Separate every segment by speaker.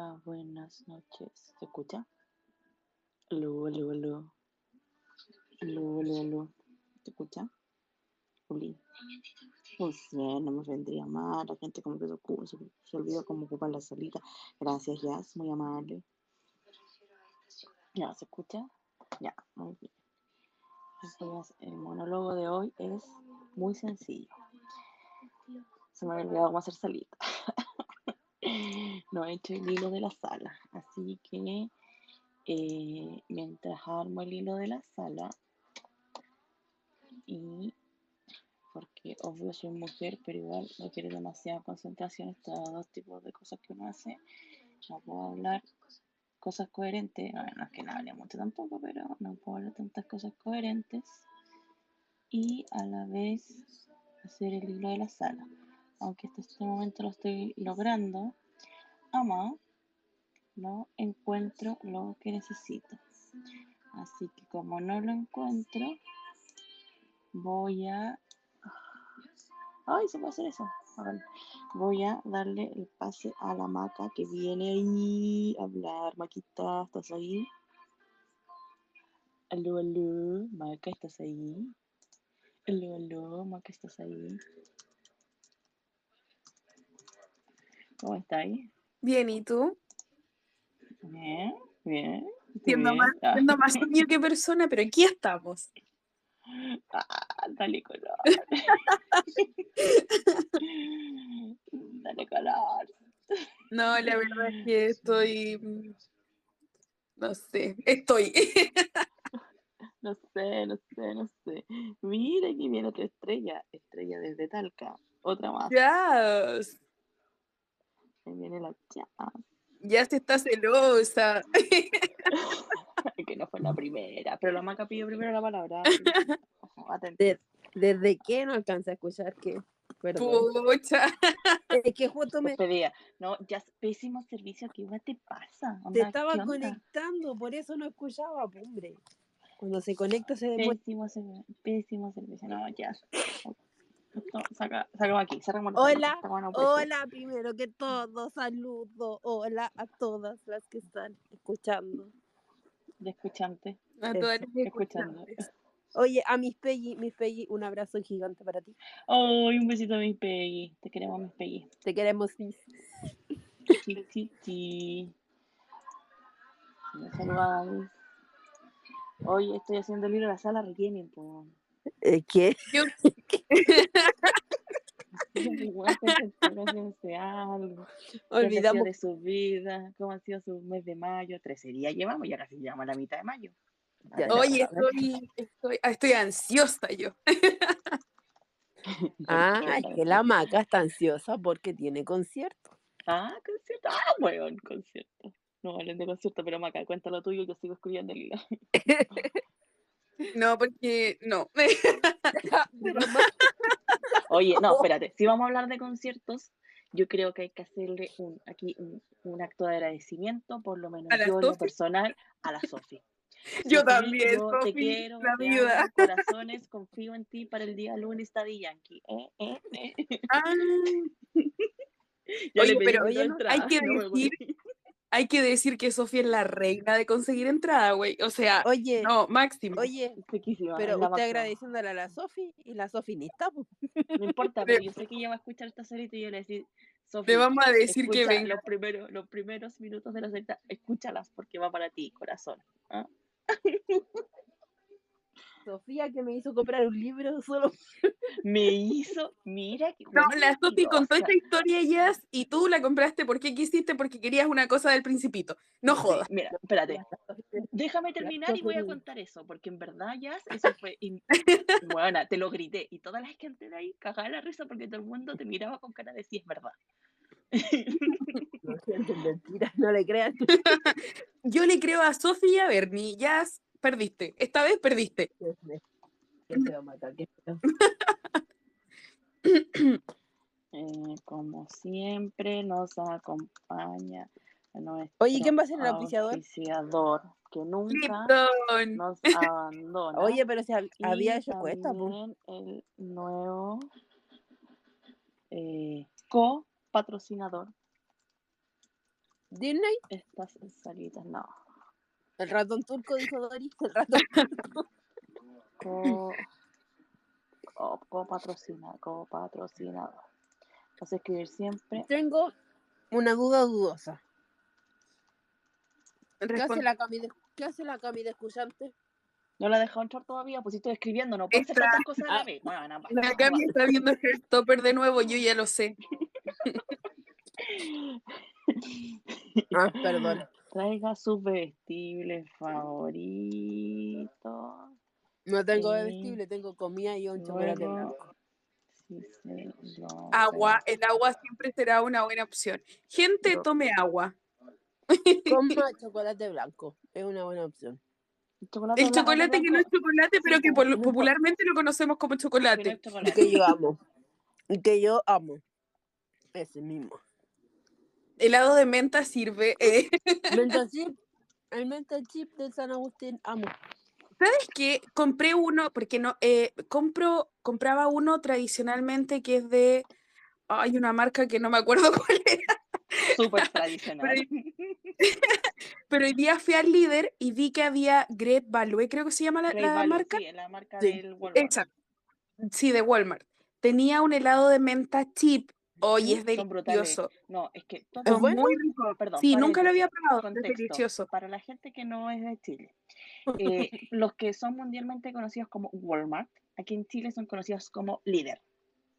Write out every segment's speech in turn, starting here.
Speaker 1: Buenas noches. ¿Se escucha? Aló, aló, aló. Aló, aló, aló. ¿Se escucha? Uli. Bien, no me vendría mal. La gente como que se, se, se olvida cómo ocupar la salita. Gracias, Jazz, muy amable. Ya, ¿se escucha? Ya, muy bien. El monólogo de hoy es muy sencillo. Se me había olvidado cómo hacer salita. no he hecho el hilo de la sala, así que eh, mientras armo el hilo de la sala y porque obvio soy mujer, pero igual requiere demasiada concentración estos dos tipos de cosas que uno hace. No puedo hablar cosas coherentes, no, es que no hable mucho tampoco, pero no puedo hablar tantas cosas coherentes y a la vez hacer el hilo de la sala. Aunque hasta este momento lo estoy logrando, no encuentro lo que necesito. Así que como no lo encuentro, voy a... ¡Ay, se puede hacer eso! Voy a darle el pase a la maca que viene ahí a hablar. Maquita, ¿estás ahí? Aló, aló, Maca, ¿estás ahí? Aló, aló, Maca, ¿estás ahí? ¿Cómo estáis?
Speaker 2: Bien, ¿y tú?
Speaker 1: Bien, bien.
Speaker 2: Siendo
Speaker 1: bien.
Speaker 2: más,
Speaker 1: Ah,
Speaker 2: siendo más niño que persona, pero aquí estamos.
Speaker 1: ah, dale color. dale color.
Speaker 2: No, la verdad es que estoy. No sé, estoy.
Speaker 1: No sé, no sé, no sé. Mira, aquí viene otra estrella. Estrella desde Talca. Otra más.
Speaker 2: ya,
Speaker 1: Ahí viene la Jazz.
Speaker 2: ya se está celosa.
Speaker 1: Que no fue la primera. Pero la maca pidió primero la palabra. Ojo, atento.
Speaker 3: De- ¿Desde qué no alcanza a escuchar qué? Perdón.
Speaker 2: Pucha.
Speaker 3: Es que justo me
Speaker 1: Despedida. No, ya pésimo servicio. ¿Qué va te pasa?
Speaker 3: te estaba conectando, por eso no escuchaba, hombre. Cuando se conecta se demuestra.
Speaker 1: Pésimo servicio. Pésimo servicio. No, ya. Saca, sacamos aquí. Cerramos la
Speaker 3: Hola,
Speaker 1: no ser.
Speaker 3: hola, primero que todo, saludo, hola a todas las que están escuchando.
Speaker 1: De escuchante.
Speaker 2: A todas las
Speaker 1: escuchando.
Speaker 2: escuchantes.
Speaker 3: Oye, a mis Peggy, mis Peggy, un abrazo gigante para ti.
Speaker 1: Ay, un besito a mis Peggy. Te queremos, mis Peggy.
Speaker 3: Te queremos.
Speaker 1: Chi, chi. Me saludáis. Hoy estoy haciendo el libro de la sala requieren, po.
Speaker 3: Eh, ¿Qué?
Speaker 2: Yo-
Speaker 1: Igual cuéntense algo. ¿Qué ha sido
Speaker 3: Olvidamos.
Speaker 1: de su vida? ¿Cómo ha sido su mes de mayo? 13 días llevamos, ya casi llevamos a la mitad de mayo.
Speaker 3: Ya,
Speaker 2: Oye, estoy, estoy, ah, estoy ansiosa yo.
Speaker 3: Ah,
Speaker 1: ¿Qué
Speaker 3: es que la maca está ansiosa porque tiene concierto.
Speaker 1: Ah, concierto. Ah, weón, concierto. No hablen de concierto, pero Maca, cuéntalo tuyo, yo sigo escribiendo el hilo.
Speaker 2: No, porque no.
Speaker 1: Oye, no, espérate, si vamos a hablar de conciertos, yo creo que hay que hacerle un, aquí un, un acto de agradecimiento, por lo menos
Speaker 2: ¿A la
Speaker 1: yo en lo personal, a la Sofi.
Speaker 2: Yo también,
Speaker 1: yo te
Speaker 2: Sofi,
Speaker 1: quiero,
Speaker 2: la
Speaker 1: te
Speaker 2: vida.
Speaker 1: amo, corazones, confío en ti para el día lunes Daddy Yankee. Eh, eh, eh.
Speaker 2: Ah, Oye, pero
Speaker 3: oye, no-
Speaker 2: hay que decir-. Hay que decir que Sofía es la reina de conseguir entrada, güey. O sea,
Speaker 3: Oye,
Speaker 2: no, máximo.
Speaker 3: oye, pero usted
Speaker 1: máxima.
Speaker 3: agradeciéndole a la Sofi y la Sofi ni está. po.
Speaker 1: No importa, pero yo sé que ella va a escuchar esta solita y yo le voy a decir, Sofi,
Speaker 2: Le vamos a decir que venga.
Speaker 1: los primeros, los primeros minutos de la secta, escúchalas porque va para ti, corazón. ¿ah?
Speaker 3: Sofía que me hizo comprar un libro solo.
Speaker 1: Me hizo, mira que.
Speaker 2: No, la Sofi contó esta historia Jazz y tú la compraste porque quisiste, porque querías una cosa del principito. No
Speaker 1: Sí,
Speaker 2: jodas.
Speaker 1: Mira, espérate. Déjame terminar y voy a contar eso, porque en verdad, Jazz, eso fue. in- Buena, te lo grité. Y todas las gente de ahí cagaba la risa porque todo el mundo te miraba con cara de sí, es verdad.
Speaker 3: No, mentira, no le crean.
Speaker 2: Yo le creo a Sofi y a Bernie. Jazz, perdiste. Esta vez perdiste.
Speaker 3: Qué feo.
Speaker 1: Eh, como siempre, nos acompaña
Speaker 3: Oye, ¿quién va a ser el auspiciador?
Speaker 1: auspiciador, que nunca nos abandona.
Speaker 3: Oye, pero si había hecho cuesta, pues.
Speaker 1: el nuevo eh, co-patrocinador.
Speaker 3: Disney,
Speaker 1: Estas salitas, no.
Speaker 3: El ratón turco, dijo Doris. El ratón.
Speaker 1: Co, co- copatrocina- copatrocinador. Vas a escribir siempre.
Speaker 3: Tengo una duda dudosa. ¿Qué hace la Cami de, ¿qué hace la Cami de escuchante?
Speaker 1: No la he dejado entrar todavía, pues si estoy escribiendo, no puedo hacer tantas cosas a la vez. Bueno, nada,
Speaker 2: La Cami está viendo Hairstopper de nuevo, yo ya lo sé.
Speaker 3: Ah, perdón.
Speaker 1: Traiga sus vestibles favoritos.
Speaker 3: No tengo
Speaker 1: Sí.
Speaker 3: vestible, tengo comida y un chocolate blanco.
Speaker 1: sí, sí,
Speaker 2: Agua, el agua siempre será una buena opción. Gente,
Speaker 3: No.
Speaker 2: tome agua.
Speaker 3: Coma chocolate blanco. Es una buena opción.
Speaker 1: El chocolate,
Speaker 2: El
Speaker 1: blanco,
Speaker 2: chocolate que no es chocolate, pero que popularmente lo conocemos como
Speaker 1: que no
Speaker 2: chocolate.
Speaker 1: chocolate.
Speaker 3: que yo amo. Y que yo amo. Ese mismo.
Speaker 2: Helado de menta sirve. eh.
Speaker 3: Menta chip. El menta chip de San Agustín, amo.
Speaker 2: ¿Sabes qué? Compré uno, porque no, eh, compro, compraba uno tradicionalmente que es de, hay una marca que no me acuerdo cuál era,
Speaker 1: Súper tradicional.
Speaker 2: pero hoy día fui al líder y vi que había Great Value, creo que se llama la, la
Speaker 1: Value,
Speaker 2: marca.
Speaker 1: Sí, la marca
Speaker 3: Sí.
Speaker 1: del Walmart.
Speaker 2: Exacto. Sí, de Walmart. Tenía un helado de menta chip. Oye, es delicioso.
Speaker 1: No, es que todo
Speaker 3: ¿Es
Speaker 2: Es
Speaker 3: bueno?
Speaker 2: muy rico.
Speaker 1: Perdón,
Speaker 2: Sí, nunca lo había probado. Es
Speaker 1: contexto,
Speaker 2: delicioso.
Speaker 1: Para la gente que no es de Chile, eh, los que son mundialmente conocidos como Walmart, aquí en Chile son conocidos como líder.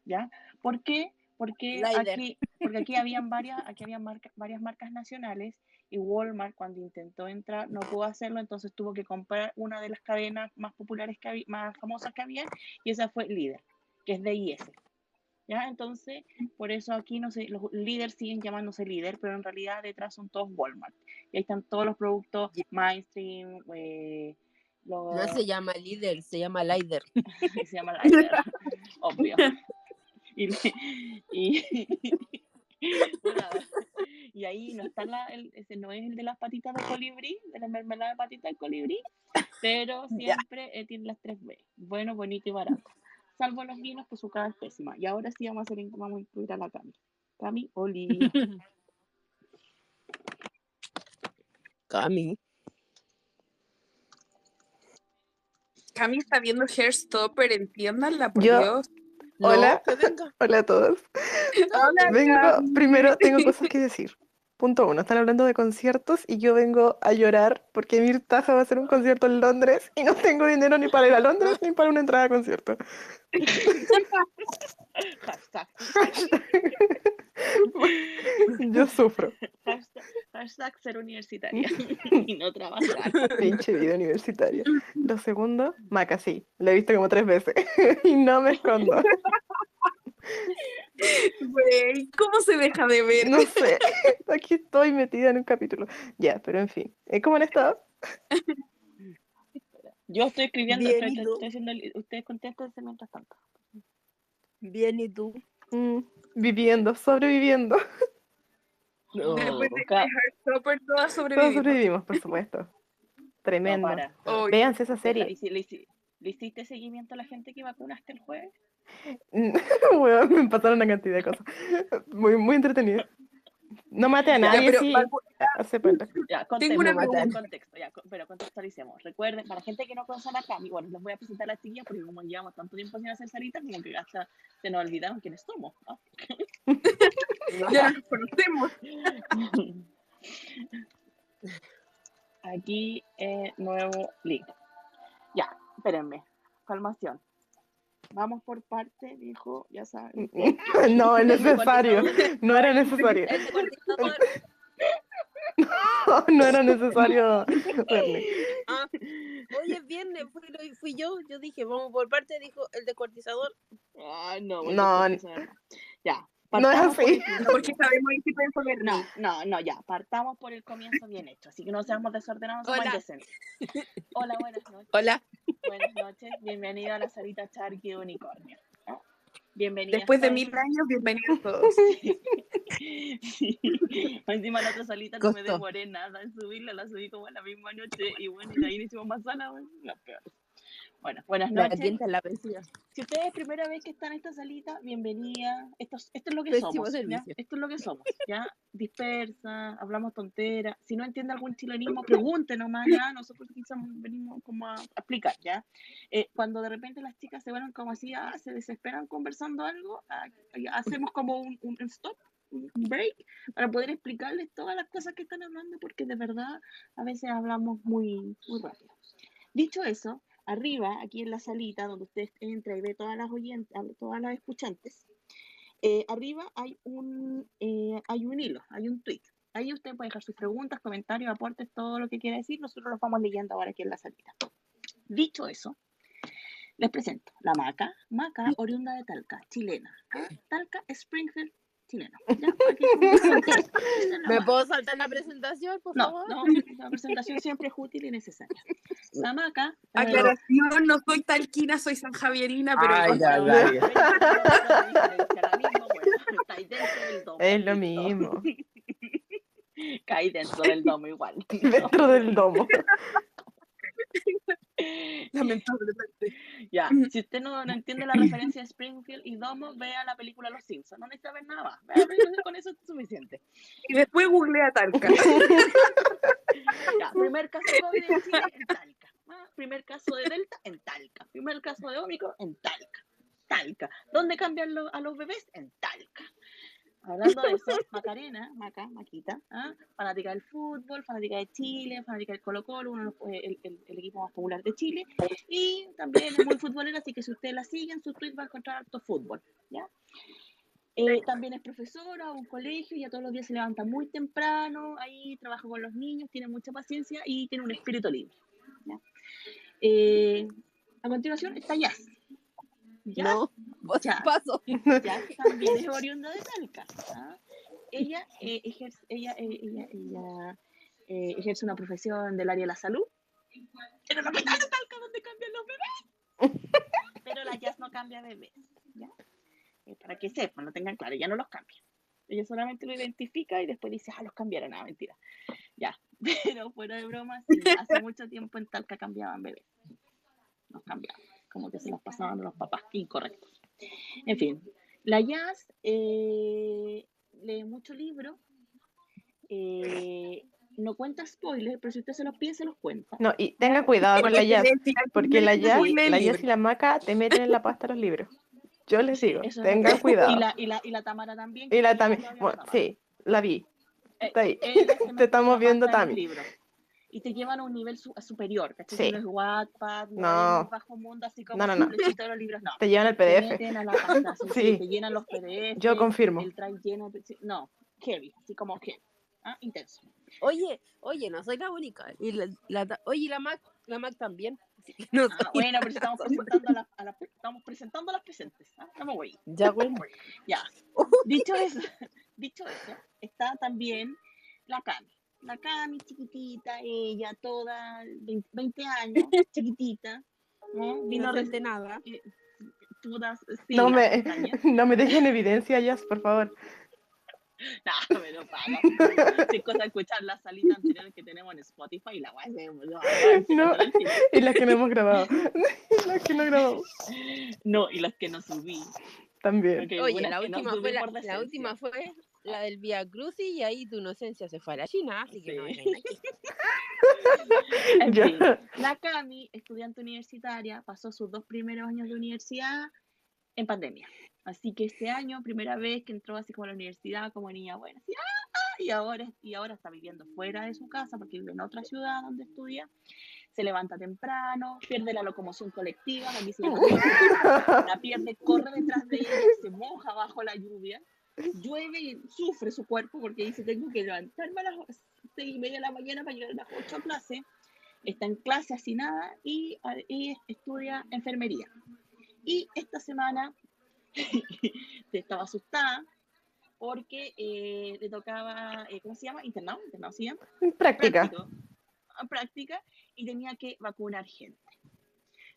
Speaker 1: ¿Ya? ¿Por qué? Porque aquí, porque aquí habían varias, aquí habían marca- varias marcas nacionales y Walmart cuando intentó entrar no pudo hacerlo, entonces tuvo que comprar una de las cadenas más populares que había, más famosas que había, y esa fue líder, que es de IS. ¿Ya? Entonces, por eso aquí no sé, los líderes siguen llamándose líder, pero en realidad detrás son todos Walmart. Y ahí están todos los productos mainstream, eh, los,
Speaker 3: No se llama líder, se llama Lider.
Speaker 1: se llama líder, obvio. Y, y, nada, y ahí no está la, el, ese no es el de las patitas de colibrí, de la mermelada de patitas de colibrí, pero siempre eh, tiene las tres B, bueno, bonito y barato. Salvo los vinos, que su cara es pésima. Y ahora sí vamos a, hacer, vamos a incluir a la Cami. Cami, Oli.
Speaker 3: Cami.
Speaker 2: Cami está viendo Hairstopper, entiéndanla, por
Speaker 4: Yo-
Speaker 2: Dios.
Speaker 4: Hola.
Speaker 3: No, venga.
Speaker 4: Hola a todos.
Speaker 2: Hola,
Speaker 4: Vengo,
Speaker 2: Cami.
Speaker 4: primero tengo cosas que decir. Punto uno, están hablando de conciertos y yo vengo a llorar porque Mirtaja va a hacer un concierto en Londres y no tengo dinero ni para ir a Londres ni para una entrada a concierto.
Speaker 1: hashtag,
Speaker 4: Yo sufro.
Speaker 1: hashtag, hashtag ser universitaria y no trabajar.
Speaker 4: Pinche vida universitaria. Lo segundo, Maca, sí. La he visto como tres veces y no me escondo.
Speaker 2: ¿Cómo se deja de ver?
Speaker 4: No sé. Aquí estoy metida en un capítulo. Ya, pero en fin. ¿Eh, ¿Cómo han estado?
Speaker 1: Yo estoy escribiendo,
Speaker 3: Bien,
Speaker 1: estoy, estoy haciendo, ustedes contéstense mientras tanto.
Speaker 3: Bien, ¿y tú?
Speaker 4: Mm, viviendo, sobreviviendo.
Speaker 3: No.
Speaker 2: Después de
Speaker 1: Ca-
Speaker 2: Hairstopper, todas
Speaker 4: Todos
Speaker 2: sobrevivimos.
Speaker 4: sobrevivimos, por supuesto.
Speaker 1: No,
Speaker 4: Tremendo.
Speaker 1: para.
Speaker 2: Oh,
Speaker 4: Véanse esa serie.
Speaker 1: ¿y si le, hici- le hiciste seguimiento a la gente que vacunaste el jueves?
Speaker 4: Me pasaron una cantidad de cosas. Muy, muy entretenido. No mate a
Speaker 2: Ya,
Speaker 4: nadie,
Speaker 2: pero
Speaker 4: sí. Hace cuenta.
Speaker 1: Ya,
Speaker 2: Tengo una
Speaker 3: pregunta.
Speaker 1: contexto, ya, pero contextualicemos. Recuerden, para la gente que no conoce a la Cami, bueno, les voy a presentar a la chiquilla porque como llevamos tanto tiempo sin hacer salitas, como que hasta se nos olvidaron quiénes somos. ¿no?
Speaker 2: ya nos conocemos.
Speaker 1: Aquí, eh, nuevo link. Ya, espérenme. calmación. Vamos por parte, dijo, ya saben.
Speaker 4: No, es necesario. No era necesario.
Speaker 3: El descuartizador.
Speaker 4: No era necesario. Bernie.
Speaker 3: Ah, hoy es viernes, fui, yo. Yo dije, vamos por parte, dijo el descuartizador.
Speaker 1: Ay, no,
Speaker 4: No,
Speaker 1: descuartizador no.
Speaker 4: Es
Speaker 1: por
Speaker 4: así.
Speaker 1: el.
Speaker 2: Porque sabemos en qué pienso ver.
Speaker 1: No, no, no, ya. Partamos por el comienzo bien hecho. Así que no seamos desordenados, somos
Speaker 3: Hola.
Speaker 1: indecentes. Hola, buenas noches.
Speaker 3: Hola.
Speaker 1: Buenas noches. Bienvenida a la salita Charqui de Unicornio. ¿no? Bienvenida.
Speaker 2: Después de mil años, bienvenidos todos.
Speaker 1: Sí. Encima la otra salita no me demoré nada en subirla, la subí como a la misma noche y bueno, y de ahí no hicimos más sala, bueno, la peor. Bueno, buenas
Speaker 3: La
Speaker 1: noches.
Speaker 3: la vencida.
Speaker 1: Si ustedes es primera vez que están en esta salita, bienvenida. Esto, es- esto es lo que
Speaker 3: Pésimo
Speaker 1: somos. ¿ya? Esto es lo que somos. ¿ya? Dispersa, hablamos tonteras. Si no entiende algún chilenismo, pregunte nomás. ¿ya? Nosotros quizás venimos como a, explicar. ¿ya? Eh, cuando de repente las chicas se van como así, ah, se desesperan conversando algo, ah, hacemos como un, un stop, un break, para poder explicarles todas las cosas que están hablando, porque de verdad a veces hablamos muy, muy rápido. Dicho eso, arriba, aquí en la salita, donde usted entra y ve todas las oyentes, a todas las escuchantes, eh, arriba hay un, eh, hay un hilo, hay un tweet. Ahí usted puede dejar sus preguntas, comentarios, aportes, todo lo que quiera decir. Nosotros los vamos leyendo ahora aquí en la salita. Dicho eso, les presento la Maca, Maca, oriunda de Talca, chilena. ¿ah? Talca, Springfield, chileno. ¿ya?
Speaker 3: ¿Me puedo saltar la presentación, por
Speaker 1: No,
Speaker 3: favor?
Speaker 1: no, la presentación siempre es útil y necesaria. La Maca.
Speaker 2: Aclaración, no soy talquina, soy sanjavierina, pero
Speaker 3: Ay,
Speaker 1: dentro del domo.
Speaker 4: Es lo mismo.
Speaker 1: Caí dentro del domo igual.
Speaker 4: Dentro del domo.
Speaker 2: lamentablemente.
Speaker 1: Ya, si usted no, no entiende la referencia de Springfield y domo, vea la película Los Simpsons. No necesita ver nada más. Vea con eso es suficiente.
Speaker 2: Y después googlea Talca.
Speaker 1: Ya, primer caso de COVID en Chile en Talca. Ah, Primer caso de Delta en Talca. Primer caso de Ómicron en Talca. Talca. ¿Dónde cambian lo- a los bebés? En Talca. Hablando de eso, Macarena, Maca, Maquita, ¿ah? fanática del fútbol, fanática de Chile, fanática del Colo Colo, uno los- el, el- el equipo más popular de Chile, y también es muy futbolera, así que si usted la sigue en sus tweets va a encontrar harto fútbol, ¿ya? Eh, también es profesora, un colegio, ya todos los días se levanta muy temprano, ahí trabaja con los niños, tiene mucha paciencia y tiene un espíritu libre. ¿ya? Eh, a continuación está Jazz. Jazz,
Speaker 3: No, vos
Speaker 1: Ya.
Speaker 3: paso.
Speaker 1: Jazz también es oriunda de Talca. ¿ah? Ella, eh, ejerce, ella, eh, ella, ella, eh, ejerce una profesión del área de la salud en el hospital de Talca donde cambian los bebés. Pero la Jazz no cambia bebés. ¿ya? Eh, para que sepan, lo tengan claro, ella no los cambia. Ella solamente lo identifica y después dice, ah, los cambiaron, nada, mentira. Ya, pero fuera de broma, sí, hace mucho tiempo en Talca cambiaban bebés. Los cambiaban, como que se los pasaban a los papás incorrectos. En fin, la Jazz eh, lee mucho libro, eh, no cuenta spoilers, pero si usted se los pide, se los cuenta.
Speaker 4: No, y tenga cuidado con la jazz, porque la jazz, la jazz y la maca te meten en la pasta los libros. Yo les digo,
Speaker 1: Eso es
Speaker 4: tengan cuidado.
Speaker 1: Y la, y la, y la Tamara también.
Speaker 4: Y la también, bueno,
Speaker 1: Tamara.
Speaker 4: sí, la vi.
Speaker 1: Eh,
Speaker 4: Está ahí. Te estamos viendo,
Speaker 1: pasta Y te llevan a un nivel su- superior, ¿cachai?
Speaker 4: Sí.
Speaker 1: Si No es Wattpad, no,
Speaker 4: No.
Speaker 1: es un bajo mundo, así como
Speaker 4: No, no, no.
Speaker 1: de los libros, no.
Speaker 4: Te llevan el
Speaker 1: Te
Speaker 4: PDF.
Speaker 1: meten a la pasta, sí, sí, te llenan los PDF.
Speaker 4: Yo confirmo.
Speaker 1: El drive lleno, de- no, heavy, así como heavy, ¿ah? intenso.
Speaker 3: Oye, oye, no soy la única. Y la, la oye, la Mac, la Mac también. No
Speaker 1: Ah, bueno,
Speaker 3: la
Speaker 1: pero estamos presentando a las, a las- estamos presentando a las presentes, ¿ah? No me voy.
Speaker 3: Ya, bueno.
Speaker 1: Ya. Dicho eso, dicho eso, está también la Cami. La Cami, chiquitita, ella, toda, 20, 20 años, chiquitita. ¿no? Vino a
Speaker 3: Inocente nada.
Speaker 1: todas, sí,
Speaker 4: No me, no me dejen evidencia, Jazz, por favor.
Speaker 1: No, me lo pago. Si es cosa de escuchar las salitas anteriores que tenemos en Spotify y la guay se
Speaker 4: No. Y las que no hemos grabado. las que no grabamos.
Speaker 1: No, y las que no subí.
Speaker 4: También.
Speaker 3: Oye, la
Speaker 1: no
Speaker 3: última,
Speaker 1: subí
Speaker 3: fue la, la
Speaker 1: decencia.
Speaker 3: última fue la del Via Crucis y ahí tu inocencia se fue a la China, así que no
Speaker 1: Sí. En fin, la Cami, estudiante universitaria, pasó sus dos primeros años de universidad en pandemia. Así que este año, primera vez que entró así como a la universidad, como niña buena, así, ¡ah! y, ahora, y ahora está viviendo fuera de su casa porque vive en otra ciudad donde estudia. se levanta temprano, pierde la locomoción colectiva, pierde, la pierde, corre detrás de ella, se moja bajo la lluvia, llueve y sufre su cuerpo porque dice tengo que levantarme a las seis y media de la mañana para llegar a las ocho a clase, está en clase así nada y, y estudia enfermería. Y esta semana estaba asustada porque eh, le tocaba, eh, ¿cómo se llama? Internado, internado se llama.
Speaker 4: Práctica.
Speaker 1: Práctico, a práctica y tenía que vacunar gente.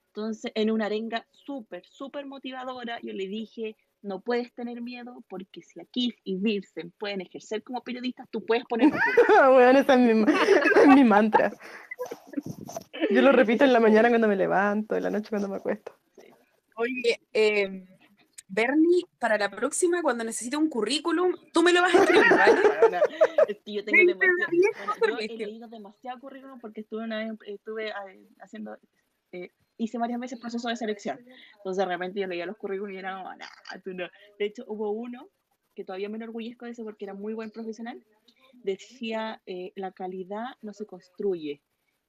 Speaker 1: Entonces, en una arenga súper, súper motivadora, yo le dije, no puedes tener miedo porque si aquí y Wilson pueden ejercer como periodistas, tú puedes poner vacunas".
Speaker 4: Bueno, ese es mi, ese es mi mantra. Yo lo repito en la mañana cuando me levanto, en la noche cuando me acuesto.
Speaker 2: Oye, em, Bernie, para la próxima, cuando necesite un currículum, tú me lo vas a escribir, ¿vale?
Speaker 1: Bueno, es que yo tengo demasiado, bueno, yo he leído demasiado currículum porque estuve una vez, estuve eh, haciendo, eh, hice varias veces proceso de selección. Entonces de repente yo leía los currículum y era como, "Nah, tú no". De hecho, hubo uno que todavía me enorgullezco de eso porque era muy buen profesional. Decía, eh, la calidad no se construye,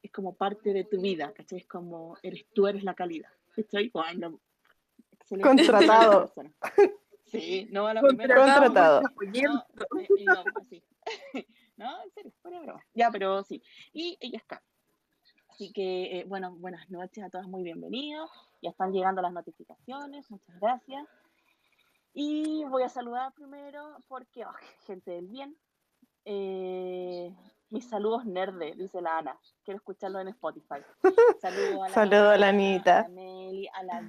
Speaker 1: es como parte de tu vida, ¿cachai? Es como, eres tú eres la calidad. Bueno, excelente,
Speaker 4: Contratado.
Speaker 1: Sí, no a la primera.
Speaker 4: Contratado.
Speaker 1: No, no, así. No, en serio, fuera de broma. Ya, pero sí. Y ella está. Así que, eh, bueno, buenas noches a todas, muy bienvenidos. Ya están llegando las notificaciones, muchas gracias. Y voy a saludar primero porque, oh, gente del bien. eh, mis saludos nerdes, dice la Ana. Quiero escucharlo en Spotify. Saludos a la,
Speaker 4: Saludo a la
Speaker 1: Ana,
Speaker 4: Anita.
Speaker 1: A la Meli, a la.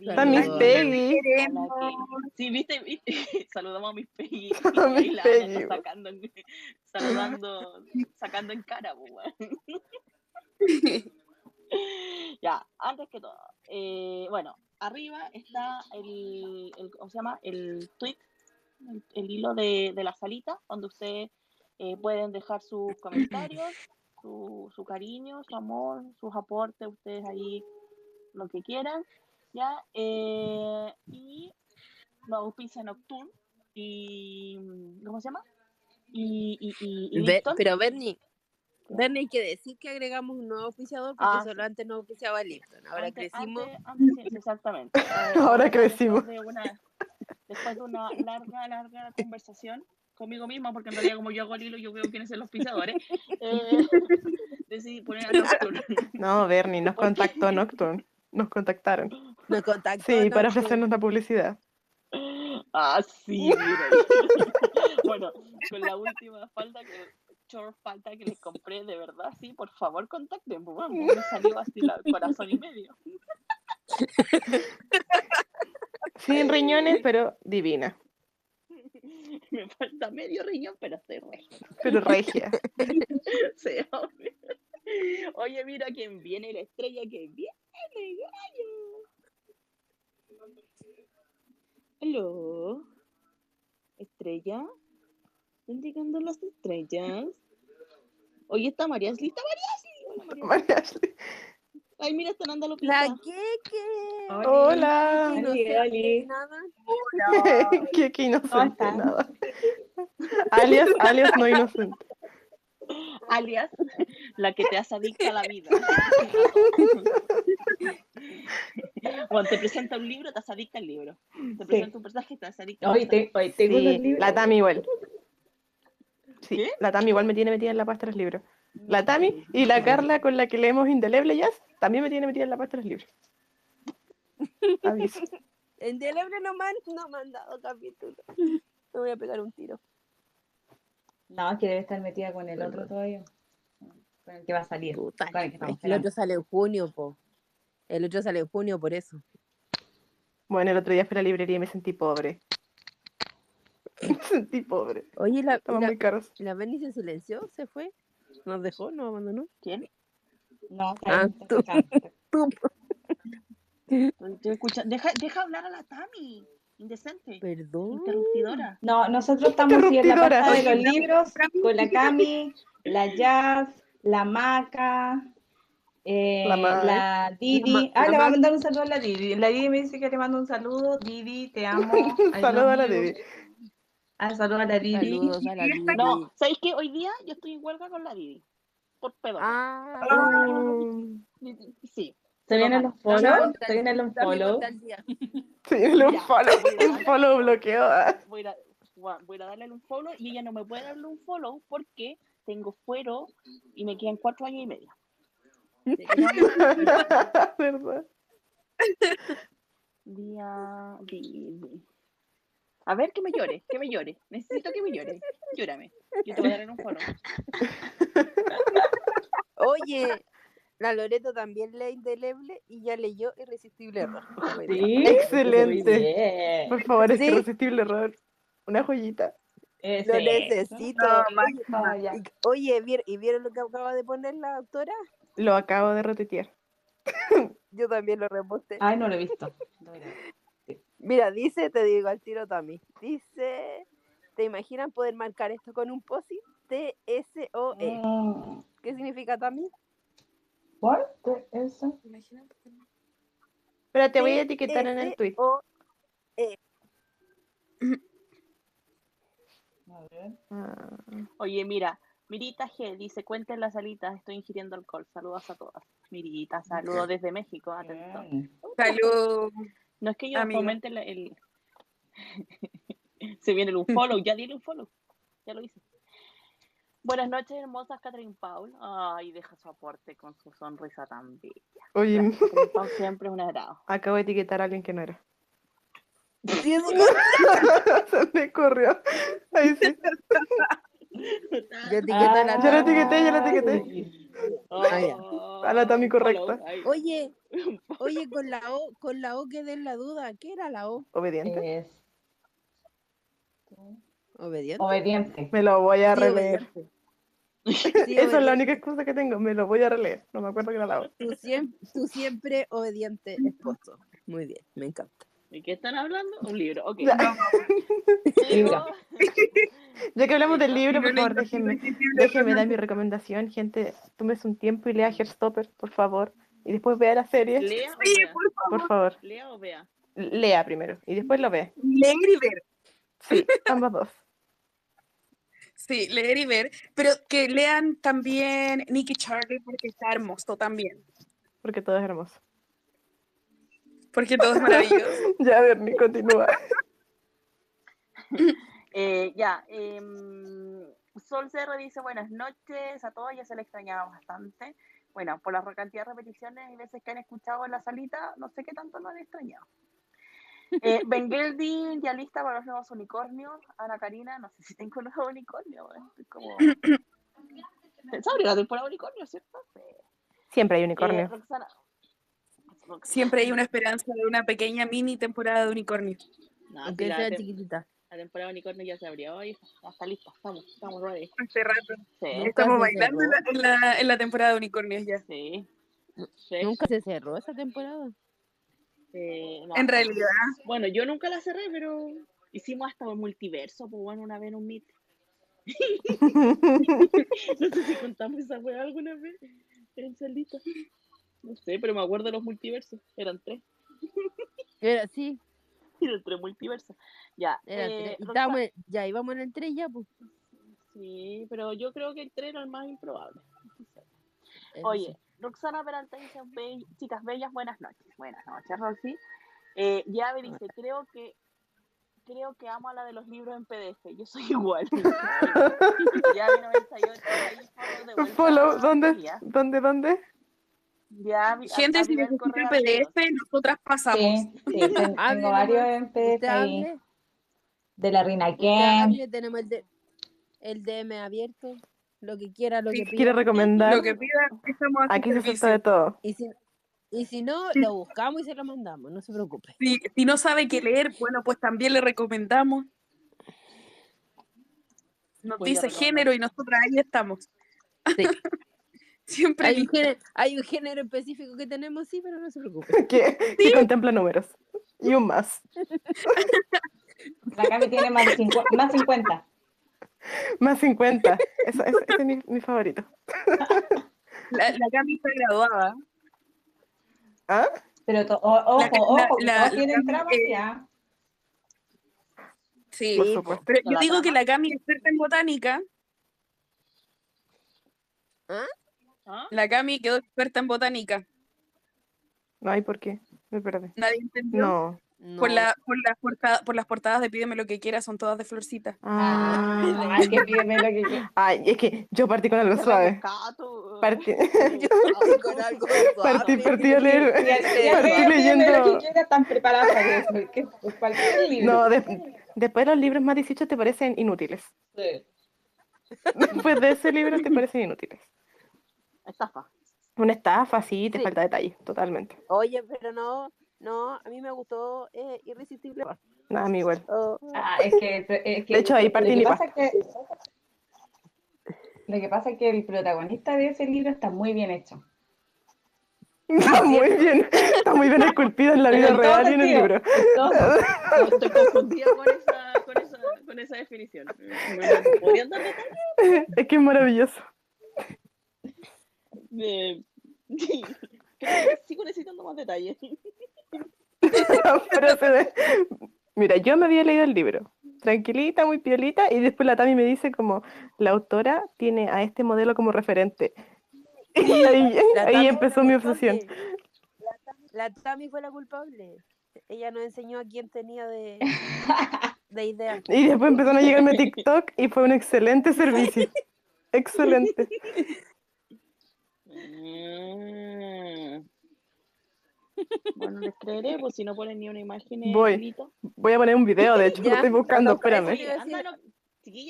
Speaker 4: Peggy.
Speaker 1: a la que- Sí, viste, viste. Saludamos a mis Peggy.
Speaker 4: A Miss
Speaker 1: y la Ana
Speaker 4: Peggy, po.
Speaker 1: sacando, saludando, sacando en cara, po, weón. Ya, antes que todo, eh, bueno, arriba está el, el- ¿cómo se llama? El tweet, el, el hilo de, de la salita, donde ustedes eh, pueden dejar sus comentarios, su, su cariño, su amor, sus aportes, ustedes ahí lo que quieran, ¿ya? Eh, y nos auspicia Nocturne y, ¿cómo se llama? Y, y, y, y
Speaker 3: pero Bernie, Bernie, hay que decir que agregamos un nuevo auspiciador porque
Speaker 1: Ah,
Speaker 3: solo antes no auspiciaba Lipton. Ahora
Speaker 1: Antes-
Speaker 3: crecimos.
Speaker 1: antes- antes exactamente. Eh,
Speaker 4: Ahora crecimos.
Speaker 1: de una- Después de una larga, larga conversación conmigo misma, porque en realidad como yo hago el hilo, yo veo quiénes son los pisadores, eh, decidí poner a Nocturne.
Speaker 4: No, Bernie, nos contactó Nocturne. Nos contactaron.
Speaker 3: Nos contactó.
Speaker 4: Sí, para
Speaker 3: Nocturne.
Speaker 4: ofrecernos la publicidad.
Speaker 1: Ah, sí, mira. bueno, con la última falta que short falta que les compré, de verdad, sí, por favor contacten, bueno, me salió así la corazón y medio.
Speaker 4: Sin riñones, pero divina.
Speaker 1: Me falta medio riñón, pero estoy re.
Speaker 4: Pero regia.
Speaker 1: Sí, obvio. Oye, mira quién viene, la estrella que viene, gallo. Aló. Estrella. ¿Están llegando las estrellas? Oye, está María Ashley. ¡Está María Ashley! Hola, María Ashley. Ay, mira, está Nanda Lupita.
Speaker 3: La Keke.
Speaker 4: Hola.
Speaker 5: Oli.
Speaker 3: hace nada.
Speaker 4: Qué, qué inocente nada. alias, alias no inocente.
Speaker 1: Alias, la que te hace adicta a la vida. Cuando te presenta un libro, te hace adicta al libro. Te presenta un personaje, te hace adicta al
Speaker 5: Hoy, te, hoy tengo
Speaker 4: Sí,
Speaker 5: libros.
Speaker 4: la Tami igual. Sí,
Speaker 1: ¿Qué?
Speaker 4: la Tami igual me tiene metida en la pasta de los libros. La Tami y la Carla con la que leemos Indeleble Jazz también me tiene metida en la pasta de los libros. Aviso.
Speaker 3: En Delebre no me han, no me han dado capítulo. Me voy a pegar un tiro.
Speaker 5: No, es que debe estar metida con el otro todavía. Con el que va a salir.
Speaker 3: Puta,
Speaker 5: Con el que
Speaker 3: el otro sale en junio, po. El otro sale en junio por eso.
Speaker 4: Bueno, el otro día fui a la librería y me sentí pobre. Sentí pobre.
Speaker 3: Oye, la,
Speaker 4: Estaban
Speaker 3: la,
Speaker 4: muy caros.
Speaker 3: la Bernie se silenció, se fue. Nos dejó, nos abandonó.
Speaker 1: ¿Quién?
Speaker 5: No, está
Speaker 3: Ah, tú.
Speaker 5: escuchando.
Speaker 3: Tú,
Speaker 1: Estoy escuchando. Deja, deja hablar a la Tami. Indecente.
Speaker 3: perdón.
Speaker 1: Interrumpidora.
Speaker 5: No, nosotros estamos aquí en la parte de los libros con la Cami, la Jazz, la Maca, eh,
Speaker 4: La
Speaker 5: la Didi. Ah,
Speaker 3: la
Speaker 5: le voy a mandar un saludo a la Didi. La Didi me dice que le mando un saludo. Didi, te amo. Love
Speaker 4: a la. Didi.
Speaker 5: Ah, saludos a la Didi.
Speaker 3: Saludos a la Didi.
Speaker 1: No, ¿sabéis qué? Hoy día yo estoy en huelga con la Didi. Por pedo.
Speaker 3: Ah,
Speaker 1: Sí.
Speaker 5: Se vienen los follow, se vienen los follow.
Speaker 3: día.
Speaker 4: Sí, un
Speaker 1: Ya,
Speaker 4: follow, un follow bloqueo. ah.
Speaker 1: voy a, voy a darle un follow y ella no me puede darle un follow porque tengo fuero y me quedan cuatro años y medio. Que
Speaker 4: ¿Verdad?
Speaker 1: Día, di. A ver que me llore, que me llore. Necesito que me llore. Llórame. Yo te voy a dar un follow.
Speaker 3: Oye, la Loreto también lee indeleble y ya leyó Irresistible Error.
Speaker 5: Sí,
Speaker 4: Excelente.
Speaker 5: muy bien.
Speaker 4: Por favor, es
Speaker 3: Sí.
Speaker 4: irresistible error. Una joyita.
Speaker 5: Ese
Speaker 3: Lo
Speaker 5: es.
Speaker 3: necesito.
Speaker 2: No,
Speaker 3: Oye,
Speaker 5: Ah, ya.
Speaker 3: y- Oye, ¿vier- ¿y vieron lo que acaba de poner la autora?
Speaker 4: Lo acabo de retuitear.
Speaker 3: Yo también lo reposté.
Speaker 5: Ay, no lo he visto.
Speaker 3: Mira, dice, te digo al tiro Tami. Dice, ¿te imaginan poder marcar esto con un posit? T-S-O-E.
Speaker 5: Mm,
Speaker 3: ¿Qué significa Tami?
Speaker 5: ¿What? ¿Qué es eso?
Speaker 4: Pero te voy a etiquetar en el tweet.
Speaker 5: A ver.
Speaker 4: Ah,
Speaker 1: Oye, mira, Mirita G dice, cuenten las alitas, estoy ingiriendo alcohol. Saludos a todas. Mirita, saludos desde México, atento.
Speaker 2: Salud.
Speaker 1: No es que yo
Speaker 2: Amiga.
Speaker 1: fomente la- el... Se viene el un follow, ya dile un follow. Ya lo hice. Buenas noches, hermosas Catherine Paul. Ay, deja su aporte con su sonrisa tan bella.
Speaker 4: Oye,
Speaker 1: Gracias, Catherine Paul siempre es un agrado.
Speaker 4: acabo de etiquetar a alguien que no era.
Speaker 3: Sí, eso-
Speaker 4: Se me corrió. Ahí sí.
Speaker 3: Yo etiqueto a la
Speaker 4: Ya lo
Speaker 3: Tami.
Speaker 4: etiqueté, ya lo etiqueté.
Speaker 5: Ay,
Speaker 3: Ah, ya.
Speaker 4: A la Tami correcta.
Speaker 1: ay.
Speaker 3: Oye, oye, con la O, con la O quedé en la duda. ¿Qué era la O?
Speaker 4: Obediente.
Speaker 5: Es
Speaker 3: Obediente.
Speaker 5: obediente.
Speaker 4: Me lo voy a
Speaker 3: Sí,
Speaker 4: releer.
Speaker 3: Sí,
Speaker 4: Esa es la única excusa que tengo. Me lo voy a releer. No me acuerdo que era la otra.
Speaker 3: Tú siempre, tú siempre obediente esposo. Muy bien, me encanta.
Speaker 1: ¿De qué están hablando? Un libro, ok.
Speaker 4: Ya.
Speaker 5: Libro.
Speaker 4: Ya que hablamos del libro, por favor, déjenme, déjenme dar mi recomendación. Gente, tómese un tiempo y lea Herstopper, por favor. Y después vea la serie,
Speaker 1: ¿Lea o
Speaker 2: Sí,
Speaker 1: vea?
Speaker 2: por favor.
Speaker 4: por favor.
Speaker 1: ¿Lea o vea?
Speaker 4: Lea primero y después lo ve.
Speaker 2: Leer y ver.
Speaker 4: Sí, ambas dos.
Speaker 2: Sí, leer y ver. Pero que lean también Nicky Charlie porque está hermoso también.
Speaker 4: Porque todo es hermoso.
Speaker 2: Porque todo es maravilloso.
Speaker 4: Ya, Bernie, continúa.
Speaker 1: Eh, ya, em, Sol Cerro dice buenas noches a todos, ya se le extrañaba bastante. Bueno, por la cantidad de repeticiones y veces que han escuchado en la salita, no sé qué tanto lo han extrañado. Eh, ben Gelding, ya lista para los nuevos unicornios. Ana Karina, no sé si tengo nuevo unicornio. eh, estoy como... Se abrió la temporada de unicornio, ¿cierto? Sí.
Speaker 4: Siempre hay
Speaker 1: Eh,
Speaker 4: unicornio.
Speaker 1: Roxana.
Speaker 2: Siempre hay una esperanza de una pequeña mini temporada de unicornio.
Speaker 1: No,
Speaker 3: Aunque
Speaker 1: sí, la,
Speaker 3: sea chiquitita.
Speaker 1: la temporada de unicornio ya se abrió y ya está lista. Estamos, estamos ready.
Speaker 2: Hace rato.
Speaker 1: Sí,
Speaker 2: Estamos bailando en la, en la- en la temporada de unicornios ya.
Speaker 1: sí. Sí,
Speaker 3: Nunca se cerró esa temporada.
Speaker 1: eh, no.
Speaker 2: En realidad,
Speaker 1: Bueno, yo nunca la cerré, pero hicimos hasta un multiverso, pues bueno, una vez en un meet. No sé si contamos esa weá alguna vez en Celita. No sé, pero me acuerdo de los multiversos. Eran tres.
Speaker 3: Era, sí,
Speaker 1: Eran tres multiversos. Ya.
Speaker 3: era
Speaker 1: eh,
Speaker 3: tres. Y estábamos ya íbamos en el 3 ya, pues.
Speaker 1: Sí, pero yo creo que el tres era el más improbable. Oye,
Speaker 3: sí.
Speaker 1: Roxana Peralta dice, "Be- chicas bellas, buenas noches. Buenas noches, Roxy. Eh, Yabe dice, creo que creo que amo a la de los libros en PDF. Yo soy igual. Yabe 98, ahí follow
Speaker 4: ¿dónde? ¿Dónde, dónde?
Speaker 1: Yabe-
Speaker 2: gente, si necesita PDF, nosotras pasamos.
Speaker 5: Sí, sí, ten-
Speaker 3: Hable
Speaker 5: tengo varios en PDF ahí. De la Rina
Speaker 3: usted
Speaker 5: Ken.
Speaker 3: hable, tenemos el, de- el DM abierto. Lo que quiera, lo
Speaker 2: Sí,
Speaker 3: que
Speaker 4: Si quiere
Speaker 3: pida.
Speaker 4: recomendar,
Speaker 2: Lo que pida, estamos
Speaker 4: aquí se acepta de todo.
Speaker 3: Y si, y si no, lo buscamos y se lo mandamos, no se preocupe.
Speaker 2: Si, si no sabe qué leer, bueno, pues también le recomendamos. Nos dice género y nosotras ahí estamos.
Speaker 3: Sí.
Speaker 2: Siempre
Speaker 3: Hay un, género, hay un género específico que tenemos, sí, pero no se preocupe.
Speaker 4: Que, que contempla números. Y un más.
Speaker 5: La Cami tiene más, más 50.
Speaker 4: Más 50. Eso, ese ese es mi, mi favorito.
Speaker 2: La, la Cami está graduada.
Speaker 4: ¿Ah?
Speaker 5: Pero to- o- ojo,
Speaker 2: La-
Speaker 5: ojo,
Speaker 2: la-
Speaker 5: tienen
Speaker 2: eh,
Speaker 5: ya.
Speaker 2: Sí.
Speaker 4: Por supuesto.
Speaker 2: Pero
Speaker 1: ¿Con
Speaker 2: yo digo que la Cami es experta en botánica.
Speaker 1: ¿Ah?
Speaker 2: La Cami quedó experta en botánica.
Speaker 4: Ay, ¿por qué? Me perdí.
Speaker 2: Nadie entendió.
Speaker 4: No.
Speaker 2: Por,
Speaker 3: No.
Speaker 2: la, por, las porta- por las portadas de Pídeme lo que quieras, son todas de florcita.
Speaker 4: Ah.
Speaker 5: Ay, que pídeme lo que quieras.
Speaker 4: Ay, es que yo partí con algo suave. Partí,
Speaker 3: Ay, con algo
Speaker 4: partí,
Speaker 3: suave.
Speaker 4: partí a leer. Partí
Speaker 5: pídeme lo
Speaker 4: leyendo.
Speaker 5: que quieras, están preparados para eso. Que es cualquier libro.
Speaker 4: No, de- después los libros más 18 te parecen inútiles.
Speaker 1: Sí.
Speaker 4: Después de ese libro te parecen inútiles.
Speaker 1: Estafa.
Speaker 4: Una estafa, sí, te
Speaker 3: Sí.
Speaker 4: falta detalle, totalmente.
Speaker 3: Oye, pero no, no, a mí me gustó eh, Irresistible.
Speaker 4: Nada, a mí igual.
Speaker 3: Oh,
Speaker 5: Ah, es que, es que
Speaker 4: De hecho, ahí
Speaker 5: lo
Speaker 4: partí
Speaker 5: que
Speaker 4: mi
Speaker 5: pasa es que Lo que pasa es que el protagonista de ese libro está muy bien hecho.
Speaker 4: Está muy bien, está muy bien esculpido en la vida
Speaker 5: en
Speaker 4: real y en el libro.
Speaker 1: Estoy confundida con esa, con esa, con esa definición. ¿Me podrían dar detalles?
Speaker 4: Es que es maravilloso.
Speaker 1: Eh, creo que sigo necesitando más detalles.
Speaker 4: Pero se ve- Mira, yo me había leído el libro, tranquilita, muy piolita, y después la Tami me dice como, la autora tiene a este modelo como referente. Y ahí, empezó mi obsesión.
Speaker 3: La Tami fue la culpable. Ella nos enseñó a quién tenía de, de idea.
Speaker 4: Y después empezaron a llegarme TikTok y fue un excelente servicio. Excelente.
Speaker 1: Mm. Bueno, les creeré, pues si no ponen ni una imagen en
Speaker 4: Voy. Voy a poner un video, de hecho, lo estoy buscando, espérame.
Speaker 3: iba a decir-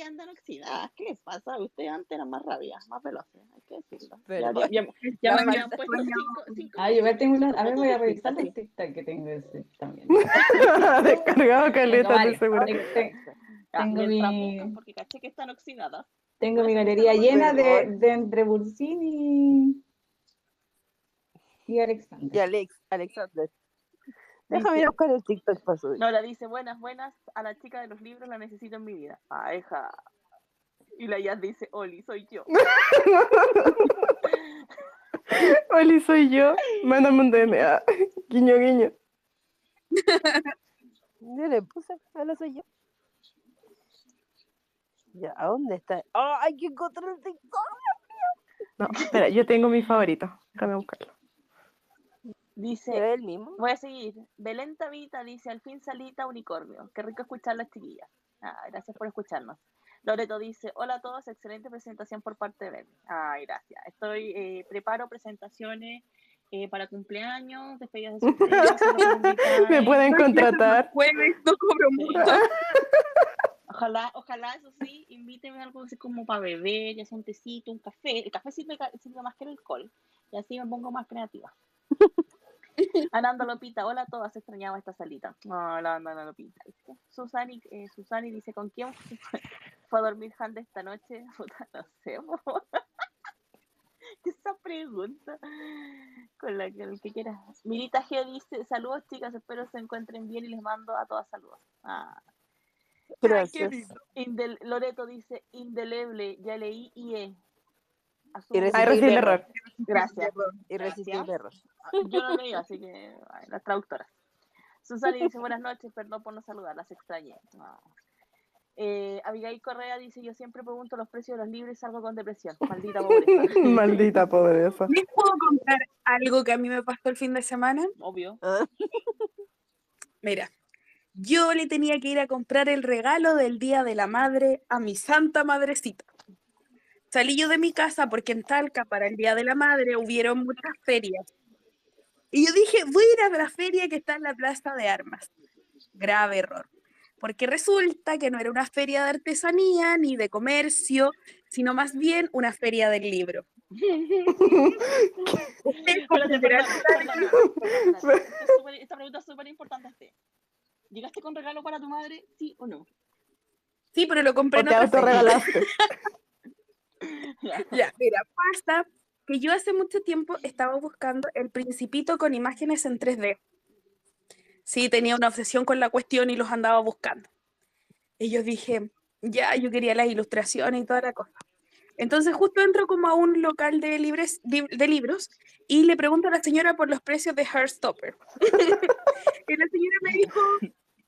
Speaker 1: Andan, oxidadas. ¿Qué les pasa? Ustedes antes eran más rabias, más veloces, hay que decirlo. Ya,
Speaker 3: Pero-
Speaker 1: ya, ya, ya me habían puesto cinco, cinco
Speaker 5: Ah, yo igual tengo unos- a ver, voy a revisar los TikTok que tengo ese también.
Speaker 4: Descargado caleta, estoy segura.
Speaker 5: Tengo- mi-
Speaker 1: porque caché que están oxidadas.
Speaker 5: Tengo mi galería llena de, de entre y, Alexander.
Speaker 3: Y Alex, Alexander. Déjame ir a buscar el TikTok para subir.
Speaker 1: No, la dice, buenas, buenas, a la chica de los libros la necesito en mi vida. Ah, hija. Y la Jazz dice, Oli, soy yo.
Speaker 4: Oli, soy yo. Mándame un DM. ah, Guiño, guiño.
Speaker 3: Yo le puse, ahora soy yo. Ya, ¿a dónde está? ¡Oh, hay que encontrar el TikTok!
Speaker 4: No, espera, yo tengo mi favorito. Déjame buscarlo.
Speaker 1: Dice,
Speaker 3: ¿Será el mismo?
Speaker 1: Voy a seguir. Belén Tavita dice, al fin salita unicornio. Qué rico escuchar las chiquillas. Ah, gracias por escucharnos. Loreto dice, hola a todos, excelente presentación por parte de Belén. Ay, gracias. Estoy, eh, preparo presentaciones eh, para cumpleaños, despedidas de
Speaker 4: Me pueden contratar.
Speaker 2: Jueves, no cobro mucho.
Speaker 1: Ojalá, ojalá, eso sí, invíteme a algo así como para beber, ya sea un tecito, un café. El café sirve, sirve más que el alcohol. Y así me pongo más creativa. Ananda Lopita, hola a todas, extrañaba esta salita. Hola, Ananda Lopita. Susani, eh, Susani dice, ¿con quién fue, a dormir Han esta noche? Puta, no sé, po. Esa pregunta. Con la que, el que quiera. Mirita G dice, saludos chicas, espero se encuentren bien y les mando a todas saludos. Ah,
Speaker 2: qué
Speaker 3: Gracias.
Speaker 1: Indel- Loreto dice, indeleble, ya leí y E.
Speaker 3: Irresistible
Speaker 4: error.
Speaker 1: Gracias.
Speaker 3: Irresistible error.
Speaker 1: Yo no leí, así que ay, las traductoras. Susana dice, buenas noches, perdón por no saludar, las extrañé. Ah. Eh, Abigail Correa dice, yo siempre pregunto los precios de los libros y salgo con depresión. Maldita pobreza.
Speaker 4: Maldita pobreza.
Speaker 2: ¿Les puedo contar algo que a mí me pasó el fin de semana?
Speaker 1: Obvio.
Speaker 3: Ah,
Speaker 2: Mira, yo le tenía que ir a comprar el regalo del Día de la Madre a mi santa madrecita. Salí yo de mi casa porque en Talca para el Día de la Madre hubieron muchas ferias. Y yo dije, voy a ir a la feria que está en la Plaza de Armas. Grave error. Porque resulta que no era una feria de artesanía ni de comercio, sino más bien una feria del libro.
Speaker 1: Esta pregunta es súper importante. ¿Llegaste con regalo para tu madre? ¿Sí o no?
Speaker 2: Sí, pero lo compré
Speaker 4: O
Speaker 2: en
Speaker 4: te autorregalaste.
Speaker 2: Ya, mira, pasa que yo hace mucho tiempo estaba buscando el principito con imágenes en 3D. Sí, tenía una obsesión con la cuestión y los andaba buscando. Y yo dije, ya, yo quería las ilustraciones y toda la cosa. Entonces justo entro como a un local de, libres, lib- de libros y le pregunto a la señora por los precios de Heartstopper. y la señora me dijo,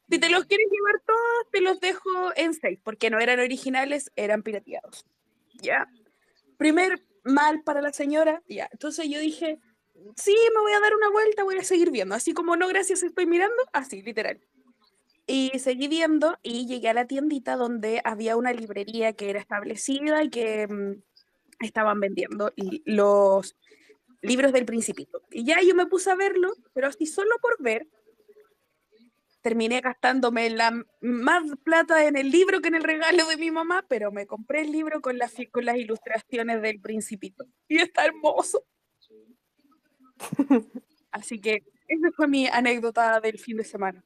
Speaker 2: si te los quieres llevar todos, te los dejo en 6, porque no eran originales, eran pirateados. Ya. Primer mal para la señora. Ya, entonces yo dije, sí, me voy a dar una vuelta, voy a seguir viendo. Así como no, gracias, estoy mirando, así, literal. Y seguí viendo y llegué a la tiendita donde había una librería que era establecida y que mm, estaban vendiendo los libros del principito. Y ya yo me puse a verlo, pero así solo por ver, terminé gastándome la más plata en el libro que en el regalo de mi mamá, pero me compré el libro con las, fi- con las ilustraciones del principito. Y está hermoso. Así que esa fue mi anécdota del fin de semana.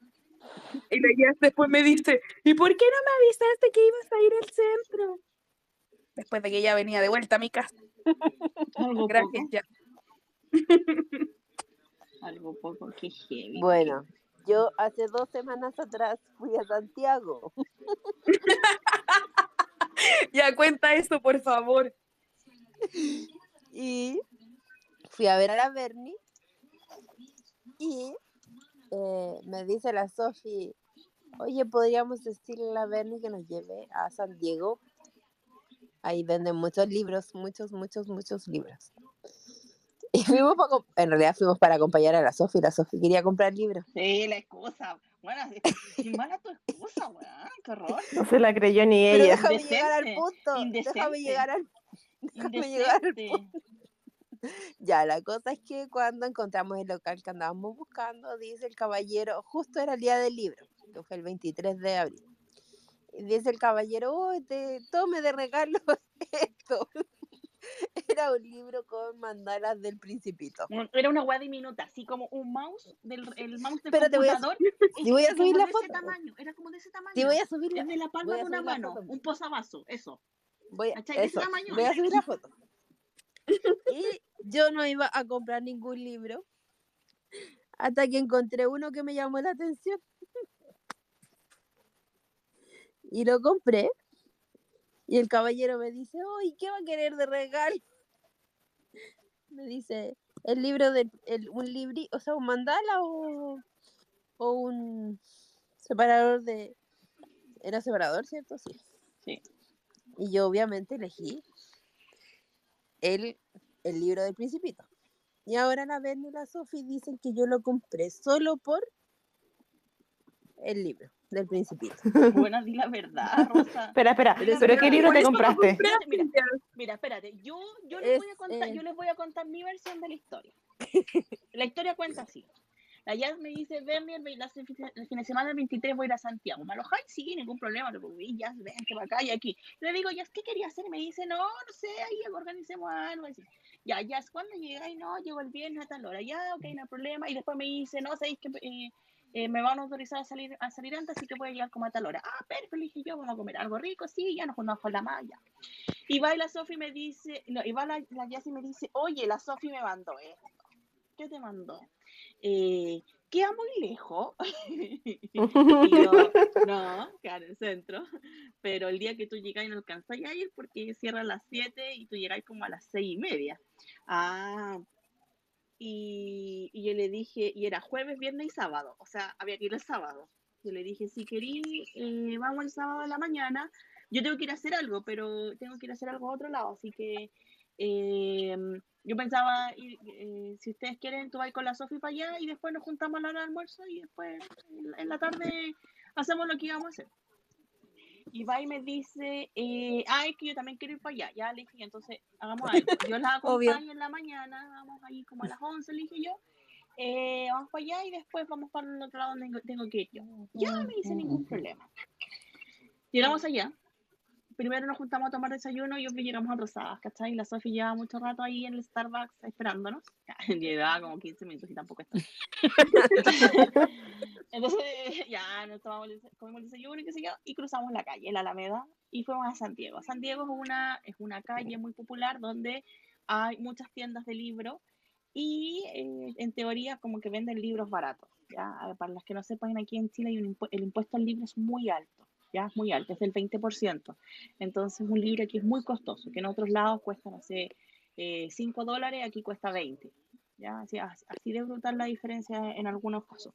Speaker 2: Y la después me dice, ¿y por qué no me avisaste que ibas a ir al centro? Después de que ya venía de vuelta a mi casa.
Speaker 1: Algo
Speaker 2: Gracias,
Speaker 1: poco.
Speaker 2: ya.
Speaker 1: Algo poco que heavy.
Speaker 3: Bueno, yo hace dos semanas atrás fui a Santiago.
Speaker 2: Ya cuenta eso, por favor.
Speaker 3: y fui a ver a la Bernie y eh, me dice la Sofi, oye, podríamos decirle a la Bernie que nos lleve a San Diego. Ahí venden muchos libros, muchos, muchos, muchos libros. Y fuimos pa com- en realidad fuimos para acompañar a la Sofi. La Sofi quería comprar libros.
Speaker 1: Sí, la excusa. Bueno, qué mala tu excusa, weón. Qué horror.
Speaker 4: No se la creyó ni
Speaker 3: Pero
Speaker 4: ella.
Speaker 3: déjame llegar al
Speaker 1: Indecente,
Speaker 3: punto. Déjame llegar al, déjame llegar al
Speaker 1: Indecente.
Speaker 3: Ya, la cosa es que cuando encontramos el local que andábamos buscando, dice el caballero, justo era el día del libro, que fue el 23 de abril. Dice el caballero, oh, te, tome de regalo esto. Era un libro con mandalas del principito.
Speaker 1: Era una weá diminuta, así como un mouse, del, el mouse del
Speaker 3: Pero te voy a-
Speaker 1: computador.
Speaker 3: sí voy a subir la foto,
Speaker 1: tamaño, era como de ese tamaño.
Speaker 3: Sí, voy a subir la,
Speaker 1: de la palma de una mano, un posavasos, eso.
Speaker 3: voy a, subir la foto. Y yo no iba a comprar ningún libro hasta que encontré uno que me llamó la atención. Y lo compré. Y el caballero me dice, ¡Uy, qué va a querer de regalo! Me dice, el libro de, el, un libri, o sea, un mandala o, o un separador de... Era separador, ¿cierto? Sí.
Speaker 1: Sí.
Speaker 3: Y yo obviamente elegí el, el libro del principito. Y ahora la Bernie y la Sofi dicen que yo lo compré solo por el libro del principito.
Speaker 1: Buena, di la verdad, Rosa.
Speaker 4: Espera, espera.
Speaker 1: Pero
Speaker 4: ¿Pero qué libro te
Speaker 2: lo
Speaker 4: compraste?
Speaker 1: Mira. Mira, espérate, yo, yo, les
Speaker 3: Es,
Speaker 1: voy a contar,
Speaker 3: eh,
Speaker 1: yo les voy a contar mi versión de la historia. La historia cuenta así. La Jazz me dice, Bernie, el, fin de semana del 23 voy a ir a Santiago. ¿Me alojáis? Sí, ningún problema. Le digo, "Y, Jazz, vente para acá y aquí. Le digo, Jazz, ¿qué quería hacer? Y me dice, no, no sé, ahí organicemos algo. Así. Ya, Jazz, ¿cuándo llegáis? No, llego el viernes a tal hora. Ya, ok, no hay problema. Y después me dice, no, sabéis que eh, eh, me van a autorizar a salir, a salir antes, así que voy a llegar como a tal hora. Ah, perfecto, le dije yo, vamos a comer algo rico, sí, ya nos juntamos con la malla. Y va la Sofi me dice, no, y va la, la me dice, oye, la Sofi me mandó esto. ¿Qué te mandó? Eh, queda muy lejos. y yo, no, en el centro. Pero el día que tú llegas no alcanzáis a ir porque cierra a las 7 y tú llegáis como a las 6 y media. Ah, y, yo le dije, y era jueves, viernes y sábado. O sea, había que ir el sábado. Yo le dije, si querí, eh, vamos el sábado a la mañana. Yo tengo que ir a hacer algo, pero tengo que ir a hacer algo a otro lado. Así que eh, yo pensaba, ir, eh, si ustedes quieren, tú vas con la Sofi para allá y después nos juntamos a la hora de almuerzo y después en la tarde hacemos lo que íbamos a hacer. Y va y me dice, eh, ah, es que yo también quiero ir para allá. Ya le dije, entonces hagamos algo. Yo la
Speaker 3: Obvio.
Speaker 1: acompaño en la mañana, vamos ahí como a las 11, le dije yo. Eh, vamos para allá y después vamos para el otro lado donde tengo- que ir yo. Ya me dice ningún problema. Llegamos allá. Primero nos juntamos a tomar desayuno y obvio llegamos a Rosadas, ¿cachai? La Sofi llevaba mucho rato ahí en el Starbucks esperándonos. Llevaba como 15 minutos y tampoco está. Entonces, ya nos tomamos, el comimos el desayuno y qué sé yo, y cruzamos la calle, la Alameda, y fuimos a San Diego. San Diego es una, es una calle muy popular donde hay muchas tiendas de libros y eh, en teoría como que venden libros baratos. ¿ya? Para los que no sepan, aquí en Chile hay un impu- el impuesto al libro es muy alto, ya es muy alto, es del 20%. Entonces un libro aquí es muy costoso, que en otros lados cuesta, no sé, eh, 5 dólares, aquí cuesta 20. ¿ya? Así, as- así de brutal la diferencia en algunos casos.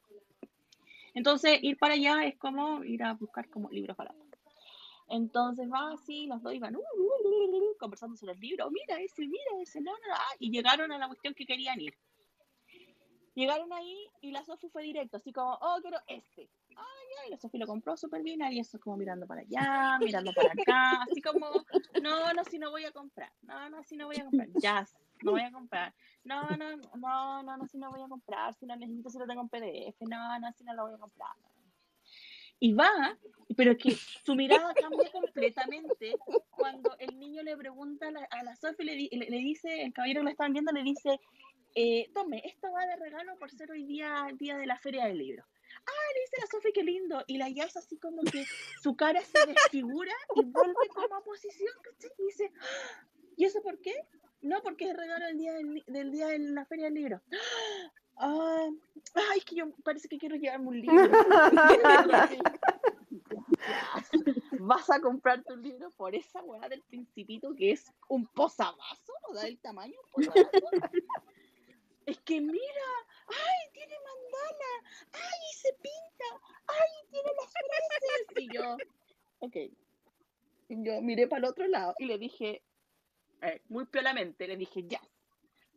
Speaker 1: Entonces, ir para allá es como ir a buscar como libros baratos. Entonces va así, los dos iban, uh, uh, conversando sobre el libro, mira ese, mira ese, no, no, ah, y llegaron a la cuestión que querían ir. Llegaron ahí y la Sofi fue directo, así como, oh, quiero este. Ah, ya, y la Sofi lo compró súper bien, ahí eso como mirando para allá, mirando para acá, así como, no, no, si no voy a comprar, no, no, si no voy a comprar, ya, no voy a comprar, no, no, no, no, no, si no voy a comprar, si no necesito, si lo tengo en PDF, no, no, si no lo voy a comprar. Y va, pero es que su mirada cambia completamente cuando el niño le pregunta a la, a la Sofi, le, di- le, le dice, el caballero que lo estaban viendo, le dice, eh, tome, esto va de regalo por ser hoy día, día de la feria del libro. Ah, le dice la Sofi, qué lindo. Y la Yas así como que su cara se desfigura y vuelve como a posición, ¿cachai? Y dice, "Ah, ¿y eso por qué? No, porque es el regalo del día del, día de la feria del libro. Ah, ay, es que yo parece que quiero llevarme un libro. Vas a comprarte un libro por esa weá del principito que es un posavasos, o sea, del tamaño. Es que mira, ay, tiene mandala, ay, se pinta, ay, tiene las frases. Y yo, ok. Yo miré para el otro lado y le dije, eh, muy piolamente, le dije, ya,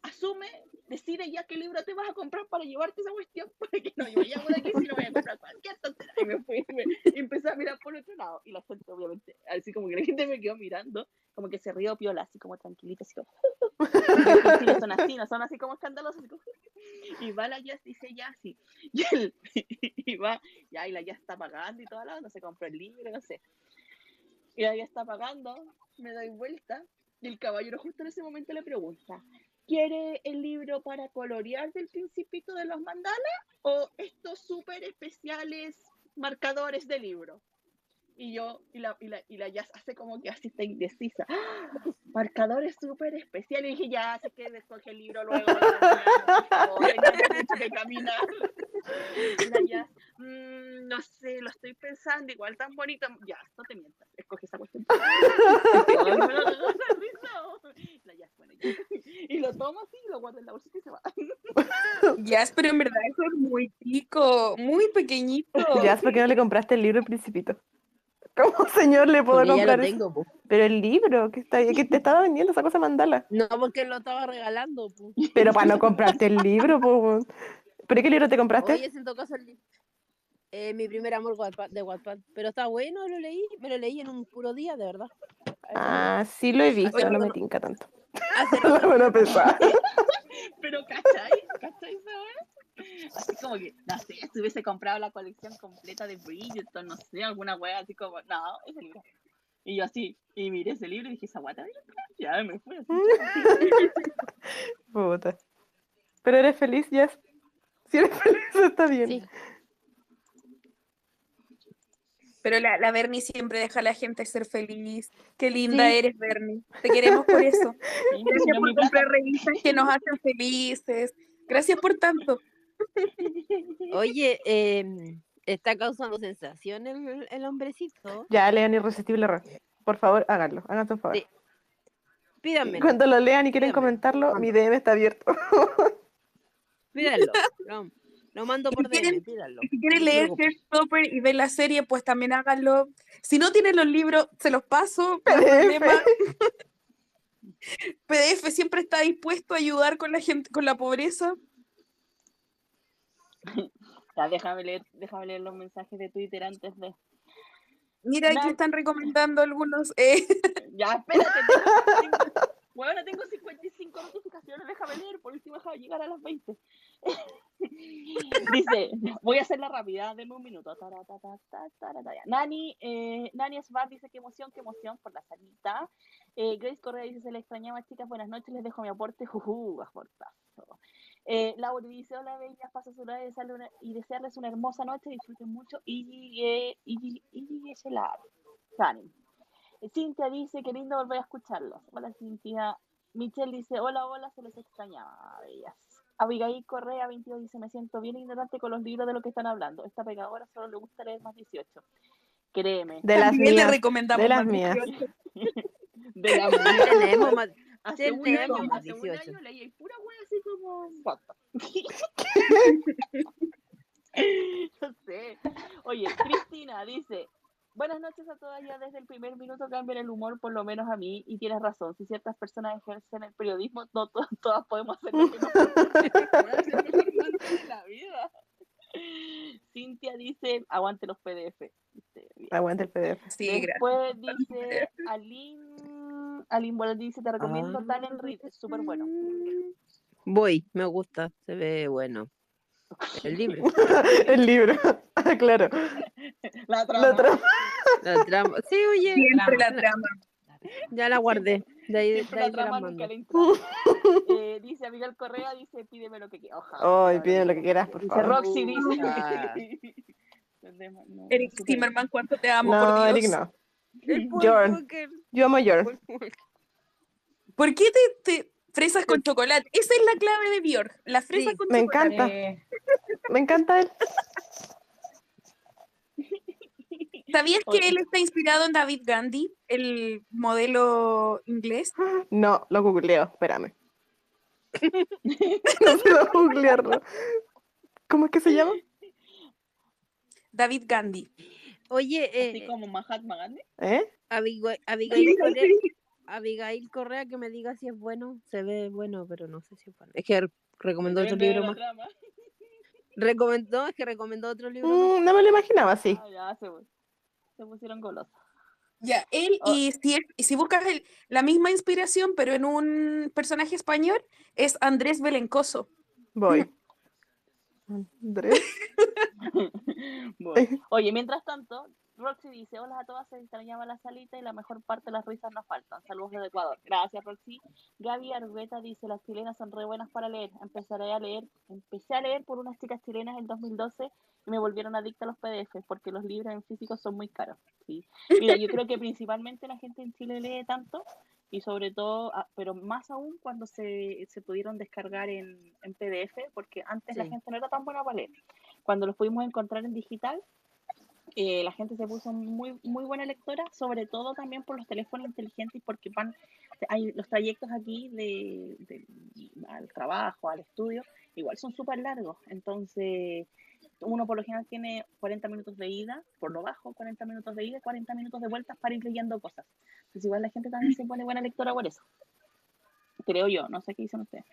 Speaker 1: asume, decide ya qué libro te vas a comprar para llevarte esa cuestión, porque no, yo de aquí si no voy a comprar cualquier. Y me fui, me, y empecé a mirar por otro lado. Y la gente, obviamente, así como que la gente me quedó mirando, como que se rió piola, así como tranquilita, así como. No son así, no son así como escandalosos. Y va la Jess, dice ya así. Y, él, y va, ya, y la ya está pagando y todo, no se compró el libro, no sé. Y la ya está pagando, me doy vuelta, y el caballero justo en ese momento le pregunta, ¿quiere el libro para colorear del principito de los mandalas o estos súper especiales marcadores de libro? Y yo, y la, y la, y la Jazz hace como que así está indecisa. ¡Ah! Marcadores súper especiales. Y dije, ya, sé que escoge el libro luego. que caminar. La Jazz, "Mm, no sé, lo estoy pensando, igual tan bonito. Ya, no te mientas, escoge esa cuestión. Ay, me da la Jazz, bueno, ya. Y lo toma así, lo guarda en la bolsita y se va.
Speaker 2: Ya, pero en verdad eso es muy pico, muy pequeñito.
Speaker 4: Ya, ¿por qué no le compraste el libro El Principito? ¿Cómo señor le puedo
Speaker 3: Porque ya
Speaker 4: comprar
Speaker 3: lo
Speaker 4: eso?
Speaker 3: tengo, po.
Speaker 4: Pero el libro que está que te estaba vendiendo esa cosa mandala.
Speaker 3: No, porque lo estaba regalando, po.
Speaker 4: Pero para no comprarte el libro, po. ¿Pero qué libro te compraste?
Speaker 3: Oye, en todo caso, el eh, mi primer amor de Wattpad. Pero está bueno, lo leí, me lo leí en un puro día, de verdad.
Speaker 4: Ah, sí lo he visto,
Speaker 2: Oye,
Speaker 4: no me tinca tanto.
Speaker 3: Hace
Speaker 4: pesada.
Speaker 1: Pero, ¿cachai? ¿Cachai esa wea? Así como que, no sé, si hubiese comprado la colección completa de Bridgerton, no sé, alguna wea así como, no, ese libro. Y yo así, y miré ese libro y dije, esa guata, ya me fui así.
Speaker 4: Puta. Pero eres feliz, Jess. Si eres feliz, está bien.
Speaker 3: Sí.
Speaker 2: Pero la, la Bernie siempre deja a la gente ser feliz. Qué linda
Speaker 3: Sí.
Speaker 2: eres, Bernie. Te queremos por eso.
Speaker 1: Sí,
Speaker 2: Gracias por comprar revistas que nos hacen felices. Gracias por tanto.
Speaker 3: Oye, em, está causando sensación el, el hombrecito.
Speaker 4: Ya, lean Irresistible Error. Por favor, háganlo. Háganse un favor.
Speaker 3: Sí. Pídanme,
Speaker 4: Cuando lo lean y quieren comentarlo, mi. DM está abierto.
Speaker 3: pídanlo. Lo, lo mando por
Speaker 2: quieren-
Speaker 3: DM, pídanlo.
Speaker 2: Si quieren
Speaker 3: no
Speaker 2: leer. Heartstopper y ver la serie, pues también háganlo. Si no tienen los libros, se los paso. no
Speaker 4: PDF.
Speaker 2: PDF siempre está dispuesto a ayudar con la gente, con la pobreza.
Speaker 1: Ya, déjame leer, déjame leer los mensajes de Twitter antes de.
Speaker 2: Mira, aquí están recomendando algunos. eh,
Speaker 1: Ya, espérate. Tengo, tengo- bueno, tengo 55 notificaciones, déjame leer, por último déjame llegar a las 20. Dice, voy a hacerla rápida, denme un minuto. Nani, eh, Nani Asbar dice, qué emoción, qué emoción por la salita. Eh, Grace Correa dice, se le extrañaba, chicas, buenas noches, les dejo mi aporte, juju, aportazo. Eh, Laura dice, hola, bellas, pasa su hora de desearle una- y desearles una hermosa noche, disfruten mucho y y y y ese lado. Ánimo. Eh, Cintia dice, qué lindo volver a escucharlos. Hola, Cintia. Michelle dice, hola, hola, se les extrañaba, bellas. Abigail Correa, 22, dice, me siento bien ignorante con los libros de lo que están hablando. Esta pegadora solo le gusta leer más 18. Créeme.
Speaker 4: De las
Speaker 2: también le
Speaker 4: mías.
Speaker 2: recomendamos
Speaker 4: de las
Speaker 2: más
Speaker 4: mías.
Speaker 2: 18.
Speaker 1: De la
Speaker 3: Sí
Speaker 1: mía.
Speaker 3: tenemos más-
Speaker 1: Hace un año, hace un
Speaker 3: 18.
Speaker 1: año leí pura wea así como... No sé. Oye, Cristina dice, buenas noches a todas. Ya desde el primer minuto cambian el humor, por lo menos a mí. Y tienes razón. Si ciertas personas ejercen el periodismo, no to- todas podemos hacer lo que nos la vida. Cintia dice, aguante los PDF.
Speaker 4: Aguanta el PDF.
Speaker 2: Sí, gracias.
Speaker 1: Después dice Aline, Aline bueno, dice, te recomiendo
Speaker 3: Ah.
Speaker 1: Talent Read, es súper bueno.
Speaker 3: Voy, me gusta, se ve bueno. El libro,
Speaker 4: El libro. Claro.
Speaker 1: La
Speaker 4: La trama.
Speaker 3: la trama. Sí, oye,
Speaker 2: Siempre la
Speaker 3: la-
Speaker 2: trama.
Speaker 3: ya la guardé. De ahí, de ahí
Speaker 1: la
Speaker 3: la.
Speaker 1: Eh, dice Miguel Correa, dice, pídeme lo que quieras.
Speaker 4: Ay, pide lo que quieras, por
Speaker 1: Dice
Speaker 4: favor.
Speaker 1: Roxy, dice.
Speaker 3: Ah.
Speaker 2: Eric Zimmerman, ¿cuánto te amo,
Speaker 4: No,
Speaker 2: por
Speaker 4: Eric
Speaker 2: Dios?
Speaker 4: no.
Speaker 3: El Paul
Speaker 4: Jorn.
Speaker 3: Walker,
Speaker 4: Yo amo
Speaker 3: Walker.
Speaker 2: ¿Por qué te, te fresas con chocolate? Esa es la clave de Björk, la fresa
Speaker 3: Sí,
Speaker 2: con
Speaker 4: me
Speaker 2: chocolate.
Speaker 4: encanta.
Speaker 5: Eh,
Speaker 4: Me encanta él.
Speaker 2: ¿Sabías que él está inspirado en David Gandhi, el modelo inglés?
Speaker 4: No, lo googleo, espérame. no puedo googlearlo. ¿Cómo es que se llama?
Speaker 2: David Gandhi.
Speaker 3: Oye,
Speaker 1: Así
Speaker 3: eh,
Speaker 1: como Mahatma Gandhi.
Speaker 4: ¿Eh?
Speaker 3: Abigail, Abigail Correa, Abigail Correa, que me diga si es bueno. Se ve bueno, pero no sé si es bueno. Es que recomendó otro libro más.
Speaker 1: trama.
Speaker 3: Recomendó, es que recomendó otro libro más.
Speaker 4: Mm, no me lo imaginaba así.
Speaker 1: Ah, ya, se, se pusieron golosos.
Speaker 2: Ya, él,
Speaker 1: Oh.
Speaker 2: y si, y si buscas el- la misma inspiración, pero en un personaje español, es Andrés Belencoso.
Speaker 4: Voy. Andrés.
Speaker 1: Bueno. Oye, mientras tanto, Roxy dice, hola a todas, se extrañaba la salita y la mejor parte de las risas nos faltan. Saludos desde Ecuador. Gracias, Roxy. Gaby Argueta dice, las chilenas son re buenas para leer. Empezaré a leer, empecé a leer por unas chicas chilenas en 2012 y me volvieron adicta a los PDF porque los libros en físico son muy caros. ¿sí? Mira, yo creo que principalmente la gente en Chile lee tanto y sobre todo, ah, pero más aún cuando se, se pudieron descargar en, en PDF, porque antes la gente no era tan buena para leer. Cuando los pudimos encontrar en digital, eh, la gente se puso muy, muy buena lectora, sobre todo también por los teléfonos inteligentes porque van, hay los trayectos aquí de, de- al trabajo, al estudio, igual son súper largos. Entonces, uno por lo general tiene 40 minutos de ida, por lo bajo, 40 minutos de ida, 40 minutos de vueltas para ir leyendo cosas. Entonces, igual la gente también se pone buena lectora por eso. Creo yo, no sé qué dicen ustedes.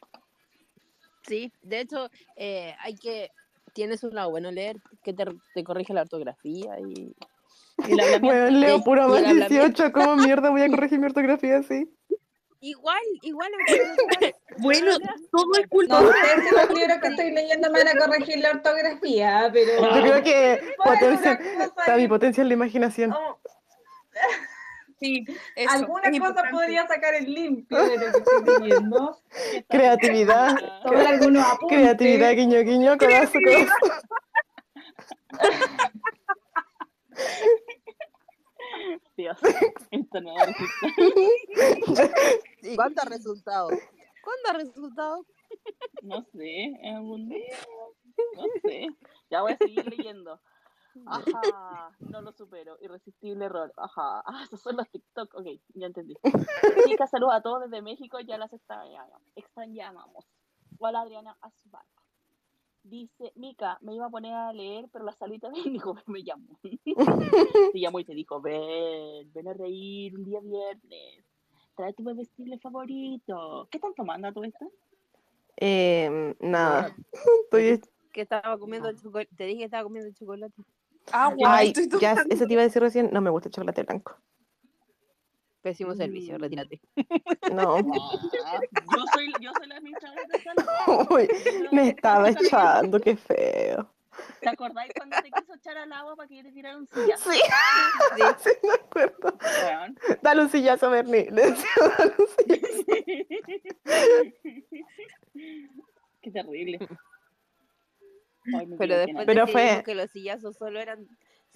Speaker 3: Sí, de hecho, eh, hay que. Tienes un lado bueno leer que te, te corrige la ortografía y.
Speaker 1: Y hablamiento-
Speaker 4: Bueno, leo puro más
Speaker 3: el hablamiento.
Speaker 4: 18. ¿Cómo mierda voy a corregir mi ortografía así?
Speaker 3: Igual, igual.
Speaker 2: Bueno, todo es culpa
Speaker 5: No
Speaker 2: de
Speaker 5: sé si los libros que estoy leyendo me van a corregir la ortografía, pero.
Speaker 4: Yo creo que potencia,
Speaker 5: cosa
Speaker 4: está mi potencia en la imaginación.
Speaker 5: Oh,
Speaker 2: sí, eso,
Speaker 5: Algunas
Speaker 2: es
Speaker 5: cosas
Speaker 2: importante.
Speaker 5: podría sacar el limpio de lo que estoy leyendo.
Speaker 4: Creatividad.
Speaker 5: Tomar algunos apuntes.
Speaker 4: Creatividad, guiño, guiño, codazo, codazo.
Speaker 1: Dios, esto no va a resultar.
Speaker 3: ¿Y ¿Cuánto ha resultado? ¿Cuánto ha resultado?
Speaker 1: No sé, algún día. No sé. Ya voy a seguir leyendo. Ajá, no lo supero. Irresistible error. Ajá. Ah, esos son los TikTok. Ok, ya entendí. Chicas, saludos a todos desde México. Ya las extrañamos. Extrañamos. Hola Adriana Asbar. Dice, Mica, me iba a poner a leer, pero la salita me dijo, me llamó. Te llamó y te dijo, ven, ven a reír un día viernes. Trae tu bebestible favorito. ¿Qué están tomando tú esto?
Speaker 4: Eh, nada. Estoy...
Speaker 3: Que estaba comiendo chocolate. Te dije que estaba comiendo chocolate.
Speaker 2: Agua,
Speaker 4: Ay,
Speaker 2: estoy
Speaker 4: ya, eso te iba a decir recién. No me gusta el chocolate blanco.
Speaker 3: Pésimo servicio,
Speaker 1: Mm.
Speaker 3: retírate.
Speaker 4: No.
Speaker 1: Ah, yo soy, yo soy la administradora de.
Speaker 4: Uy, me estaba echando, qué feo.
Speaker 1: ¿Te acordáis cuando te quiso echar al agua para que yo te tirara un sillazo?
Speaker 4: Sí, sí, me acuerdo.
Speaker 1: Weón.
Speaker 4: Dale un sillazo, Bernie. Le decía, dale un sillazo.
Speaker 1: Qué terrible. Ay,
Speaker 3: Pero después
Speaker 4: Pero fue-
Speaker 3: que los sillazos solo eran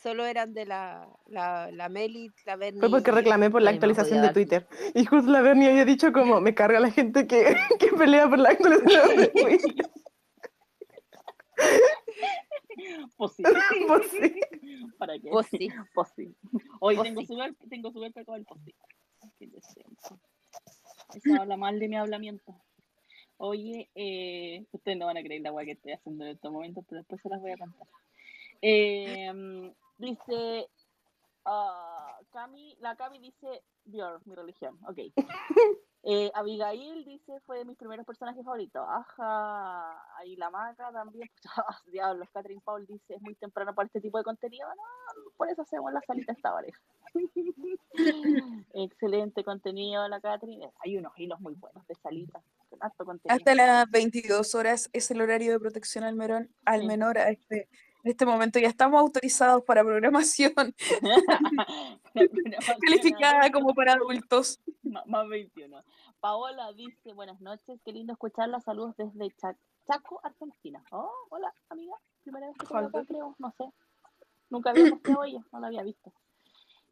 Speaker 3: solo eran de la, la, la Meli, la Berni.
Speaker 4: Fue porque reclamé por la
Speaker 3: más
Speaker 4: actualización de. Twitter. Y justo la Bernie había dicho como, me carga la gente que, que pelea por la actualización de Twitter.
Speaker 1: Pues sí.
Speaker 4: Pues sí.
Speaker 1: ¿Para qué?
Speaker 3: Pues sí.
Speaker 1: Pues sí. Hoy
Speaker 3: Pues
Speaker 1: tengo súper tengo súper pecado el decente. Eso habla mal de mi hablamiento. Oye, eh, ustedes no van a creer la weá que estoy haciendo en estos momentos, pero después se las voy a contar. Eh, dice Ah, Cami, la Cami dice Dior, mi religión. Ok. Eh, Abigail dice fue de mis primeros personajes favoritos. Ajá. Ahí la maca también. Ah, diablos, Catherine Paul dice es muy temprano para este tipo de contenido. No, por eso hacemos la salita esta pareja. Excelente contenido la Catherine. Hay unos hilos muy buenos de salita.
Speaker 2: Hasta las 22 horas es el horario de protección al, menor, al
Speaker 1: Sí.
Speaker 2: menor a este, en este momento. Ya estamos autorizados para programación calificada como para adultos.
Speaker 1: Más 21. Paola dice, buenas noches, qué lindo escucharla, saludos desde Cha- Chaco, Argentina. Oh, hola, amiga, primera vez que te veo creo, no sé. Nunca había posteado ella, no la había visto.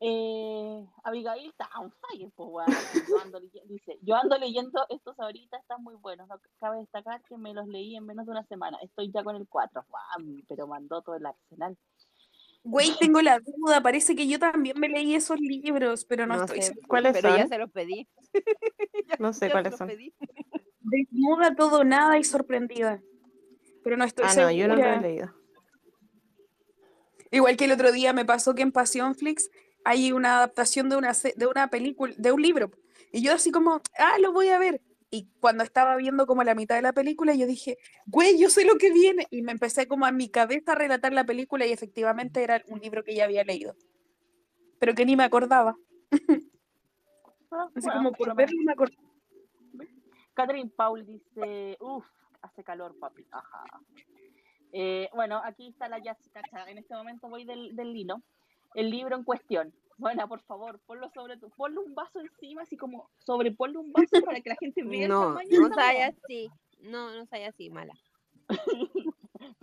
Speaker 1: Eh, Abigail está on fire, pues, weón. Yo ando leye- Dice, yo ando leyendo estos ahorita, están muy buenos. No cabe destacar que me los leí en menos de una semana. Estoy ya con el 4, Guau, pero mandó todo el arsenal.
Speaker 2: Güey, tengo la duda. Parece que yo también me leí esos libros, pero no,
Speaker 3: No
Speaker 2: estoy
Speaker 3: sé.
Speaker 4: ¿Cuáles
Speaker 3: pero ya se los pedí.
Speaker 4: No sé cuáles son.
Speaker 2: Desnuda, todo, nada y sorprendida. Pero no estoy
Speaker 4: Ah, no, yo no lo he leído.
Speaker 2: Igual que el otro día me pasó que en Pasión Flix hay una adaptación de una, de una película, de un libro. Y yo así como, ah, lo voy a ver. Y cuando estaba viendo como la mitad de la película, yo dije, güey, yo sé lo que viene. Y me empecé como en mi cabeza a relatar la película y efectivamente era un libro que ya había leído. Pero que ni me acordaba.
Speaker 1: Ah,
Speaker 2: Así
Speaker 1: bueno,
Speaker 2: como
Speaker 1: por
Speaker 2: verlo me acordaba.
Speaker 1: Catherine Paul dice, uff, hace calor, papi. Ajá. Eh, bueno, aquí está la Jazz. En este momento voy del, del lino. El libro en cuestión. Bueno, por favor, ponlo sobre tu, ponle un vaso encima, así como sobre ponle un vaso para que la gente vea el
Speaker 3: No,
Speaker 1: tamaño de
Speaker 3: no soy
Speaker 1: weá.
Speaker 3: así. No, no soy así, mala.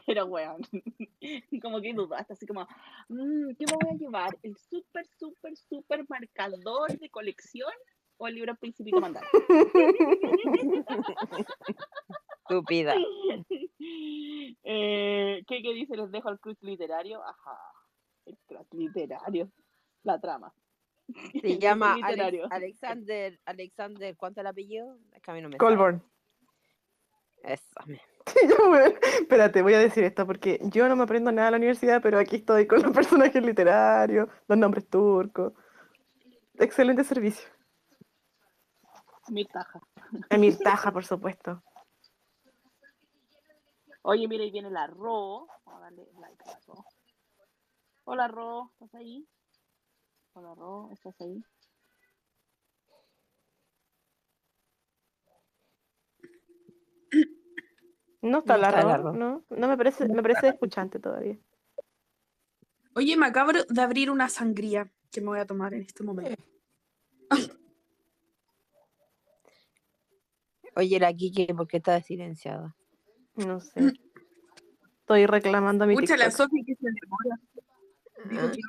Speaker 1: Pero weón, como que dudaste, así como, mm, ¿qué me voy a llevar? ¿El súper, súper, súper marcador de colección o el libro Principito Mandar?
Speaker 3: Estúpida.
Speaker 1: eh, ¿qué, ¿Qué dice? Les dejo el cruz literario. Ajá, el literario. La trama.
Speaker 3: Se llama Alex-. Alexander, Alexander, ¿cuánto el apellido? Es que a mí no me sale.
Speaker 4: Colborn.
Speaker 3: Eso.
Speaker 4: Espérate, voy a decir esto porque yo no me aprendo nada en la universidad, pero aquí estoy con los personajes literarios, los nombres turcos. Excelente servicio.
Speaker 1: Mi taja.
Speaker 4: Emir Taja, por supuesto.
Speaker 1: Oye, mira, ahí viene la Ro. Vamos a darle like a la Ro. Hola, Ro, ¿estás ahí? Hola, Ro, ¿estás ahí?
Speaker 4: No está
Speaker 3: No
Speaker 4: la
Speaker 3: está la
Speaker 4: Ro,
Speaker 3: Ro.
Speaker 4: no, no me parece, me parece escuchante todavía.
Speaker 2: Oye, me acabo de abrir una sangría que me voy a tomar en este momento.
Speaker 3: Oye, la Kike, ¿por qué está silenciada?
Speaker 4: No sé. Estoy reclamando mi
Speaker 2: Escucha la. Sofi que se demora. Digo
Speaker 3: Ah.
Speaker 2: que-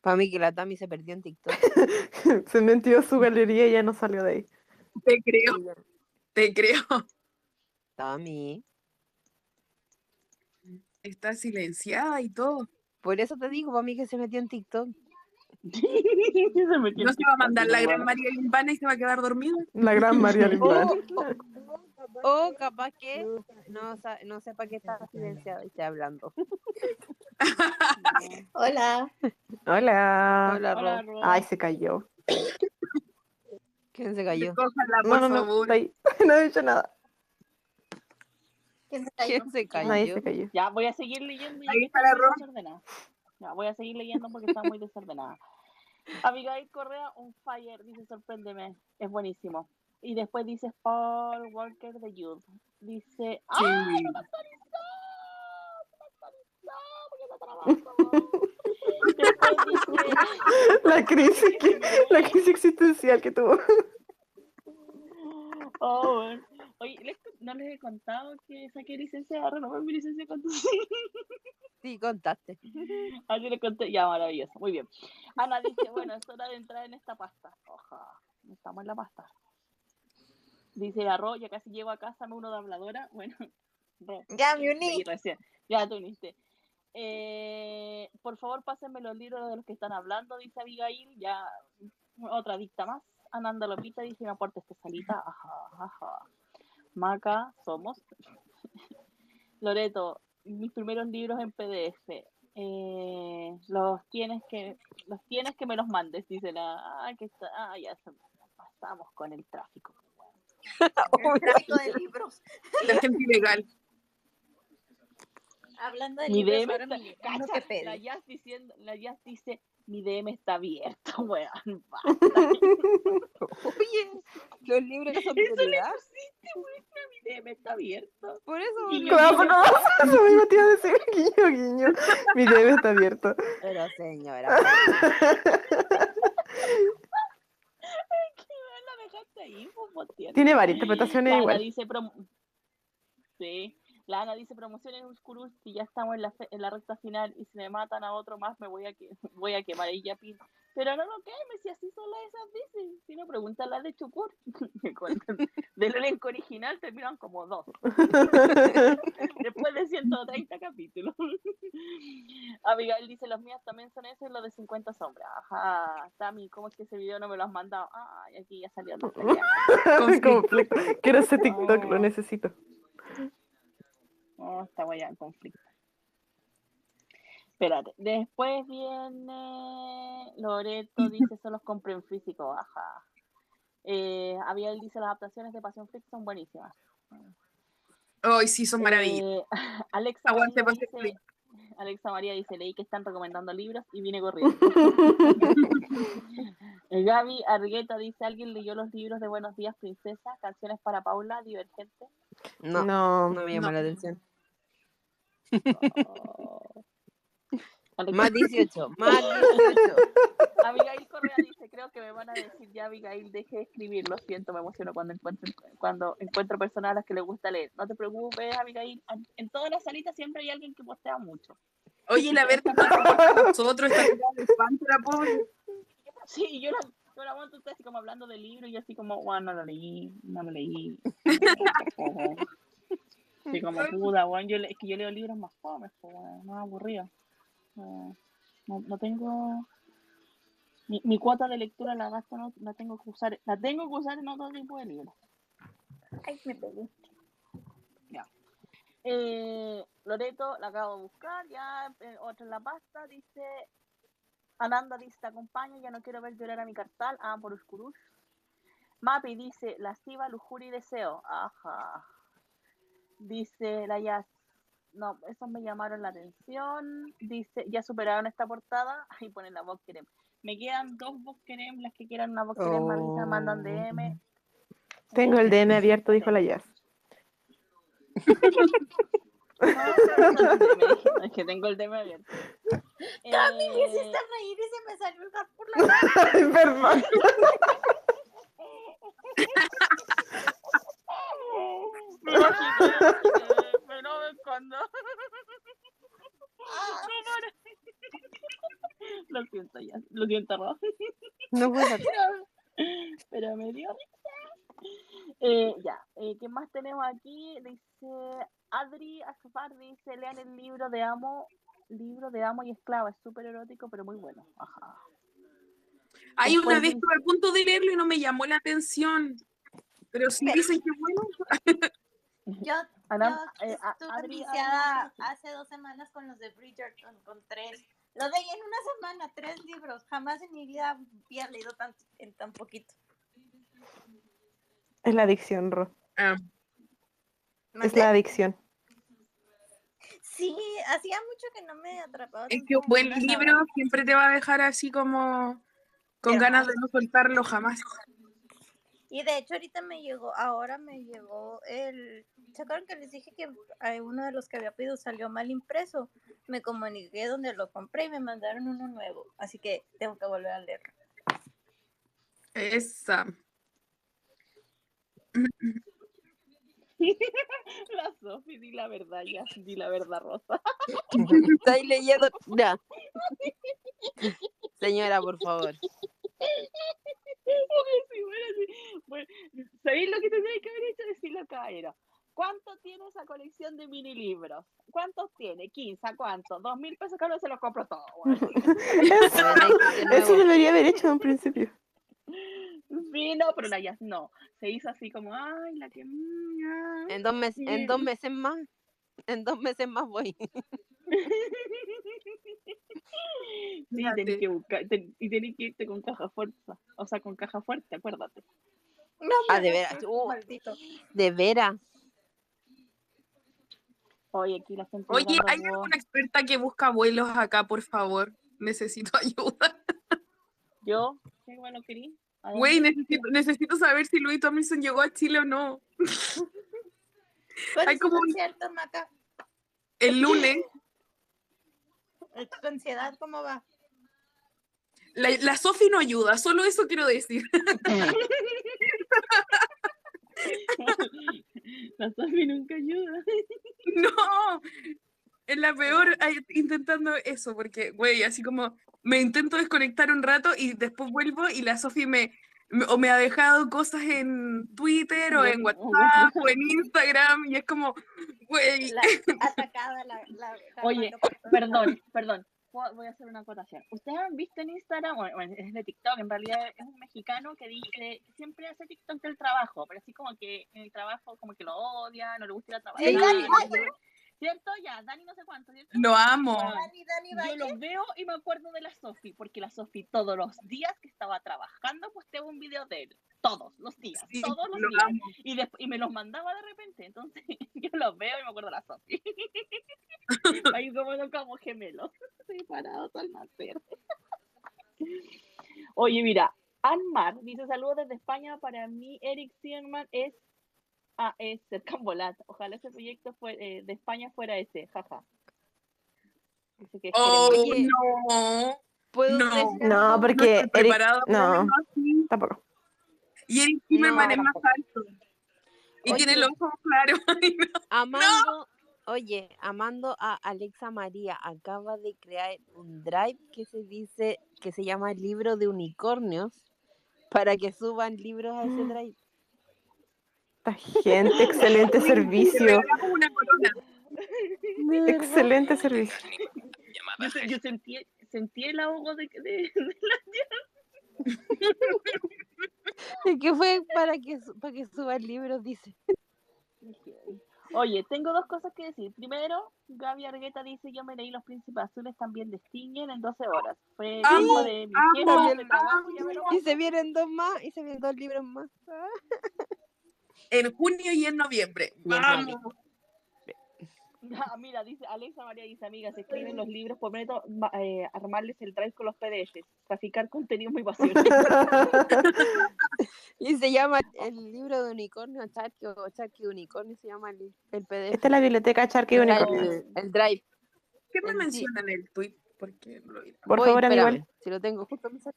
Speaker 3: Para mí que la Tami se perdió en TikTok.
Speaker 4: Se metió a su galería y ya no salió de ahí.
Speaker 2: Te creo, te creo.
Speaker 3: Tami.
Speaker 2: Está silenciada y todo.
Speaker 3: Por eso te digo, para mí que se metió en TikTok.
Speaker 1: Se metió
Speaker 2: No
Speaker 1: en
Speaker 2: se va a mandar la gran. María Limbana y se va a quedar dormida.
Speaker 4: La gran María Limbán.
Speaker 3: O, o capaz que no, no sepa que está silenciado y esté hablando.
Speaker 6: Hola.
Speaker 4: Hola.
Speaker 3: Hola,
Speaker 1: Hola,
Speaker 3: Ro.
Speaker 1: Ro.
Speaker 4: Ay, se cayó.
Speaker 3: ¿Quién se cayó?
Speaker 4: No, no, no. No he dicho nada.
Speaker 3: ¿Quién se cayó?
Speaker 4: Nadie se cayó.
Speaker 1: Ya, voy a seguir leyendo. ya
Speaker 2: Ahí está la Ro.
Speaker 1: Ya, voy a seguir leyendo porque está muy desordenada. Abigail Correa, un fire, dice sorpréndeme, es buenísimo. Y después dice Paul Walker de Youth. Dice, ¡ah!
Speaker 2: Sí.
Speaker 1: ¡No me actualizó! ¡No me actualizó! Porque está trabajando. Después dice,
Speaker 4: La crisis, que, la crisis existencial que tuvo.
Speaker 1: oh, bueno. Oye, ¿les- no les he contado que saqué licencia renovar mi licencia de conducir.
Speaker 3: Sí, contaste.
Speaker 1: Así le conté, ya, maravilloso, muy bien. Ana dice, bueno, es hora de entrar en esta pasta. Oja, estamos en la pasta. Dice Ro, ya casi llego a casa, me uno de habladora. Bueno, Ro,
Speaker 6: Ya me uní.
Speaker 1: recién, ya te uniste. Eh, por favor, pásenme los libros de los que están hablando, dice Abigail, ya otra dicta más. Ananda Lopita dice, me aporta esta salita. Ajá, ajá. Maca, somos. Loreto, mis primeros libros en PDF. Eh, los tienes que los tienes que me los mandes, dice la. Ah, que está, ah, ya se- pasamos con el tráfico.
Speaker 6: El tráfico de libros.
Speaker 2: La gente ilegal.
Speaker 6: Hablando de
Speaker 1: Mi
Speaker 6: libros,
Speaker 1: DM cacha, la Jazz diciendo, la Jazz dice, mi DM está abierto, weón. basta".
Speaker 3: Oye, los libros no son
Speaker 1: Eso le
Speaker 3: prioridad.
Speaker 1: pusiste, weón, mi DM está abierto.
Speaker 3: Por eso.
Speaker 1: Guiño,
Speaker 4: Claro,
Speaker 1: guiño.
Speaker 4: no, eso mismo te iba a decir, guiño, guiño. Mi DM está abierto.
Speaker 3: Pero señora.
Speaker 1: ¿Qué weón la dejaste ahí, pues?
Speaker 4: Tiene varias interpretaciones
Speaker 1: La Ana
Speaker 4: igual.
Speaker 1: dice Sí. La Ana dice promociones y ya estamos en la, fe- en la recta final y si me matan a otro más me voy a que voy a quemar y ya. Pero no lo quemes si así son las esas veces. Si no pregunta la de Chukur. Del elenco original terminan como dos. Después de 130 capítulos. Abigail dice, los míos también son esos y los de 50 sombras. Ajá, Tami, ¿cómo es que ese video no me lo has mandado? Ay, aquí ya salió.
Speaker 4: Quiero ese TikTok, lo necesito.
Speaker 1: Oh, esta wea en conflicto. Espérate, después viene Loreto, dice, solo los compré en físico, ajá. Eh, Abigail dice, las adaptaciones de Pasión Freak son buenísimas.
Speaker 2: Hoy sí, son maravillas.
Speaker 1: Eh, Alexa,
Speaker 2: Aguante,
Speaker 1: María dice, Alexa María dice, leí que están recomendando libros y vine corriendo. Eh, Gaby Argueta dice, ¿alguien leyó los libros de Buenos Días Princesa? Canciones para Paula, Divergente.
Speaker 3: No,
Speaker 4: No,
Speaker 3: no me llama la atención.
Speaker 1: Oh.
Speaker 3: Más 18, más 18.
Speaker 1: Abigail Correa dice, creo que me van a decir ya Abigail, deje de escribir, lo siento, me emociono cuando encuentro, cuando encuentro personas a las que les gusta leer. No te preocupes, Abigail, en- todas las salitas siempre hay alguien que postea mucho.
Speaker 2: Oye, la verdad, nosotros pobre.
Speaker 1: Sí, yo la, yo la usted así como hablando de libros y así como, bueno, no lo leí, no lo leí. Así como, puta, bueno, yo le- es que yo leo libros más jóvenes, pues, bueno, más aburridos. No, no, no tengo... Mi, mi cuota de lectura la gasto, no, la tengo que usar, la tengo que usar en otro tipo de libros.
Speaker 6: Ay, me pegué.
Speaker 1: Eh, Loreto, la acabo de buscar, ya eh, otra en la pasta, dice Ananda dice, te acompaño, ya no quiero ver llorar a mi cartal, ah, por Uskurush. Mapi dice, lasciva, lujuria y deseo, ajá. Dice la Yas, no, esos me llamaron la atención. Dice, ya superaron esta portada, ahí ponen la voz querem. Me quedan dos voz querem, las que quieran una voz querem, me avisan, mandan DM.
Speaker 4: tengo el DM abierto, dijo la Jazz.
Speaker 1: No, no, no, es que tengo el tema abierto.
Speaker 6: Cami, me
Speaker 1: Eh,
Speaker 6: hiciste reír y se me salió el gas por la cara.
Speaker 4: Ay, perdón.
Speaker 1: me me escondo. Lo siento ya, lo siento, Ro.
Speaker 3: No puedo.
Speaker 1: pero, pero me dio risa. Eh, ya, eh, ¿qué más tenemos aquí? Dice Adri Asfar, dice, lean el libro de Amo, libro de Amo y Esclava, es súper erótico, pero muy bueno. Ajá.
Speaker 2: Hay una vez
Speaker 1: dice-
Speaker 2: estuve a punto de leerlo y no me llamó la atención. Pero si dicen que bueno,
Speaker 6: Yo,
Speaker 1: Ana-
Speaker 6: yo
Speaker 1: eh,
Speaker 6: estuve
Speaker 1: Adri-
Speaker 6: viciada
Speaker 1: Adri-
Speaker 6: hace dos semanas con los de Bridgerton, con tres. Lo leí en una semana, tres libros. Jamás en mi vida había leído tanto en tan poquito.
Speaker 4: Es la adicción, Ro.
Speaker 2: ah,
Speaker 4: Es la adicción.
Speaker 6: Sí, hacía mucho que no me atrapaba.
Speaker 2: es que un buen libro siempre te va a dejar así como con ganas de no soltarlo jamás.
Speaker 6: Y de hecho ahorita me llegó, ahora me llegó el... ¿Se acuerdan que les dije que uno de los que había pedido salió mal impreso? Me comuniqué donde lo compré y me mandaron uno nuevo. Así que tengo que volver a leerlo.
Speaker 2: Esa.
Speaker 1: La Sofi, di la verdad ya, di la verdad, Rosa.
Speaker 3: Estáis leyendo. Ya. Señora, por favor.
Speaker 1: Bueno, ¿Sabéis lo que tendría que haber hecho? Decirlo era. ¿Cuánto tiene esa colección de mini libros? ¿Cuántos tiene? ¿15? ¿A cuánto? ¿Dos mil pesos uno se los compro todos? bueno.
Speaker 4: Eso, eso debería haber hecho de un principio.
Speaker 1: Sí, no, pero la ya no. Se hizo así como, ay, la que... mm, ah".
Speaker 3: En dos, meses, en dos meses más. En dos meses más voy.
Speaker 1: Sí, tenés que buscar, ten- y tenés que irte con caja fuerza, o sea, con caja fuerte, acuérdate.
Speaker 6: No,
Speaker 3: Ah, de veras. Uh,
Speaker 6: maldito.
Speaker 3: de veras.
Speaker 1: Oye, aquí la gente
Speaker 2: Oye, ¿hay alguna experta que busca vuelos acá, por favor? Necesito ayuda.
Speaker 1: Yo, qué bueno querí.
Speaker 2: Güey, necesito, necesito saber si Louis Tomlinson llegó a Chile o no.
Speaker 6: ¿Cuál
Speaker 2: Hay como un-
Speaker 6: concierto, Maca?
Speaker 2: El lunes,
Speaker 6: ¿Tu ansiedad cómo va?
Speaker 2: la, la Sofi no ayuda, solo eso quiero decir.
Speaker 1: La Sofi nunca ayuda.
Speaker 2: No, es la peor intentando eso, porque, güey, así como me intento desconectar un rato y después vuelvo y la Sofi me- o me ha dejado cosas en Twitter o en WhatsApp o en Instagram y es como, güey,
Speaker 6: La atacada, la, la, la
Speaker 1: Oye, Perdón, perdón. Voy voy a hacer una acotación. ¿Ustedes han visto en Instagram, bueno, bueno, es de TikTok, en realidad es un mexicano que, di- que siempre hace TikTok del trabajo, pero así como que en el trabajo como que lo odia, no le gusta ir a trabajar.
Speaker 6: El
Speaker 1: ¿Cierto? Ya, Dani no sé cuánto, ¿cierto?
Speaker 2: lo amo.
Speaker 6: Dani, Dani
Speaker 1: Yo los veo y me acuerdo de la Sofi, porque la Sofi todos los días que estaba trabajando posteaba un video de él. Todos los días,
Speaker 2: Sí,
Speaker 1: todos los
Speaker 2: lo
Speaker 1: días.
Speaker 2: amo.
Speaker 1: Y, desp- y me los mandaba de repente, entonces yo los veo y me acuerdo de la Sofi. Ahí como, como gemelos, separados al nacer. Oye, mira, Anmar dice saludos desde España. Para mí, Eric Zimmerman es, ah, es Cercambolat. Ojalá ese proyecto fue, eh, de España fuera ese, jaja. Que
Speaker 2: Oh, no.
Speaker 3: ¿Puedo
Speaker 2: No.
Speaker 4: No, porque
Speaker 2: estoy
Speaker 4: Eric, no, tampoco.
Speaker 2: Y Eric Zimmerman es más alto. Y
Speaker 3: Oye.
Speaker 2: tiene los ojos claros. No.
Speaker 3: Amando, oye, amando a Alexa María, acaba de crear un drive que se dice, que se llama Libro de Unicornios, para que suban libros a ese drive.
Speaker 4: Esta gente, excelente
Speaker 2: Te
Speaker 4: servicio. Excelente servicio.
Speaker 1: Yo, se- yo sentí, sentí el ahogo de, de, de
Speaker 3: Es que fue para que, para que suban libros, dice.
Speaker 1: Oye, tengo dos cosas que decir. Primero, Gaby Argueta dice, yo me leí Los Príncipes Azules también de Stingen en 12 horas. Fue el tiempo de mi de trabajo, lo
Speaker 3: Y se vienen dos más, y se vienen dos libros más.
Speaker 2: En junio y en noviembre. Vamos.
Speaker 1: Ah, mira, dice Alexa María dice, amiga, se escriben los libros, prometo eh, armarles el drive con los PDFs, traficar contenido muy pasión.
Speaker 3: Y se llama el libro de unicornio, Charque o Charque de unicornio, se llama el, el PDF.
Speaker 4: Esta es la biblioteca Charque y
Speaker 3: el,
Speaker 4: Unicornio.
Speaker 3: el drive.
Speaker 2: ¿Qué me
Speaker 3: sí.
Speaker 2: mencionan en el tweet? Porque no lo.
Speaker 4: Por
Speaker 3: Voy,
Speaker 4: favor,
Speaker 3: espérame,
Speaker 4: Aníbal.
Speaker 3: Si lo tengo justo me sale.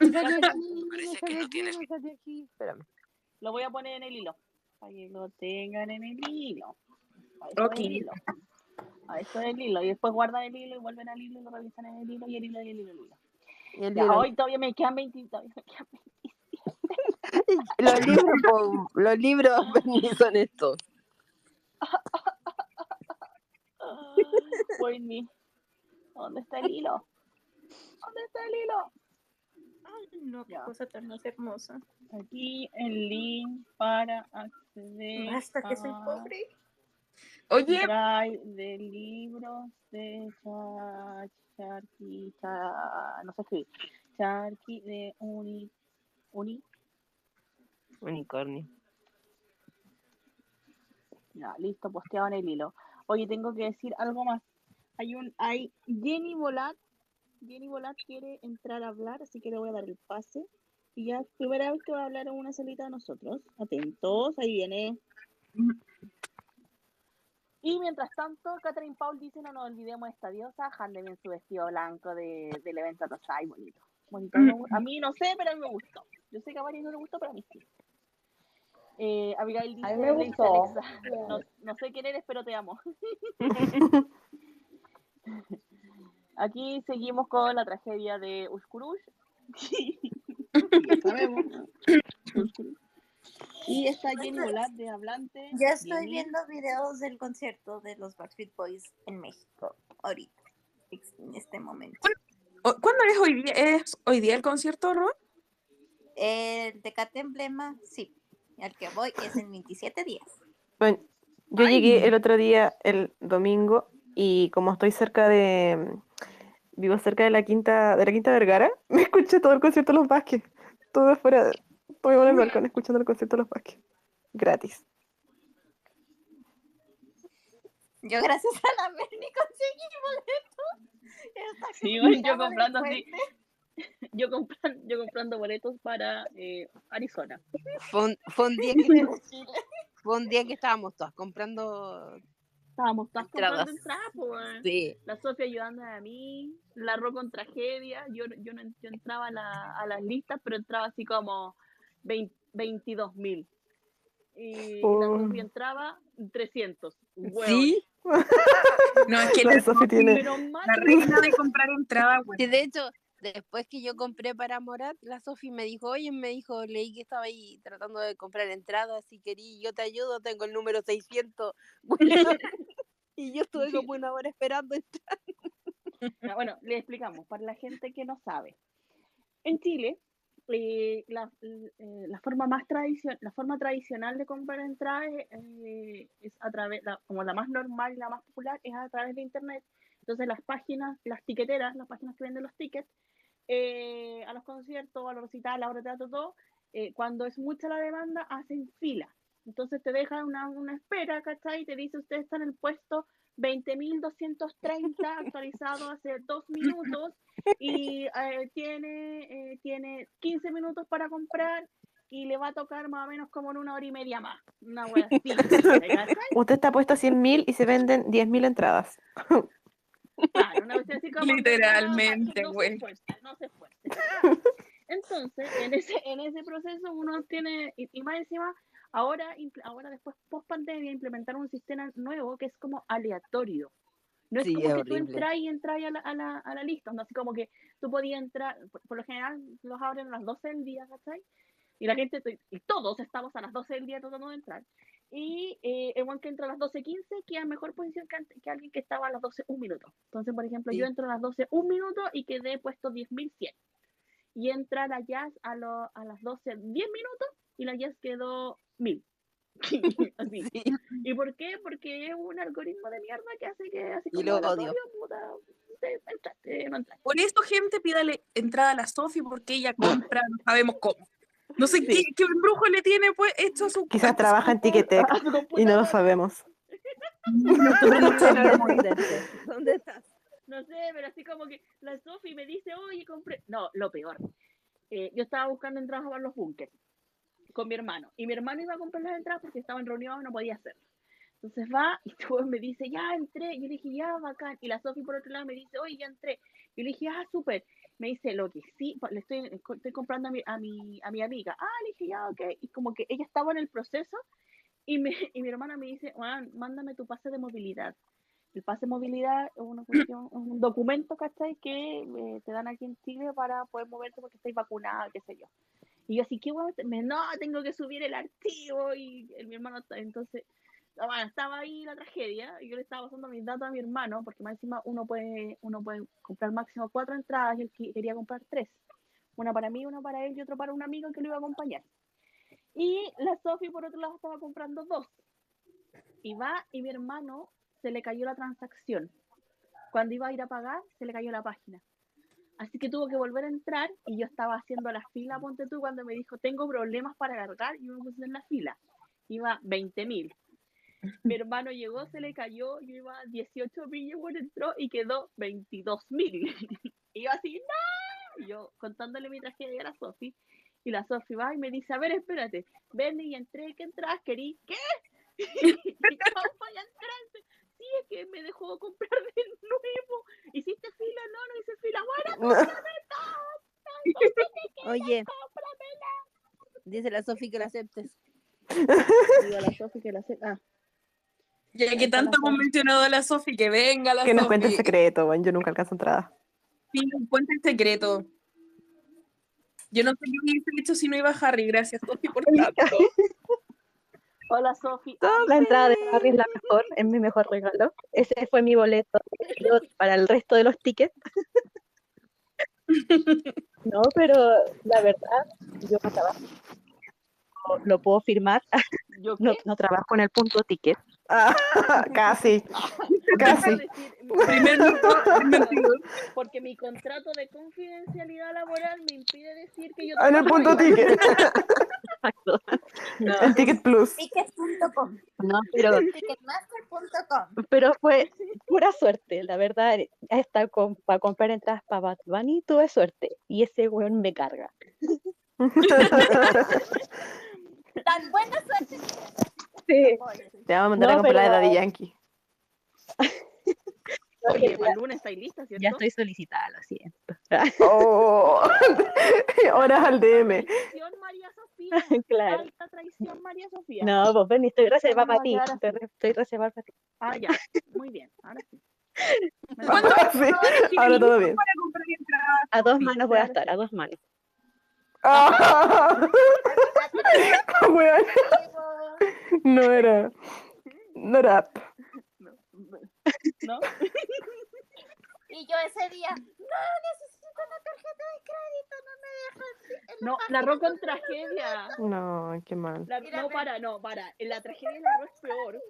Speaker 7: Parece que no
Speaker 3: aquí,
Speaker 7: tienes-.
Speaker 3: Espérame.
Speaker 1: Lo voy a poner en el hilo, para que lo tengan en el hilo. Eso
Speaker 2: Ok.
Speaker 1: es el hilo. A eso es el hilo. Y después guardan el hilo y vuelven al hilo y lo revisan en el hilo y el hilo y el hilo. Y el hilo.
Speaker 3: Y el
Speaker 1: Ya, hoy todavía me quedan 20, todavía me quedan 20.
Speaker 3: Los libros, los libros son estos.
Speaker 1: ¿Dónde está el hilo? ¿Dónde está el hilo?
Speaker 6: No, qué
Speaker 1: Ya.
Speaker 6: cosa tan más hermosa.
Speaker 1: Aquí el link para acceder
Speaker 6: Basta que soy pobre.
Speaker 2: Oye,
Speaker 1: drive de libros de Cha- Charqui, Cha- no sé escribir, Charqui de Uni, Uni,
Speaker 3: Unicornio.
Speaker 1: ya, listo, posteado en el hilo. Oye, tengo que decir algo más. Hay un, hay Jenny Volat, Jenny Volat quiere entrar a hablar, así que le voy a dar el pase. Y ya, primera vez que va a hablar en una salita de nosotros. Atentos, ahí viene. Y mientras tanto, Catherine Paul dice, no nos olvidemos de esta diosa, Handle en su vestido blanco de, del evento Rosai, bonito. bonito. A mí no sé, pero a mí me gustó. Yo sé que a varios no le gustó, pero a mí sí. Eh, Abigail dice,
Speaker 5: A mí me gustó.
Speaker 1: Alexa, no, no sé quién eres, pero te amo. Aquí seguimos con la tragedia de Uskurush. ya sabemos. Y está Jenny Volat de Hablante.
Speaker 6: Ya estoy
Speaker 1: Jenny.
Speaker 6: viendo videos del concierto de los Backstreet Boys en México ahorita, en este momento.
Speaker 2: ¿cu- ¿cuándo es hoy día? ¿Es hoy día el concierto, Ron?
Speaker 6: El Tecate Emblema, sí, al que voy es en 27 días.
Speaker 4: Bueno, yo
Speaker 2: Ay.
Speaker 4: llegué el otro día, el domingo, y como estoy cerca de, vivo cerca de la quinta, de la quinta Vergara, me escuché todo el concierto de los Vázquez. Todo afuera, todo en el balcón escuchando el concierto de los Vázquez. Gratis.
Speaker 6: Yo gracias a la Bernie conseguí boletos.
Speaker 1: Sí, bueno, yo comprando así, yo comprando, yo comprando boletos para eh, Arizona.
Speaker 3: Fue un, fue un día que, fue un día que estábamos todas comprando.
Speaker 1: Estábamos todas comprando
Speaker 3: Entradas.
Speaker 1: entradas.
Speaker 3: Sí,
Speaker 1: La Sofía ayudándome a mí, la Ro con tragedia, yo, yo, no, yo entraba a, la- a las listas, pero entraba así como 22 mil. Y la
Speaker 4: Oh.
Speaker 1: Sofía entraba 300. Weón.
Speaker 2: Sí. No, es que
Speaker 4: La
Speaker 2: la,
Speaker 4: Sofi tiene.
Speaker 1: Pero mal,
Speaker 2: la regla de comprar entrada, güey.
Speaker 3: Sí, de hecho, después que yo compré para Morat, la Sofi me dijo, oye, me dijo, leí que estaba ahí tratando de comprar entradas, si querí, yo te ayudo, tengo el número 600. y yo estuve como una hora esperando.
Speaker 1: Ah, Bueno, le explicamos, para la gente que no sabe. En Chile, eh, la, eh, la forma más tradicional, la forma tradicional de comprar entradas eh, es a través, la- como la más normal y la más popular, es a través de internet. Entonces las páginas, las tiqueteras, las páginas que venden los tickets, eh, a los conciertos, a los recitales, a de teatro, todo, eh, cuando es mucha la demanda, hacen fila. Entonces te dejan una, una espera, ¿cachai? Y te dice, usted está en el puesto 20.230, actualizado hace dos minutos, y eh, tiene, eh, tiene 15 minutos para comprar y le va a tocar más o menos como en una hora y media más. Una. ¿cachai?
Speaker 4: Usted está puesto a 100.000 y se venden 10.000 entradas.
Speaker 1: Claro, una cuestión así como que,
Speaker 2: Literalmente,
Speaker 1: no,
Speaker 2: güey.
Speaker 1: No se esfuerce, no. Entonces, en ese, en ese proceso uno tiene, y, y más encima, ahora, ahora después, post pandemia, implementaron un sistema nuevo que es como aleatorio. No es
Speaker 3: Sí,
Speaker 1: como
Speaker 3: es
Speaker 1: que tú entras y entras a la, a, la, a la lista, no así como que tú podías entrar, por, por lo general los abren a las 12 del día, ¿cachai? Y la gente, y todos estamos a las 12 del día tratando de entrar. Y eh, el one que entra a las 12.15 queda en mejor posición que, que alguien que estaba a las 12 un minuto. Entonces, por ejemplo, yo
Speaker 3: Sí.
Speaker 1: entro a las 12 un minuto y quedé puesto 10.100. Y entra la Jazz a, lo- a las 12 10 minutos y la Jazz quedó 1000. Así.
Speaker 3: Sí.
Speaker 1: ¿Y por qué? Porque es un algoritmo de mierda que hace que así
Speaker 3: Y lo odio.
Speaker 1: puta, te- entraste, no entraste.
Speaker 2: Por eso, gente, pídale entrada a la Sofi porque ella compra, no sabemos cómo. No sé qué, qué embrujo le tiene pues hecho a su
Speaker 4: Quizás trabaja en
Speaker 1: su
Speaker 4: y no lo sabemos.
Speaker 2: Nosotros no sabemos.
Speaker 3: ¿Dónde estás?
Speaker 1: No sé, pero así como que la Sofi me dice, oye, compré. No, lo peor. Eh, yo estaba buscando entradas para los bunkers con mi hermano. Y mi hermano iba a comprar las entradas porque estaba en reunión, no podía hacerlo. Entonces va y luego me dice, ya entré. Yo le dije, ya, bacán. Y la Sofi por otro lado me dice, oye, ya entré. Yo le dije, ah, súper. Me dice, lo que sí, le estoy, estoy comprando a mi, a, mi, a mi amiga. Ah, le dije, ya, ok. Y como que ella estaba en el proceso y, me, y mi hermana me dice, Juan, mándame tu pase de movilidad. El pase de movilidad es una cuestión, es un documento, ¿cachai? Que eh, te dan aquí en Chile para poder moverte porque estáis vacunada, qué sé yo. Y yo así, ¿qué guay? Me, no, tengo que subir el archivo y mi hermano, entonces, bueno, estaba ahí la tragedia y yo le estaba pasando mis datos a mi hermano porque más encima uno puede, uno puede comprar máximo cuatro entradas y él quería comprar tres. Una para mí, una para él y otra para un amigo que lo iba a acompañar. Y la Sofi por otro lado estaba comprando dos. Y va y mi hermano se le cayó la transacción. Cuando iba a ir a pagar, se le cayó la página. Así que tuvo que volver a entrar y yo estaba haciendo la fila, ponte tú, cuando me dijo, tengo problemas para cargar y me puse en la fila. Iba 20 mil. Mi hermano llegó, se le cayó, yo iba a 18 mil, bueno, entró y quedó 22 mil. y yo así, ¡no! Y yo contándole mi tragedia a la Sofi. Y la Sofi va y me dice, a ver, espérate, ven y entré, ¿qué entras? Querí, ¿qué? y ¿Cómo voy a entrar? Sí, es que me dejó comprar de nuevo. ¿Hiciste fila? No, no hice fila. Bueno,
Speaker 3: Oye, dice la Sofi que la aceptes.
Speaker 1: digo a la Sofi que la sé. Ah,
Speaker 2: Ya que tanto hemos mencionado a la Sofi, que venga la
Speaker 4: Que nos cuente el secreto, bueno, yo nunca alcanzo entrada.
Speaker 2: Sí, cuenta el secreto. Yo no sé qué hubiese hecho si no iba a Harry. Gracias, Sofi, por tanto.
Speaker 1: Hola, Sofi.
Speaker 8: La entrada de Harry es la mejor, es mi mejor regalo. Ese fue mi boleto para el resto de los tickets. No, pero la verdad, yo trabajo, lo- puedo firmar,
Speaker 1: ¿Yo
Speaker 8: no, no trabajo en el punto ticket.
Speaker 4: Ah, casi, casi.
Speaker 2: Primer
Speaker 1: porque mi contrato de confidencialidad laboral me impide decir que yo
Speaker 4: Ah, En el
Speaker 1: trabajo
Speaker 4: punto ticket.
Speaker 8: Exacto. No,
Speaker 4: En Ticket Plus.
Speaker 6: Tickets.com.
Speaker 8: no, pero,
Speaker 6: Ticketmaster.com.
Speaker 8: pero fue pura suerte, la verdad. Hasta con, para comprar entradas para Bad Bunny tuve suerte. Y ese weón me carga.
Speaker 6: Tan buena suerte.
Speaker 8: Sí.
Speaker 4: Te vamos a mandar a comprar la de
Speaker 8: pero-
Speaker 4: Daddy Yankee.
Speaker 1: Oye, para el lunes está lista, ¿cierto?
Speaker 8: Ya estoy solicitada, lo siento.
Speaker 4: Oh, horas al DM.
Speaker 1: Traición, María Sofía.
Speaker 8: claro.
Speaker 1: Alta traición, María Sofía.
Speaker 8: No, pues Benny, estoy reservada para ti. Estoy, re- estoy reservada para ti.
Speaker 1: Ah, ya. Muy bien. Ahora sí.
Speaker 2: ¿Cuándo
Speaker 4: Sí, ahora todo bien.
Speaker 8: A dos manos voy a estar, a dos manos.
Speaker 4: Ah, weón, no era. No era.
Speaker 1: No. ¿No?
Speaker 6: Y yo ese día, no, necesito una tarjeta de crédito, no me dejan.
Speaker 1: No, la Ro con tragedia.
Speaker 4: No, qué mal.
Speaker 1: La- no, para, no, para. En la tragedia de la Ro es peor.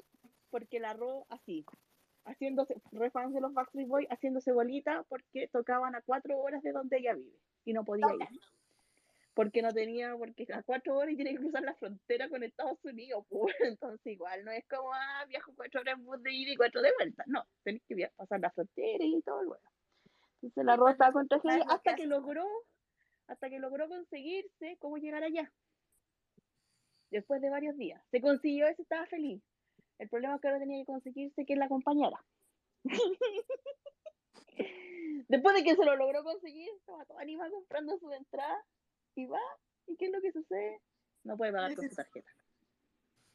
Speaker 1: Porque la Ro, así, haciéndose, re fans de los Backstreet Boys, haciéndose bolita porque tocaban a cuatro horas de donde ella vive y no podía ir. Porque no tenía, porque a cuatro horas y tiene que cruzar la frontera con Estados Unidos, pues. Entonces, igual, no es como, ah, viajo cuatro horas en bus de ida y cuatro de vuelta. No, tenés que pasar la frontera y todo el bueno. Entonces, la
Speaker 6: Sí,
Speaker 1: Ro
Speaker 6: pues,
Speaker 1: estaba con
Speaker 6: ¿sabes
Speaker 1: tragedia
Speaker 6: lo que
Speaker 1: hasta que logró, hasta que logró conseguirse cómo llegar allá después de varios días. Se consiguió eso, estaba feliz. El problema es que ahora tenía que conseguirse que la acompañara. después de que se lo logró conseguir, estaba toda animada comprando su entrada y va. ¿Y qué es lo que sucede? No puede pagar con su tarjeta.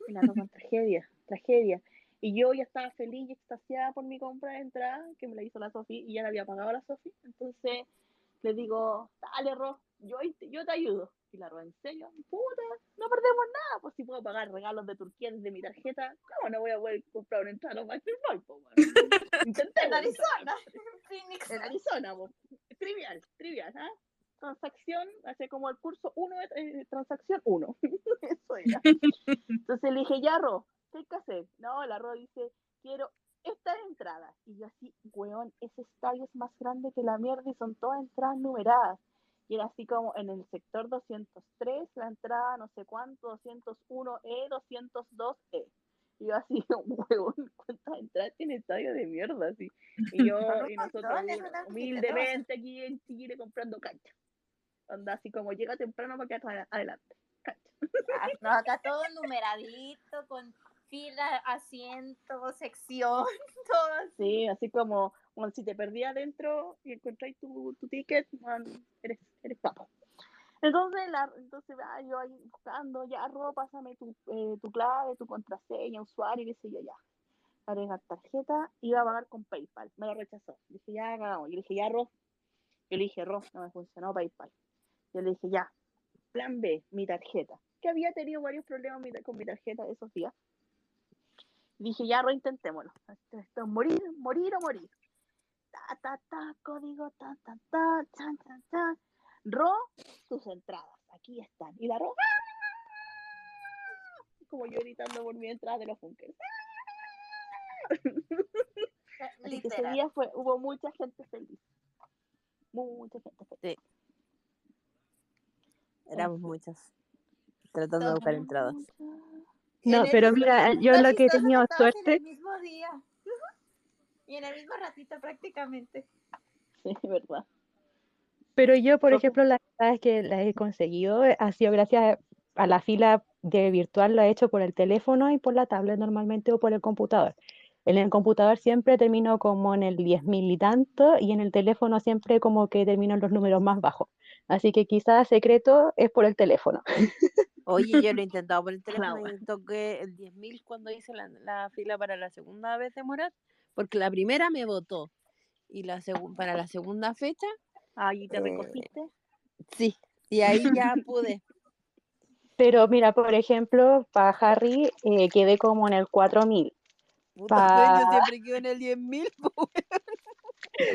Speaker 1: Y la con tragedia, tragedia. Y yo ya estaba feliz y extasiada por mi compra de entrada, que me la hizo la Sofi, y ya la había pagado la Sofi. Entonces le digo, dale, Ro, yo, yo te ayudo. Y la Ro, ¿en serio? Puta, no perdemos nada. Pues si puedo pagar regalos de Turquía desde mi tarjeta, ¿cómo no voy a poder comprar una entrada a los? Intentémoslo,
Speaker 6: En Arizona.
Speaker 1: En Arizona, po. Trivial, trivial, ¿ah? Transacción, hace como el curso 1 de eh, transacción 1. Eso era. Entonces le dije, ya, Ro, ¿qué hay que hacer? No, la Ro dice, quiero estas entradas. Y yo así, weón, ese estadio es más grande que la mierda y son todas entradas numeradas. Y era así como en el sector 203, la entrada no sé cuánto, 201E, 202E. Y yo así, weón, ¿cuántas entradas tiene estadio de mierda? Así. Y yo, y nosotros
Speaker 6: es
Speaker 1: humildemente aquí en Chile comprando cancha. Onda así como llega temprano para que adelante.
Speaker 6: Ah, No, acá todo numeradito, con fila, asiento, sección, todo así.
Speaker 1: Sí, así como, bueno, si te perdí adentro y encontráis tu, tu ticket, bueno, eres, eres papo. Entonces, la, entonces ah, yo ahí buscando, ya, Ro, pásame tu, eh, tu clave, tu contraseña, usuario, y qué sé yo, ya. Agregar tarjeta, iba a pagar con PayPal, me lo rechazó. Dije, ya, hagamos. Yo le dije, ya, Ro. Yo le dije, Ro, no me funcionó PayPal. Yo le dije, ya, plan B, mi tarjeta. Que había tenido varios problemas con mi tarjeta esos días. Dije, ya, Ro, intentémoslo. Esto, esto es morir, morir o morir. Ta, ta, ta, código, ta, ta, ta, chan, chan, chan. Ro, tus entradas, aquí están. Y la Ro, como yo gritando por mi entrada de los bunkers. Así que ese
Speaker 6: Literal.
Speaker 1: día fue, hubo mucha gente feliz. Mucha gente feliz.
Speaker 3: Éramos muchas. Tratando de buscar entradas.
Speaker 8: No, pero mira, yo
Speaker 6: lo
Speaker 8: que he tenido
Speaker 6: estabas En
Speaker 8: suerte,
Speaker 6: el mismo día. Y en el mismo ratito prácticamente.
Speaker 1: Sí, verdad.
Speaker 8: pero yo, por ejemplo, las entradas que las he conseguido eh, ha sido gracias a la fila de virtual, lo he hecho por el teléfono y por la tablet normalmente o por el computador. En el computador siempre termino como en el 10.000 y tanto y en el teléfono siempre como que termino en los números más bajos. Así que quizás secreto es por el teléfono.
Speaker 3: Oye, yo lo he intentado por el teléfono y toqué el 10.000 cuando hice la, la fila para la segunda vez de Morat, porque la primera me votó y la para la segunda fecha,
Speaker 1: Ahí te
Speaker 3: Eh,
Speaker 1: recogiste.
Speaker 3: sí, y ahí ya pude.
Speaker 8: Pero mira, por ejemplo, para Harry eh, quedé como en el 4.000.
Speaker 3: Puta,
Speaker 8: Pa-
Speaker 3: yo siempre quedo en el 10.000.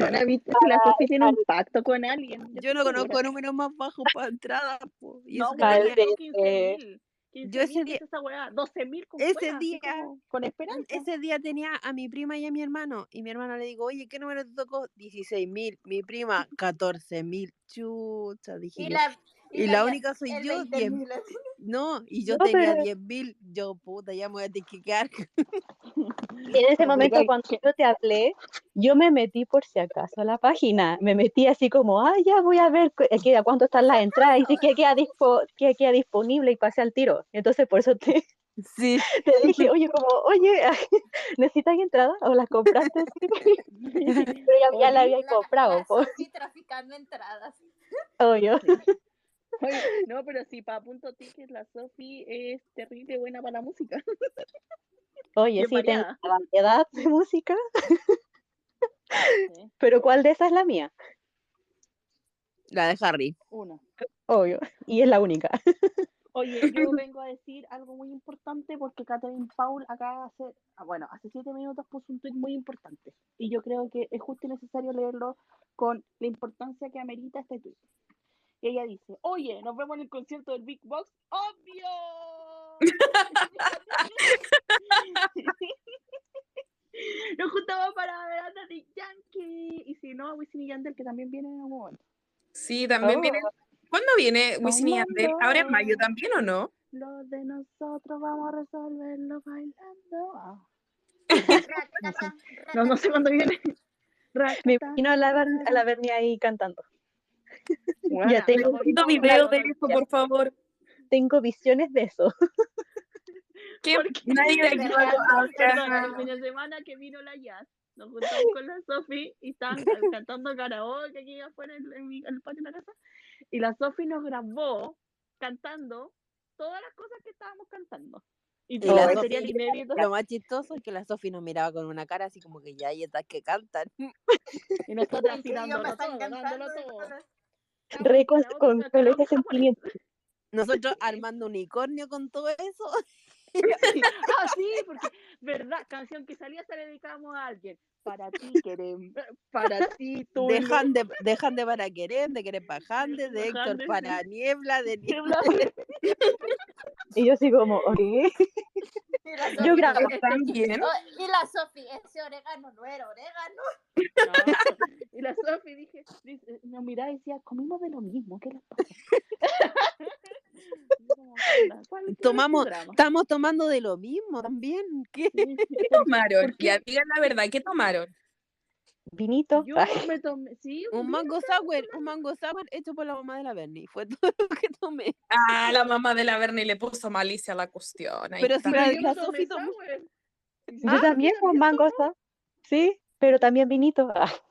Speaker 1: Ahora viste que la Sofi tiene un pacto con alguien.
Speaker 3: Yo no conozco números más bajos para entrada. po, y
Speaker 1: No,
Speaker 3: eso que
Speaker 1: 15.000.
Speaker 3: Yo ese
Speaker 1: 15.000, ¿qué
Speaker 3: día-
Speaker 1: es esa weá? 12.000 con
Speaker 3: ese día-
Speaker 1: como con esperanza.
Speaker 3: Ese día tenía a mi prima y a mi hermano. Y mi hermano le digo, oye, ¿qué número te tocó? 16.000. Mi prima, 14.000. Chucha, dije
Speaker 6: Y
Speaker 3: yo.
Speaker 6: la,
Speaker 3: Y la única soy yo, 10
Speaker 6: 20.000 así.
Speaker 3: No, y yo
Speaker 8: No,
Speaker 3: tenía
Speaker 8: pero-
Speaker 3: 10.000. Yo, puta, ya me voy a tener que quedar.
Speaker 8: Y en ese momento, cuando yo te hablé, yo me metí por si acaso a la página. Me metí así como, ah, ya voy a ver que- a cuánto están las entradas y si que queda, dispo- que queda disponible y pasé al tiro. Entonces, por eso te,
Speaker 3: Sí.
Speaker 8: te dije, oye, como, oye, ¿necesitas entradas o las compraste? Pero ya, ya la había comprado,
Speaker 6: la
Speaker 8: po,
Speaker 6: Sofi traficando entradas.
Speaker 8: obvio.
Speaker 1: Oye, no, pero si para punto ticket la Sofi es terrible buena para la música.
Speaker 8: Oye,
Speaker 1: Bien
Speaker 8: sí, tengo una variedad de música,
Speaker 1: Sí,
Speaker 8: pero ¿cuál de esas es la mía?
Speaker 3: La de Harry.
Speaker 1: Una.
Speaker 8: Obvio, y es la única.
Speaker 1: Oye, yo vengo a decir algo muy importante porque Catherine Paul acá hace, ah, bueno, hace siete minutos puso un tweet muy importante y yo creo que es justo y necesario leerlo con la importancia que amerita este tweet. Y ella dice, oye, nos vemos en el concierto del Big Box, obvio. Nos juntamos para ver a Daddy Yankee y si no, a Wisin y Yandel que también viene en algún momento.
Speaker 2: Sí, también
Speaker 8: Oh.
Speaker 2: viene. ¿Cuándo viene Wisin y Yandel? ¿Ahora en mayo también o no?
Speaker 1: Lo de nosotros vamos a resolverlo bailando. No, no sé cuándo viene.
Speaker 8: Me imagino a la, a la Bernie ahí cantando. Ya tengo
Speaker 1: a
Speaker 2: video de eso, por favor.
Speaker 8: Tengo visiones de eso.
Speaker 1: Porque-
Speaker 2: nadie
Speaker 1: el fin de semana que vino la Jazz, nos juntamos con la Sofi y estaban ca- cantando karaoke aquí afuera en, en mi- en el patio de la casa. Y la Sofi nos grabó cantando todas las cosas que estábamos cantando. Y
Speaker 3: Y la
Speaker 1: material inédito.
Speaker 3: Lo más chistoso es que la Sofi nos miraba con una cara así como que ya hay estas que cantan.
Speaker 1: Y nosotros
Speaker 6: ¿En
Speaker 1: así
Speaker 6: serio
Speaker 1: dándolo
Speaker 6: me están
Speaker 1: todo, dándolo todo.
Speaker 8: Re con, con
Speaker 1: karaoke japonés.
Speaker 8: sentimiento.
Speaker 3: Nosotros armando unicornio con todo eso.
Speaker 1: Ah, sí, porque, ¿verdad? Canción que salía se la dedicábamos a alguien. Para ti, querem, para ti, tú.
Speaker 3: Dejan de, dejan de para querer, de querer bajande, de Héctor para niebla, de niebla.
Speaker 8: Y yo así como, ok.
Speaker 6: Y la
Speaker 8: Yo
Speaker 6: Sofi-
Speaker 8: grabo
Speaker 2: también.
Speaker 6: Oh, y la Sofi, ese orégano no era orégano.
Speaker 1: Y la Sofi dije, dice- nos miraba y decía, comimos de lo mismo, ¿qué les pasa? Y yo como, "Hola, ¿cuál- cuál es tu
Speaker 3: Tomamos,
Speaker 1: drama?"
Speaker 3: estamos tomando de lo mismo también. ¿Qué?
Speaker 1: Sí,
Speaker 2: ¿Qué tomaron?
Speaker 1: ¿Por qué?
Speaker 2: Ya, digan la verdad, ¿qué tomaron?
Speaker 8: Vinito.
Speaker 1: Yo
Speaker 8: Ay,
Speaker 1: me tomé, sí,
Speaker 3: Un mango sour, un mango sour hecho por la mamá de la Bernie. Fue todo lo que tomé.
Speaker 2: Ah, la mamá de la Bernie le puso malicia a la cuestión. ahí
Speaker 3: Pero
Speaker 2: está.
Speaker 3: si
Speaker 1: pero
Speaker 3: la,
Speaker 1: yo
Speaker 3: la
Speaker 1: no tomé
Speaker 3: tomó.
Speaker 1: sour.
Speaker 8: Yo
Speaker 1: sí,
Speaker 8: también con mango,
Speaker 1: tomó.
Speaker 8: sí, pero también vinito.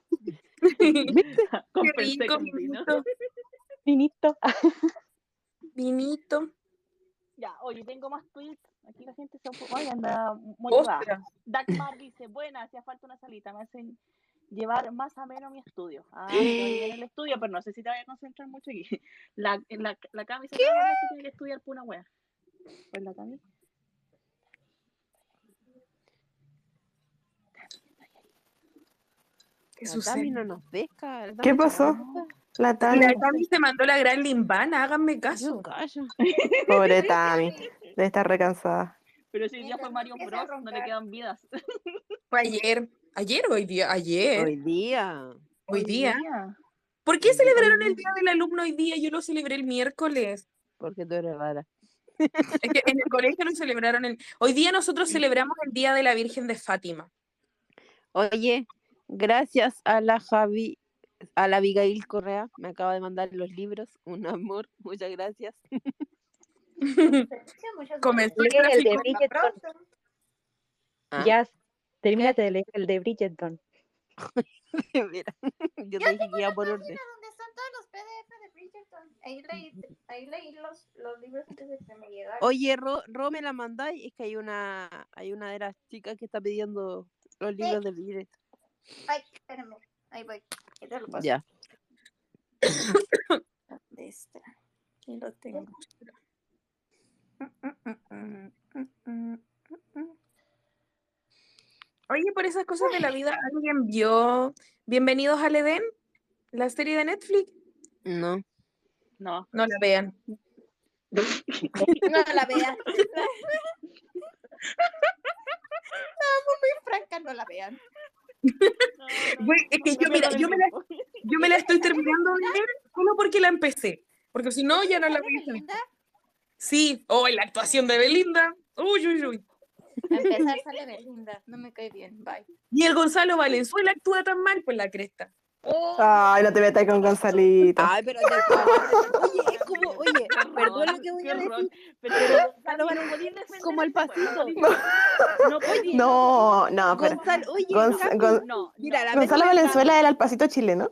Speaker 8: Ah,
Speaker 2: Qué
Speaker 1: Compensé
Speaker 2: rico,
Speaker 1: con vino.
Speaker 2: vinito.
Speaker 8: vinito. Ah,
Speaker 2: Vinito.
Speaker 1: Ya, oye, tengo más tweets. Aquí la gente se oye, anda motivada.
Speaker 2: Ostras.
Speaker 1: Dagmar dice, buena, hacía falta una salita, me hacen llevar más a menos mi estudio. Ah, en el estudio, pero no sé si te vayas a concentrar mucho aquí. La, la, la Cami se tiene que estudiar por una wea. Pues la Cami.
Speaker 2: ¿Qué
Speaker 3: La
Speaker 2: sucede?
Speaker 3: No nos
Speaker 4: ¿Qué pasó? La Tami.
Speaker 2: la Tami se mandó la gran limbana, háganme caso.
Speaker 4: Pobre Tami. Debe estar recansada.
Speaker 1: Pero si ya fue Mario Bros, no le quedan vidas.
Speaker 2: Fue ayer. ¿Ayer o hoy día? Ayer.
Speaker 3: Hoy día.
Speaker 2: Hoy día. ¿Por qué
Speaker 3: Hoy día.
Speaker 2: celebraron el Día del Alumno hoy día? Yo lo celebré el miércoles.
Speaker 3: Porque tú eres rara.
Speaker 2: Es que en el colegio lo celebraron el... Hoy día nosotros celebramos el Día de la Virgen de Fátima.
Speaker 3: Oye, gracias a la Javi, a la Abigail Correa, me acaba de mandar los libros. Un amor, muchas gracias.
Speaker 2: Comenzó el
Speaker 8: de.
Speaker 3: Ah,
Speaker 8: Ya, termínate de leer el de Bridgerton.
Speaker 3: Mira, yo te dije que iba por orden.
Speaker 6: Donde están todos los PDF de Bridgerton. Ahí leí, ahí leí los, los libros antes de que me llegaran.
Speaker 3: Oye, Ro, Ro, me la mandáis, es que hay una, hay una de las chicas que está pidiendo los libros del Bridgerton.
Speaker 6: Ay, espérame. Ahí voy. Ahí te lo paso.
Speaker 3: Ya.
Speaker 6: ¿Dónde está? Aquí lo tengo. Mm, mm, mm.
Speaker 2: Oye, por esas cosas de la vida, ¿alguien vio Bienvenidos al Edén? La serie de Netflix.
Speaker 3: No.
Speaker 1: No.
Speaker 2: No la vean.
Speaker 3: No la vean. Vamos, muy franca, no la vean.
Speaker 2: Güey, es que yo, mira, yo me, la, yo me la estoy terminando de ver solo porque la empecé. Porque si no, ya no la voy a Sí, oh, y la actuación de Belinda. Uy, uy, uy.
Speaker 6: A empezar sale Belinda, no me cae bien, bye.
Speaker 2: Y el Gonzalo Valenzuela actúa tan mal, pues la cresta.
Speaker 4: Ay, no te metas con Gonzalito.
Speaker 3: Ay, pero de Oye, es como, oye, perdón lo que voy a decir.
Speaker 1: Pero,
Speaker 3: Gonzalo
Speaker 1: no
Speaker 3: Val-
Speaker 1: podías defender
Speaker 3: como el pasito.
Speaker 1: No.
Speaker 4: No, no, pero
Speaker 3: Gonzalo, oye,
Speaker 4: Gonz-
Speaker 1: No,
Speaker 3: mira,
Speaker 1: no.
Speaker 3: la
Speaker 4: Gonzalo Valenzuela era el pasito chileno.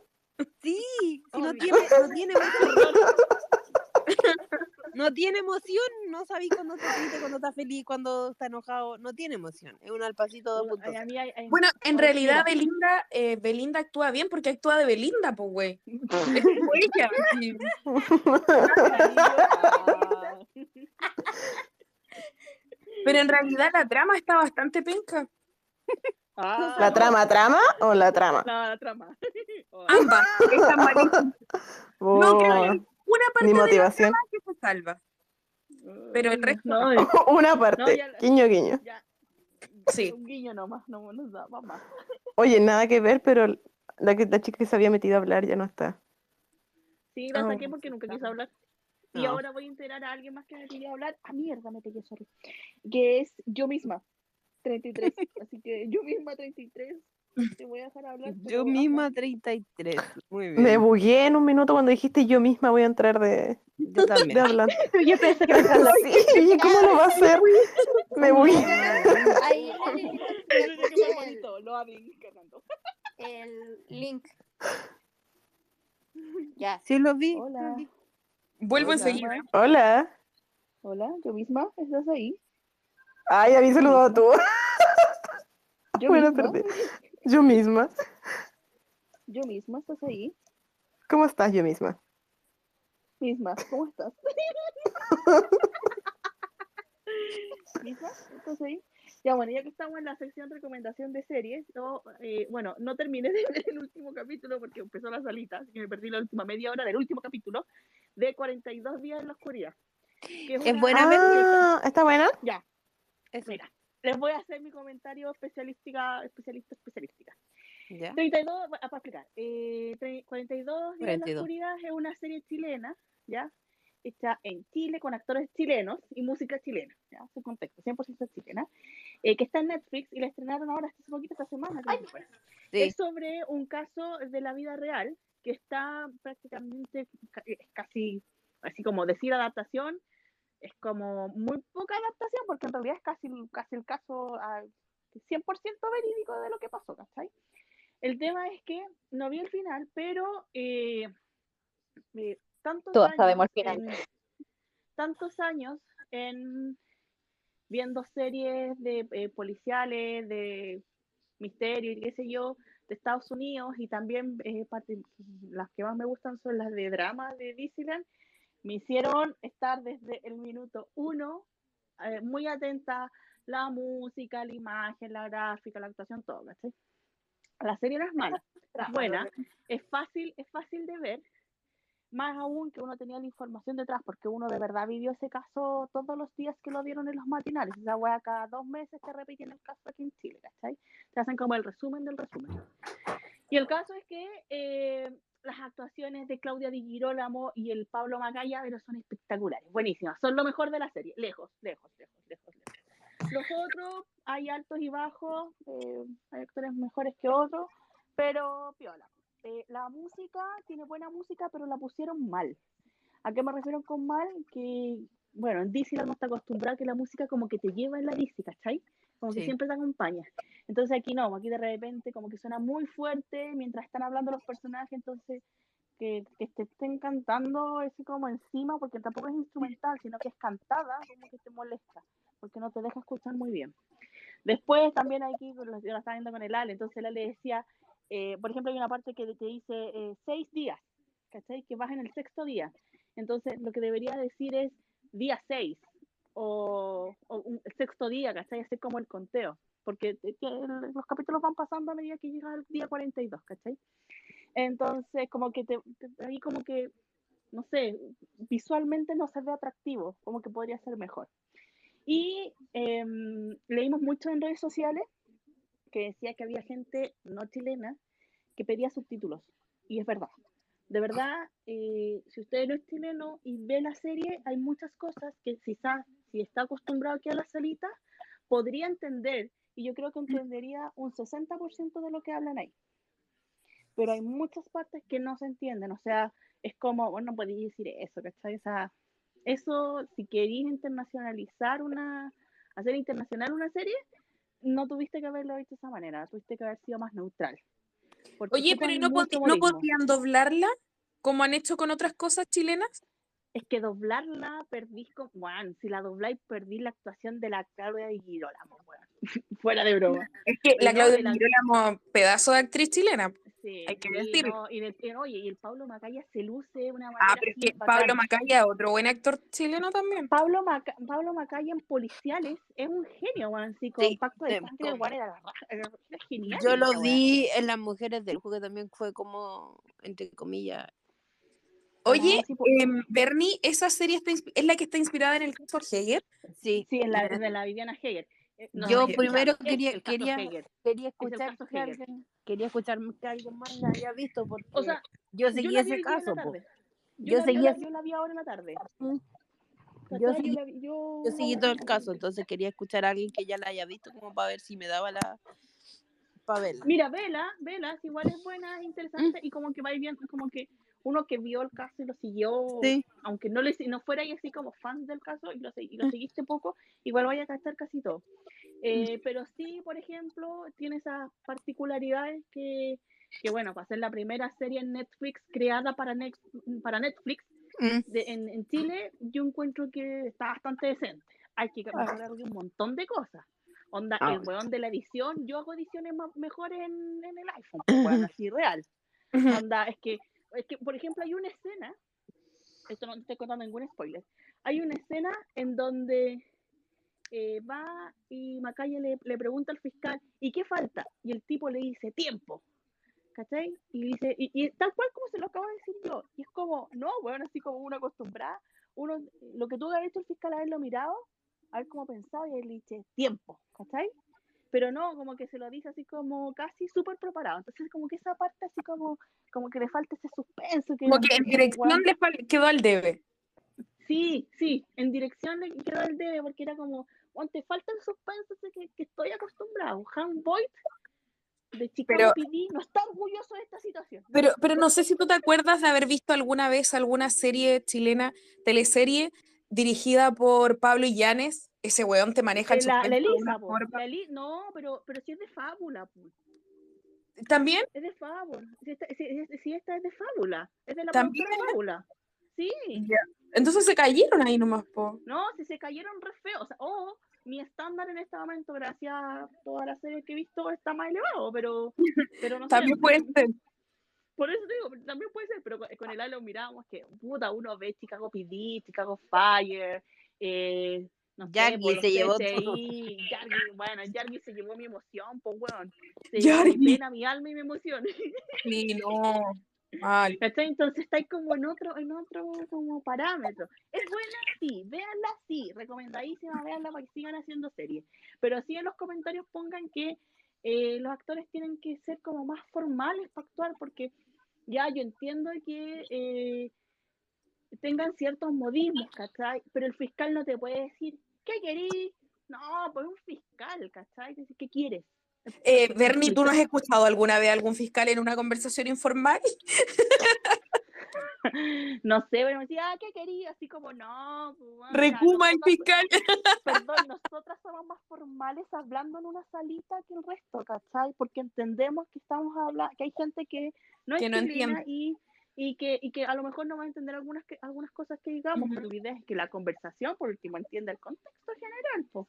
Speaker 3: Sí, si no tiene, no tiene. No tiene emoción, no sabéis cuando está triste, cuando está feliz, cuando está enojado, no tiene emoción. Es un alpacito
Speaker 1: Ay,
Speaker 3: 2.0.
Speaker 1: a mí hay- hay-
Speaker 2: Bueno, en realidad Belinda, eh, Belinda actúa bien porque actúa de Belinda, pues, güey. Pero en realidad la trama está bastante penca.
Speaker 1: Ah,
Speaker 4: ¿La trama, trama o la trama?
Speaker 1: La, la trama. Oh,
Speaker 2: Ambas. No, creo
Speaker 4: Oh,
Speaker 2: una parte
Speaker 4: ni
Speaker 2: de la
Speaker 4: motivación.
Speaker 2: trama que se salva. Pero el resto
Speaker 1: no,
Speaker 2: no.
Speaker 4: Una parte.
Speaker 1: ya la-
Speaker 4: Guiño, guiño.
Speaker 1: ya.
Speaker 2: Sí.
Speaker 1: Un guiño nomás, no nos da más.
Speaker 4: Oye, nada que ver, pero la, que, la chica que se había metido a hablar ya no está.
Speaker 1: Sí, la
Speaker 2: Oh,
Speaker 1: saqué porque nunca quiso hablar. Y
Speaker 3: No.
Speaker 1: ahora voy a enterar a alguien más que me quería hablar. A mierda, me pegué, sorry. Que es yo misma, 33. Así que yo misma, 33. Te voy a dejar hablar.
Speaker 3: Yo misma
Speaker 1: habla.
Speaker 3: 33. Muy bien.
Speaker 4: Me bugué en un minuto cuando dijiste yo misma voy a entrar de,
Speaker 3: Yo
Speaker 4: de
Speaker 3: también.
Speaker 4: hablar.
Speaker 8: Yo pensé que me estaba
Speaker 4: Sí, ¿cómo lo va a hacer? Me bugué.
Speaker 6: Ahí el,
Speaker 1: bonito, lo abrí cargando.
Speaker 6: el link. Ya.
Speaker 3: Sí, lo vi.
Speaker 1: Hola.
Speaker 3: lo vi.
Speaker 2: Vuelvo
Speaker 1: Hola.
Speaker 2: enseguida.
Speaker 4: Hola.
Speaker 1: Hola, yo misma, ¿estás ahí?
Speaker 4: Ay, había saludado tú.
Speaker 1: Yo
Speaker 4: Bueno,
Speaker 1: misma,
Speaker 4: perdí. Yo misma.
Speaker 1: yo misma, ¿estás ahí?
Speaker 4: ¿Cómo estás yo misma?
Speaker 1: Misma, ¿cómo estás? ¿Misma? ¿Estás ahí? Ya, bueno, ya que estamos en la sección recomendación de series, yo, eh, bueno, no terminé de ver el último capítulo porque empezó la salita, así que me perdí la última media hora del último capítulo de 42 días en la oscuridad. que
Speaker 3: Es
Speaker 1: una-
Speaker 3: buena
Speaker 4: Ah, ¿está buena?
Speaker 1: Ya,
Speaker 3: Eso.
Speaker 1: mira, les voy a hacer mi comentario especialística, especialista, especialística.
Speaker 3: ¿Ya?
Speaker 1: 32, va- para explicar, eh, tre- 42 días en la
Speaker 3: 42.
Speaker 1: oscuridad es una serie chilena, ¿ya? Hecha en Chile con actores chilenos y música chilena, ¿ya? Su contexto, 100% chilena, eh, que está en Netflix y la estrenaron ahora hace poquito, esta semana, fue.
Speaker 3: Sí.
Speaker 1: Es sobre un caso de la vida real que está prácticamente ca- casi, así como decir adaptación, es como muy poca adaptación porque en realidad es casi, casi el caso ah, 100% verídico de lo que pasó, ¿cachai? El tema es que no vi el final, pero eh, eh, tantos
Speaker 8: Todos
Speaker 1: años
Speaker 8: sabemos el final.
Speaker 1: en- tantos años en viendo series de eh, policiales, de misterio y qué sé yo, de Estados Unidos y también eh, las que más me gustan son las de drama de Disneyland, me hicieron estar desde el minuto uno eh, muy atenta la música, la imagen, la gráfica, la actuación, todo, ¿cachai? La serie no es mala, es buena, es fácil, es fácil de ver, más aún que uno tenía la información detrás, porque uno de verdad vivió ese caso todos los días que lo dieron en los matinales. Esa wea cada dos meses te repiten el caso aquí en Chile, ¿cachai? Te hacen como el resumen del resumen. Y el caso es que eh, las actuaciones de Claudia Di Girolamo y el Pablo Macaya, pero son espectaculares, buenísimas, son lo mejor de la serie, lejos, lejos, lejos, lejos, lejos. Los otros, hay altos y bajos, eh, hay actores mejores que otros, pero piola. Eh, la música, tiene buena música, pero la pusieron mal. ¿A qué me refiero con mal? Que, bueno, en Disney no está acostumbrada que la música como que te lleva en la Disney, ¿cachai? Como que
Speaker 3: Sí.
Speaker 1: siempre te acompaña. Entonces aquí no, aquí de repente como que suena muy fuerte mientras están hablando los personajes, entonces que, que te estén cantando ese como encima, porque tampoco es instrumental, sino que es cantada, como que te molesta, porque no te deja escuchar muy bien. Después también aquí, yo la estaba viendo con el Ale, entonces el Ale decía, eh, por ejemplo, hay una parte que te dice eh, seis días, ¿cachai? Que vas en el sexto día. Entonces, lo que debería decir es día seis o, o un el sexto día, ¿cachai? Hacer como el conteo, porque el- los capítulos van pasando a medida que llegas al día 42, ¿cachai? Entonces, como que te, te- ahí como que no sé, visualmente no se ve atractivo, como que podría ser mejor. Y em, leímos mucho en redes sociales que decía que había gente no chilena que pedía subtítulos. Y es verdad. De verdad, eh, si usted no es chileno y ve la serie, hay muchas cosas que está, si está acostumbrado aquí a la salita, podría entender. Y yo creo que entendería un 60% de lo que hablan ahí. Pero hay muchas partes que no se entienden. O sea, es como, bueno, no podéis decir eso, ¿cachai? O sea, eso, si queréis internacionalizar una, hacer internacional una serie, no tuviste que haberlo hecho de esa manera, tuviste que haber sido más neutral.
Speaker 2: Oye, pero ¿y no, pod- no podían doblarla como han hecho con otras cosas chilenas?
Speaker 1: Es que doblarla perdís con. Bueno, si la dobláis, perdí la actuación de la Claudia de Girolamo, weón. Fuera de broma.
Speaker 2: Es que la
Speaker 1: No,
Speaker 2: Claudia
Speaker 1: de la-
Speaker 2: Girolamo, pedazo de actriz chilena.
Speaker 1: Sí,
Speaker 2: Hay que decirlo.
Speaker 1: no, y del- y oye, y el Pablo Macaya se luce de una manera.
Speaker 2: Ah, pero es que Pablo. Macaya, otro buen actor chileno también.
Speaker 1: Pablo, Maca- Pablo Macaya en policiales es un genio, weón. Sí, con
Speaker 3: Sí,
Speaker 1: pacto de
Speaker 3: de-
Speaker 1: sangre, weón era, era- genial.
Speaker 3: Yo lo vi en las mujeres del juego, también fue como, entre comillas,
Speaker 2: Oye, em, Bernie, esa serie está es la que está inspirada en el caso Hegel.
Speaker 3: sí.
Speaker 1: Sí, en la, de la Viviana Heger. Eh, no,
Speaker 3: Yo
Speaker 1: es
Speaker 3: primero
Speaker 1: es
Speaker 3: quería- quería-
Speaker 1: Heger.
Speaker 3: Quería escuchar
Speaker 1: caso
Speaker 3: que alguien, quería escuchar que alguien más la haya visto porque
Speaker 1: O sea,
Speaker 3: yo
Speaker 1: yo
Speaker 3: seguí
Speaker 1: vi
Speaker 3: ese caso. Yo
Speaker 1: Yo,
Speaker 3: seguí
Speaker 1: yo, la, yo la vi ahora en la tarde.
Speaker 3: Mm. Yo seguí-
Speaker 1: la yo-
Speaker 3: Yo seguí todo el caso, entonces quería escuchar a alguien que ya la haya visto como para ver si me daba la para verla.
Speaker 1: Mira, vela, vela, si igual es buena, es interesante y como que va viendo, como que uno que vio el caso y lo siguió,
Speaker 3: Sí.
Speaker 1: aunque no le no fuera así como fan del caso y lo, y lo seguiste poco, igual vaya a gastar casi todo. Eh, pero sí, por ejemplo, tiene esas particularidades que, que, bueno, para ser la primera serie en Netflix creada para, Nex- para Netflix
Speaker 3: Mm.
Speaker 1: de- en, en Chile, yo encuentro que está bastante decente. Hay que mejorar un montón de cosas. Onda,
Speaker 3: Ah.
Speaker 1: el weón de la edición, yo hago ediciones más, mejores en, en el iPhone, pues, weón, así real. Onda, es que, es que, por ejemplo, hay una escena, esto no estoy contando ningún spoiler, hay una escena en donde eh, va y Macaya le, le pregunta al fiscal, ¿y qué falta? Y el tipo le dice, tiempo. ¿Cachai? Y dice, y, tal cual como se lo acabo de decir yo. Y es como, no, bueno, así como uno acostumbrada, uno, lo que tuvo que haber hecho el fiscal haberlo mirado, haber como pensado y haberle dicho, tiempo, ¿cachai? Pero no, como que se lo dice así como casi súper preparado. Entonces como que esa parte así como, como que le falta ese suspenso. Que
Speaker 2: Como que en dirección le quedó al debe.
Speaker 1: Sí, sí, en dirección le quedó el debe porque era como, "Weón, te falta el suspenso que, que estoy acostumbrado. Han Boyd de Chicago
Speaker 2: Pero-
Speaker 1: PD no está orgulloso de esta situación.
Speaker 2: Pero, pero no sé si tú te acuerdas de haber visto alguna vez alguna serie chilena, teleserie, dirigida por Pablo Illanes. Ese weón te maneja el
Speaker 1: Eh, la, la
Speaker 2: de
Speaker 1: Elisa, la Eli- no, pero, pero si es de fábula, po.
Speaker 2: ¿También?
Speaker 1: es de fábula. Si esta, si- si- si esta es de fábula, es de la
Speaker 2: ¿También?
Speaker 1: productora fábula. Sí,
Speaker 2: Entonces se cayeron ahí nomás, po.
Speaker 1: no, si se cayeron re feo. O sea, o mi estándar en este momento, gracias a todas las series que he visto, está más elevado, pero, pero no sé.
Speaker 2: También puede ser.
Speaker 1: Por eso te digo, también puede ser, pero con, con el halo mirábamos que, puta, uno ve Chicago PD, Chicago Fire, eh, no
Speaker 3: Yargi
Speaker 1: los
Speaker 3: se llevó
Speaker 1: Yargi, bueno, Yargi se llevó mi emoción, pues, weón. Se
Speaker 2: Yargi.
Speaker 1: llevó mi pena, mi alma y mi emoción.
Speaker 2: Sí, no. Mal.
Speaker 1: Entonces estáis como en otro, en otro como parámetro. ¿Es buena? Sí, véanla, sí, recomendadísima, véanla para que sigan haciendo series. Pero sí en los comentarios pongan que eh, los actores tienen que ser como más formales para actuar, porque ya yo entiendo que eh, tengan ciertos modismos, ¿cachai? Pero el fiscal no te puede decir, ¿qué querís? No, pues un fiscal, ¿cachai? ¿Qué quieres?
Speaker 2: Eh, Bernie, ¿tú no has escuchado alguna vez a algún fiscal en una conversación informal?
Speaker 1: No sé, pero me decía, ah, ¿qué querías? Así como, no, pues, bueno,
Speaker 2: Recuma el fiscal.
Speaker 1: Perdón, nosotras somos más formales hablando en una salita que el resto, ¿cachai? Porque entendemos que estamos hablando, que hay gente que no es
Speaker 2: Que no entiende.
Speaker 1: y, y, que, y que a lo mejor no va a entender algunas, que, algunas cosas que digamos, pero la idea es que la conversación, por último, entienda el contexto general, pues.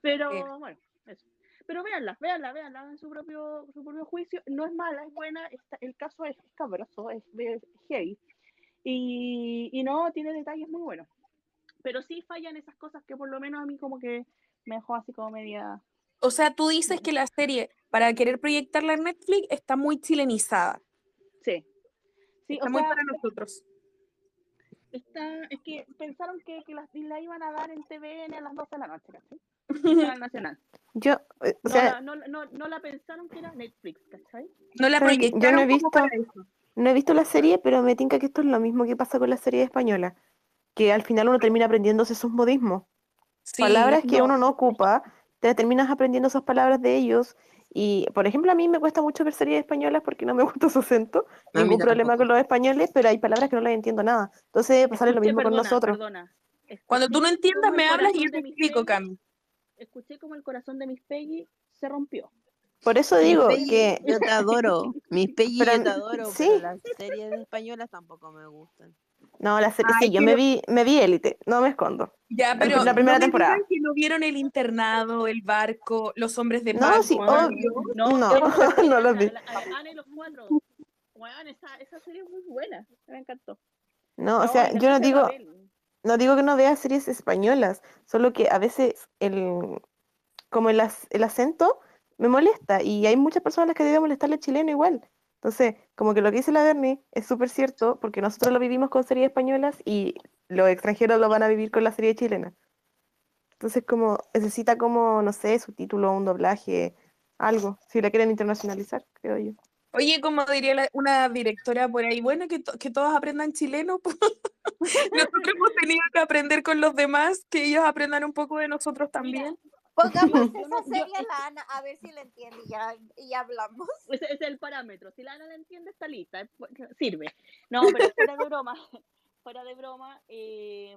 Speaker 1: Pero,
Speaker 2: Sí.
Speaker 1: bueno, eso. Pero véanla, véanla, véanla en su propio, su propio juicio. No es mala, es buena. está- el caso es cabroso, es, es heavy. Y, y no, tiene detalles muy buenos. Pero sí fallan esas cosas que por lo menos a mí como que me dejó así como media...
Speaker 2: O sea, tú dices que la serie, para querer proyectarla en Netflix, está muy chilenizada.
Speaker 1: Sí. Sí,
Speaker 2: Está
Speaker 1: o
Speaker 2: muy
Speaker 1: sea,
Speaker 2: para nosotros.
Speaker 1: está, es que pensaron que, que la, la iban a dar en TVN a las 12 de la noche, ¿cachai? Canal Nacional.
Speaker 4: Yo, eh, o
Speaker 1: No,
Speaker 4: sea,
Speaker 1: la, no, no, no la pensaron que era Netflix, ¿cachai?
Speaker 2: No la
Speaker 4: ¿Saben qué? Yo no he
Speaker 2: proyectaron
Speaker 4: visto- no he visto la serie, pero me tinca que esto es lo mismo que pasa con la serie española, que al final uno termina aprendiéndose esos modismos.
Speaker 2: Sí,
Speaker 4: palabras que
Speaker 2: no.
Speaker 4: uno no ocupa, te terminas aprendiendo esas palabras de ellos. Y, por ejemplo, a mí me cuesta mucho ver series españolas porque no me gusta su acento.
Speaker 3: Mí
Speaker 4: Ningún problema con los españoles, pero hay palabras que no las entiendo nada. Entonces, pues, sale lo mismo con nosotros.
Speaker 1: perdona.
Speaker 2: Cuando tú no entiendas, me hablas y yo te explico, Cami.
Speaker 1: Escuché como el corazón de Miss Peggy se rompió.
Speaker 4: Por eso digo
Speaker 3: Peggy,
Speaker 4: que
Speaker 3: Yo te adoro. Mis Peggy
Speaker 4: Pero
Speaker 3: yo te
Speaker 4: n-
Speaker 3: adoro,
Speaker 4: sí.
Speaker 3: pero las series españolas tampoco me gustan.
Speaker 4: No, la serie,
Speaker 2: Ay,
Speaker 4: sí, yo
Speaker 2: pero-
Speaker 4: me vi, me vi Élite, no me escondo.
Speaker 2: Ya, pero
Speaker 4: la primera
Speaker 2: no me
Speaker 4: temporada.
Speaker 2: que no vieron el internado, el barco, los hombres de
Speaker 4: No,
Speaker 2: paz.
Speaker 4: sí,
Speaker 1: Juan,
Speaker 4: obvio.
Speaker 1: No,
Speaker 4: No,
Speaker 1: no,
Speaker 4: no los vi.
Speaker 1: a- y los cuatro. Weón, esa, esa serie es muy buena. Me encantó.
Speaker 4: No, o
Speaker 1: No,
Speaker 4: sea, yo no digo, no digo que no vea series españolas, solo que a veces el, como el, el acento me molesta y hay muchas personas que deben molestarle chileno igual. Entonces, como que lo que dice la Bernie es súper cierto porque nosotros lo vivimos con series españolas y los extranjeros lo van a vivir con la serie chilena. Entonces, como necesita como, no sé, subtítulo, un doblaje, algo, si la quieren internacionalizar, creo yo.
Speaker 2: Oye, como diría la- una directora por ahí, bueno, que, que todos aprendan chileno. pues. Nosotros hemos tenido que aprender con los demás, que ellos aprendan un poco de nosotros también.
Speaker 6: Pongamos esa serie a la Ana a ver si la entiende y ya, y ya hablamos.
Speaker 1: Ese, es el parámetro. Si la Ana la entiende, está lista. es bu- Sirve. No, pero fuera de broma. Fuera de broma. eh,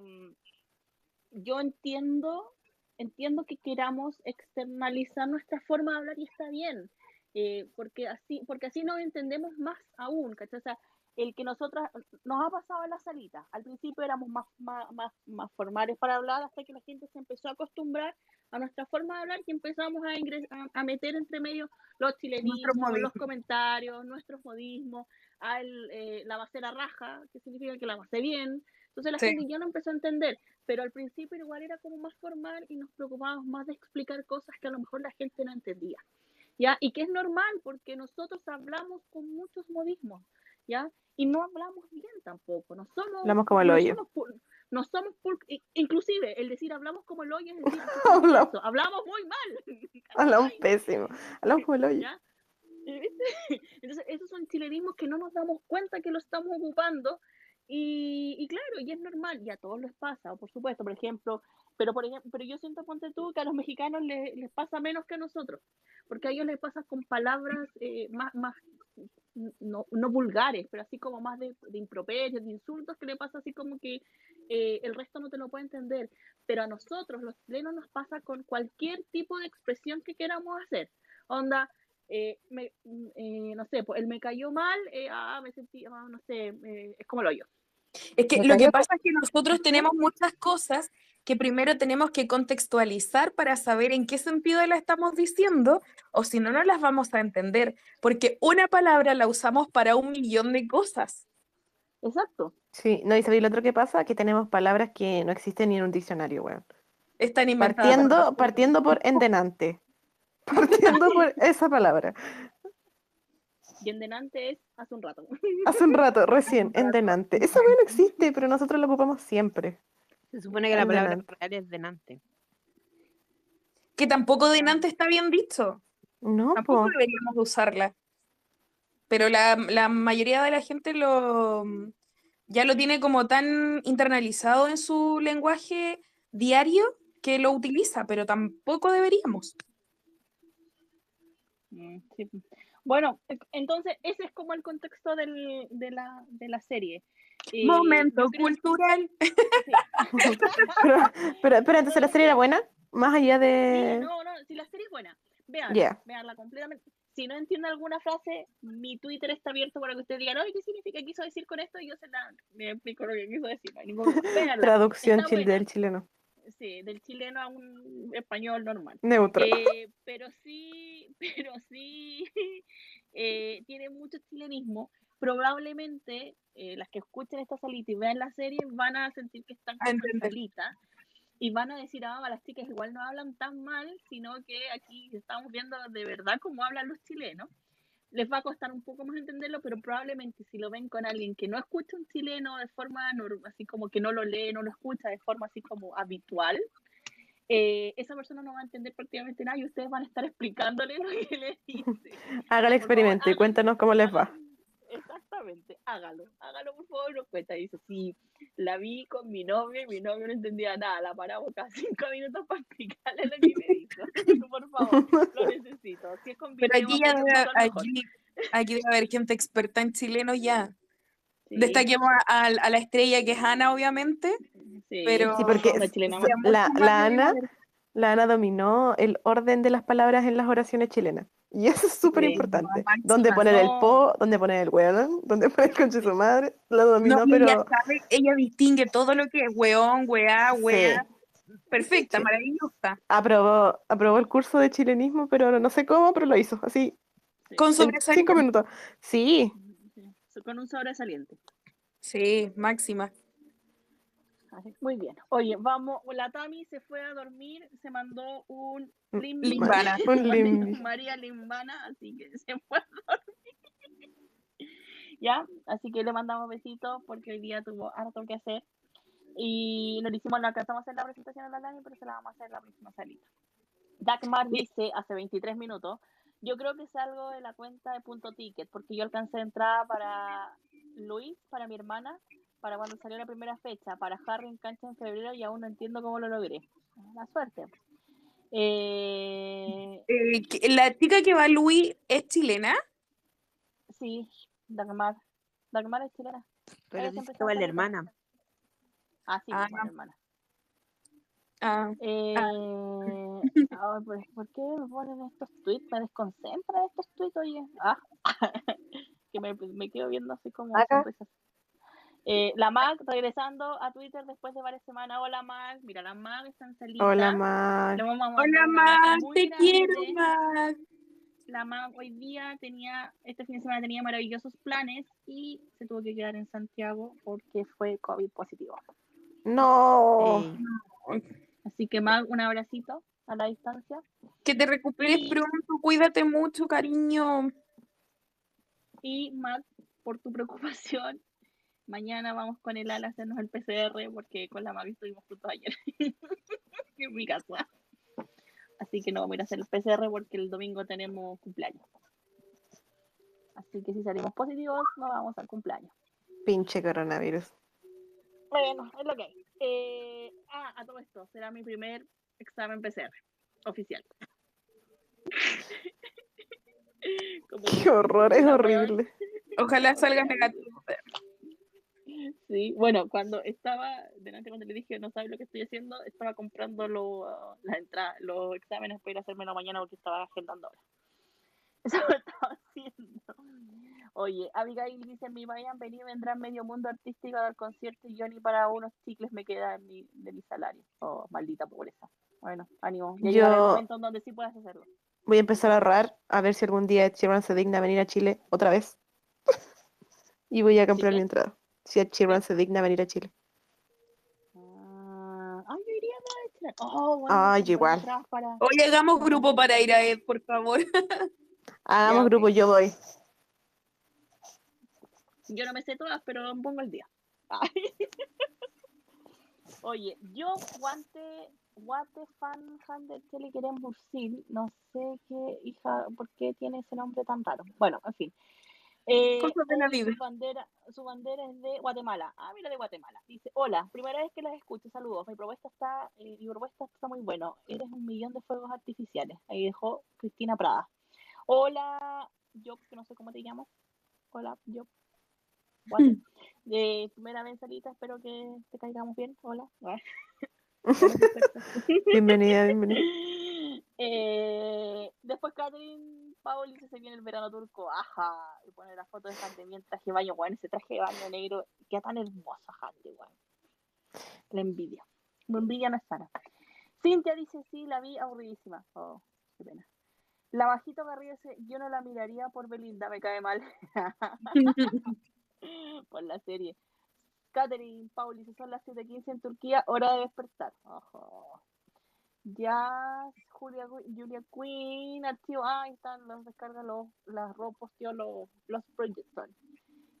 Speaker 1: yo entiendo, entiendo que queramos externalizar nuestra forma de hablar y está bien. eh, porque así, porque así nos entendemos más aún, ¿cachai? O sea, el que nosotras nos ha pasado en la salita. Al principio éramos más, más, más, más formales para hablar hasta que la gente se empezó a acostumbrar a nuestra forma de hablar y empezamos a, ingres- a, meter entre medio los chilenismos, los comentarios, nuestros modismos, al, eh, la bacera raja, que significa que la base bien. Entonces la
Speaker 2: Sí.
Speaker 1: gente ya no empezó a entender, pero al principio igual era como más formal y nos preocupábamos más de explicar cosas que a lo mejor la gente no entendía. ¿Ya? Y que es normal porque nosotros hablamos con muchos modismos, ¿ya? Y no hablamos bien tampoco, no somos
Speaker 4: Hablamos como el
Speaker 1: no
Speaker 4: hoyo.
Speaker 1: somos no somos i- inclusive el decir hablamos como el hoyo es decir
Speaker 4: Hablamos.
Speaker 1: hablamos muy mal.
Speaker 4: Hablamos pésimo, hablamos como el hoyo.
Speaker 1: Entonces, esos son chilenismos que no nos damos cuenta que lo estamos ocupando y, y claro, y es normal, y a todos les pasa, por supuesto, por ejemplo, pero por ejemplo, pero yo siento, ponte tú, que a los mexicanos les, les pasa menos que a nosotros, porque a ellos les pasa con palabras eh, más, más no, no vulgares, pero así como más de, de improperios, de insultos, que le pasa así como que eh, el resto no te lo puede entender. Pero a nosotros, los chilenos, nos pasa con cualquier tipo de expresión que queramos hacer. Onda, eh, me, mm, eh, no sé, pues él me cayó mal, eh, ah, me sentí, ah, no sé, eh, es como lo yo.
Speaker 2: Es que lo que pasa es que nosotros tenemos muchas cosas que primero tenemos que contextualizar para saber en qué sentido la estamos diciendo, o si no, no las vamos a entender, porque una palabra la usamos para un millón de cosas.
Speaker 1: Exacto.
Speaker 4: Sí, no, y ¿sabéis lo otro que pasa? Que tenemos palabras que no existen ni en un diccionario, weón.
Speaker 2: Están inventadas.
Speaker 4: Partiendo, partiendo por endenante. Partiendo por esa palabra.
Speaker 1: Y en delante es hace un rato.
Speaker 4: Hace un rato, recién, endenante. Esa weón no existe, pero nosotros la ocupamos siempre.
Speaker 3: Se supone que la palabra
Speaker 4: Denante.
Speaker 3: real es denante.
Speaker 2: Que tampoco denante está bien dicho.
Speaker 4: No,
Speaker 2: Tampoco
Speaker 4: po.
Speaker 2: deberíamos de usarla. Pero la, la mayoría de la gente lo ya lo tiene como tan internalizado en su lenguaje diario que lo utiliza, pero tampoco deberíamos.
Speaker 1: Mm, sí. Bueno, e- entonces ese es como el contexto del, de, la, de la serie. Eh,
Speaker 2: Momento cultural.
Speaker 1: sí.
Speaker 4: Pero, pero, entonces la serie era buena, más allá
Speaker 1: Sí,
Speaker 4: de.
Speaker 1: no, no, si la serie es buena, vean,
Speaker 4: Ya.
Speaker 1: veanla completamente. Si no entiende alguna frase, mi Twitter está abierto para que ustedes digan, oye, ¿qué significa quiso decir con esto? Y yo se la me explico lo que quiso decir. No
Speaker 4: Traducción
Speaker 1: está
Speaker 4: chil-
Speaker 1: buena.
Speaker 4: del chileno.
Speaker 1: Sí, del chileno a un español normal.
Speaker 4: Neutro.
Speaker 1: Eh, pero sí, pero sí eh, tiene mucho chilenismo. Probablemente eh, las que escuchen esta salita y vean la serie van a sentir que están
Speaker 2: A
Speaker 1: como en
Speaker 2: entender.
Speaker 1: salita y van a decir, ah, las chicas igual no hablan tan mal, sino que aquí estamos viendo de verdad cómo hablan los chilenos. Les va a costar un poco más entenderlo, pero probablemente si lo ven con alguien que no escucha un chileno de forma así como que no lo lee, no lo escucha de forma así como habitual, eh, esa persona no va a entender prácticamente nada y ustedes van a estar explicándole lo que le dice.
Speaker 4: Haga el experimento y cuéntanos cómo les va.
Speaker 1: Exactamente, hágalo, hágalo por favor, nos cuenta. Dice, sí, la vi con mi novio y mi novio no entendía nada, la paramos cada cinco minutos para explicarle lo que me dijo. Por favor, lo necesito. Si es con
Speaker 2: Pero aquí ya debe, aquí, aquí debe haber gente experta en chileno ya.
Speaker 1: Sí,
Speaker 2: Destaquemos a, a- a la estrella que es Ana, obviamente.
Speaker 1: sí,
Speaker 2: pero-
Speaker 4: Sí, porque
Speaker 1: la
Speaker 4: Ana, la Ana dominó el orden de las palabras en las oraciones chilenas. Y eso es súper importante. Dónde poner el po, dónde poner el weón, dónde poner el conche su madre, lo dominó,
Speaker 2: No,
Speaker 4: pero
Speaker 2: ella sabe, ella distingue todo lo que es weón, weá, weá. Perfecta,
Speaker 4: Sí.
Speaker 2: maravillosa.
Speaker 4: aprobó, aprobó el curso de chilenismo, pero no sé cómo, pero lo hizo, así,
Speaker 1: Sí,
Speaker 2: Con
Speaker 4: en cinco
Speaker 2: sobresaliente.
Speaker 4: minutos. Sí,
Speaker 1: sí, Con un sobresaliente.
Speaker 2: Sí, máxima.
Speaker 1: Así, Muy bien. Oye, vamos, la Tami se fue a dormir, se mandó un limbi,
Speaker 2: Limbana.
Speaker 4: un limbi.
Speaker 1: María Limbana, así que se fue a dormir. Ya, así que le mandamos besitos porque hoy día tuvo harto que hacer. Y nos hicimos, no alcanzamos a hacer la presentación a la Dani, pero se la vamos a hacer la próxima salita. Dagmar dice hace 23 minutos, yo creo que salgo de la cuenta de punto ticket, porque yo alcancé entrada para Luis, para mi hermana, para cuando salió la primera fecha, para Harry en cancha en febrero y aún no entiendo cómo lo logré. La suerte. Eh,
Speaker 2: Eh, la chica que va a Luis es chilena.
Speaker 1: sí, Dagmar. Dagmar es chilena.
Speaker 3: Pero
Speaker 1: Ella
Speaker 3: dice que va la hermana.
Speaker 1: Ah, sí,
Speaker 2: Ah.
Speaker 1: pues, mi hermana.
Speaker 2: Ah,
Speaker 1: Eh, ay, ¿por, por qué me ponen estos tweets? Me desconcentran estos tweets, oye. Ah, que me, me quedo viendo así como
Speaker 3: Acá.
Speaker 1: Eh, la Mag regresando a Twitter después de varias semanas. Hola Mag, mira, la Mag está en salita.
Speaker 4: hola,
Speaker 1: mandar
Speaker 2: Hola, Mag, te quiero. Mag.
Speaker 1: La Mag hoy día tenía, este fin de semana tenía maravillosos planes y se tuvo que quedar en Santiago porque fue COVID positivo.
Speaker 4: No,
Speaker 1: Así que Mag, un abracito a la distancia.
Speaker 2: Que te recuperes
Speaker 1: Y-
Speaker 2: pronto, cuídate mucho, cariño.
Speaker 1: Y Matt, por tu preocupación, mañana vamos con el ala a hacernos el PCR porque con la Mavi estuvimos juntos ayer en mi casa. Así que no vamos a ir a hacer el PCR porque el domingo tenemos cumpleaños. Así que si salimos positivos, no vamos al cumpleaños.
Speaker 4: pinche coronavirus.
Speaker 1: Bueno, es lo que hay. Eh, ah, a todo esto, será mi primer examen PCR oficial. Como
Speaker 4: Qué horror, es horrible.
Speaker 2: Ojalá salgas negativo.
Speaker 1: Sí, bueno, cuando estaba, delante cuando le dije no sabes lo que estoy haciendo, estaba comprando lo- las entradas, los exámenes para ir a hacérmelo mañana porque estaba agendando ahora. Eso lo estaba haciendo. Oye, Abigail dice, en mi vayan venir vendrá medio mundo artístico a dar concierto y yo ni para unos chicles me queda ni de mi salario. Oh, maldita pobreza. Bueno, ánimo. Ya llegará el
Speaker 4: Yo-
Speaker 1: momento en donde sí puedas hacerlo.
Speaker 4: Voy a empezar a ahorrar a ver si algún día Sheeran se digna venir a Chile otra vez. y voy a comprar mi
Speaker 1: qué?
Speaker 4: entrada. Si Ed Sheeran se digna a venir a Chile.
Speaker 1: Ah, ay, yo iría a Chile. Oh, bueno,
Speaker 4: Ay, igual.
Speaker 1: Para...
Speaker 2: Oye, hagamos grupo para ir a Ed, por favor.
Speaker 4: Hagamos grupo, yo voy.
Speaker 1: Yo no me sé todas, pero pongo el día. Ay. Oye, yo guante, guate fan, fan Chile Querem Bursil, no sé qué hija, por qué tiene ese nombre tan raro. Bueno, en fin. Eh,
Speaker 2: Cosas de la
Speaker 1: hoy
Speaker 2: vida.
Speaker 1: Su bandera, su bandera es de Guatemala. Ah, mira, de Guatemala. Dice, hola, primera vez que las escucho, saludos. Mi propuesta está, eh, mi propuesta está muy bueno. Eres un millón de fuegos artificiales. Ahí dejó Cristina Prada. Hola, yo que no sé cómo te llamas. Hola, yo. Primera vez salita, espero que te caigamos bien. Hola.
Speaker 4: Bienvenida, bienvenida.
Speaker 1: Eh, después Catherine Paul dice se viene el verano turco, ajá, y pone la foto de Hande en traje de baño, bueno, ese traje de baño negro, queda tan hermoso Hande, weón. La envidia. La envidia no es sana. Cintia dice, sí, la vi aburridísima. Oh, qué pena. La bajito Garrido dice, yo no la miraría por Belinda, me cae mal. por la serie. Catherine Paul dice, son las 7.15 en Turquía, hora de despertar. Ojo. Jazz, Julia, Julia Quinn, archivo, ah, ahí están, los descarga los, las Ro posteó los, los Project Son.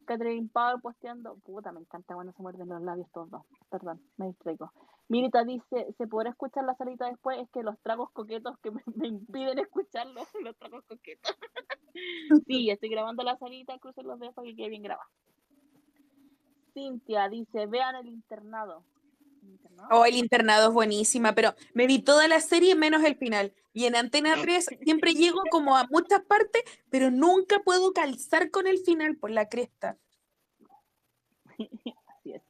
Speaker 1: Catherine Power posteando, puta, me encanta cuando se muerden los labios todos dos, perdón, me distraigo. Mirita dice, ¿se podrá escuchar la salita después? Es que los tragos coquetos que me, me impiden escucharlos, los tragos coquetos. sí, estoy grabando la salita, crucen los dedos para que quede bien grabado. Cintia dice, vean el internado. ¿El internado?
Speaker 2: Oh, el internado es buenísima, pero me vi toda la serie menos el final. Y en Antena 3 siempre llego como a muchas partes, pero nunca puedo calzar con el final por la cresta.
Speaker 1: Así es.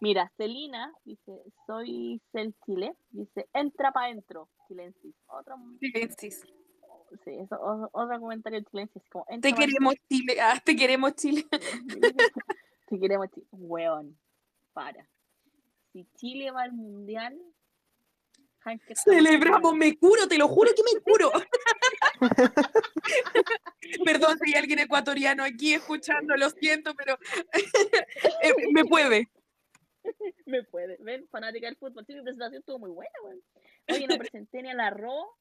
Speaker 1: Mira, Celina dice, soy Cel Chile, dice, entra para adentro, chilensis. Otro,
Speaker 2: Chilensis.
Speaker 1: sí, eso, o- otro comentario chilensis, como, entra
Speaker 2: Te queremos Chile, ah, te queremos Chile.
Speaker 1: Si queremos Chile, weón, para. Si Chile va al mundial, Hanker
Speaker 2: Celebramos, me curo, te lo juro que me curo. Perdón si hay alguien ecuatoriano aquí escuchando, lo siento, pero eh, me puede.
Speaker 1: Me puede, ven, fanática del fútbol. Sí, mi presentación estuvo muy buena, weón. Oye, no presenté ni a la Ro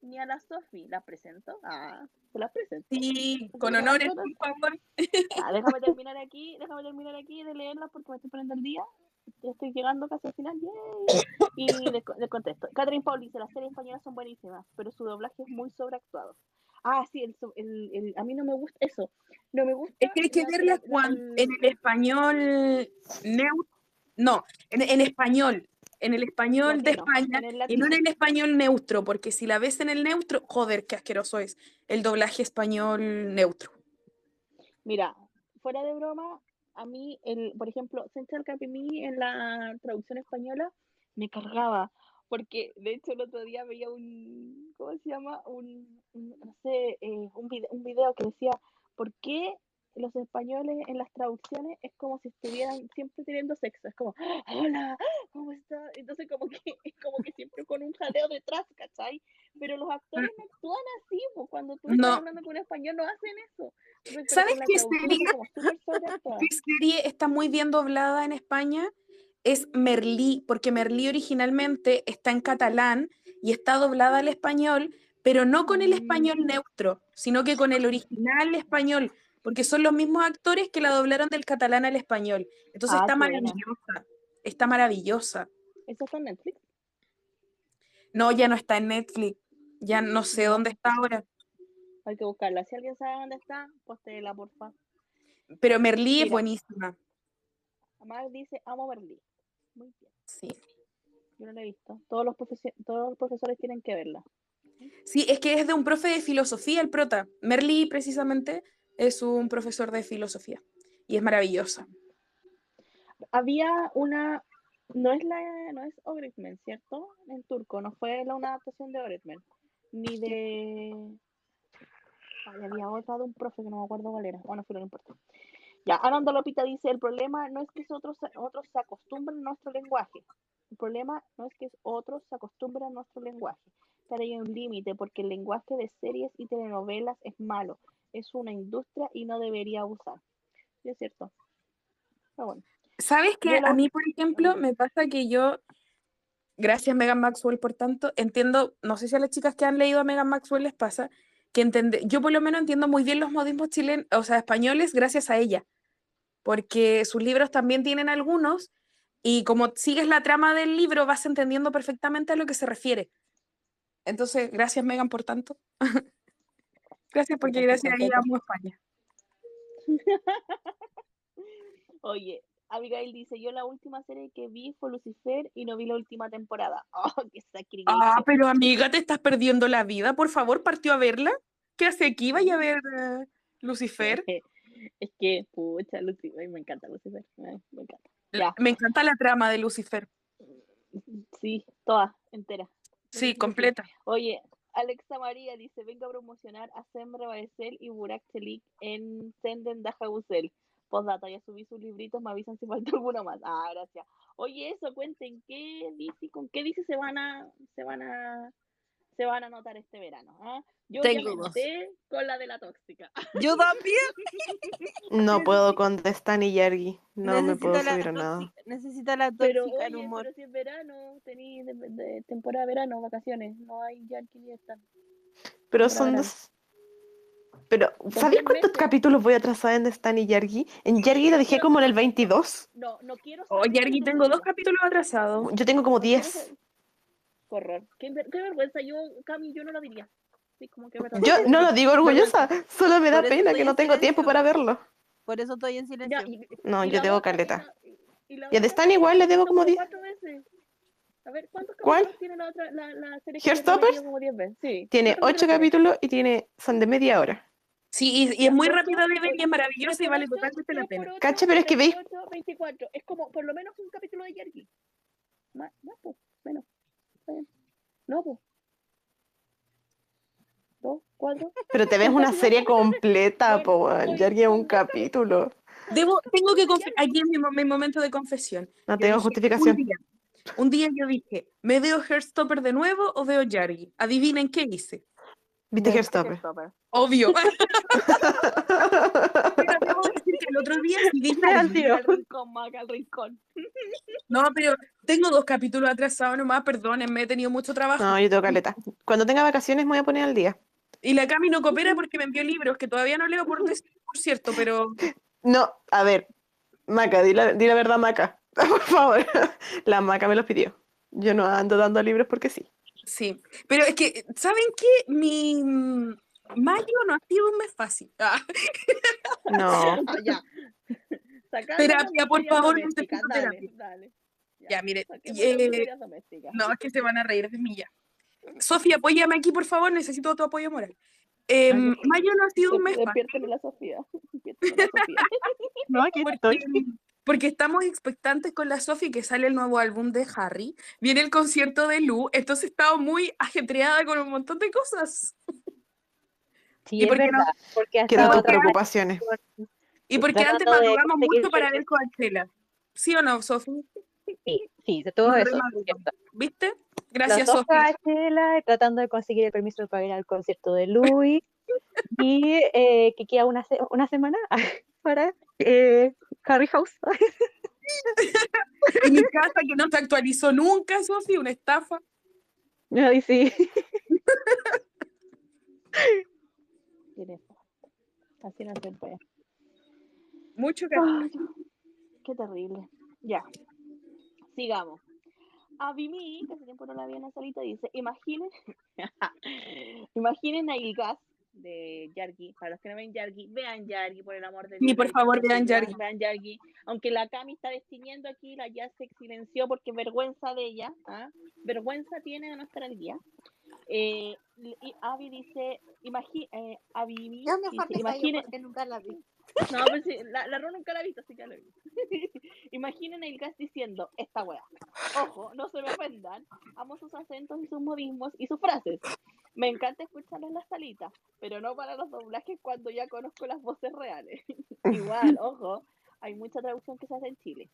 Speaker 1: ni a la Sofi. ¿Las presento? Ah, las presento.
Speaker 2: Sí, con honores, por favor.
Speaker 1: Ah, déjame terminar aquí, déjame terminar aquí de leerlas porque me estoy poniendo el día. Ya Estoy llegando casi al final. ¡yay! Y les contesto. Catherine Paul dice, las series españolas son buenísimas, pero su doblaje es muy sobreactuado. Ah, sí, el, el, el- a mí no me gusta eso. No me gusta.
Speaker 2: Es que hay que
Speaker 1: la-
Speaker 2: verlas
Speaker 1: la-
Speaker 2: cuan-
Speaker 1: el-
Speaker 2: en el español neutro. No, en, en español. En el español de España y no en el español neutro, porque si la ves en el neutro, joder, qué asqueroso es el doblaje español neutro.
Speaker 1: Mira, fuera de broma, a mí, el, por ejemplo, Central Capimí en la traducción española me cargaba, porque de hecho el otro día veía un, ¿cómo se llama? Un, un- no sé, eh, un, vide- un video que decía, ¿por qué los españoles en las traducciones es como si estuvieran siempre teniendo sexo? Es como, hola, ¿cómo estás? Entonces como que, como que siempre con un jaleo detrás, ¿cachai? Pero los actores no actúan así, pues cuando tú estás
Speaker 2: No.
Speaker 1: hablando con un español no hacen eso. Pero
Speaker 2: ¿Sabes qué
Speaker 1: sobreactuado.
Speaker 2: ¿Qué serie está muy bien doblada en España? Es Merlí, porque Merlí originalmente está en catalán y está doblada al español, pero no con el español neutro, sino que con el original español, porque son los mismos actores que la doblaron del catalán al español. Entonces
Speaker 1: Ah,
Speaker 2: está
Speaker 1: buena.
Speaker 2: maravillosa, está maravillosa.
Speaker 1: ¿Eso está en Netflix?
Speaker 2: No, ya no está en Netflix, ya no sé dónde está ahora,
Speaker 1: Hay que buscarla. Si alguien sabe dónde está, postéela, porfa.
Speaker 2: pero Merlí es buenísima.
Speaker 1: Amar dice, amo Berlín. Muy bien.
Speaker 2: Sí.
Speaker 1: Yo no la he visto. Todos los, todos los profesores tienen que verla.
Speaker 2: Sí, es que es de un profe de filosofía el prota. Merly, precisamente, es un profesor de filosofía. Y es maravillosa.
Speaker 1: Había una... No es la no es Ogretmen, ¿cierto? En turco. No fue la, una adaptación de Ogretmen. Ni de... Ay, había otra de un profe que no me acuerdo cuál era. Bueno, pero no importa. Ya, Ananda Lopita dice, el problema no es que otros, otros se acostumbren a nuestro lenguaje. El problema no es que otros se acostumbren a nuestro lenguaje. Pero hay un límite porque el lenguaje de series y telenovelas es malo. Es una industria y no debería abusar. Sí, es cierto. Pero bueno.
Speaker 2: ¿Sabes qué?
Speaker 1: la-
Speaker 2: A mí, por ejemplo, me pasa que yo, gracias Megan Maxwell, por tanto, entiendo, no sé si a las chicas que han leído a Megan Maxwell les pasa, que entende, yo por lo menos entiendo muy bien los modismos chilenos, o sea, españoles, gracias a ella, porque sus libros también tienen algunos, y como sigues la trama del libro, vas entendiendo perfectamente a lo que se refiere. Entonces, gracias Megan, por tanto. gracias porque gracias a ella amo España.
Speaker 1: Oye, Abigail dice, yo la última serie que vi fue Lucifer y no vi la última temporada. ¡Oh, qué sacrilegio!
Speaker 2: Ah, pero amiga, te estás perdiendo la vida. Por favor, partió a verla. ¿Qué hace aquí? Vaya a ver eh, Lucifer.
Speaker 1: Es que, pucha, Lucifer, ay, me encanta Lucifer, ay, me encanta. Ya,
Speaker 2: Me encanta la trama de Lucifer.
Speaker 1: sí, toda, entera.
Speaker 2: Sí, completa.
Speaker 1: Oye, Alexa María dice, vengo a promocionar a Semra Baesel y Burak Chelik en Senden Dajabusel. Postdata, ya subí sus libritos, me avisan si falta alguno más. Ah, gracias. Oye, eso, cuenten, ¿qué dice, con qué dice se van a, se van a, se van a notar este verano. ¿ah? Yo
Speaker 3: Tengo dos.
Speaker 1: con la de la tóxica.
Speaker 3: Yo también.
Speaker 4: No puedo con Destan y Yergi. No me puedo subir a nada.
Speaker 3: Necesita la
Speaker 1: Pero
Speaker 3: tóxica
Speaker 1: oye,
Speaker 3: en humor.
Speaker 1: pero si es verano, tenéis de, de temporada de verano, vacaciones, no hay Yankee ni están.
Speaker 4: Pero
Speaker 1: Temporada
Speaker 4: son dos. Pero, ¿sabéis cuántos
Speaker 1: meses.
Speaker 4: capítulos voy atrasada en Destan y Yergi? En Yergi lo dejé como en el
Speaker 1: saber-
Speaker 4: 22.
Speaker 1: No, no quiero
Speaker 2: Oh, Yergi, tengo dos
Speaker 1: capítulo.
Speaker 2: capítulos atrasados.
Speaker 4: Yo tengo como
Speaker 1: No quiero
Speaker 4: 10.
Speaker 1: Horror. Qué, ver- qué vergüenza. Yo, Cami, yo no lo diría. Sí, como que verdad.
Speaker 4: Yo no lo digo orgullosa, solo me da pena que no
Speaker 3: en
Speaker 4: tengo tiempo para verlo.
Speaker 3: Por eso estoy en silencio.
Speaker 1: Ya, y-
Speaker 4: No,
Speaker 1: y
Speaker 4: yo debo
Speaker 1: otra,
Speaker 4: caleta.
Speaker 1: y la- y la
Speaker 4: Y a
Speaker 1: otra
Speaker 4: Destan igual le debo como 10.
Speaker 1: cuatro veces. A ver, ¿cuántos
Speaker 4: ¿Cuál?
Speaker 1: capítulos tiene la otra, la, la serie? que yo
Speaker 4: ¿Hairstoppers?
Speaker 1: repetido como 10 veces? Sí.
Speaker 4: Tiene
Speaker 1: ¿Cuántos
Speaker 4: 8 capítulos y tiene son de media hora.
Speaker 2: Sí, y, y es muy rápido de ver y es maravilloso y vale totalmente la pena.
Speaker 4: Cacha, pero es que veis-
Speaker 1: por ocho, 24. Es como por lo menos un capítulo de. Más, más, pues, menos. No, pues. Dos, cuatro.
Speaker 4: Pero te ves una serie completa, po, Yergi es un capítulo.
Speaker 2: Debo, tengo que aquí en mi, mo- mi momento de confesión.
Speaker 4: No
Speaker 2: Yo
Speaker 4: tengo
Speaker 2: dije,
Speaker 4: justificación.
Speaker 2: Un día, un día yo dije, ¿me veo Heartstopper de nuevo o veo Yargi? Adivinen qué hice.
Speaker 4: ¿Viste.
Speaker 2: Obvio. pero debo decir que el otro día sí.
Speaker 1: Al rincón, Maca, al rincón.
Speaker 2: No, pero tengo dos capítulos atrasados nomás, perdónenme, he tenido mucho trabajo.
Speaker 4: No, yo tengo caleta. Cuando tenga vacaciones me voy a poner al día.
Speaker 2: Y la Cami no coopera porque me envió libros que todavía no leo por, por cierto, pero
Speaker 4: No, a ver. Maca, di la, di la verdad, Maca. Por favor. La Maca me los pidió. Yo no ando dando libros porque sí.
Speaker 2: Sí. Pero es que, ¿saben qué? Mi mm, mayo no ha sido un mes fácil. Ah,
Speaker 4: No.
Speaker 1: Ah, ya.
Speaker 2: Terapia, por favor,
Speaker 1: dale,
Speaker 2: terapia.
Speaker 1: dale.
Speaker 2: Ya, mire, eh, no, es que se van a reír de mí ya. Sofía, apóyame aquí, por favor, necesito tu apoyo moral. Eh,
Speaker 1: Ay,
Speaker 2: mayo no ha sido un mes fácil.
Speaker 1: Despiérteme la Sofía. Despiérteme la Sofía.
Speaker 8: No, aquí
Speaker 2: Porque,
Speaker 8: estoy.
Speaker 2: Porque estamos expectantes con la Sofi que sale el nuevo álbum de Harry, viene el concierto de Lu, entonces he estado muy ajetreada con un montón de cosas.
Speaker 8: Sí,
Speaker 2: ¿Y
Speaker 8: es
Speaker 2: por qué no?
Speaker 8: verdad, porque
Speaker 4: preocupaciones.
Speaker 2: Y porque antes madrugamos mucho para ver. Coachella. ¿Sí o no, Sofi?
Speaker 8: Sí, sí, de todo
Speaker 2: No
Speaker 8: eso.
Speaker 2: ¿Viste? Gracias, Sofi.
Speaker 8: Coachella, tratando de conseguir el permiso para ir al concierto de Louis y eh, que queda una, se- una semana para eh, Harry House.
Speaker 2: En mi casa que no se actualizó nunca, Sofi, una estafa.
Speaker 8: Ay, sí.
Speaker 1: Así no se puede.
Speaker 2: Mucho que
Speaker 1: Ay, qué terrible. Ya. Sigamos. Avimi, que hace tiempo no la vi en la salita, dice, imaginen, imaginen a Ilgas de Yargi. Para los que no ven Yargi, vean Yargi, por el amor de Dios.
Speaker 2: por
Speaker 1: revisen
Speaker 2: favor, vean Yargi.
Speaker 1: Vean Yargi. Aunque la Cami está destiñendo aquí, la ya se silenció porque vergüenza de ella. ¿ah? Vergüenza tiene de no estar al día. Eh, y Avi dice, imagi eh,
Speaker 3: Ya mejor
Speaker 1: dice, imaginen,
Speaker 3: porque nunca la vi.
Speaker 1: no, pues sí, la, la Ro nunca la ha visto, así que ya lo vi. Imaginen el gas diciendo esta wea. Ojo, no se me ofendan. Amo sus acentos y sus modismos y sus frases. Me encanta escucharlos en la salita, pero no para los doblajes cuando ya conozco las voces reales. Igual, ojo, hay mucha traducción que se hace en Chile.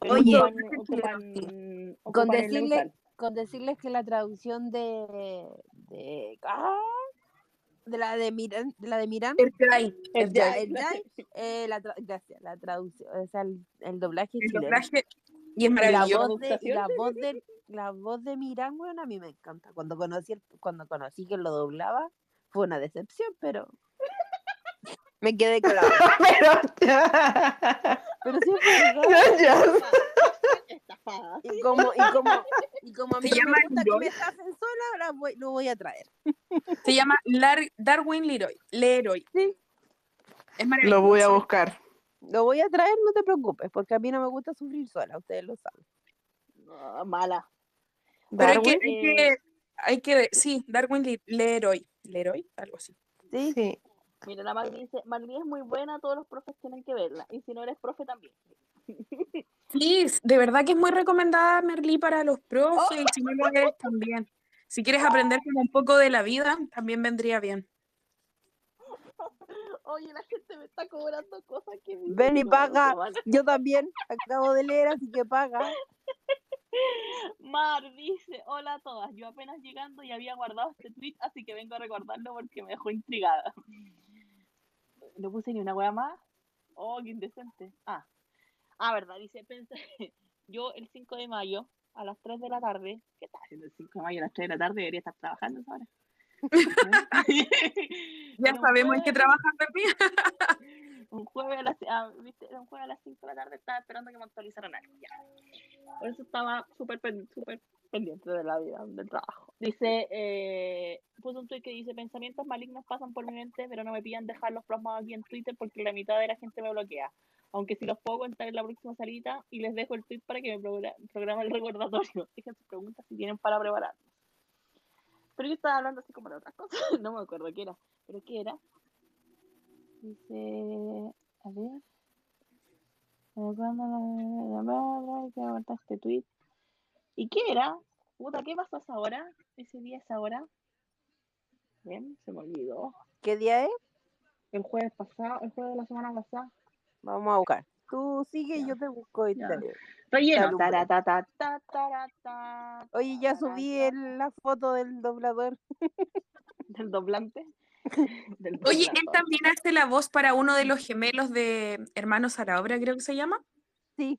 Speaker 1: Pero
Speaker 3: Oye,
Speaker 1: ocupan, ocupan,
Speaker 3: Con
Speaker 1: ocupan
Speaker 3: decirle, con decirles que la traducción de de, ¡ah! de la de Miran, de la de Miran,
Speaker 2: El Jai, el Jai.
Speaker 3: el Jai, eh, la tra- gracias, la traducción, o sea, el, el doblaje
Speaker 2: El
Speaker 3: chileno.
Speaker 2: doblaje y es
Speaker 3: Y la
Speaker 2: maravilloso.
Speaker 3: voz de, y la voz de la voz de Miran, weón, a mí me encanta. Cuando conocí el- cuando conocí que lo doblaba, fue una decepción, pero me quedé con la
Speaker 4: Pero.
Speaker 3: Pero verdad.
Speaker 4: Ya.
Speaker 1: Estafada.
Speaker 3: Y como, y como, y como a mí no me gusta que me estafen sola, ahora voy, lo voy a traer.
Speaker 2: Se llama Lar- Darwin Leroy. Leroy.
Speaker 3: Sí.
Speaker 2: Es maravilloso.
Speaker 4: Lo voy a buscar.
Speaker 3: Lo voy a traer, no te preocupes, porque a mí no me gusta sufrir sola, ustedes lo saben.
Speaker 1: No, mala.
Speaker 2: Pero hay que,
Speaker 4: Darwin.
Speaker 2: hay que, hay que, sí, Darwin Le- Leroy. Leroy, algo así.
Speaker 3: ¿Sí?
Speaker 4: Sí.
Speaker 1: Mira, la Magdi dice, Magdi es muy buena, todos los profes tienen que verla. Y si no eres profe también.
Speaker 2: Sí, de verdad que es muy recomendada Merlí para los profes y si no lo eres también. Si quieres aprender como un poco de la vida, también vendría bien.
Speaker 1: Oye, la gente me está cobrando cosas que...
Speaker 3: Ven y
Speaker 1: no,
Speaker 3: paga. Yo también acabo de leer, así que paga.
Speaker 1: Mar dice, hola a todas, yo apenas llegando y había guardado este tweet, así que vengo a recordarlo porque me dejó intrigada. No puse ni una wea más. Oh, qué indecente. Ah, ah verdad, dice, pensé, yo el 5 de mayo a las 3 de la tarde, ¿qué estás haciendo el 5 de mayo a las 3 de la tarde? Debería estar trabajando esa hora.
Speaker 2: Ya sabemos en qué trabajas.
Speaker 1: Un jueves a las, ah, ¿viste? Un jueves a las 5 de la tarde, estaba esperando que me actualizaran algo. Ya. Por eso estaba súper súper pendiente de la vida, del trabajo. Dice, eh, puso un tweet que dice, pensamientos malignos pasan por mi mente, pero no me pidan dejarlos plasmados aquí en Twitter porque la mitad de la gente me bloquea. Aunque si los puedo contar en la próxima salita y les dejo el tweet para que me progra- programe el recordatorio. Dejen sus preguntas si tienen para prepararnos. Pero yo estaba hablando así como de otras cosas, no me acuerdo qué era. ¿Pero qué era? Dice, a ver. cuando la- la madre que aguanta este tweet. ¿Y qué era? Puta, ¿qué pasó a esa hora? Ese día, esa hora. Bien, se me olvidó.
Speaker 3: ¿Qué día es?
Speaker 1: El jueves pasado, el jueves de la semana pasada.
Speaker 3: Vamos a buscar. Tú sigue y yo te busco y te-
Speaker 1: Relleno.
Speaker 3: Oye, ya subí el- la foto del doblador.
Speaker 1: Del doblante.
Speaker 2: Oye, él también hace la voz para uno de los gemelos de Hermanos a la Obra, creo que se llama.
Speaker 3: Sí,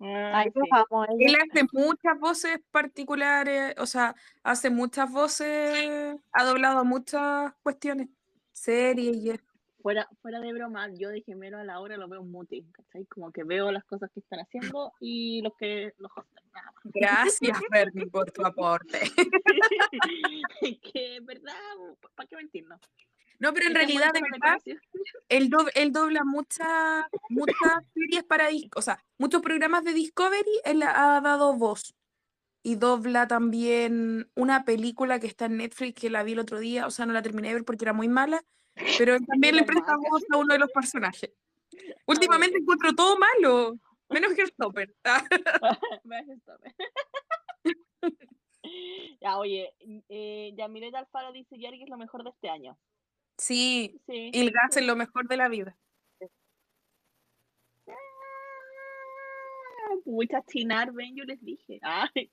Speaker 1: Ah,
Speaker 8: Ay,
Speaker 1: sí.
Speaker 8: amo a
Speaker 2: Él hace muchas voces particulares, o sea, hace muchas voces, ha doblado muchas cuestiones, series y eso.
Speaker 1: Fuera, fuera de broma, yo de gemelo a la hora lo veo en mute, ¿cachai? Como que veo las cosas que están haciendo y los que los hostan, nada.
Speaker 2: Gracias, Bernie, por tu aporte.
Speaker 1: que, ¿verdad? ¿Para qué mentirnos?
Speaker 2: No, pero en realidad, de verdad, él, do- él dobla muchas muchas series para, o sea, muchos programas de Discovery, él ha dado voz. Y dobla también una película que está en Netflix, que la vi el otro día, o sea, no la terminé de ver porque era muy mala, pero también le presta voz a uno de los personajes. Últimamente encuentro todo malo, menos que el Stopper.
Speaker 1: Ya, oye, eh, Yamilet Alfaro dice Yargi es lo mejor de este año.
Speaker 2: Sí,
Speaker 1: Sí.
Speaker 2: y el gas es lo mejor de la vida.
Speaker 1: Muchas chinar, ven, yo les dije. Ay,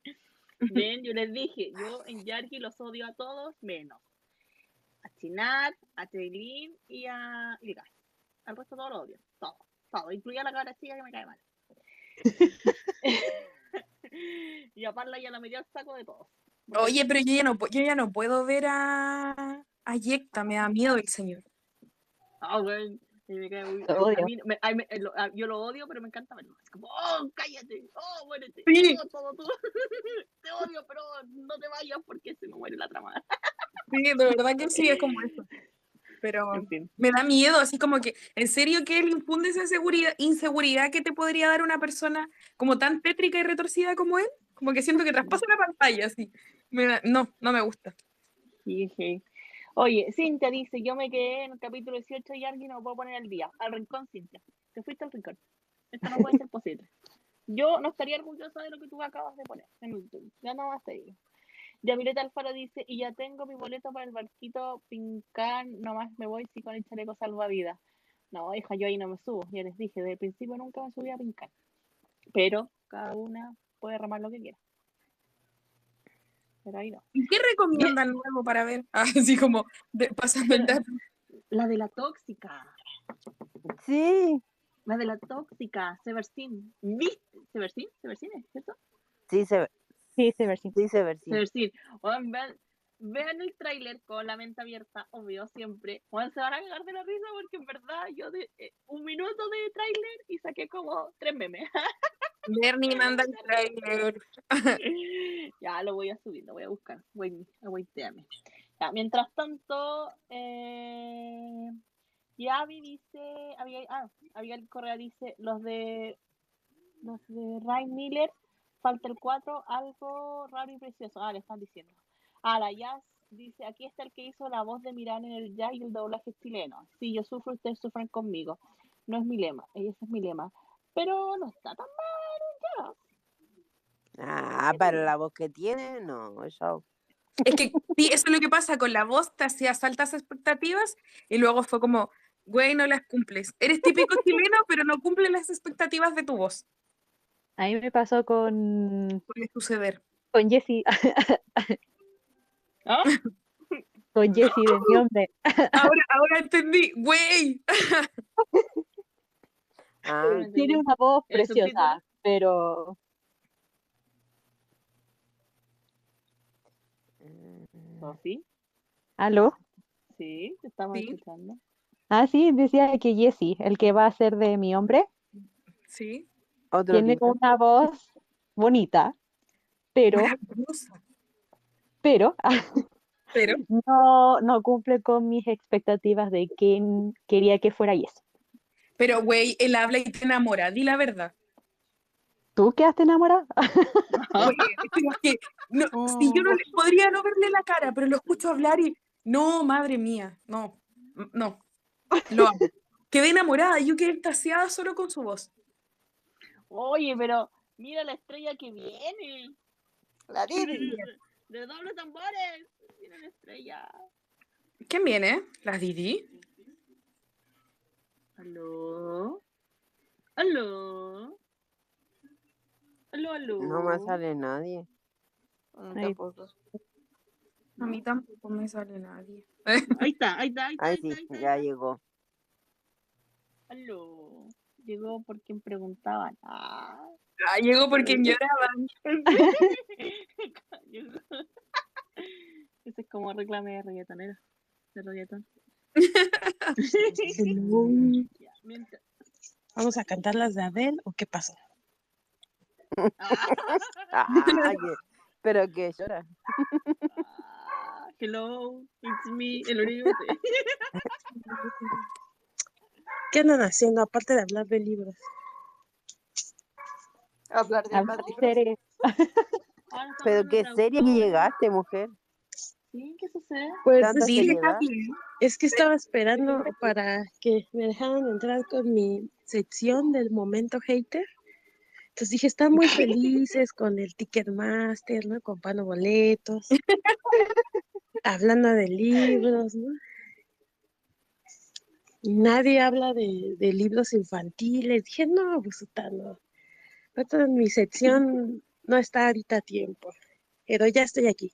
Speaker 1: ven, yo les dije. Yo en Yargi los odio a todos, menos a Treilin y a Ilgas. Al resto todo lo odio. Todo, todo. Incluida a la cabra chica que me cae mal. y a Parla ya la metí al saco de todos. Porque
Speaker 2: Oye, pero yo ya no, yo ya no puedo ver a, a Yecta, me da miedo el señor.
Speaker 1: Ah, sí, me cae muy-
Speaker 8: Lo odio.
Speaker 1: mí me- a mí me- lo- a- yo lo odio, pero me encanta verlo. Es como, oh, cállate, oh, muérete,
Speaker 2: Sí.
Speaker 1: oh, todo, todo. te odio, pero no te vayas porque se me muere la trama.
Speaker 2: Sí, de verdad que sí, es como eso. Pero
Speaker 1: En fin.
Speaker 2: me da miedo, así como que, en serio que él infunde esa seguridad, inseguridad que te podría dar una persona como tan tétrica y retorcida como él, como que siento que traspasa la pantalla, así. Me da- no, no me gusta.
Speaker 1: Sí, sí. Oye, Cintia dice, yo me quedé en el capítulo 18 y alguien no puedo poner al día. Al rincón, Cintia. Te fuiste al rincón. Esto no puede ser posible. Yo no estaría orgullosa de lo que tú acabas de poner en tuyo. Ya no más te digo. Yamireta Alfaro dice, y ya tengo mi boleto para el barquito Pincán, nomás me voy si con el chaleco salvavidas. No, hija, yo ahí no me subo, ya les dije, desde el principio nunca me subí a Pincán. Pero cada una puede remar lo que quiera. Pero ahí no.
Speaker 2: ¿Y qué recomiendan nuevo para ver? Así como de- pasando el dato.
Speaker 1: La de la tóxica.
Speaker 3: sí,
Speaker 1: La de la tóxica, Seversin. ¿Viste? ¿Seversin? ¿Seversin es cierto?
Speaker 3: sí se ve,
Speaker 8: Sí, sí, ver, sí.
Speaker 3: sí se ve, sí.
Speaker 1: Seversin. Oigan, vean, vean el tráiler con la mente abierta, obvio, siempre. Oigan, se van a cagar de la risa porque en verdad yo de eh, un minuto de tráiler y saqué como tres memes.
Speaker 2: Bernie manda el trailer.
Speaker 1: ya lo voy a subir, lo voy a buscar. Wait, aguantéame. Ya, mientras tanto, eh, y dice, Abigail, ah, Abigail Correa dice, los de los de Ryan Miller, falta el 4, algo raro y precioso. Ah, le están diciendo. Ah, la Jazz dice, aquí está el que hizo la voz de Miran en el jazz y el doblaje chileno. Si yo sufro, ustedes sufren conmigo. No es mi lema, ese es mi lema. Pero no está tan mal.
Speaker 3: Ah, para la voz que tiene, no, eso.
Speaker 2: Es que sí, eso es lo que pasa con la voz, te hacías altas expectativas y luego fue como, güey, no las cumples. Eres típico chileno, pero no cumple las expectativas de tu voz.
Speaker 8: A mí me pasó con,
Speaker 2: Puede suceder.
Speaker 8: con Jessie,
Speaker 1: ¿Ah?
Speaker 8: con Jessie de mi hombre.
Speaker 2: Ahora, ahora entendí. Güey.
Speaker 3: Ah,
Speaker 8: Tiene una voz preciosa, pero
Speaker 3: mm,
Speaker 1: ¿Sofi?
Speaker 8: ¿aló?
Speaker 1: Sí, te estamos
Speaker 2: Sí.
Speaker 1: escuchando.
Speaker 8: Ah, sí, decía que Jessie, el que va a ser de mi hombre,
Speaker 2: Sí.
Speaker 3: otro
Speaker 8: tiene una voz bonita, pero, pero
Speaker 2: Pero,
Speaker 8: no, no cumple con mis expectativas de quién quería que fuera Jessie.
Speaker 2: pero, güey, él habla y te enamora. Di la verdad.
Speaker 8: ¿Tú quedaste enamorada?
Speaker 2: Que no, si yo no le, podría no verle la cara, pero lo escucho hablar y. No, madre mía. No. No. Lo amo. Quedé enamorada. Yo quedé extasiada solo con su voz.
Speaker 1: Oye, pero mira la estrella que viene.
Speaker 3: La Didi.
Speaker 1: de dobles tambores. Mira la estrella.
Speaker 2: ¿Quién viene? ¿La Didi?
Speaker 1: ¿Aló? ¿Aló?
Speaker 3: No me sale nadie.
Speaker 8: Ahí.
Speaker 1: tampoco.
Speaker 2: A mí tampoco me sale nadie.
Speaker 1: Ahí está, ahí está, ahí está.
Speaker 3: Ay,
Speaker 1: ahí
Speaker 3: sí,
Speaker 1: está, ahí está, ahí
Speaker 3: ya
Speaker 1: está.
Speaker 3: llegó.
Speaker 1: Aló. Llegó por quien preguntaban. Ah.
Speaker 2: Ah, llegó porque lloraban.
Speaker 1: Llegó. Ese es como reclame de reggaetonero. De mientras-
Speaker 9: ¿Vamos a cantar las de Adele o qué pasó?
Speaker 3: Ah, que- pero que llora.
Speaker 1: Ah, hello, it's me, el oriente.
Speaker 9: ¿Qué andan haciendo aparte de hablar de libros?
Speaker 6: Hablar de
Speaker 8: Hablar series.
Speaker 3: Pero qué serie que llegaste, mujer.
Speaker 1: Sí, ¿qué sucede?
Speaker 9: Pues sí, es que estaba esperando para que me dejaran entrar con mi sección del momento hater. Entonces dije, están muy felices con el Ticketmaster, ¿no? Comprando boletos, hablando de libros, ¿no? Y nadie habla de, de libros infantiles. Dije, no, pues no. Ahorita en mi sección no está ahorita a tiempo, pero ya estoy aquí.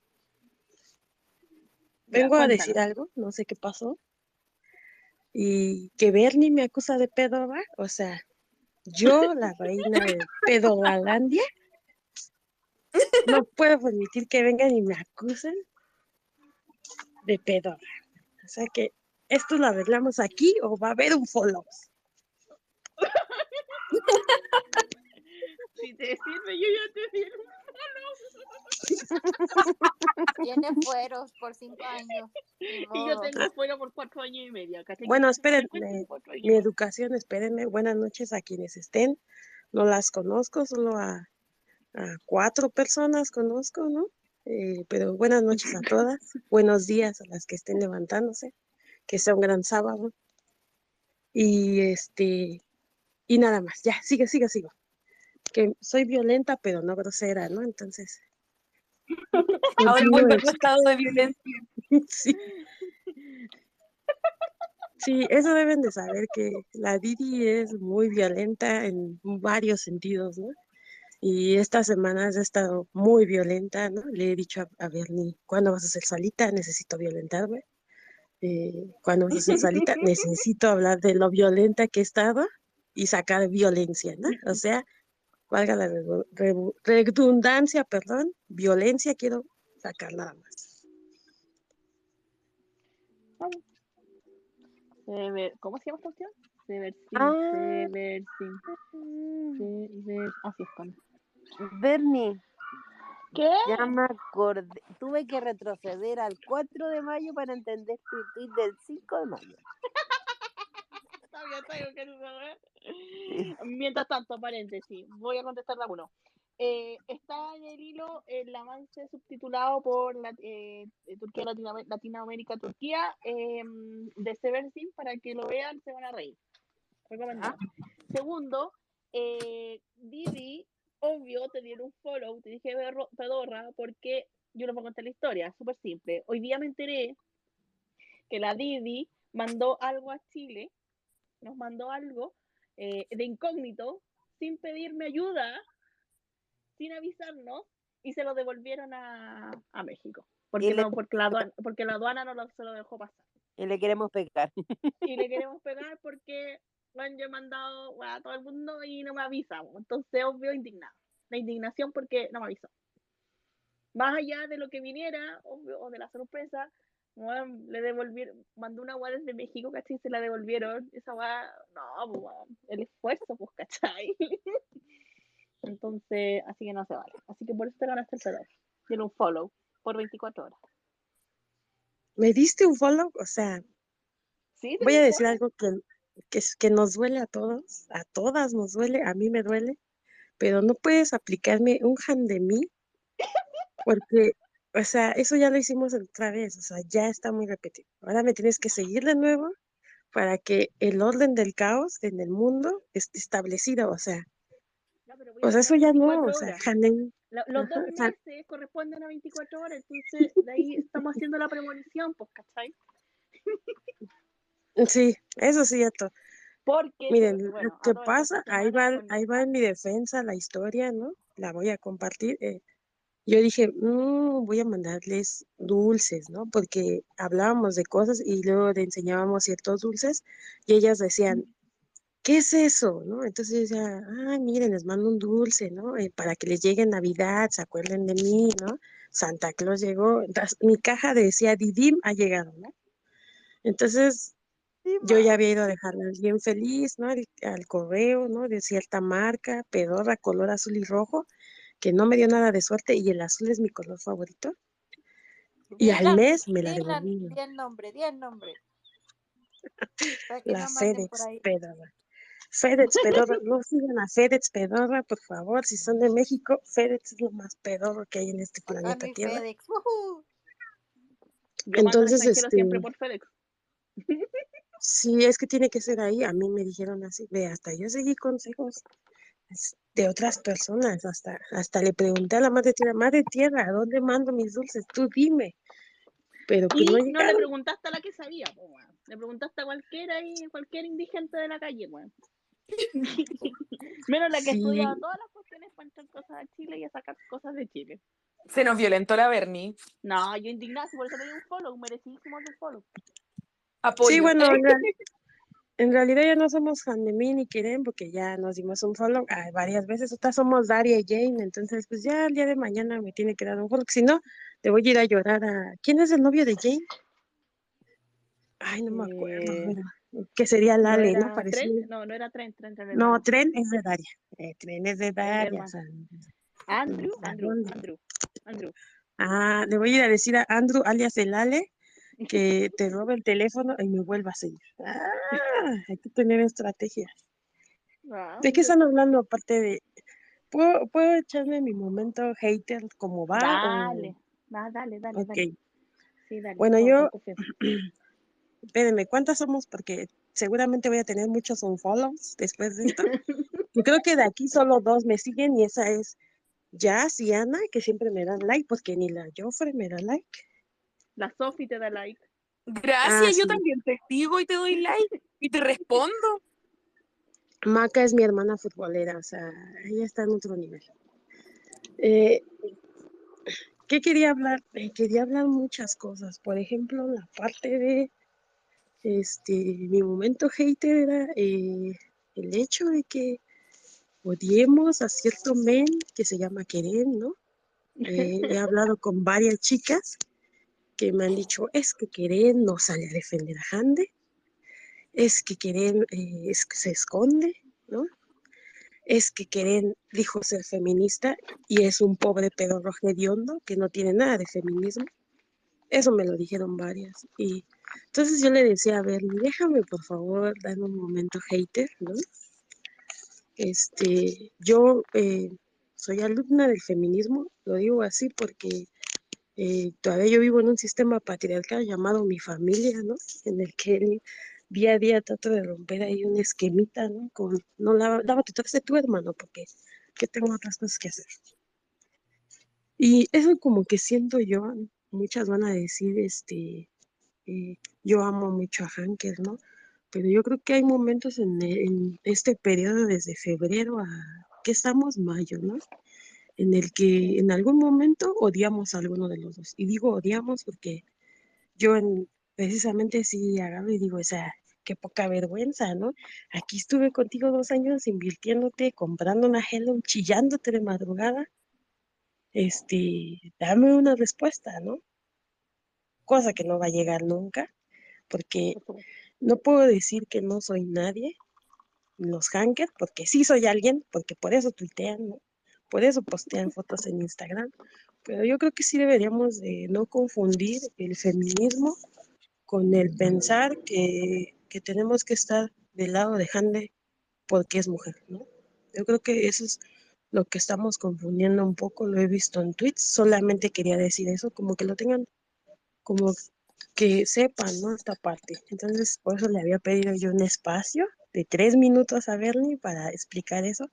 Speaker 1: Ya,
Speaker 9: Vengo a decir algo, no sé qué pasó. Y que Bernie me acusa de pedorra, o sea, yo, la reina de Pedogalandia, no puedo permitir que vengan y me acusen de pedorra. O sea que esto lo arreglamos aquí o va a haber un follow.
Speaker 1: Si te sirve, yo ya te di un
Speaker 6: Tiene fueros por cinco años.
Speaker 1: Y yo tengo fuera por cuatro años y medio.
Speaker 9: Bueno,
Speaker 1: Que
Speaker 9: esperen,
Speaker 1: me cuenten
Speaker 9: eh, Mi educación, espérenme. Buenas noches a quienes estén. No las conozco, solo a, a cuatro personas conozco, ¿no? Eh, pero buenas noches a todas. Buenos días a las que estén levantándose. Que sea un gran sábado. Y este, y nada más. Ya, sigue, sigue, sigo. Que soy violenta, pero no grosera, ¿no? Entonces.
Speaker 2: Ahora
Speaker 9: continúen.
Speaker 2: vuelve a tu estado de violencia.
Speaker 9: Sí. Sí, eso deben de saber que la Didi es muy violenta en varios sentidos, ¿no? Y estas semanas ha estado muy violenta, ¿no? Le he dicho a, a Bernie, ¿cuándo vas a ser salita? Necesito violentarme. Eh, ¿cuándo vas a ser salita? Necesito hablar de lo violenta que he estado y sacar violencia, ¿no? O sea, valga la redundancia, perdón, violencia quiero sacar nada más.
Speaker 1: ¿Cómo se llama esta opción? Seversin.
Speaker 3: Ah.
Speaker 1: Seversin. Sever... Así es con.
Speaker 3: Bernie,
Speaker 1: ¿Qué?
Speaker 3: ya me acordé. Tuve que retroceder al 4 de mayo para entender tu tweet del 5 de mayo.
Speaker 1: Tengo que saber. Mientras tanto, paréntesis, voy a contestar la uno. Eh, está en el hilo el avance subtitulado por la, eh, eh, Turquía, Latinoam- Latinoamérica, Turquía, eh, de Seversin, para que lo vean, se van a reír. Recomendado. Segundo, eh, Didi, obvio, te dieron un follow, te dije pedorra, porque yo les voy a contar la historia, súper simple. Hoy día me enteré que la Didi mandó algo a Chile, nos mandó algo eh, de incógnito, sin pedirme ayuda, sin avisarnos y se lo devolvieron a, a México. Porque,
Speaker 3: le-
Speaker 1: no, porque, la aduana, porque la aduana no lo, se lo dejó pasar.
Speaker 3: Y le queremos pegar.
Speaker 1: Y le queremos pegar porque bueno, yo he mandado bueno, a todo el mundo y no me avisan. Entonces, obvio, indignado. La indignación porque no me avisó. Más allá de lo que viniera, obvio, o de la sorpresa, le devolvieron, mandó una weá desde México, ¿cachai? Y se la devolvieron. Esa weá, no, pues, el esfuerzo, pues, ¿cachai? Entonces, así que no se vale. Así que por eso te ganaste el pedal. Tiene un follow por 24 horas.
Speaker 9: ¿Me diste un follow? O sea,
Speaker 1: Sí,
Speaker 9: voy a decir algo que, que, que nos duele a todos, a todas nos duele, a mí me duele, pero no puedes aplicarme un hand de mí porque, o sea, eso ya lo hicimos otra vez, o sea, ya está muy repetido. Ahora me tienes que seguir de nuevo para que el orden del caos en el mundo esté establecido, o sea,
Speaker 1: pero voy
Speaker 9: o sea, eso ya no,
Speaker 1: 24
Speaker 9: o sea,
Speaker 1: Lo- Los dos
Speaker 9: ajá, o sea,
Speaker 1: meses corresponden a 24 horas, entonces de ahí estamos haciendo la premonición, pues, ¿cachai?
Speaker 9: sí, eso sí, ya to-
Speaker 1: Porque,
Speaker 9: Miren, lo
Speaker 1: bueno, a
Speaker 9: que pasa, ahí va, ahí va en mi defensa la historia, ¿no? La voy a compartir. eh, yo dije, "Mm, voy a mandarles dulces, ¿no? Porque hablábamos de cosas y luego le enseñábamos ciertos dulces y ellas decían, ¿qué es eso? ¿No? Entonces yo decía, ah, miren, les mando un dulce, ¿no? Eh, para que les llegue Navidad, se acuerden de mí, ¿no? Santa Claus llegó, mi caja decía, Didim ha llegado, ¿no? Entonces yo ya había ido a dejarla bien feliz, ¿no? Al, al correo, ¿no? De cierta marca, pedorra, color azul y rojo, que no me dio nada de suerte y el azul es mi color favorito. Y al
Speaker 6: la-
Speaker 9: mes me la devolvieron.
Speaker 6: di el nombre, di el nombre.
Speaker 9: La FedEx. Pedorra. FedEx Pedorra, no sigan a FedEx Pedorra, por favor, si son de México, FedEx es lo más pedorro que hay en este planeta
Speaker 6: mi
Speaker 9: Tierra.
Speaker 6: FedEx.
Speaker 1: Al
Speaker 9: Entonces,
Speaker 1: siempre
Speaker 9: este,
Speaker 1: por FedEx.
Speaker 9: sí, es que tiene que ser ahí, a mí me dijeron así, ve, hasta yo seguí consejos de otras personas, hasta, hasta le pregunté a la madre tierra, madre tierra, ¿a dónde mando mis dulces? Tú dime, pero
Speaker 1: Y
Speaker 9: no
Speaker 1: no le preguntaste a la que sabía, po, weón. Le preguntaste a cualquiera y cualquier indigente de la calle, weón. Menos la que
Speaker 9: Sí.
Speaker 1: estudia todas las cuestiones para entrar cosas a Chile y a sacar cosas de Chile.
Speaker 2: Se nos violentó la Bernie.
Speaker 1: No, yo indignada, si por eso le di un follow, merecidísimo el follow.
Speaker 2: Apoyo.
Speaker 9: Sí, bueno, en, real- en realidad ya no somos fan de mí ni quieren porque ya nos dimos un follow ah, varias veces. Otras somos Daria y Jane, entonces pues ya el día de mañana me tiene que dar un follow. Si no, te voy a ir a llorar a... ¿Quién es el novio de Jane? Ay, no me acuerdo,
Speaker 1: Eh,
Speaker 9: pero que sería
Speaker 1: ¿No
Speaker 9: Lale, ¿no?
Speaker 1: era
Speaker 9: Parecía...
Speaker 1: Trent? No, no era Trent, Trent era el
Speaker 9: No. Tren es de Daria. Eh, Tren es de Daria.
Speaker 1: Andrew,
Speaker 9: ¿a
Speaker 1: Andrew? Andrew, Andrew.
Speaker 9: Ah, le voy a ir a decir a Andrew, alias el Ale, que te robe el teléfono y me vuelva a seguir. Ah, hay que tener estrategias.
Speaker 1: Ah,
Speaker 9: ¿De qué están hablando aparte de... ¿Puedo, puedo echarme mi momento hater como va?
Speaker 1: Dale, da- dale, dale,
Speaker 9: O... Ok.
Speaker 1: dale. Sí, dale.
Speaker 9: Bueno, yo... Espérenme, ¿cuántas somos? Porque seguramente voy a tener muchos unfollows después de esto. Yo creo que de aquí solo dos me siguen y esa es Jazz y Ana, que siempre me dan like, porque ni la Joffre me da like.
Speaker 1: La Sofi te da like.
Speaker 2: Gracias,
Speaker 9: Ah,
Speaker 2: yo
Speaker 9: sí.
Speaker 2: también te sigo y te doy like y te respondo.
Speaker 9: Maca es mi hermana futbolera, o sea, ella está en otro nivel. Eh, ¿qué quería hablar? Eh, quería hablar muchas cosas. Por ejemplo, la parte de este, mi momento hater era eh, el hecho de que odiemos a cierto men que se llama Keren, ¿no? Eh, he hablado con varias chicas que me han dicho, es que Keren no sale a defender a Hande, es que Keren eh, es que se esconde, ¿no? Es que Keren dijo ser feminista y es un pobre pedorro hediondo que no tiene nada de feminismo. Eso me lo dijeron varias. Y entonces yo le decía, a ver, déjame por favor dar un momento hater, ¿no? Este, yo eh, soy alumna del feminismo, lo digo así porque todavía yo vivo en un sistema patriarcal llamado mi familia, ¿no? En el que día a día trato de romper ahí un esquemita, ¿no? Con, no lava, lávate tú, tu hermano, porque yo tengo otras cosas que hacer. Y eso como que siento yo, muchas van a decir, este, eh, yo amo mucho a Hanker, ¿no? Pero yo creo que hay momentos en, en este periodo desde febrero a, que estamos mayo, ¿no? En el que en algún momento odiamos a alguno de los dos. Y digo odiamos porque yo en, precisamente sí agarro y digo, o sea, qué poca vergüenza, ¿no? Aquí estuve contigo dos años invirtiéndote, comprando una Hello, chillándote de madrugada. Este, dame una respuesta, ¿no? Cosa que no va a llegar nunca, porque no puedo decir que no soy nadie, los hackers, porque sí soy alguien, porque por eso tuitean, ¿no? Por eso postean fotos en Instagram. Pero yo creo que sí deberíamos de no confundir el feminismo con el pensar que, que tenemos que estar del lado de Hande porque es mujer, ¿no? Yo creo que eso es lo que estamos confundiendo un poco, lo he visto en tweets, solamente quería decir eso, como que lo tengan, como que sepan, ¿no? Esta parte. Entonces, por eso le había pedido yo un espacio de tres minutos a Bernie para explicar eso,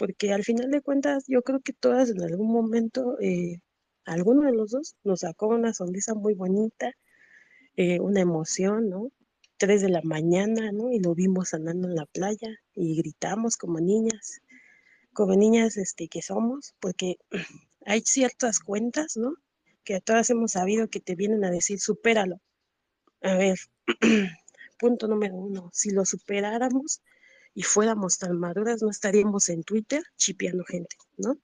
Speaker 9: porque al final de cuentas yo creo que todas en algún momento, eh, alguno de los dos nos sacó una sonrisa muy bonita, eh, una emoción, ¿no? Tres de la mañana, ¿no? Y lo vimos andando en la playa y gritamos como niñas, como niñas este, que somos, porque hay ciertas cuentas, ¿no? Que todas hemos sabido que te vienen a decir, supéralo. A ver, punto número uno, si lo superáramos y fuéramos tan maduras, no estaríamos en Twitter chipeando gente, ¿no?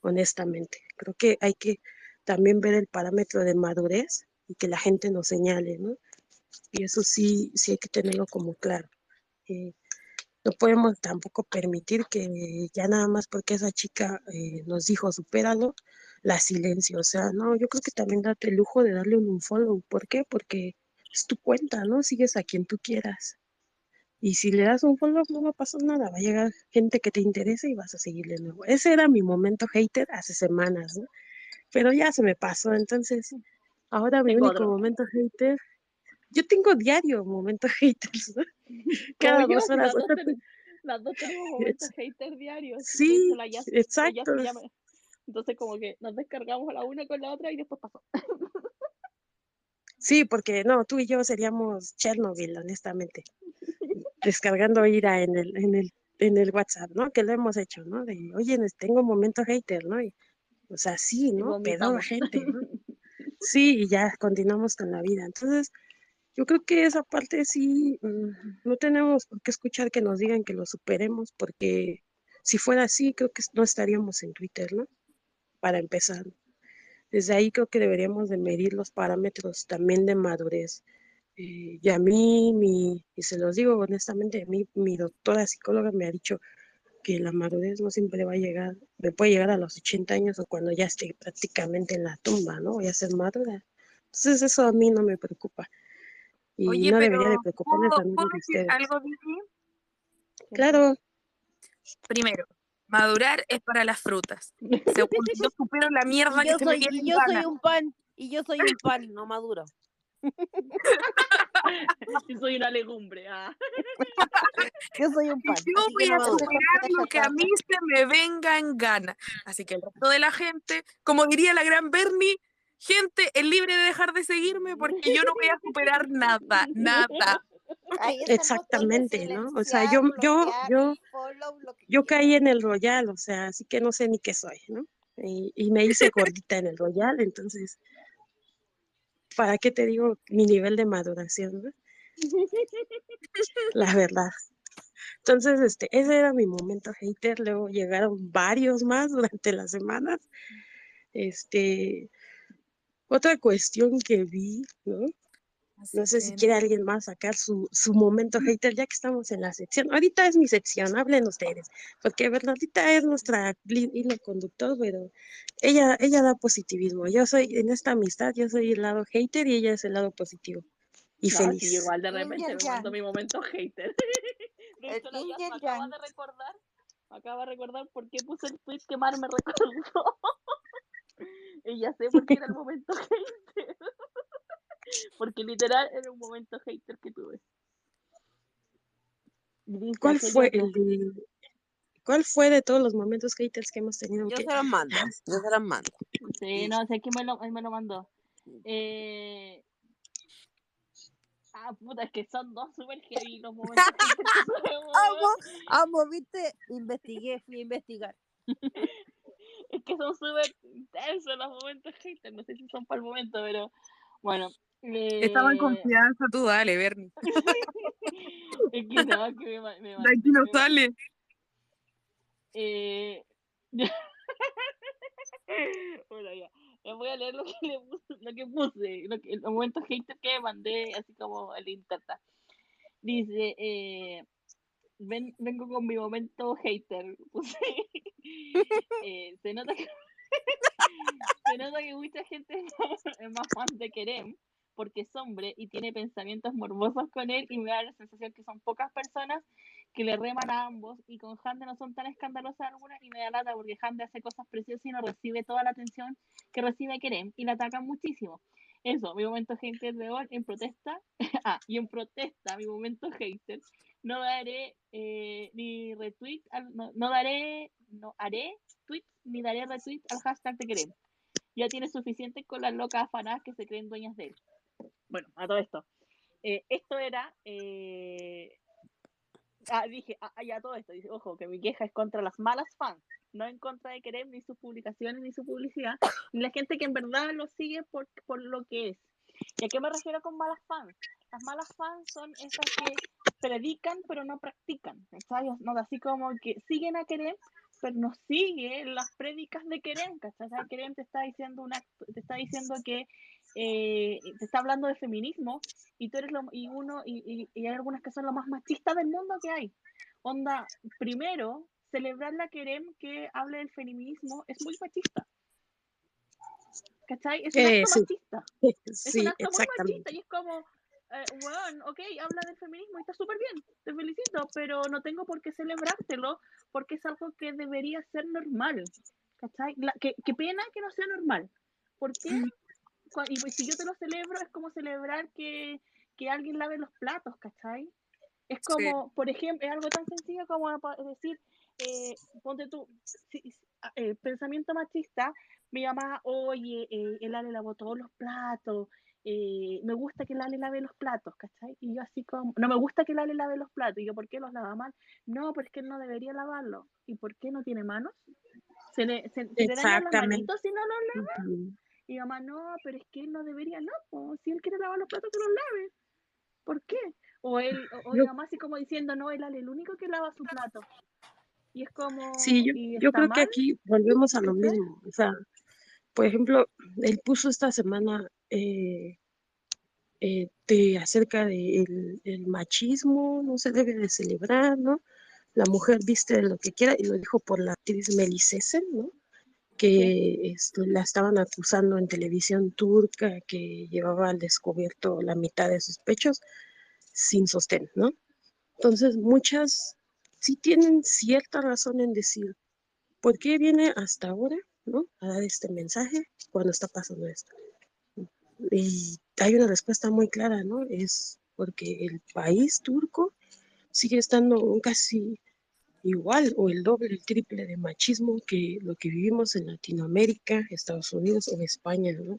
Speaker 9: Honestamente, creo que hay que también ver el parámetro de madurez y que la gente nos señale, ¿no? Y eso sí, sí hay que tenerlo como claro. Eh, no podemos tampoco permitir que ya nada más porque esa chica eh, nos dijo supéralo, la silencio. O sea, no, yo creo que también date el lujo de darle un follow. ¿Por qué? Porque es tu cuenta, ¿no? Sigues a quien tú quieras. Y si le das un follow, no va a pasar nada. Va a llegar gente que te interese y vas a seguirle nuevo. Ese era mi momento hater hace semanas, ¿no? Pero ya se me pasó. Entonces, ahora mi único momento hater. Yo tengo diario momentos haters, ¿no? Cada dos horas.
Speaker 1: las dos, ten- las dos tenemos momentos haters diarios. De
Speaker 9: Sí, exacto.
Speaker 1: me. Entonces, como que nos descargamos la una con la otra y después pasó.
Speaker 9: Sí, porque no, tú y yo seríamos Chernobyl, honestamente, descargando ira en el, en el, en el WhatsApp, ¿no? Que lo hemos hecho, ¿no? De, oye, tengo momento hater, ¿no? Y, o sea, sí, ¿no? Pedo a
Speaker 1: vomitamos.
Speaker 9: gente, ¿no? Sí, y ya continuamos con la vida. Entonces, yo creo que esa parte sí, mm, no tenemos por qué escuchar que nos digan que lo superemos, porque si fuera así, creo que no estaríamos en Twitter, ¿no? Para empezar. Desde ahí creo que deberíamos de medir los parámetros también de madurez. Eh, y a mí, mi, y se los digo honestamente, a mí, mi doctora psicóloga me ha dicho que la madurez no siempre va a llegar, me puede llegar a los 80 años o cuando ya esté prácticamente en la tumba, ¿no? Voy a ser madura. Entonces eso a mí no me preocupa. Y
Speaker 2: Oye,
Speaker 9: no
Speaker 2: pero
Speaker 9: debería de preocuparles
Speaker 2: ¿puedo,
Speaker 9: también
Speaker 2: puedo
Speaker 9: de
Speaker 2: decir
Speaker 9: ustedes.
Speaker 2: algo, Vivi?
Speaker 9: Claro,
Speaker 2: Primero, madurar es para las frutas. Segundo, yo supero la mierda
Speaker 3: Y
Speaker 2: que
Speaker 3: yo
Speaker 2: se me
Speaker 3: soy, y yo soy un pan, y yo soy un pan, no maduro.
Speaker 1: Y soy una legumbre. Ah.
Speaker 3: Yo soy un pan,
Speaker 2: Yo
Speaker 3: así
Speaker 2: voy a superar lo que a mí se me venga en gana. Así que el resto de la gente, como diría la gran Bernie, gente es libre de dejar de seguirme porque yo no voy a superar nada, nada.
Speaker 9: Exactamente, ¿no? O sea, yo, yo, yo, yo caí en el Royal, o sea, así que no sé ni qué soy, ¿no? Y, y me hice gordita en el Royal, entonces, ¿para qué te digo mi nivel de maduración? La verdad. Entonces, este, ese era mi momento hater, luego llegaron varios más durante las semanas. Este, otra cuestión que vi, ¿no?
Speaker 2: Así
Speaker 9: No sé si quiere alguien más sacar su, su momento hater, ya que estamos en la sección. Ahorita es mi sección, hablen ustedes, porque Bernardita es nuestra hilo conductor, pero ella, ella da positivismo. Yo soy, en esta amistad, yo soy el lado hater y ella es el lado positivo y
Speaker 1: No, sí,
Speaker 9: feliz.
Speaker 1: igual de repente me mando mi momento hater. De hecho, me
Speaker 3: el
Speaker 1: acaba de recordar, me acaba de recordar por qué puse el tweet que Mar me recordó. y ya sé por qué era el momento hater. Porque literal era un momento hater que tuve.
Speaker 9: ¿Cuál fue
Speaker 1: de-
Speaker 9: el de, cuál fue de todos los momentos haters que hemos tenido?
Speaker 3: Yo
Speaker 9: que-
Speaker 3: se los mando, yo se los mando.
Speaker 1: Sí, no, sé que me lo, me lo mandó. Eh... Ah, puta, es que son dos super heavy los momentos haters que
Speaker 3: Amo, amo, viste, investigué, fui a investigar.
Speaker 1: Es son súper intensos los momentos hater. No sé si son para el momento, pero bueno.
Speaker 2: Estaba en
Speaker 1: eh,
Speaker 2: confianza, tú dale, Bernie.
Speaker 1: es que no, que me, ma- me
Speaker 2: De aquí no sale.
Speaker 1: Eh, bueno, ya. Les voy a leer lo que, le puse, lo que puse, lo que, el momento hater que mandé, así como el interta. Dice, eh, ven, vengo con mi momento hater. Puse, eh, se nota que se nota que mucha gente es más- es más fan de Kerem porque es hombre y tiene pensamientos morbosos con él y me da la sensación que son pocas personas que le reman a ambos y con Hande no son tan escandalosas algunas y me da lata porque Hande hace cosas preciosas y no recibe toda la atención que recibe Kerem y la atacan muchísimo. Eso, mi momento hater de hoy en protesta, ah, y en protesta, mi momento hater, no daré eh, ni retweet, al- no, no daré, no haré tweets ni daré retweet al hashtag de Kerem. Ya tiene suficiente con las locas afanadas que se creen dueñas de él. Bueno, a todo esto. Eh, esto era. eh, Ah, dije, ah, ya todo esto. Dice, ojo, que mi queja es contra las malas fans, no en contra de Kerem, ni sus publicaciones, ni su publicidad, ni la gente que en verdad lo sigue por, por lo que es. ¿Y a qué me refiero con malas fans? Las malas fans son esas que predican pero no practican, ¿cachai? No, así como que siguen a Kerem, pero no siguen las prédicas de Kerem, ¿cachai? Kerem te está diciendo una, te está diciendo que eh, te está hablando de feminismo y tú eres lo, y uno y, y- y hay algunas que son lo más machistas del mundo que hay. Onda, primero, celebrar la Kerem que hable del feminismo es muy machista. ¿Cachai? Es un
Speaker 9: Eh,
Speaker 1: acto
Speaker 9: sí.
Speaker 1: machista. Es
Speaker 9: Sí,
Speaker 1: un acto muy machista y es como, eh, weón, ok, habla del feminismo y está súper bien, te felicito, pero no tengo por qué celebrártelo porque es algo que debería ser normal. ¿Cachai? La- que- qué pena que no sea normal. ¿Por qué? Y pues, si yo te lo celebro, es como celebrar que, que alguien lave los platos, ¿cachai? Es como, por ejemplo, es algo tan sencillo como decir, eh, ponte tú, si- ah, eh, pensamiento machista, mi mamá, oye, eh, el Ale lavó todos los platos, eh, me gusta que el Ale lave los platos, ¿cachai? Y yo así como, no me gusta que el Ale lave los platos, y yo, ¿por qué los lava mal? No, pero es que él no debería lavarlos. ¿Y por qué no tiene manos? ¿Se le, se, se le dañan las manitos si no los lava?
Speaker 9: Ujú.
Speaker 1: Y mi mamá, no, pero es que él no debería, no, po, si él quiere lavar los platos, que los lave. ¿Por qué? O él, o, o mi
Speaker 9: Yo-
Speaker 1: mamá así como diciendo, no, él es el único que lava su plato. Y es como,
Speaker 9: Sí, yo, yo creo que aquí volvemos a lo mismo. O sea, por ejemplo, él puso esta semana eh, eh, de, acerca del el machismo, no se debe de celebrar, ¿no? La mujer viste lo que quiera y lo dijo por la actriz Melisesen, ¿no? Que este, la estaban acusando en televisión turca que llevaba al descubierto la mitad de sus pechos sin sostén, ¿no? Entonces, muchas sí tienen cierta razón en decir, ¿por qué viene hasta ahora, ¿no? A dar este mensaje cuando está pasando esto. Y hay una respuesta muy clara, ¿no? Es porque el país turco sigue estando casi igual o el doble, el triple de machismo que lo que vivimos en Latinoamérica, Estados Unidos o España, ¿no?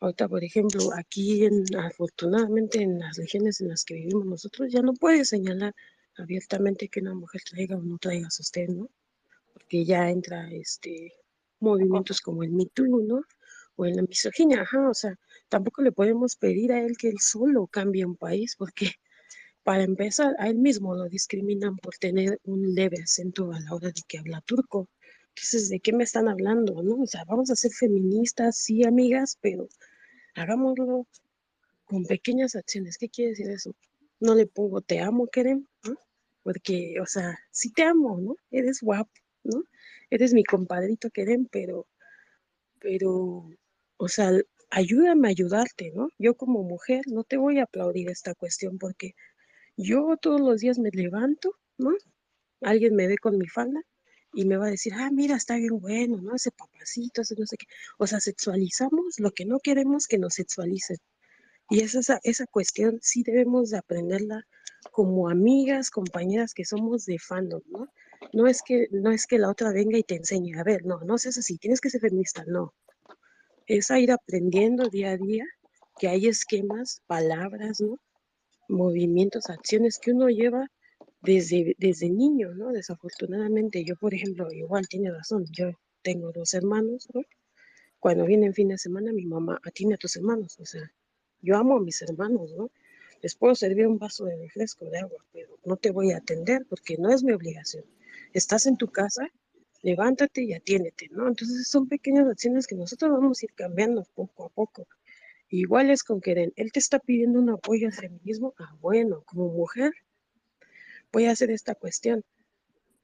Speaker 9: Ahorita, por ejemplo, aquí en, afortunadamente en las regiones en las que vivimos nosotros ya no puedes señalar abiertamente que una mujer traiga o no traiga sostén, ¿no? Porque ya entra este movimientos como el Me Too, ¿no? O en la misoginia, ajá, o sea, tampoco le podemos pedir a él que él solo cambie un país porque para empezar, a él mismo lo discriminan por tener un leve acento a la hora de que habla turco. Entonces, ¿de qué me están hablando, no? O sea, vamos a ser feministas, sí, amigas, pero hagámoslo con pequeñas acciones. ¿Qué quiere decir eso? No le pongo te amo, Kerem, ¿no? Porque, o sea, sí te amo, ¿no? Eres guapo, ¿no? Eres mi compadrito, Kerem, pero, pero, o sea, ayúdame a ayudarte, ¿no? Yo como mujer no te voy a aplaudir esta cuestión porque yo todos los días me levanto, ¿no? Alguien me ve con mi falda y me va a decir, ah, mira, está bien bueno, ¿no? Ese papacito, ese no sé qué. O sea, sexualizamos lo que no queremos que nos sexualicen. Y es esa, esa cuestión sí debemos de aprenderla como amigas, compañeras que somos de fandom, ¿no? No es que, no es que la otra venga y te enseñe, a ver, no, no seas así, tienes que ser feminista, no. Es a ir aprendiendo día a día que hay esquemas, palabras, ¿no? Movimientos, acciones que uno lleva desde, desde niño, ¿no? Desafortunadamente, yo, por ejemplo, igual tiene razón, yo tengo dos hermanos, ¿no? Cuando viene fin de semana, mi mamá atiende a tus hermanos, o sea, yo amo a mis hermanos, ¿no? Les puedo servir un vaso de refresco, de agua, pero no te voy a atender porque no es mi obligación. Estás en tu casa, levántate y atiéndete, ¿no? Entonces son pequeñas acciones que nosotros vamos a ir cambiando poco a poco. Igual es con Keren, él te está pidiendo un apoyo al feminismo, ah, bueno, como mujer, voy a hacer esta cuestión.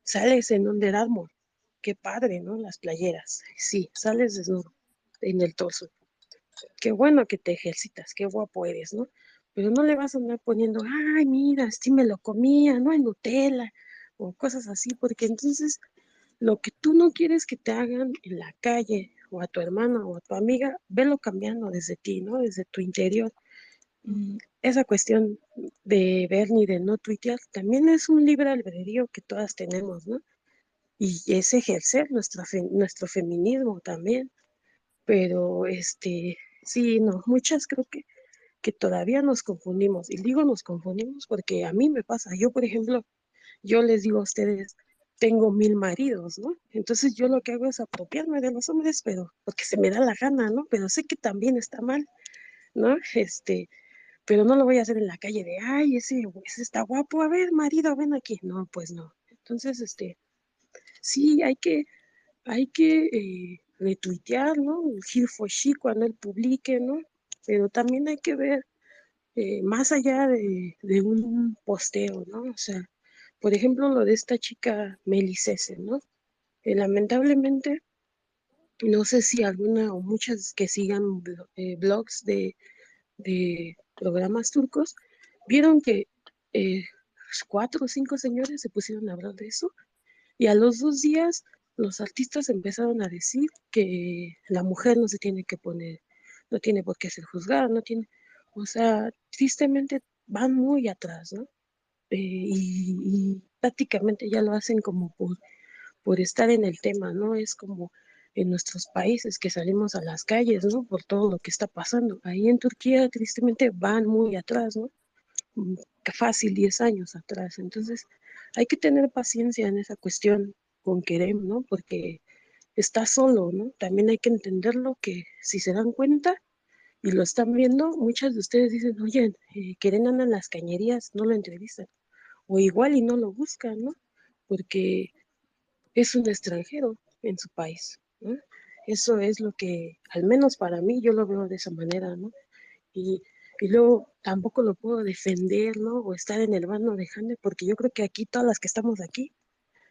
Speaker 9: Sales en Under Armour, qué padre, ¿no? Las playeras, sí, sales desnudo en el torso. Qué bueno que te ejercitas, qué guapo eres, ¿no? Pero no le vas a andar poniendo, ay, mira, sí me lo comía, no hay Nutella, o cosas así, porque entonces lo que tú no quieres que te hagan en la calle, o a tu hermana, o a tu amiga, velo cambiando desde ti, ¿no? Desde tu interior. Y esa cuestión de ver ni de no tuitear también es un libre albedrío que todas tenemos, ¿no? Y es ejercer nuestro, nuestro feminismo también. Pero, este, sí, no, muchas creo que, que todavía nos confundimos. Y digo nos confundimos porque a mí me pasa. Yo, por ejemplo, yo les digo a ustedes, tengo mil maridos, ¿no? Entonces yo lo que hago es apropiarme de los hombres, pero porque se me da la gana, ¿no? Pero sé que también está mal, ¿no? Este, pero no lo voy a hacer en la calle de, ay, ese, ese está guapo, a ver, marido, ven aquí. No, pues no. Entonces, este, sí, hay que, hay que eh, retuitear, ¿no? Gil Foshi cuando él publique, ¿no? Pero también hay que ver eh, más allá de, de, un posteo, ¿no? O sea, por ejemplo, lo de esta chica Melicese, ¿no? Lamentablemente, no sé si alguna o muchas que sigan eh, blogs de, de, programas turcos, vieron que eh, cuatro o cinco señores se pusieron a hablar de eso y a los dos días los artistas empezaron a decir que la mujer no se tiene que poner, no tiene por qué ser juzgada, no tiene, o sea, tristemente van muy atrás, ¿no? Eh, y, prácticamente ya lo hacen como por, por estar en el tema, ¿no? Es como en nuestros países que salimos a las calles, ¿no? Por todo lo que está pasando. Ahí en Turquía, tristemente, van muy atrás, ¿no? Mm, fácil, 10 años atrás. Entonces, hay que tener paciencia en esa cuestión con Kerem, ¿no? Porque está solo, ¿no? También hay que entenderlo que si se dan cuenta y lo están viendo, muchas de ustedes dicen, oye, eh, Kerem anda en las cañerías, no lo entrevistan o igual y no lo buscan, ¿no? Porque es un extranjero en su país, ¿no? Eso es lo que, al menos para mí, yo lo veo de esa manera, ¿no? Y, y luego tampoco lo puedo defender, ¿no? O estar en el bando de Jande, porque yo creo que aquí, todas las que estamos aquí,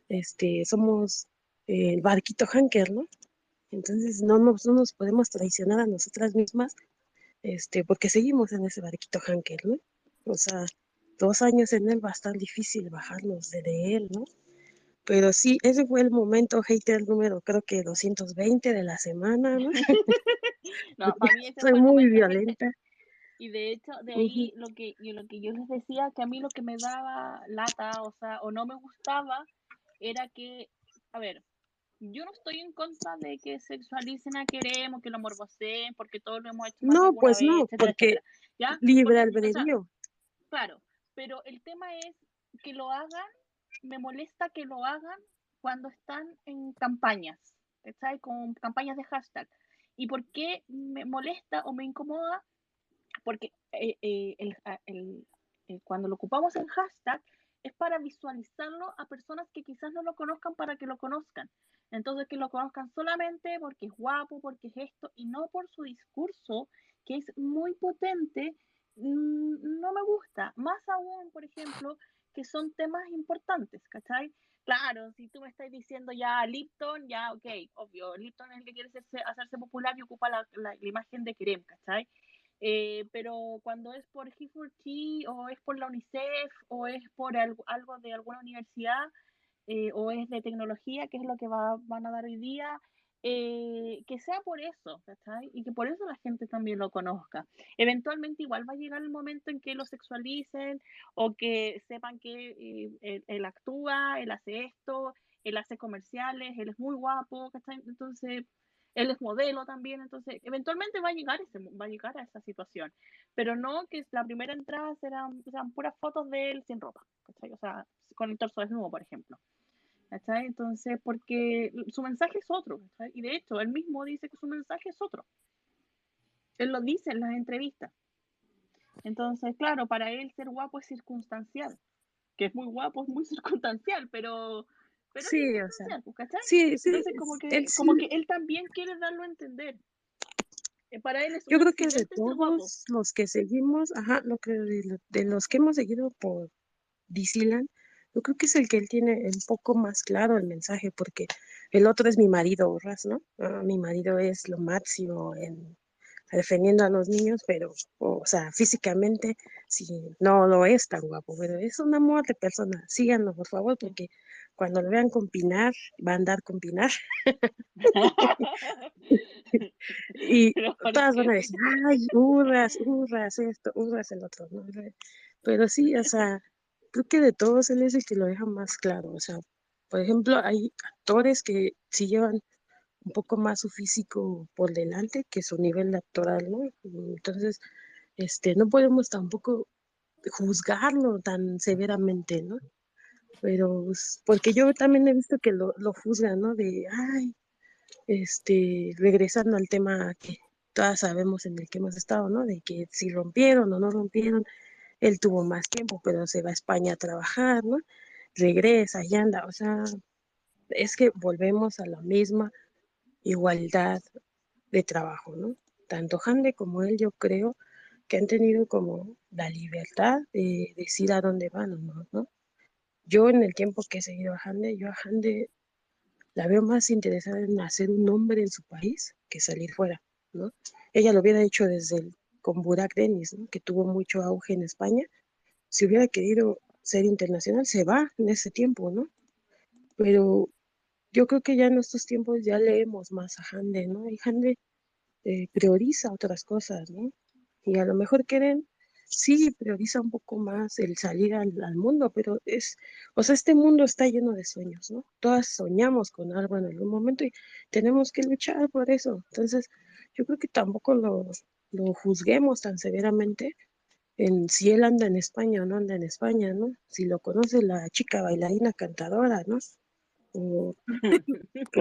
Speaker 9: este, somos el barquito Hanker, ¿no? Entonces no nos, no nos podemos traicionar a nosotras mismas, este, porque seguimos en ese barquito Hanker, ¿no? O sea, dos años en él va a estar difícil bajarlos de, de él, ¿no? Pero sí, ese fue el momento hater número, creo que 220 de la semana, ¿no?
Speaker 1: no, para mí ese
Speaker 9: Soy muy violenta.
Speaker 1: Y de hecho, de ahí lo que, y lo que yo les decía, que a mí lo que me daba lata, o sea, o no me gustaba, era que, a ver, yo no estoy en contra de que sexualicen a queremos, que lo morboseen, porque todos lo hemos hecho más
Speaker 9: No, pues
Speaker 1: vez,
Speaker 9: no,
Speaker 1: etcétera,
Speaker 9: porque
Speaker 1: etcétera. ¿Ya?
Speaker 9: libre
Speaker 1: Porque, o sea,
Speaker 9: albedrío.
Speaker 1: claro, pero el tema es que lo hagan, me molesta que lo hagan cuando están en campañas, ¿sabes? Con campañas de hashtag. ¿Y por qué me molesta o me incomoda? Porque eh, eh, el, el, el, cuando lo ocupamos en hashtag es para visualizarlo a personas que quizás no lo conozcan para que lo conozcan. Entonces, que lo conozcan solamente porque es guapo, porque es esto, y no por su discurso, que es muy potente, no me gusta. Más aún, por ejemplo, que son temas importantes, ¿cachai? Claro, si tú me estás diciendo ya Lipton, ya, ok, obvio, Lipton es el que quiere hacerse, hacerse popular y ocupa la, la, la imagen de Kerem, ¿cachai? Eh, pero cuando es por He4T o es por la UNICEF o es por algo, algo de alguna universidad eh, o es de tecnología, que es lo que va, van a dar hoy día, eh, que sea por eso, ¿cachai? Y que por eso la gente también lo conozca. Eventualmente igual va a llegar el momento en que lo sexualicen o que sepan que eh, él, él, actúa, él hace esto, él hace comerciales, él es muy guapo, ¿cachai? Entonces, él es modelo también, entonces, eventualmente va a llegar, ese, va a, llegar a esa situación, pero no que la primera entrada serán, serán puras fotos de él sin ropa, ¿cachai? O sea, con el torso desnudo, por ejemplo. ¿Cachai? Entonces, porque su mensaje es otro, ¿cachai? Y de hecho, él mismo dice que su mensaje es otro. Él lo dice en las entrevistas. Entonces, claro, para él ser guapo es circunstancial. Que es muy guapo, es muy circunstancial, pero... pero
Speaker 9: Sí, o sea,
Speaker 1: pues, ¿cachai?
Speaker 9: sí, sí,
Speaker 1: Entonces, como que,
Speaker 9: él
Speaker 1: como que él también quiere darlo a entender. Eh, Para él es
Speaker 9: Yo creo que de todos los que seguimos, ajá, lo que de los que hemos seguido por Disneyland, yo creo que es el que él tiene un poco más claro el mensaje, porque el otro es mi marido, Ras, ¿no? Ah, mi marido es lo máximo en defendiendo a los niños, pero, o sea, físicamente sí, no lo es tan guapo, pero es un amor de persona. Síganlo, por favor, porque cuando lo vean con Pinar, va a andar con Pinar. Y
Speaker 1: Pero ¿por
Speaker 9: todas van a decir, ay, hurras, hurras esto, hurras el otro, ¿no? Pero sí, o sea, creo que de todos él es el que lo deja más claro. O sea, por ejemplo, hay actores que sí llevan un poco más su físico por delante que su nivel actoral, ¿no? Entonces, este, no podemos tampoco juzgarlo tan severamente, ¿no? Pero, porque yo también he visto que lo, lo juzgan, ¿no? De, ay, este, regresando al tema que todas sabemos en el que hemos estado, ¿no? De que si rompieron o no rompieron, él tuvo más tiempo, pero se va a España a trabajar, ¿no? Regresa y anda, o sea, es que volvemos a la misma igualdad de trabajo, ¿no? Tanto Hande como él, yo creo que han tenido como la libertad de decir a dónde van o no. Yo en el tiempo que he seguido a Hande, yo a Hande la veo más interesada en hacer un nombre en su país que salir fuera, ¿no? Ella lo hubiera hecho desde el, con Burak Denis. Que tuvo mucho auge en España. Si hubiera querido ser internacional, se va en ese tiempo, ¿no? Pero yo creo que ya en estos tiempos ya leemos más a Hande, ¿no? Y Hande eh, prioriza otras cosas, ¿no? Y a lo mejor quieren, sí, prioriza un poco más el salir al, al mundo, pero es, o sea, este mundo está lleno de sueños, ¿no? Todas soñamos con algo en algún momento y tenemos que luchar por eso. Entonces, yo creo que tampoco lo, lo juzguemos tan severamente en si él anda en España o no anda en España, ¿no? Si lo conoce la chica bailarina cantadora, ¿no? O,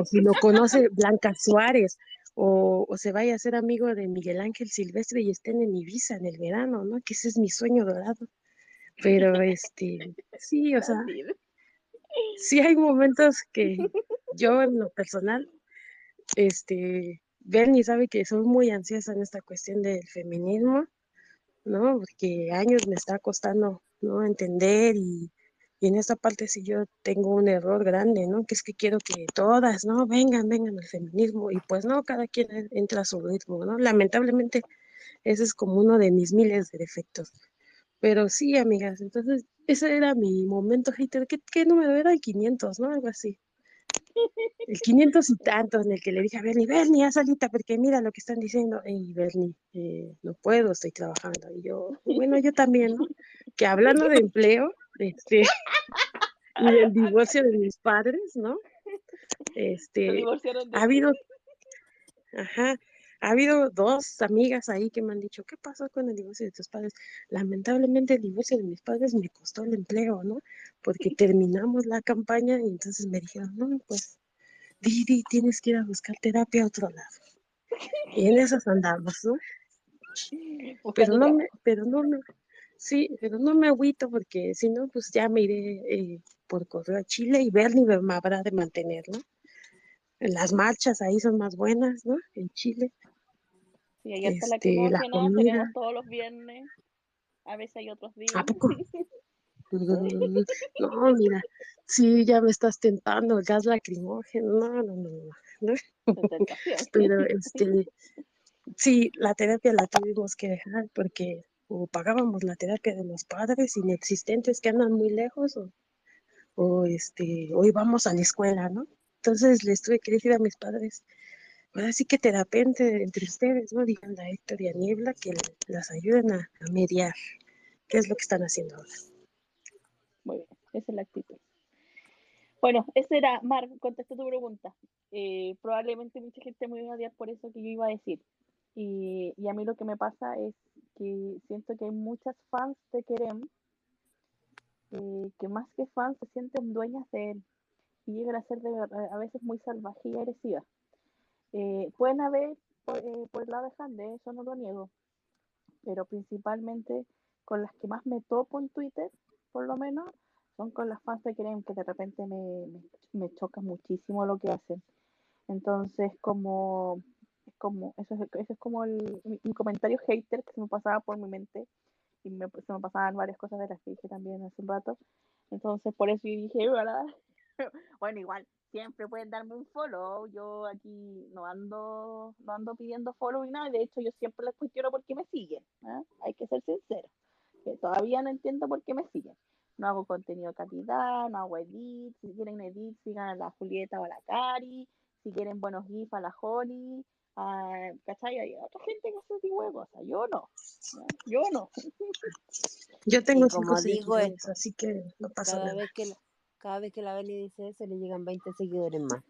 Speaker 9: si lo conoce Blanca Suárez, o, o se vaya a ser amigo de Miguel Ángel Silvestre y estén en Ibiza en el verano, ¿no? Que ese es mi sueño dorado. Pero este, sí, o sea, sí hay momentos que yo en lo personal, este, Bernie sabe que soy muy ansiosa en esta cuestión del feminismo, ¿no? Porque años me está costando, ¿no? Entender y, y en esta parte sí yo tengo un error grande, ¿no? Que es que quiero que todas, ¿no? Vengan, vengan al feminismo y pues no, cada quien en- entra a su ritmo, ¿no? Lamentablemente ese es como uno de mis miles de defectos. Pero sí, amigas, entonces ese era mi momento hater. ¿Qué, qué número era? El 500, ¿no? Algo así. El 500 y tantos en el que le dije a Bernie, Bernie, haz solita porque mira lo que están diciendo. Y Bernie, eh, no puedo, estoy trabajando. Y yo, bueno, yo también, ¿no? Que hablando de empleo, este, y del divorcio de mis padres, ¿no? Este, ha habido, ajá, ha habido dos amigas ahí que me han dicho, ¿qué pasó con el divorcio de tus padres? Lamentablemente el divorcio de mis padres me costó el empleo, ¿no? Porque terminamos la campaña y entonces me dijeron, no, pues, Didi, tienes que ir a buscar terapia a otro lado. Y en esas andamos, ¿no? Pero no me, pero no me, sí, pero no me agüito porque si no, pues ya me iré eh, por correo a Chile y Bernie me habrá de mantener, ¿no? Las marchas ahí son más buenas, ¿no? En Chile.
Speaker 1: Sí, allá está la
Speaker 9: Este, la comida.
Speaker 1: tenemos todos los viernes, a veces hay otros días.
Speaker 9: ¿A poco? No, mira, sí, ya me estás tentando, el gas lacrimógeno, no, no, no, no. Pero este, sí, la terapia la tuvimos que dejar porque o pagábamos la terapia de los padres inexistentes que andan muy lejos o, o este, o íbamos a la escuela, ¿no? Entonces les tuve que decir a mis padres, ahora sí que terapente entre ustedes, ¿no? Digan a Héctor y a Niebla que las ayuden a, mediar, qué es lo que están haciendo ahora.
Speaker 1: Muy bien, esa es la actitud. Bueno, esa era, Mar, contesté tu pregunta. Eh, probablemente mucha gente me iba a odiar por eso que yo iba a decir. Y, y a mí lo que me pasa es que siento que hay muchas fans de Kerem eh, que más que fans se sienten dueñas de él. y llegan a ser de a veces muy salvajes y agresivas. Eh, pueden haber eh, por el lado de Hande, eso no lo niego, pero principalmente con las que más me topo en Twitter, por lo menos, son con las fans de Kerem, que de repente me, me, me choca muchísimo lo que hacen. Entonces, como, es como, eso es, ese es como el, mi, comentario hater que se me pasaba por mi mente y me, se me pasaban varias cosas de las que dije también hace un rato. Entonces, por eso yo dije. Bueno, igual, siempre pueden darme un follow. Yo aquí no ando, no ando pidiendo follow y nada. De hecho, yo siempre les cuestiono por qué me siguen. ¿ah? Hay que ser sincero. Que todavía no entiendo por qué me siguen. No hago contenido de calidad, no hago edits. Si quieren edit, sigan a la Julieta o a la Cari. Si quieren buenos gifs, a la Holly. a- ¿Cachai? Hay otra gente que hace ese tipo de cosas. Yo no. ¿no? Yo no.
Speaker 9: Yo tengo
Speaker 3: Y
Speaker 9: cinco
Speaker 3: digo
Speaker 9: seguidores,
Speaker 3: esto,
Speaker 9: así que no pasa
Speaker 3: cada
Speaker 9: nada.
Speaker 3: vez que la, cada vez que la Beni dice eso, le llegan 20 seguidores más.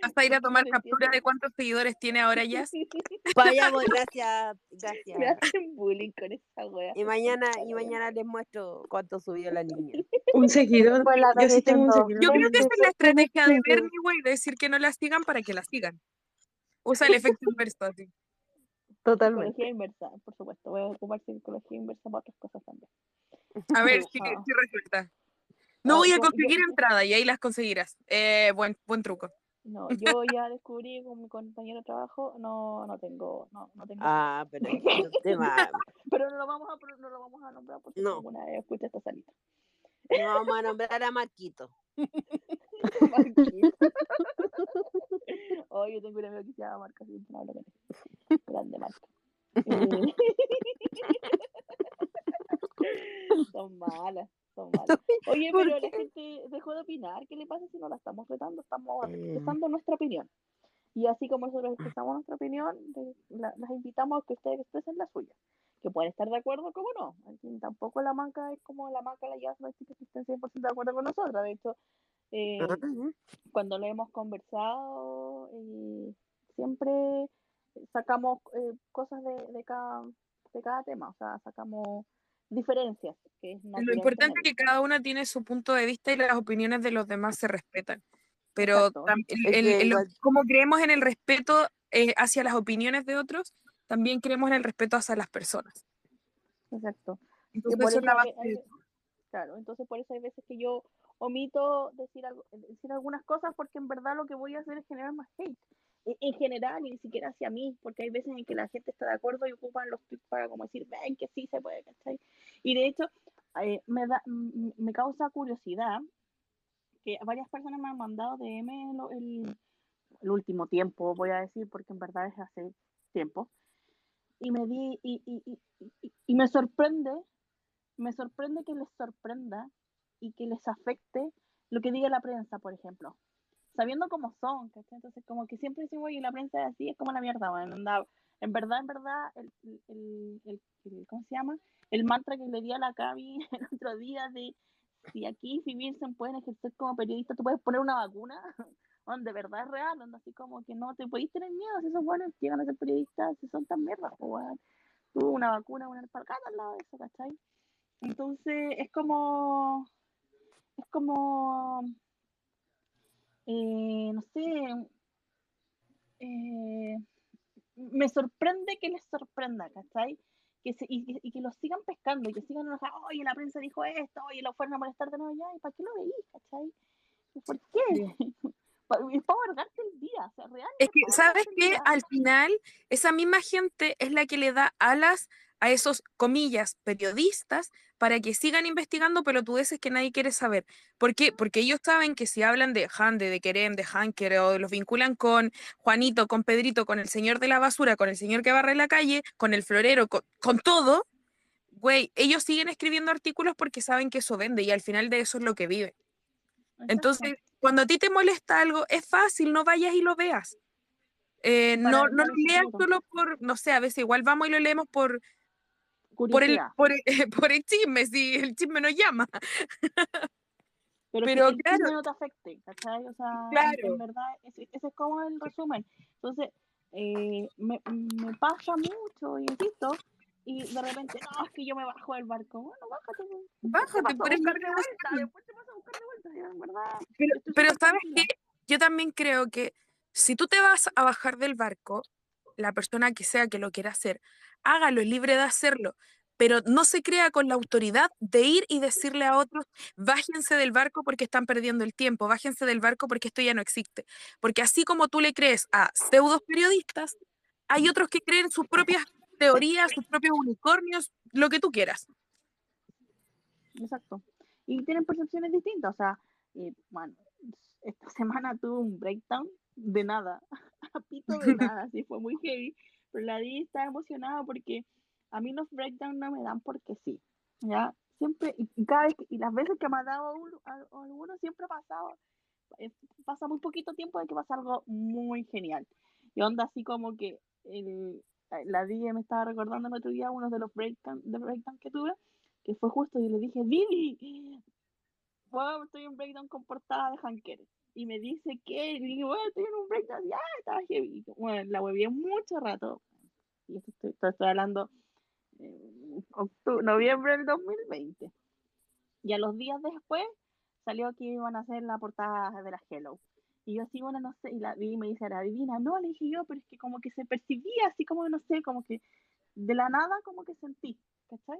Speaker 2: Vas a ir a tomar captura de cuántos seguidores tiene ahora Jazz.
Speaker 3: Vaya, pues, gracias, gracias.
Speaker 1: Me hacen bullying con esa wea.
Speaker 3: Y mañana, y mañana les muestro cuánto subió la niña.
Speaker 9: Un seguidor,
Speaker 8: Pues la
Speaker 9: yo sí tengo un seguidor.
Speaker 2: Yo creo que esa es la estrategia de. Bernie, güey, de decir que no la sigan para que la sigan. Usa el efecto inverso así.
Speaker 8: Totalmente.
Speaker 1: Psicología inversa, por supuesto. Voy a ocupar psicología inversa para otras cosas también.
Speaker 2: A ver si,
Speaker 1: Ah.
Speaker 2: si resulta. No voy a conseguir
Speaker 1: yo-
Speaker 2: entrada y ahí las conseguirás. Eh, buen, buen truco.
Speaker 1: No, yo ya descubrí con mi compañero de trabajo, no, no tengo, no, no tengo.
Speaker 3: Ah, pero es temas,
Speaker 1: Pero no lo vamos a, no lo vamos a nombrar porque
Speaker 3: No.
Speaker 1: alguna vez escuché esta salita.
Speaker 3: no vamos a nombrar a Marquito.
Speaker 1: Marquito. Oh, yo tengo un amigo que se llama Marco, así que no hablo con él. Grande Marco. Eh, son malas, son. Oye,
Speaker 3: ¿Por
Speaker 1: pero la gente dejó de opinar. ¿Qué le pasa si no la estamos retando? Estamos expresando nuestra opinión. Y así como nosotros expresamos nuestra opinión, la- las invitamos a que ustedes expresen la suya. Que pueden estar de acuerdo, como no. Tampoco la manca es como la manca, la jazz, no es que estén 100% de acuerdo con nosotros. De hecho, eh,
Speaker 3: Ajá.
Speaker 1: cuando lo hemos conversado, eh, siempre sacamos eh, cosas de, de, cada, de cada tema, o sea, sacamos diferencias, que es
Speaker 2: Lo importante es que cada una tiene su punto de vista y las opiniones de los demás se respetan. Pero
Speaker 1: Exacto.
Speaker 2: tam- el- el- el- como creemos en el respeto eh, hacia las opiniones de otros, también creemos en el respeto hacia las personas.
Speaker 1: Exacto.
Speaker 2: Entonces
Speaker 1: por
Speaker 2: eso es la
Speaker 1: hay-
Speaker 2: base
Speaker 1: hay ve- claro, entonces por eso hay veces que yo omito decir algo, decir algunas cosas porque en verdad lo que voy a hacer es generar más hate. En, en general y ni siquiera hacia mí, porque hay veces en que la gente está de acuerdo y ocupan los tweets para como decir, ven que sí se puede, ¿cachai? Y de hecho, eh, me, da, me causa curiosidad que varias personas me han mandado DM lo- el, el último tiempo, voy a decir, porque en verdad es hace tiempo, y me di, y, y, y- y me sorprende, me sorprende que les sorprenda y que les afecte lo que diga la prensa, por ejemplo. Sabiendo cómo son, ¿cachai? Entonces, como que siempre decimos, oye, la prensa es así, es como la mierda, bueno, anda, en verdad, en verdad, el, el, ¿cómo se llama? El mantra que le di a la Cavi el otro día de si aquí, si se pueden ejercer como periodista, tú puedes poner una vacuna, donde de verdad es real, donde así como que no te podéis tener miedo, si esos buenos llegan a ser periodistas, si son tan mierdas, weón. Tú una vacuna, una alpargata al lado de eso, ¿cachai? Entonces, es como, es como, eh, no sé, eh, me sorprende que les sorprenda, ¿cachai? Que se, y, y- que los sigan pescando y que sigan oye, la prensa dijo esto, oye, lo fueron a molestar de nuevo ya, ¿y para qué lo veís, cachai? ¿Por qué? Es para amargarte el día, o sea, real.
Speaker 2: Es que, ¿sabes qué? Al final, esa misma gente es la que le da alas a esos, comillas, periodistas para que sigan investigando pelotudeces que nadie quiere saber. ¿Por qué? Porque ellos saben que si hablan de Hande, de Kerem, de Hanker, o los vinculan con Juanito, con Pedrito, con el señor de la basura, con el señor que barre la calle, con el florero, con, con todo, güey, ellos siguen escribiendo artículos porque saben que eso vende y al final de eso es lo que vive.
Speaker 1: Exacto.
Speaker 2: Entonces, cuando a ti te molesta algo, es fácil, no vayas y lo veas. Eh, no, no lo leas solo por, no sé, a veces igual vamos y lo leemos por, por el, por el, por el chisme, si el chisme nos llama.
Speaker 1: Pero,
Speaker 2: Pero
Speaker 1: que el
Speaker 2: claro.
Speaker 1: chisme no te afecte, ¿cachai? O sea, en-
Speaker 2: Claro.
Speaker 1: en, verdad, ese, ese es como el resumen. Entonces, eh, me, me pasa mucho, insisto, y de repente, no, es que yo me bajo del barco. Bueno, bájate. pues. Te
Speaker 2: Bájate, pero es
Speaker 1: de vuelta, después te paso a buscar de vuelta. y en verdad,
Speaker 2: Pero, pero ¿sabes qué? Yo también creo que si tú te vas a bajar del barco, la persona que sea que lo quiera hacer, hágalo, es libre de hacerlo, pero no se crea con la autoridad de ir y decirle a otros, bájense del barco porque están perdiendo el tiempo, bájense del barco porque esto ya no existe. Porque así como tú le crees a pseudos periodistas, hay otros que creen sus propias teorías, sus propios unicornios, lo que tú quieras.
Speaker 1: Exacto. Y tienen percepciones distintas. O sea, eh, bueno, esta semana tuve un breakdown de nada, a pito de nada, así fue muy heavy. Pero la Di está emocionada porque a mí los breakdowns no me dan porque sí. ¿Ya? Siempre, y, cada vez, y las veces que me ha dado a- a alguno, siempre ha pasado, eh, pasa muy poquito tiempo de que pasa algo muy genial. Y onda así como que el, eh, la Di me estaba recordando el otro día uno de los breakdowns breakdown que tuve, que fue justo, y le dije, Didi, wow, estoy en breakdown con portada de Hanker. Y me dice que, y digo, bueno, estoy en un breakdown, ya, estaba heavy. Bueno, la hueví mucho rato. Y esto estoy, esto estoy hablando eh, octu- noviembre del 2020. Y a los días después salió que iban a hacer la portada de la Hello. Y yo así, bueno, no sé, y la vi y me dice, la adivina, no, le dije yo, pero es que como que se percibía así como, no sé, como que de la nada como que sentí, ¿cachai?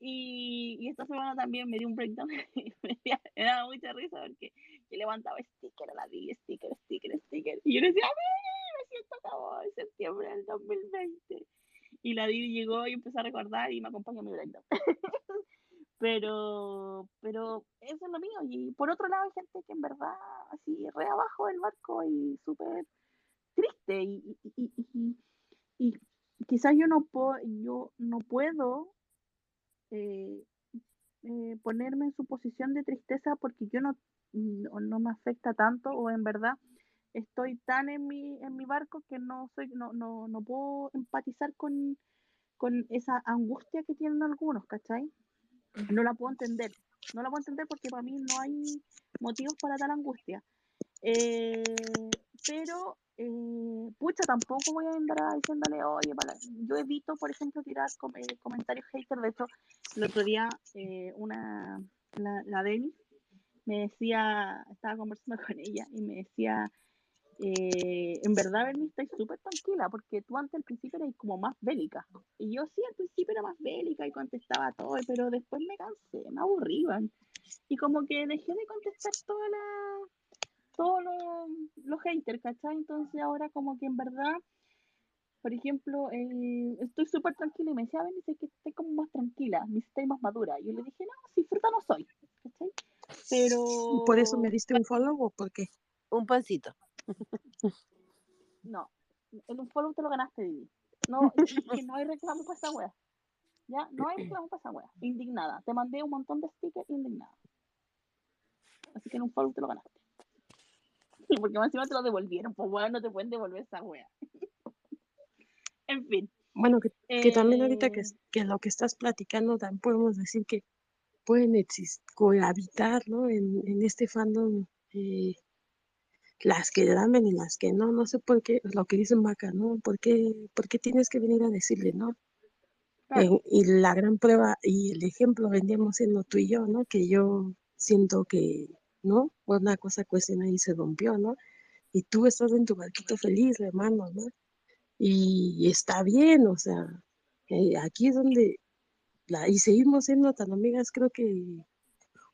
Speaker 1: Y, y esta semana también me dio un breakdown me, daba mucha risa porque yo levantaba sticker a la di, sticker, sticker, sticker. Y yo le decía, ¡Mí! Me siento acabó en septiembre del 2020. Y la Didi llegó y empezó a recordar y me acompañó mi breakdown. pero, pero eso es lo mío. Y por otro lado hay gente que en verdad así re abajo del barco y súper triste y, y, y- y quizás yo no puedo, yo no puedo eh, eh, ponerme en su posición de tristeza porque yo no, no, me afecta tanto o en verdad estoy tan en mi, en mi barco que no soy, no, no, no puedo empatizar con, con esa angustia que tienen algunos, ¿cachai? No la puedo entender. No la puedo entender porque para mí no hay motivos para tal angustia. Eh, pero, eh, pucha, tampoco voy a andar diciéndole, oye, para... yo evito, por ejemplo, tirar com- eh, comentarios haters. De hecho, el otro día, eh, una, la, la Denis me decía, estaba conversando con ella y me decía, eh, en verdad, Bernie, estoy súper tranquila porque tú antes al principio eras como más bélica. Y yo sí, al principio era más bélica y contestaba todo, pero después me cansé, me aburrían. Y como que dejé de contestar toda la, todos los, los haters, ¿cachai? Entonces ahora como que en verdad, por ejemplo, eh, estoy súper tranquila y me decía, ven, dice que estoy como más tranquila, me dice, estoy más madura. Y yo le dije, no, si fruta no soy, ¿cachai?
Speaker 9: ¿Y por eso me
Speaker 1: Pero
Speaker 9: diste un follow o por qué?
Speaker 3: Un pancito.
Speaker 1: no, en un follow te lo ganaste, Didi. No, es que no hay reclamo para esa wea. Ya, no hay reclamo para esa wea. Indignada. Te mandé un montón de stickers indignada. Así que en un follow te lo ganaste. Porque más encima te lo devolvieron. Pues weón, no te pueden devolver esa wea. en fin.
Speaker 9: Bueno, que, que también ahorita que,
Speaker 1: Eh,
Speaker 9: que lo que estás platicando, también podemos decir que pueden exis- cohabitar, ¿no? En, en este fandom, eh, las que lamen y las que no, no sé por qué, lo que dicen Maca, ¿no? ¿Por qué, por qué tienes que venir a decirle, ¿no?
Speaker 1: claro.
Speaker 9: Eh, y la gran prueba y el ejemplo vendríamos siendo tú y yo, ¿no? Que yo siento que, ¿no? Una cosa cuestiona y se rompió, ¿no? Y tú estás en tu barquito feliz, hermano, ¿no? Y está bien, o sea, eh, aquí es donde, la, y seguimos siendo tan amigas, creo que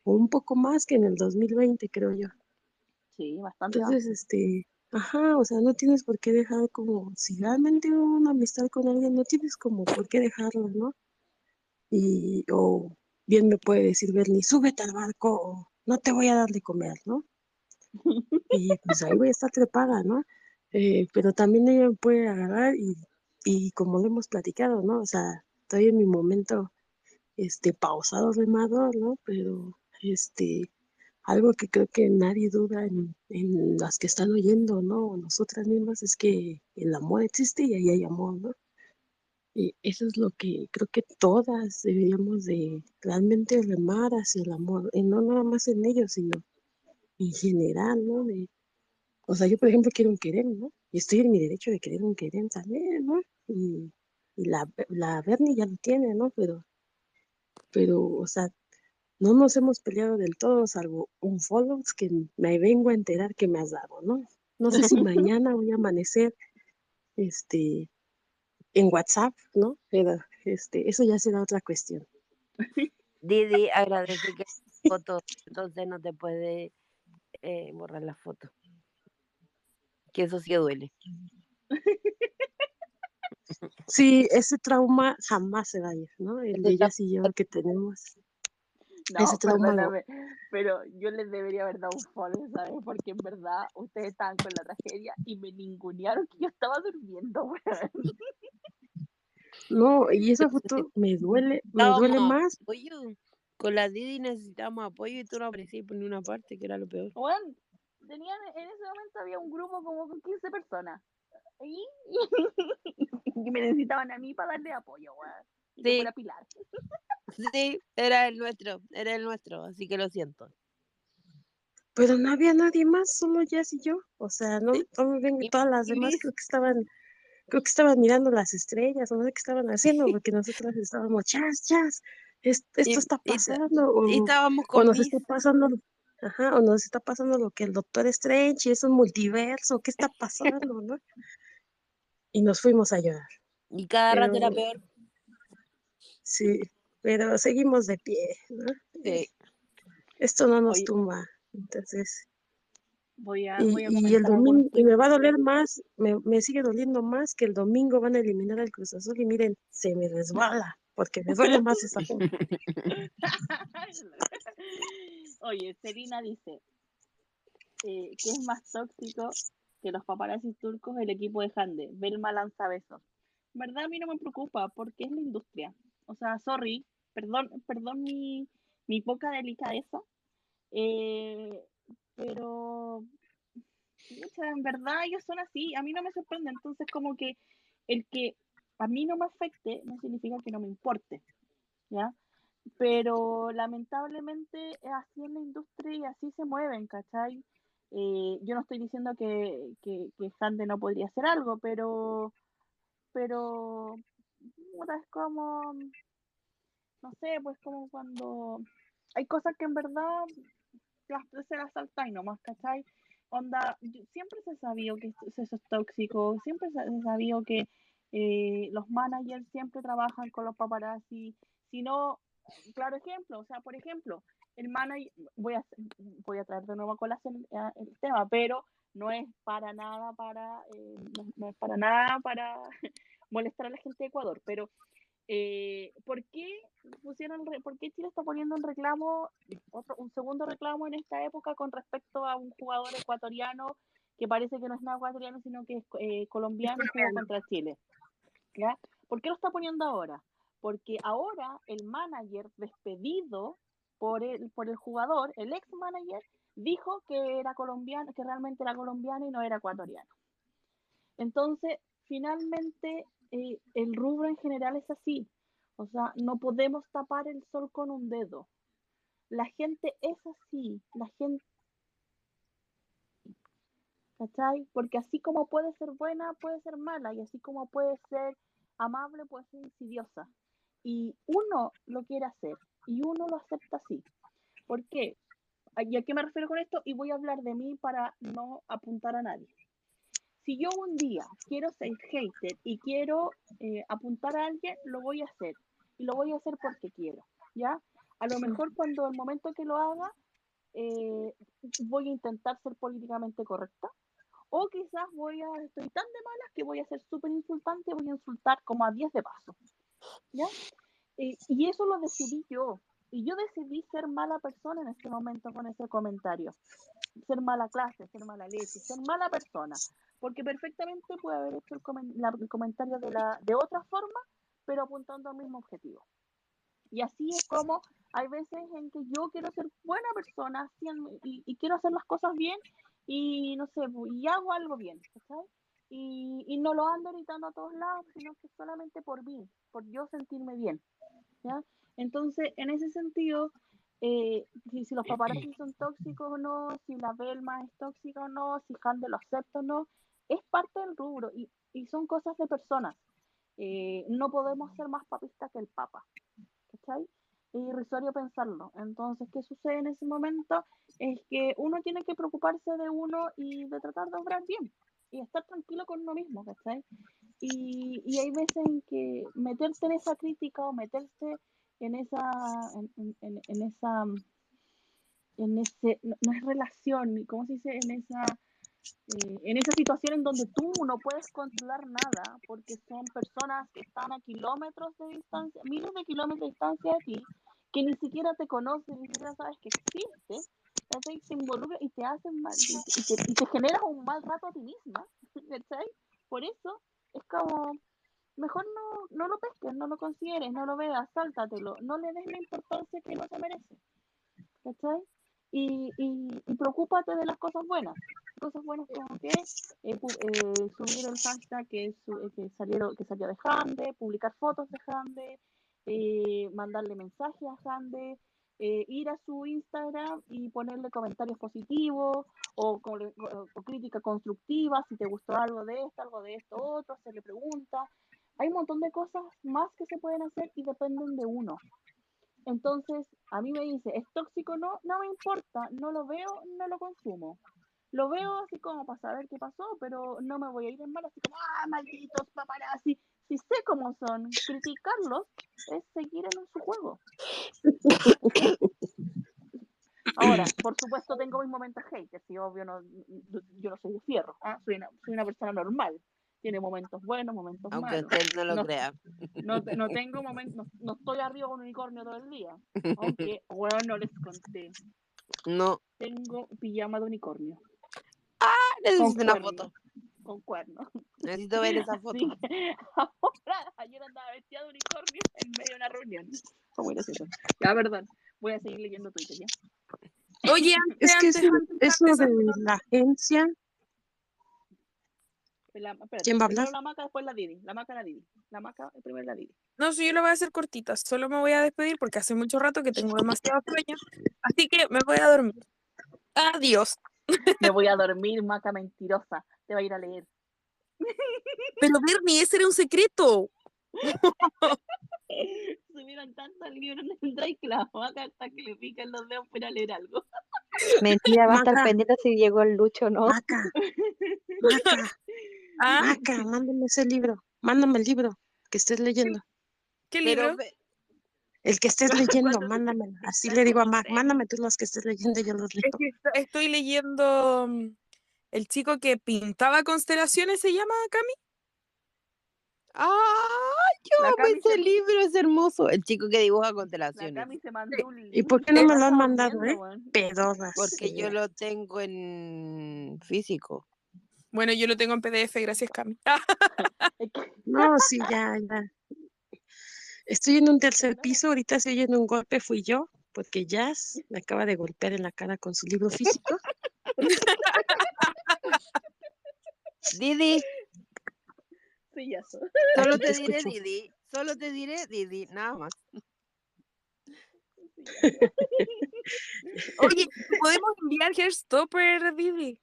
Speaker 9: un poco más que en el 2020, creo yo.
Speaker 1: Sí, bastante.
Speaker 9: Entonces, este, ajá, o sea, no tienes por qué dejar como, si realmente una amistad con alguien, no tienes como por qué dejarlo, ¿no? Y, o bien me puede decir Bernie, súbete al barco, o no te voy a dar de comer, ¿no? Y pues ahí voy a estar trepada, ¿no? Eh, pero también ella me puede agarrar y, y como lo hemos platicado, ¿no? O sea, estoy en mi momento, este, pausado remador, ¿no? Pero, este, algo que creo que nadie duda en, en las que están oyendo, ¿no? O nosotras mismas, es que el amor existe y ahí hay amor, ¿no? Y eso es lo que creo que todas deberíamos de realmente remar hacia el amor, y no nada más en ellos, sino en general, ¿no? De, o sea, yo por ejemplo quiero un querer, ¿no? Y estoy en mi derecho de querer un querer también, ¿no? Y, Y la, la Bernie ya lo tiene, ¿no? Pero, pero, o sea, no nos hemos peleado del todo, salvo un follow que me vengo a enterar que me has dado, ¿no? No sé si mañana voy a amanecer, este, en WhatsApp, ¿no? Pero, este, eso ya será otra cuestión.
Speaker 3: Didi agradece que la foto, entonces no te puede eh, borrar la foto. Que eso sí duele.
Speaker 9: Sí, ese trauma jamás se va a ir, ¿no? El de ellas y yo que tenemos.
Speaker 1: No,
Speaker 9: Ese trauma
Speaker 1: perdóname, pero yo les debería haber dado un follow, ¿sabes? Porque en verdad ustedes estaban con la tragedia y me ningunearon que yo estaba durmiendo, weón.
Speaker 9: No, y esa foto me duele, me duele más.
Speaker 3: apoyo. Con la Didi necesitamos apoyo y tú no aparecías por ninguna parte, que era lo peor.
Speaker 1: Weón, tenían, en ese momento había un grupo como con 15 personas. Y, y me necesitaban a mí para darle apoyo, weón.
Speaker 3: Sí.
Speaker 1: fuera Pilar.
Speaker 3: Sí, era el nuestro, era el nuestro, así que lo siento.
Speaker 9: Pero no había nadie más, solo Jess y yo. O sea, no, no todas las demás creo que estaban, creo que estaban mirando las estrellas, o no sé qué estaban haciendo, porque nosotros estábamos, chas, chas, es- esto
Speaker 3: Y-
Speaker 9: está
Speaker 3: y
Speaker 9: pasando, o,
Speaker 3: Y estábamos
Speaker 9: o
Speaker 3: con
Speaker 9: nos
Speaker 3: Liz.
Speaker 9: está pasando, ajá, o nos está pasando lo que el Doctor Strange y es un multiverso, ¿qué está pasando, no? Y nos fuimos a llorar.
Speaker 3: Y cada rato era peor.
Speaker 9: Sí, pero seguimos de pie, ¿no?
Speaker 3: Sí.
Speaker 9: Esto no nos
Speaker 1: Oye.
Speaker 9: tumba, entonces.
Speaker 1: Voy a,
Speaker 9: Y,
Speaker 1: voy a
Speaker 9: y el domingo, y me va a doler más, me, me sigue doliendo más que el domingo van a eliminar al Cruz Azul y miren, se me resbala, porque me duele más esa junta.
Speaker 1: Oye, Serena dice eh, que es más tóxico que los paparazzis turcos el equipo de Hande. Belma lanza besos. Verdad a mí no me preocupa porque es la industria. O sea, sorry, perdón, perdón mi, mi poca delicadeza, eh, pero en verdad ellos son así. A mí no me sorprende. Entonces como que el que a mí no me afecte no significa que no me importe. ¿Ya? pero lamentablemente es así en la industria y así se mueven, ¿cachai? Eh, yo no estoy diciendo que, que, que Hande no podría hacer algo, pero, pero, es como, no sé, pues como cuando hay cosas que en verdad las, se las saltáis nomás, ¿cachai? Onda, siempre se sabía que eso es tóxico, siempre se sabía que eh, los managers siempre trabajan con los paparazzi, si no, claro ejemplo, o sea, por ejemplo, el manager, voy a, voy a traer de nuevo a colación eh, el tema, pero no es para nada para, eh, no es para nada para molestar a la gente de Ecuador, pero eh, ¿por qué pusieron, por qué Chile está poniendo un reclamo, otro, un segundo reclamo en esta época con respecto a un jugador ecuatoriano que parece que no es nada ecuatoriano, sino que es eh, colombiano y jugó contra Chile? ¿ya? ¿Por qué lo está poniendo ahora? Porque ahora el manager despedido por el, por el jugador, el ex manager, dijo que era colombiano, que realmente era colombiano y no era ecuatoriano. Entonces, finalmente, eh, el rubro en general es así. O sea, no podemos tapar el sol con un dedo. La gente es así. La gente. ¿Cachai? Porque así como puede ser buena, puede ser mala. Y así como puede ser amable, puede ser insidiosa. Y uno lo quiere hacer. Y uno lo acepta así. ¿Por qué? ¿Y a qué me refiero con esto? Y voy a hablar de mí para no apuntar a nadie. Si yo un día quiero ser hater y quiero eh, apuntar a alguien, lo voy a hacer. Y lo voy a hacer porque quiero, ¿ya? A lo mejor cuando el momento que lo haga, eh, voy a intentar ser políticamente correcta. O quizás voy a, estoy tan de malas que voy a ser súper insultante, voy a insultar como a 10 de paso, ¿ya? Eh, y eso lo decidí yo. Y yo decidí ser mala persona en este momento con ese comentario. Ser mala clase, ser mala leche, ser mala persona. Porque perfectamente puede haber hecho el, comentario de, la, de otra forma, pero apuntando al mismo objetivo. Y así es como hay veces en que yo quiero ser buena persona y, quiero hacer las cosas bien y no sé, y hago algo bien, ¿cachai? Y, y no lo ando gritando a todos lados, sino que solamente por mí, por yo sentirme bien, ¿ya? Entonces, en ese sentido, eh, si, si los paparazzi son tóxicos o no, si la Belma es tóxica o no, si Hande lo acepta o no, es parte del rubro y, y son cosas de personas. eh, no podemos ser más papistas que el Papa. ¿Cachai? Es irrisorio pensarlo. Entonces, ¿qué sucede en ese momento? Es que uno tiene que preocuparse de uno y de tratar de obrar bien y estar tranquilo con uno mismo, ¿cachai? Y, y hay veces en que meterse en esa crítica o meterse en esa, en, en- en- esa, en ese, no, no es relación, ¿cómo se dice? En esa, eh, en esa situación en donde tú no puedes controlar nada porque son personas que están a kilómetros de distancia, miles de kilómetros de distancia de ti, que ni siquiera te conocen, ni siquiera sabes que existe, ¿cachai? Se involucra y te hacen mal, y, y te, y te generas un mal rato a ti misma, ¿cachai? Por eso es como, mejor no, no lo pesques, no lo consideres, no lo veas, sáltatelo, no le des la importancia que no se merece, ¿cachai? Y, y, y preocúpate de las cosas buenas, cosas buenas como que eh, eh, subir el hashtag que, su- eh, que, salieron, que salió de Hande, publicar fotos de Hande, eh, mandarle mensajes a Hande, eh, ir a su Instagram y ponerle comentarios positivos o, o- o crítica constructiva, si te gustó algo de esto, algo de esto, otro, hacerle preguntas. Hay un montón de cosas más que se pueden hacer y dependen de uno. Entonces, a mí me dice, ¿es tóxico? No, no me importa, no lo veo, no lo consumo. Lo veo así como para saber qué pasó, pero no me voy a ir en mal así como, ah, malditos paparazzi. Si sé cómo son, criticarlos es seguir en su juego. Ahora, por supuesto, tengo mis momentos haters, y obvio, no, yo no soy de fierro, ¿ah? soy, una, soy una persona normal. Tiene momentos buenos, momentos
Speaker 3: Aunque
Speaker 1: malos.
Speaker 3: usted no lo
Speaker 1: No,
Speaker 3: crea.
Speaker 1: no, no tengo momentos, no, no estoy arriba con un unicornio todo el día. Aunque, bueno, no les conté.
Speaker 3: No.
Speaker 1: Tengo pijama de unicornio.
Speaker 3: Ah,
Speaker 1: Con
Speaker 3: necesito una
Speaker 1: cuerno.
Speaker 3: foto.
Speaker 1: Con cuerno.
Speaker 3: Necesito ver esa foto.
Speaker 1: Así que ahora, ayer andaba vestida de unicornio en medio de una reunión. Fue muy gracioso. Ya, perdón. Voy a seguir leyendo Twitter, ¿ya?
Speaker 2: Oye, antes,
Speaker 9: Es que
Speaker 2: antes,
Speaker 9: eso,
Speaker 2: antes,
Speaker 9: eso
Speaker 2: antes,
Speaker 9: de la agencia,
Speaker 1: La- espérate,
Speaker 9: ¿quién va a
Speaker 1: primero
Speaker 9: hablar?
Speaker 1: la maca, después la Didi. La maca, la Didi. La maca, primero la Didi.
Speaker 2: No, sí, yo lo voy a hacer cortita. Solo me voy a despedir porque hace mucho rato que tengo demasiado sueño. Así que me voy a dormir. Adiós.
Speaker 1: Me voy a dormir, maca mentirosa. Te va a ir a leer.
Speaker 2: Pero Bernie, ese era un secreto.
Speaker 1: Subieron tantos libros en el Drive que la maca hasta que le pican los dedos para leer algo.
Speaker 8: Mentira, va a estar pendiente si llegó el Lucho o no.
Speaker 9: Maca, Maca,
Speaker 2: Ah,
Speaker 9: Maca, mándame ese libro, mándame el libro que estés leyendo.
Speaker 2: ¿qué libro?
Speaker 9: El que estés leyendo,
Speaker 1: ¿Cuántos
Speaker 9: mándamelo. Así le digo a Mac, mándame tú los que estés leyendo y yo los leo.
Speaker 2: estoy leyendo mm, el chico que pintaba constelaciones, ¿se llama Cami?
Speaker 3: ¡Ay! Yo amo ese
Speaker 1: se,
Speaker 3: libro, es hermoso. El chico que dibuja
Speaker 1: la
Speaker 3: constelaciones.
Speaker 1: Cami se mandó un
Speaker 9: ¿Y por qué no me lo han mandado, eh? Pedorras.
Speaker 3: Porque yo lo tengo en físico.
Speaker 2: Bueno, yo lo tengo en PDF, gracias Cami.
Speaker 9: No, sí, ya, ya. Estoy en un tercer piso, ahorita estoy oyendo un golpe, fui yo, porque Jazz me acaba de golpear en la cara con su libro físico.
Speaker 3: Didi,
Speaker 1: sí, ya
Speaker 3: solo te
Speaker 9: te
Speaker 3: diré
Speaker 9: escucho.
Speaker 3: Didi. Solo te diré Didi, nada más.
Speaker 2: Oye, ¿podemos enviar Hairstopper, Didi?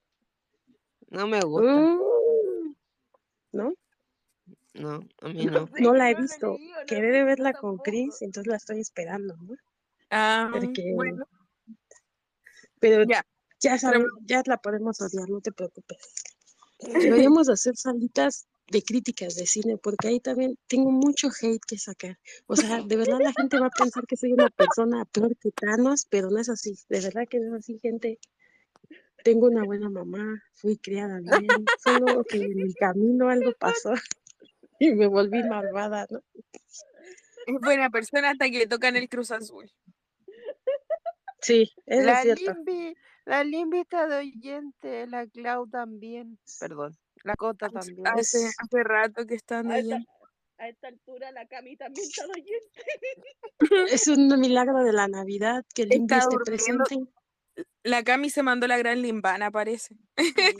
Speaker 3: No me gusta.
Speaker 9: Uh, ¿no?
Speaker 3: No, a mí
Speaker 1: No
Speaker 3: no.
Speaker 9: la he visto.
Speaker 1: no
Speaker 9: verla con. Chris, entonces la estoy esperando, ¿no?
Speaker 2: Ah,
Speaker 9: Porque,
Speaker 2: bueno,
Speaker 9: pero
Speaker 2: ya.
Speaker 9: ya
Speaker 2: pero
Speaker 9: sabes, ya la podemos odiar, no te preocupes. Deberíamos hacer salitas de críticas de cine, porque ahí también tengo mucho hate que sacar. O sea, de verdad la gente va a pensar que soy una persona peor que Thanos, pero no es así. De verdad que no es así, gente. Tengo una buena mamá, fui criada bien, solo que en el camino algo pasó y me volví malvada, ¿no?
Speaker 2: Es buena persona hasta que le tocan el Cruz Azul.
Speaker 9: Sí, eso
Speaker 3: La
Speaker 9: es cierto.
Speaker 3: Limbi, la Limbi está de oyente, la Clau también. Perdón, la Cota también.
Speaker 2: hace, hace rato que están
Speaker 1: esta,
Speaker 2: allá.
Speaker 1: a esta altura la Cami también está oyente.
Speaker 9: es un milagro de la Navidad que el
Speaker 2: Está
Speaker 9: esté
Speaker 2: durmiendo.
Speaker 9: presente.
Speaker 2: La Cami se mandó la gran limbana, parece.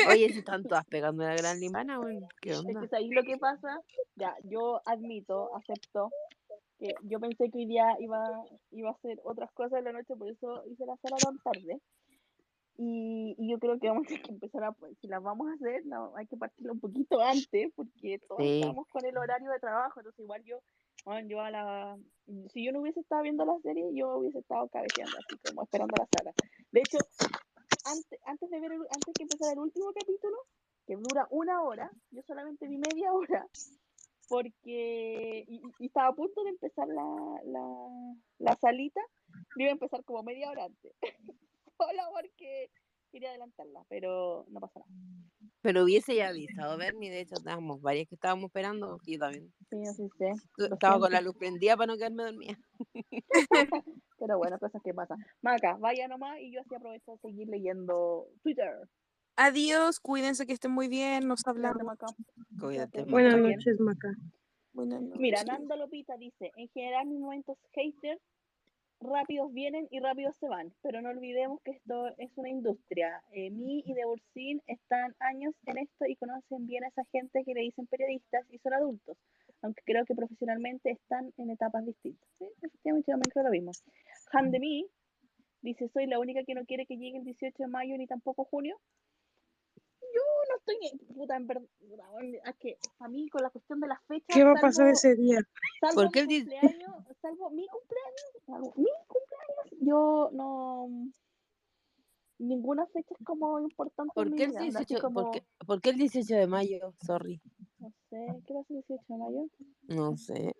Speaker 3: Oye, si están todas pegando la gran limana, bueno, ¿qué
Speaker 1: Es
Speaker 3: onda?
Speaker 1: que ahí lo que pasa, ya, yo admito, acepto, que yo pensé que hoy día iba, iba a hacer otras cosas en la noche, por eso hice la sala tan tarde. Y, y yo creo que vamos a tener que empezar a, pues, si las vamos a hacer, no, hay que partirlo un poquito antes, porque todos
Speaker 3: Sí.
Speaker 1: estamos con el horario de trabajo, entonces igual yo, bueno, yo a la, si yo no hubiese estado viendo la serie, yo hubiese estado cabeceando, así como esperando la sala. De hecho, antes, antes de ver, el- antes que empezara el último capítulo, que dura una hora, yo solamente vi media hora, porque, y, y- y estaba a punto de empezar la, la, la salita, yo iba a empezar como media hora antes, solo porque quería adelantarla, pero no pasa nada.
Speaker 3: Pero hubiese ya avisado Bernie, de hecho estábamos varias que estábamos esperando, yo también
Speaker 1: Sí, así sé, lo
Speaker 3: estaba con la luz prendida para no quedarme dormida.
Speaker 1: Pero bueno, cosas que pasan. Maca, vaya nomás y yo así aprovecho de seguir leyendo Twitter.
Speaker 2: Adiós, cuídense que estén muy bien, nos hablamos.
Speaker 1: Maca.
Speaker 3: Cuídate,
Speaker 9: Buenas
Speaker 3: Maca.
Speaker 1: bien.
Speaker 9: noches, Maca.
Speaker 2: Buenas noches.
Speaker 1: Mira, Nando Lopita dice, en general mis momentos haters rápidos vienen y rápidos se van, pero no olvidemos que esto es una industria. Eh, Mi y Debursin están años en esto y conocen bien a esa gente que le dicen periodistas y son adultos, aunque creo que profesionalmente están en etapas distintas. Sí, efectivamente, yo también creo lo mismo. Han de mí dice, soy la única que no quiere que llegue el 18 de mayo ni tampoco junio. Estoy, en- puta, en verdad, es que a mí con la cuestión de las fechas,
Speaker 9: ¿Qué va a pasar ese día?
Speaker 1: salvo
Speaker 3: ¿Por qué
Speaker 1: mi cumpleaños, salvo mi cumpleaños, salvo mi cumpleaños, yo no ninguna fecha es como importante
Speaker 3: ¿Por qué, el
Speaker 1: vida, anda, así
Speaker 3: 18,
Speaker 1: como,
Speaker 3: por, qué, por qué el 18 de mayo? Sorry.
Speaker 1: no sé, ¿qué pasa el 18 de mayo?
Speaker 3: No sé.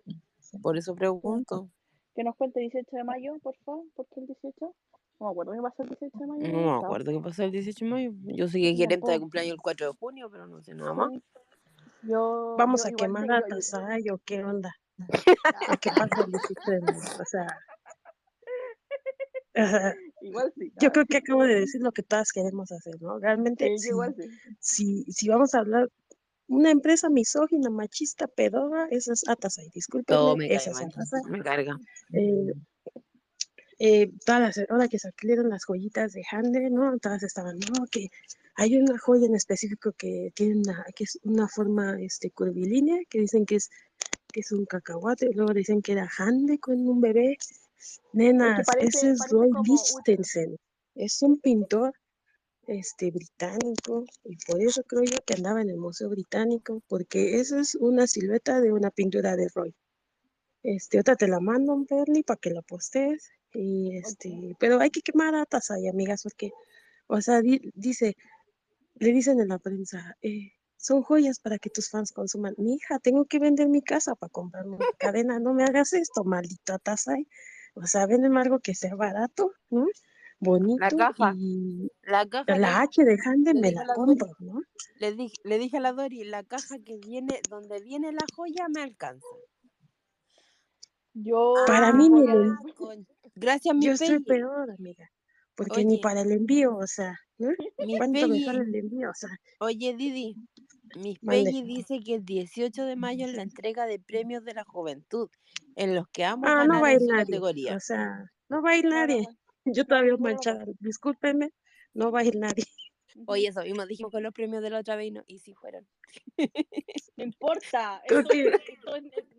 Speaker 3: Por eso pregunto.
Speaker 1: Que nos cuente 18 de mayo, por favor, ¿por qué el 18? No me acuerdo qué pasó el 18 de mayo.
Speaker 3: No me acuerdo qué pasó el 18 de mayo. Yo sé que
Speaker 1: No,
Speaker 3: gerente de cumpleaños el 4 de junio, pero no sé nada más.
Speaker 1: Yo,
Speaker 9: ¿Vamos
Speaker 1: yo
Speaker 9: a quemar a
Speaker 1: yo- yo-
Speaker 9: Tasay o qué onda? ¿O qué pasa el 18 de mayo? O sea,
Speaker 1: igual sí.
Speaker 9: yo creo que acabo de decir lo que todas queremos hacer, ¿no? Realmente,
Speaker 1: sí,
Speaker 9: si,
Speaker 1: igual sí.
Speaker 9: si, si vamos a hablar, una empresa misógina, machista, pedora, esa es Atasai,
Speaker 3: Todo
Speaker 9: discúlpenme,
Speaker 3: me
Speaker 9: esa es
Speaker 3: mal.
Speaker 9: Atasai.
Speaker 3: Me carga.
Speaker 9: Eh, eh, todas las, ahora que salieron las joyitas de Hande, ¿no? Todas estaban, no, que hay una joya en específico que tiene una, que es una forma este, curvilínea, que dicen que es, que es un cacahuate, luego dicen que era Hande con un bebé. Nenas,
Speaker 1: parece-
Speaker 9: ese es Roy
Speaker 1: un-
Speaker 9: Lichtenstein, es un pintor este, británico, y por eso creo yo que andaba en el Museo Británico, porque esa es una silueta de una pintura de Roy. Este, otra te la mando, Bernie, para que la postees. Y este, pero hay que quemar a Tasay, amigas, porque, o sea, di- dice, le dicen en la prensa, eh, son joyas para que tus fans consuman. Mi hija, tengo que vender mi casa para comprarme una cadena. No me hagas esto, maldita Tasay. O sea, véndeme algo que sea barato, ¿no? Bonito.
Speaker 3: caja.
Speaker 9: Y
Speaker 3: La caja.
Speaker 9: la H de Hande
Speaker 3: le
Speaker 9: me la
Speaker 3: la Dori-
Speaker 9: compro, ¿no?
Speaker 3: Le dije, le dije a la Dori, la caja que viene, donde viene la joya me alcanza.
Speaker 1: Yo
Speaker 9: Para
Speaker 3: Ah,
Speaker 9: mí envío-
Speaker 3: con- Gracias, mi
Speaker 9: Yo estoy
Speaker 3: Peggy.
Speaker 9: peor, amiga. Porque ni para el envío, o sea, ¿no?
Speaker 3: Mi
Speaker 9: ¿Cuánto me sale el envío? O sea,
Speaker 3: Oye, Didi, Miss. Peggy dice que el 18 de mayo es la entrega de premios de la juventud, en los que ambos
Speaker 9: ah, no va a
Speaker 3: ganaron
Speaker 9: ir
Speaker 3: su
Speaker 9: nadie.
Speaker 3: categoría.
Speaker 9: O sea, no va a ir nadie. Yo todavía manchada. Discúlpenme, no va a ir nadie.
Speaker 3: Oye, eso mismo dijimos con los premios de la otra vez y, no, y sí fueron.
Speaker 1: No importa. Es,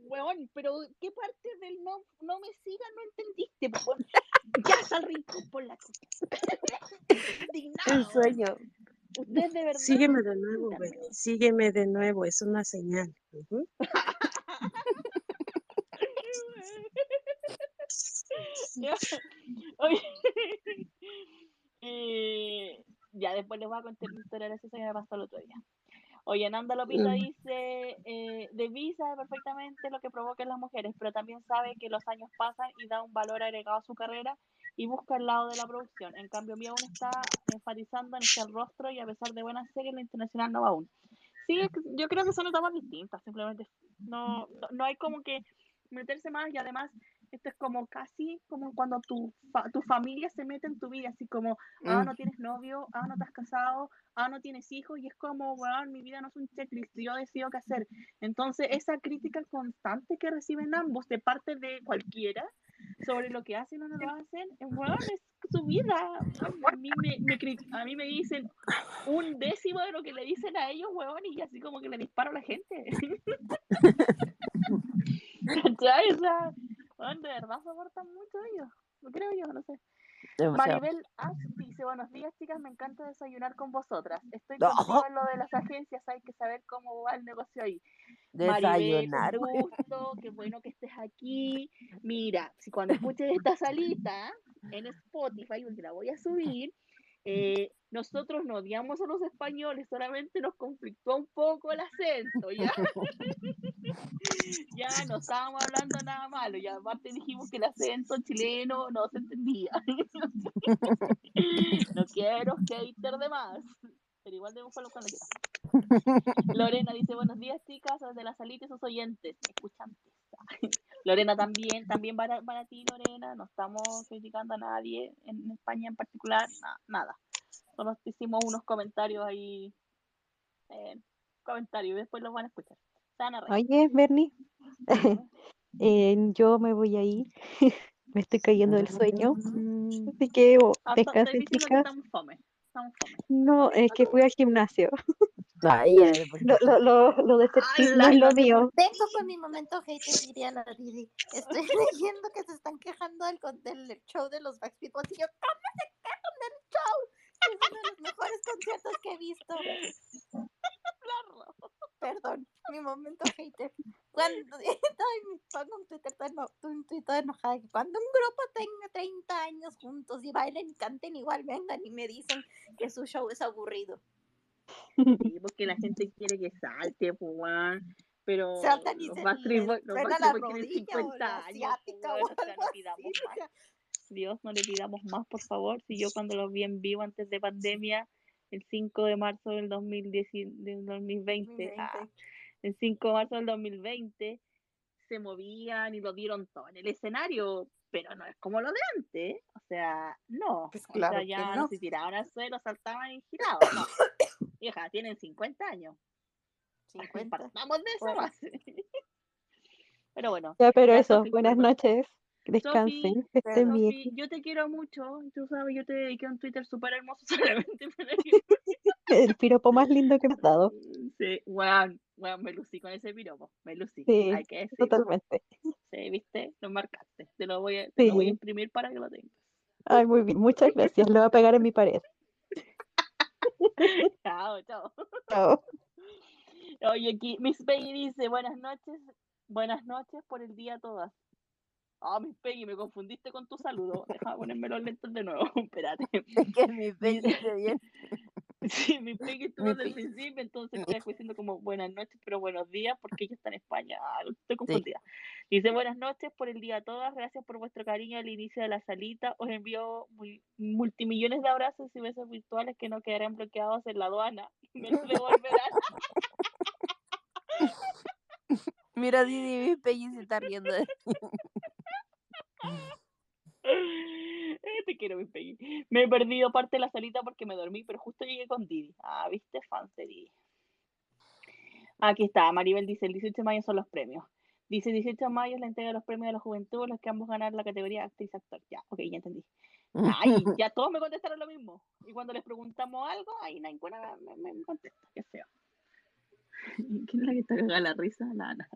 Speaker 1: weón, pero ¿qué parte del no, no me sigan no entendiste? Ya sal rincón por la.
Speaker 3: El sueño.
Speaker 1: Ustedes de verdad.
Speaker 9: Sígueme de nuevo. Bernie. Sígueme de nuevo, es una señal.
Speaker 1: Ya. Oye. Eh, ya después les voy a contar la historia graciosa que me pasó el otro día. Oye, Nanda Lopita
Speaker 9: Mm.
Speaker 1: dice, eh, Debbie sabe perfectamente lo que provocan las mujeres, pero también sabe que los años pasan y da un valor agregado a su carrera y busca el lado de la producción. En cambio, mi aún está enfatizando en ser rostro y a pesar de buenas series, la internacional no va aún. Sí, yo creo que son etapas distintas, simplemente no, no, no hay como que meterse más y además esto es como casi como cuando tu, fa- tu familia se mete en tu vida, así como, ah,
Speaker 3: Mm.
Speaker 1: no tienes novio, ah, no te has casado, ah, no tienes hijos, y es como, weón, mi vida no es un checklist, yo decido qué hacer. Entonces, esa crítica constante que reciben ambos de parte de cualquiera sobre lo que hacen o no lo hacen, weón, es su vida. A mí me, me a mí me dicen un décimo de lo que le dicen a ellos, weón, y así como que le disparo a la gente. ¿Cachai? O sea, weón, de verdad soportan mucho ellos. Lo creo yo, no sé.
Speaker 3: Demasiado.
Speaker 1: Maribel Ash dice, buenos días chicas, me encanta desayunar con vosotras. Estoy
Speaker 3: No.
Speaker 1: contigo en lo de las agencias, hay que saber cómo va el negocio ahí. Maribel,
Speaker 3: Desayunar,
Speaker 1: un
Speaker 3: güey.
Speaker 1: gusto, qué bueno que estés aquí. Mira, si cuando escuches esta salita en Spotify, porque la voy a subir, eh, nosotros no odiamos a los españoles, solamente nos conflictó un poco el acento, ¿ya? ya no estábamos hablando nada malo, y aparte dijimos que el acento chileno no se entendía. no quiero hater de más, pero igual debemos hablar cuando quiera. Lorena dice, buenos días chicas, desde la salita y sus oyentes, escuchantes. Lorena también, también para, para ti Lorena, no estamos criticando a nadie en España en particular, na- nada. Solo hicimos unos comentarios ahí, eh, comentarios, y después los van a escuchar.
Speaker 8: Oye, Bernie, eh, yo me voy a ir. Me estoy cayendo del sueño. Así que oh,
Speaker 1: Ah, que estamos fome, estamos fome.
Speaker 8: No, es que fui al gimnasio.
Speaker 3: Ay,
Speaker 8: Lo, lo, lo, lo de no es lo mío.
Speaker 6: Vengo con mi momento hater, diría la Didi. Estoy leyendo que se están quejando del, del show de los Backstreet Boys. Y yo, ¿cómo se quejan del show? Es uno de los mejores conciertos que he visto. Perdón, mi momento hater. Cuando pongo un Twitter un Twitter enojada, que cuando un grupo tenga 30 años juntos y bailen y canten igual, vengan y me dicen que su show es aburrido.
Speaker 1: Sí, porque la gente quiere que salte, pues. Pero
Speaker 6: Saltan y
Speaker 1: los
Speaker 6: se
Speaker 1: Backstreet
Speaker 6: les
Speaker 1: Boys los
Speaker 6: truena
Speaker 1: Backstreet
Speaker 6: la
Speaker 1: Boys tienen
Speaker 6: rodilla o
Speaker 1: 50
Speaker 6: la
Speaker 1: años,
Speaker 6: asiática
Speaker 1: weón,
Speaker 6: o
Speaker 1: o sea,
Speaker 6: algo
Speaker 1: no
Speaker 6: así.
Speaker 1: pidamos
Speaker 6: o
Speaker 1: más.
Speaker 6: sea,
Speaker 1: Dios, no le pidamos más, por favor. Si yo cuando los vi en vivo antes de pandemia, el 5 de marzo del 2010, del 2020, ah,
Speaker 6: 2020.
Speaker 1: el 5 de marzo del 2020, se movían y lo dieron todo en el escenario, pero no es como lo de antes. O sea, no.
Speaker 6: Pues
Speaker 1: o sea, ya
Speaker 6: no
Speaker 1: se tiraban al suelo, saltaban y giraban. No. Hija, tienen 50 años.
Speaker 6: 50.
Speaker 1: Partamos de eso
Speaker 6: Bueno.
Speaker 1: base. Pero bueno,
Speaker 8: Ya, pero
Speaker 1: ya,
Speaker 8: eso, buenas noches. Descansen, que estén bien.
Speaker 1: Yo te quiero mucho. Tú sabes, yo te dediqué un Twitter súper hermoso solamente para que
Speaker 8: El piropo más lindo que me has dado.
Speaker 1: Sí, weón, weón, me lucí con ese piropo, me lucí,
Speaker 8: Sí,
Speaker 1: hay que decir.
Speaker 8: totalmente.
Speaker 1: Sí, viste, lo marcaste, te lo voy a, te lo voy a imprimir para que lo tengas.
Speaker 8: Ay, muy bien, muchas gracias. Lo voy a pegar en mi pared.
Speaker 1: Chao, chao.
Speaker 8: Chao.
Speaker 1: Oye, aquí Miss Peggy dice, buenas noches, buenas noches por el día a todas. Ah, Miss Peggy, me confundiste con tu saludo. Deja ponerme los lentes de nuevo, espérate.
Speaker 3: Es que mi Peggy bien.
Speaker 1: Sí, mi Peggy estuvo desde el principio, entonces queda diciendo como buenas noches, pero buenos días, porque ella está en España. Ah, estoy confundida. Dice buenas noches por el día a todas, gracias por vuestro cariño al inicio de la salita. Os envío muy, multimillones de abrazos y besos virtuales que no quedarán bloqueados en la aduana. Me los devolverán.
Speaker 3: Mira, Didi, mi Peggy se está riendo de
Speaker 1: Eh, Te quiero, mi Peggy. Me he perdido parte de la salita porque me dormí, pero justo llegué con Didi. Ah, ¿viste? Fans de Didi. Aquí está, Maribel dice, el 18 de mayo son los premios. Dice, 18 de mayo es la entrega de los premios de la juventud, los que ambos ganar la categoría actriz-actor. Ya, ok, ya entendí. Ay, ya todos me contestaron lo mismo. Y cuando les preguntamos algo, ahí ninguna me, me, me contesta. Qué feo. ¿Quién es la que está cagada la risa? Nada, nada.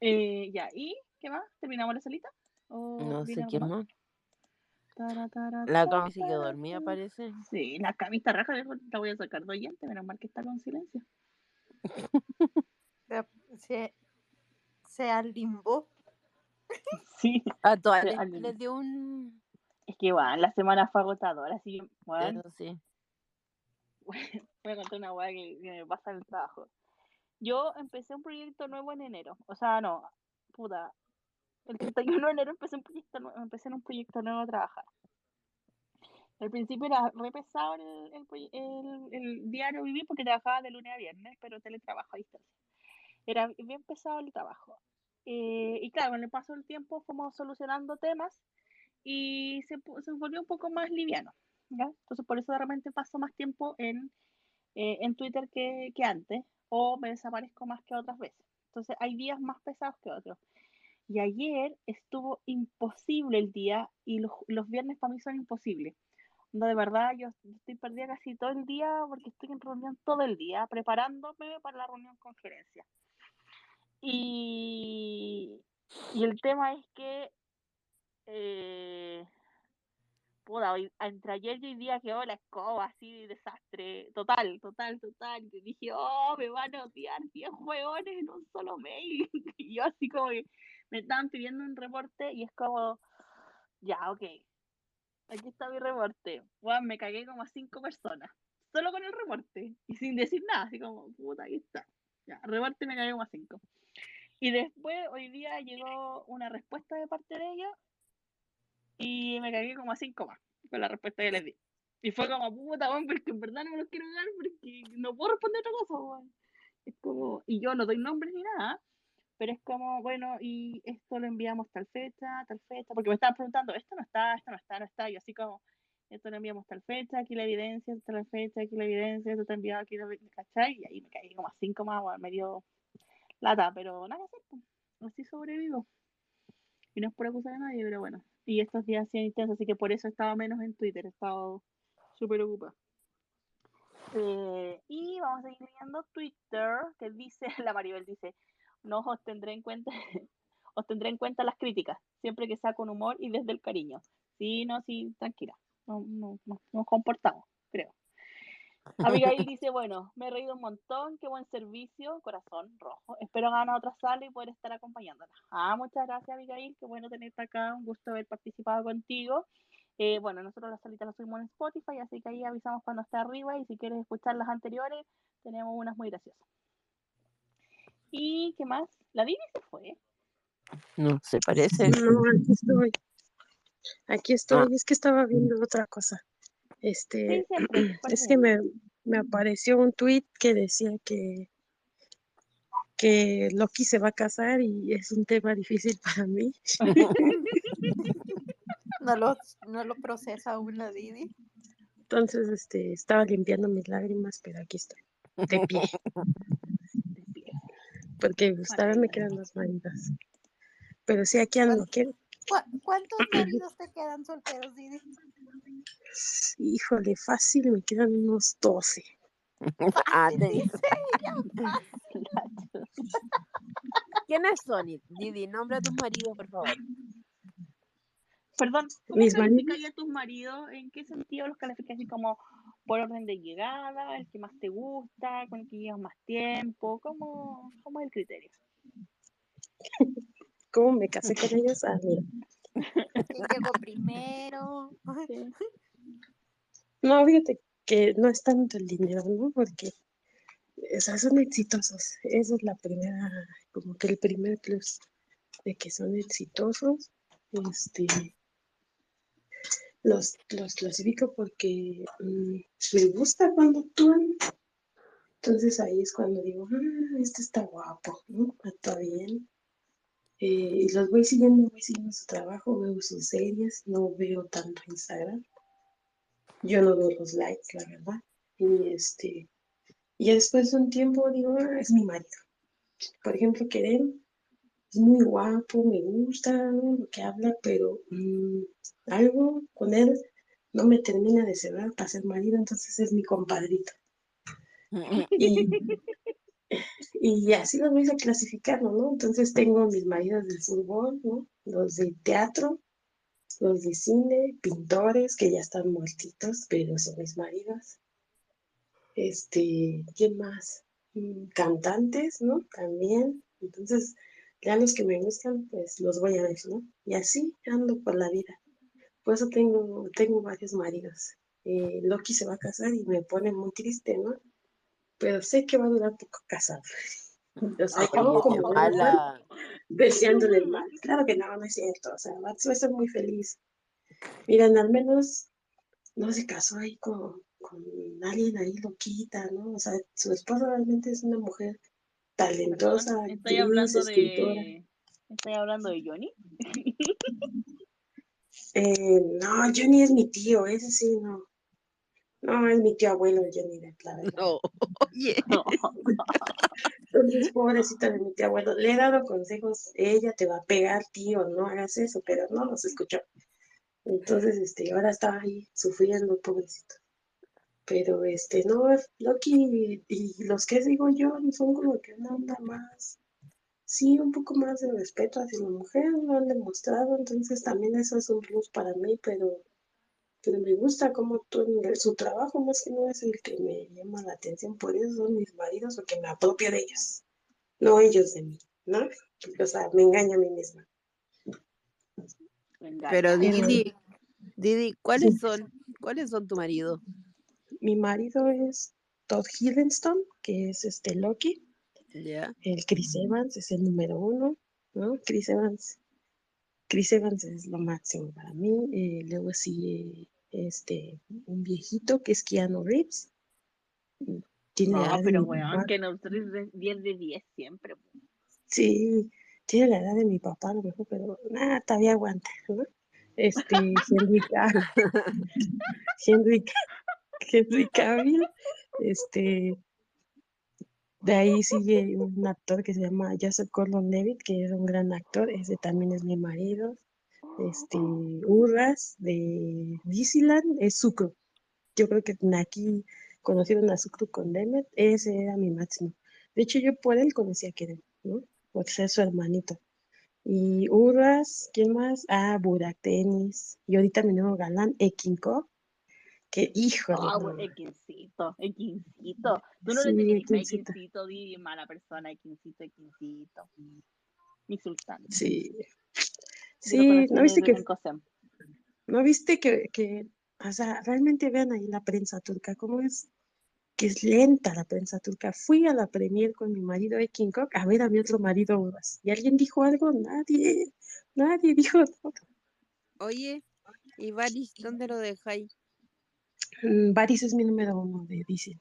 Speaker 1: Eh, ya, ¿y qué más? ¿Terminamos la salita? ¿O
Speaker 3: No sé quién
Speaker 1: más?
Speaker 3: La Cami se quedó
Speaker 1: tara,
Speaker 3: dormida, parece.
Speaker 1: Sí, la camisa raja, la voy a sacar de oyente, menos mal que está con silencio.
Speaker 6: Se, se, se alimbó.
Speaker 1: Sí,
Speaker 3: A todas les, dio un.
Speaker 1: es que bueno, la semana fue agotadora, así que bueno,
Speaker 3: sí.
Speaker 1: voy a contar una weá que, que me pasa en el trabajo. Yo empecé un proyecto nuevo en enero, o sea, no, puta, el 31 de enero empecé un proyecto nuevo, empecé en un proyecto nuevo a trabajar. Al principio era re pesado el, el, el- el diario vivir porque trabajaba de lunes a viernes, pero teletrabajo a distancia. Era bien pesado el trabajo. Eh, y claro, con el paso del tiempo fuimos solucionando temas y se, se volvió un poco más liviano. ¿ya? Entonces, por eso de repente paso más tiempo en, eh, en Twitter que, que antes, o me desaparezco más que otras veces. Entonces, hay días más pesados que otros. Y ayer estuvo imposible el día, y los, los viernes para mí son imposibles. No, de verdad, yo estoy perdida casi todo el día porque estoy en reunión todo el día, preparándome para la reunión con gerencia. Y, y el tema es que, eh, puta, entre ayer y hoy día quedó la escoba así, desastre, total, total, total. Y dije, oh, me van a odiar 10 hueones en un solo mail. Y yo así como que me estaban pidiendo un reporte y es como, ya, ok, aquí está mi reporte. Bueno, me cagué como a 5 personas, solo con el reporte y sin decir nada, así como, puta, aquí está. Ya, reporte me cagué como a 5. Y después, hoy día llegó una respuesta de parte de ella y me cagué como a cinco más con la respuesta que les di. Y fue como, puta, weón, porque en verdad no me los quiero dar porque no puedo responder otra cosa, weón. Es como, y yo no doy nombre ni nada, pero es como, bueno, y esto lo enviamos tal fecha, tal fecha, porque me estaban preguntando, esto no está, esto no está, no está, y así como, esto lo enviamos tal fecha, aquí la evidencia, esta la fecha, aquí la evidencia, esto está enviado aquí, ¿cachai? Y ahí me caí como a cinco más, weón, me dio lata, pero nada que hacer, pues. así sobrevivo. Y no es por acusar a nadie, pero bueno. Y estos días han intensos, así que por eso he estado menos en Twitter, he estado súper ocupada. Eh, y vamos a seguir viendo Twitter, que dice, la Maribel dice, no os tendré en cuenta, os tendré en cuenta las críticas, siempre que sea con humor y desde el cariño. Sí, no, sí, tranquila, no, no, no nos comportamos, creo. Abigail dice, bueno, me he reído un montón, qué buen servicio, corazón rojo. Espero ganar otra sala y poder estar acompañándola. Ah, muchas gracias Abigail, qué bueno tenerte acá, un gusto haber participado contigo. Eh, bueno, nosotros las salitas las subimos en Spotify, así que ahí avisamos cuando esté arriba y si quieres escuchar las anteriores, tenemos unas muy graciosas. ¿Y qué más? La Dini se fue.
Speaker 3: No, se parece.
Speaker 9: No, aquí estoy. Aquí estoy, es que estaba viendo otra cosa. Este,
Speaker 1: Sí, siempre,
Speaker 9: es que me, me apareció un tweet que decía que, que Loki se va a casar y es un tema difícil para mí.
Speaker 6: No lo, no lo procesa aún la Didi.
Speaker 9: Entonces, este, estaba limpiando mis lágrimas, pero aquí estoy, de pie, porque pues, todavía me quedan las manitas. Pero sí, aquí ando. ¿Qué?
Speaker 6: ¿Cu- ¿Cuántos maridos te quedan solteros, Didi?
Speaker 9: Híjole, fácil, me quedan unos 12.
Speaker 3: Ah, te-
Speaker 6: Dice ella.
Speaker 3: ¿Quiénes son? Didi, nombra a tus maridos, por favor.
Speaker 1: Perdón, ¿cómo
Speaker 9: Mis
Speaker 1: calificarías a tus maridos? ¿En qué sentido los calificas así como por orden de llegada, el que más te gusta, con el que llevas más tiempo? ¿Cómo, cómo es el criterio?
Speaker 9: ¿Cómo me casé con ellos? Ah, mira.
Speaker 6: ¿Quién llegó primero?
Speaker 1: Sí.
Speaker 9: No, fíjate que no es tanto el dinero, ¿no? Porque, o sea, son exitosos. Esa es la primera, como que el primer plus de que son exitosos. Este, los, los clasifico porque mm, me gusta cuando actúan. Entonces ahí es cuando digo, ah, este está guapo, ¿no? Actúa bien. Eh, y los voy siguiendo, voy siguiendo su trabajo, veo sus series, no veo tanto Instagram. Yo no veo los likes, la verdad. Y este, y después de un tiempo digo, ah, es mi marido. Por ejemplo, Querem es muy guapo, me gusta lo que habla, pero mm, algo con él no me termina de cerrar para ser marido, entonces es mi compadrito. Y, y así los voy a clasificar, ¿no? Entonces tengo mis maridos del fútbol, ¿no? Los de teatro, los de cine, pintores que ya están muertitos, pero son mis maridos. Este, ¿quién más? Mm, Cantantes, ¿no? También. Entonces, ya los que me gustan, pues los voy a ver, ¿no? Y así ando por la vida. Por eso tengo, tengo varios maridos. Eh, Loki se va a casar y me pone muy triste, ¿no? Pero sé que va a durar poco casado. O sea, como mujer
Speaker 3: ojalá.
Speaker 9: deseándole el mal. Claro que no, no es cierto. O sea, va a ser muy feliz. Miren, al menos no se casó ahí con, con alguien ahí loquita, ¿no? O sea, su esposa realmente es una mujer talentosa,
Speaker 1: Perdón, estoy
Speaker 9: actriz,
Speaker 1: hablando
Speaker 9: escritora.
Speaker 1: de. Estoy hablando de Johnny.
Speaker 9: Eh, no, Johnny es mi tío, ese sí, no. No, es mi tío abuelo, Johnny Depp, la verdad.
Speaker 3: No, oye.
Speaker 9: Entonces, pobrecita de mi tío abuelo, le he dado consejos, ella te va a pegar, tío, no hagas eso, pero no los escuchó. Entonces, este, ahora está ahí sufriendo, pobrecito. Pero, este, no, Loki y, y los que digo yo son como que una onda más, sí, un poco más de respeto hacia la mujer, lo han demostrado, entonces también eso es un plus para mí, pero pero me gusta como su trabajo más que no es el que me llama la atención, por eso son mis maridos, porque me apropio de ellos, no ellos de mí, ¿no? O sea, me engaño a mí misma.
Speaker 3: Pero
Speaker 9: Pero-
Speaker 3: Didi, Didi, ¿cuáles
Speaker 9: Sí.
Speaker 3: son, cuáles son tu marido?
Speaker 9: Mi marido es Todd Hiddleston, que es este Loki,
Speaker 3: Ya.
Speaker 9: el Chris Evans es el número uno, ¿no? Chris Evans. Chris Evans es lo máximo para mí. eh, luego sigue este, un viejito que es Keanu Reeves. Tiene la
Speaker 1: No,
Speaker 9: edad de
Speaker 1: pero weón,
Speaker 9: papá.
Speaker 1: que nosotros de 10 de 10 siempre.
Speaker 9: Sí, tiene la edad de mi papá a lo mejor, pero nada, todavía aguanta, ¿no? Este, Henry Cavill. Henry, Henry Cavill, este, de ahí sigue un actor que se llama Joseph Gordon-Levitt, que es un gran actor, ese también es mi marido. Este, Urras de Disneyland es Sucro. Yo creo que aquí conocieron a Sucro con Demet, ese era mi máximo. De hecho, yo por él conocí a Kerem, ¿no? Por ser su hermanito. Y Urras, ¿quién más? Ah, Burak Tenis. Y ahorita mi nuevo galán, Ekinko, que híjole,
Speaker 1: Ah, güey, Equincito, Equincito. Tú no
Speaker 9: Sí,
Speaker 1: le tenías a
Speaker 9: Equincito.
Speaker 1: Equincito, di mala persona, Equincito, Equincito. Insultante.
Speaker 9: Sí.
Speaker 1: Yo lo
Speaker 9: Sí,
Speaker 1: conocí
Speaker 9: ¿no viste que, no viste que, que, o sea, realmente vean ahí la prensa turca, cómo es, que es lenta la prensa turca. Fui a la premier con mi marido de King Kong a ver a mi otro marido. ¿Y alguien dijo algo? Nadie, nadie dijo nada.
Speaker 3: Oye, ¿y Baris, dónde lo dejáis?
Speaker 9: Mm, Varys es mi número uno de DC.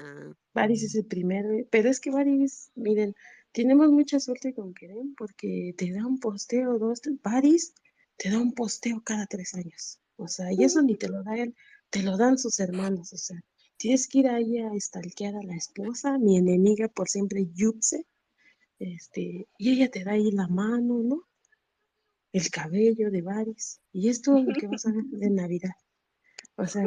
Speaker 3: Ah,
Speaker 9: Varys es el primero, pero es que Varys, miren, tenemos mucha suerte con Kerem porque te da un posteo, dos, tres, Varys te da un posteo cada tres años. O sea, y eso ni te lo da él, te lo dan sus hermanos. O sea, tienes que ir ahí a stalkear a la esposa, mi enemiga por siempre, Yupse, este, y ella te da ahí la mano, ¿no? El cabello de Varys, y es todo lo que vas a ver de Navidad. O sea,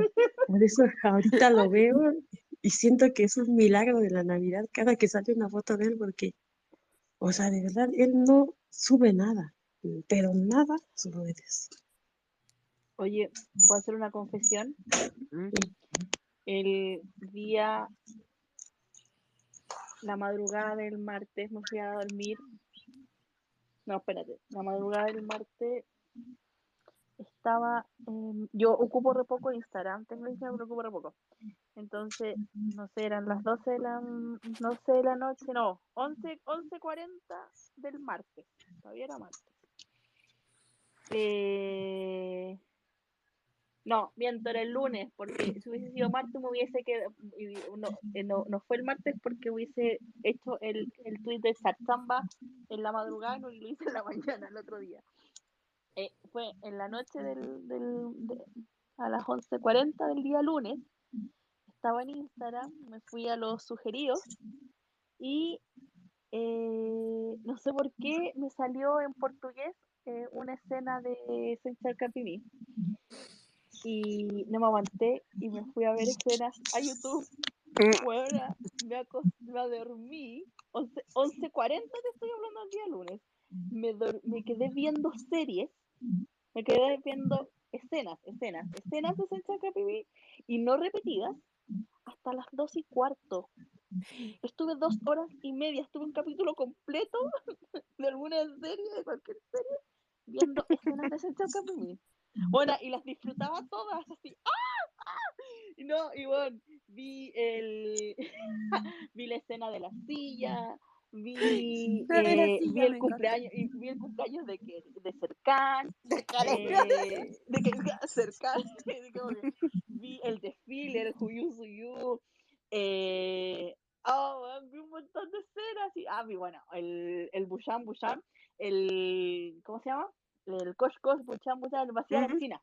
Speaker 9: por eso ahorita lo veo y siento que es un milagro de la Navidad cada que sale una foto de él, porque, o sea, de verdad, él no sube nada, pero nada a sus redes.
Speaker 1: Oye, ¿puedo hacer una confesión? El día, la madrugada del martes, me fui a dormir. No, espérate, la madrugada del martes estaba, en- yo ocupo re poco Instagram, tengo Instagram, pero ocupo re poco. Entonces, no sé, eran las 12 de la, 12 de la noche, no, 11, 11.40 del martes, todavía era martes. Eh, no, miento, era el lunes, porque si hubiese sido martes me hubiese quedado, no, eh, no, no fue el martes porque hubiese hecho el, el tweet de Sarzamba en la madrugada y lo hice en la mañana el otro día. Eh, fue en la noche del, del, de- a las 11.40 del día lunes, estaba en Instagram, me fui a los sugeridos y eh, no sé por qué me salió en portugués eh, una escena de Senchal Capimi y no me aguanté y me fui a ver escenas a YouTube. Bueno, me, acos- me dormí, 11 11.40 te estoy hablando el día lunes. Me, me quedé viendo series, me quedé viendo escenas, escenas, escenas de Senchal Capimi y no repetidas hasta las dos y cuarto. Estuve dos horas y media, estuve un capítulo completo de alguna serie, de cualquier serie, viendo escenas de Senchal Capimi. Bueno, y las disfrutaba todas, así. ¡Ah! ¡Ah! Y no, y bueno, vi el vi la escena de la silla, vi,
Speaker 2: La de la
Speaker 1: eh, vi el cumpleaños, y vi el cumpleaños de que de Cercán,
Speaker 3: de
Speaker 1: eh, de que de que vi el desfile, el Juyu Suyu, eh, oh, weón, vi un montón de escenas y ah, vi bueno, el, el Bushan Bushan, el ¿cómo se llama? El Kosh Kosh Bushan Bushan, el vacía la
Speaker 3: Ujú.
Speaker 1: piscina.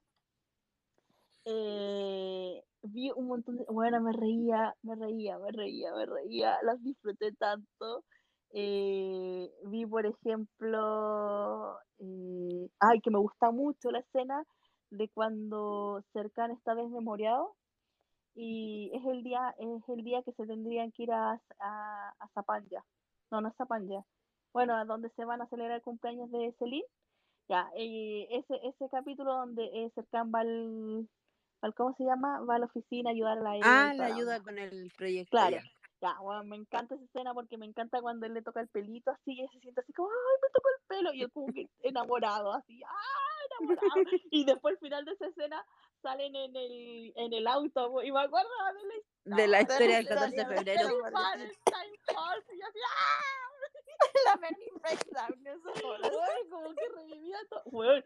Speaker 1: Eh, vi un montón de, bueno, me reía, me reía, me reía, me reía, las disfruté tanto. Eh, vi, por ejemplo, eh, ay, que me gusta mucho la escena de cuando Cercan está desmemoriado y es el día, es el día que se tendrían que ir a, a, a Zapanya. No, no es Zapanya. Bueno, a donde se van a celebrar el cumpleaños de Celine Ya, y ese, ese capítulo donde eh, Serkan va al, al- ¿cómo se llama? Va a la oficina a ayudar a la
Speaker 3: Ah, la ayuda con el proyecto.
Speaker 1: Claro.
Speaker 3: ya.
Speaker 1: Ya, bueno, me encanta esa escena porque me encanta cuando él le toca el pelito así y se siente así como, ¡ay, me tocó el pelo! Y él como que enamorado, así, ¡ah, enamorado! Y después al final de esa escena salen en el, en el auto y me acuerdo de la
Speaker 3: De la
Speaker 1: historia
Speaker 3: historia del 14 de febrero.
Speaker 1: ¡ah!
Speaker 6: La Bernie Breakdown, eso
Speaker 1: como que revivía todo. Weón,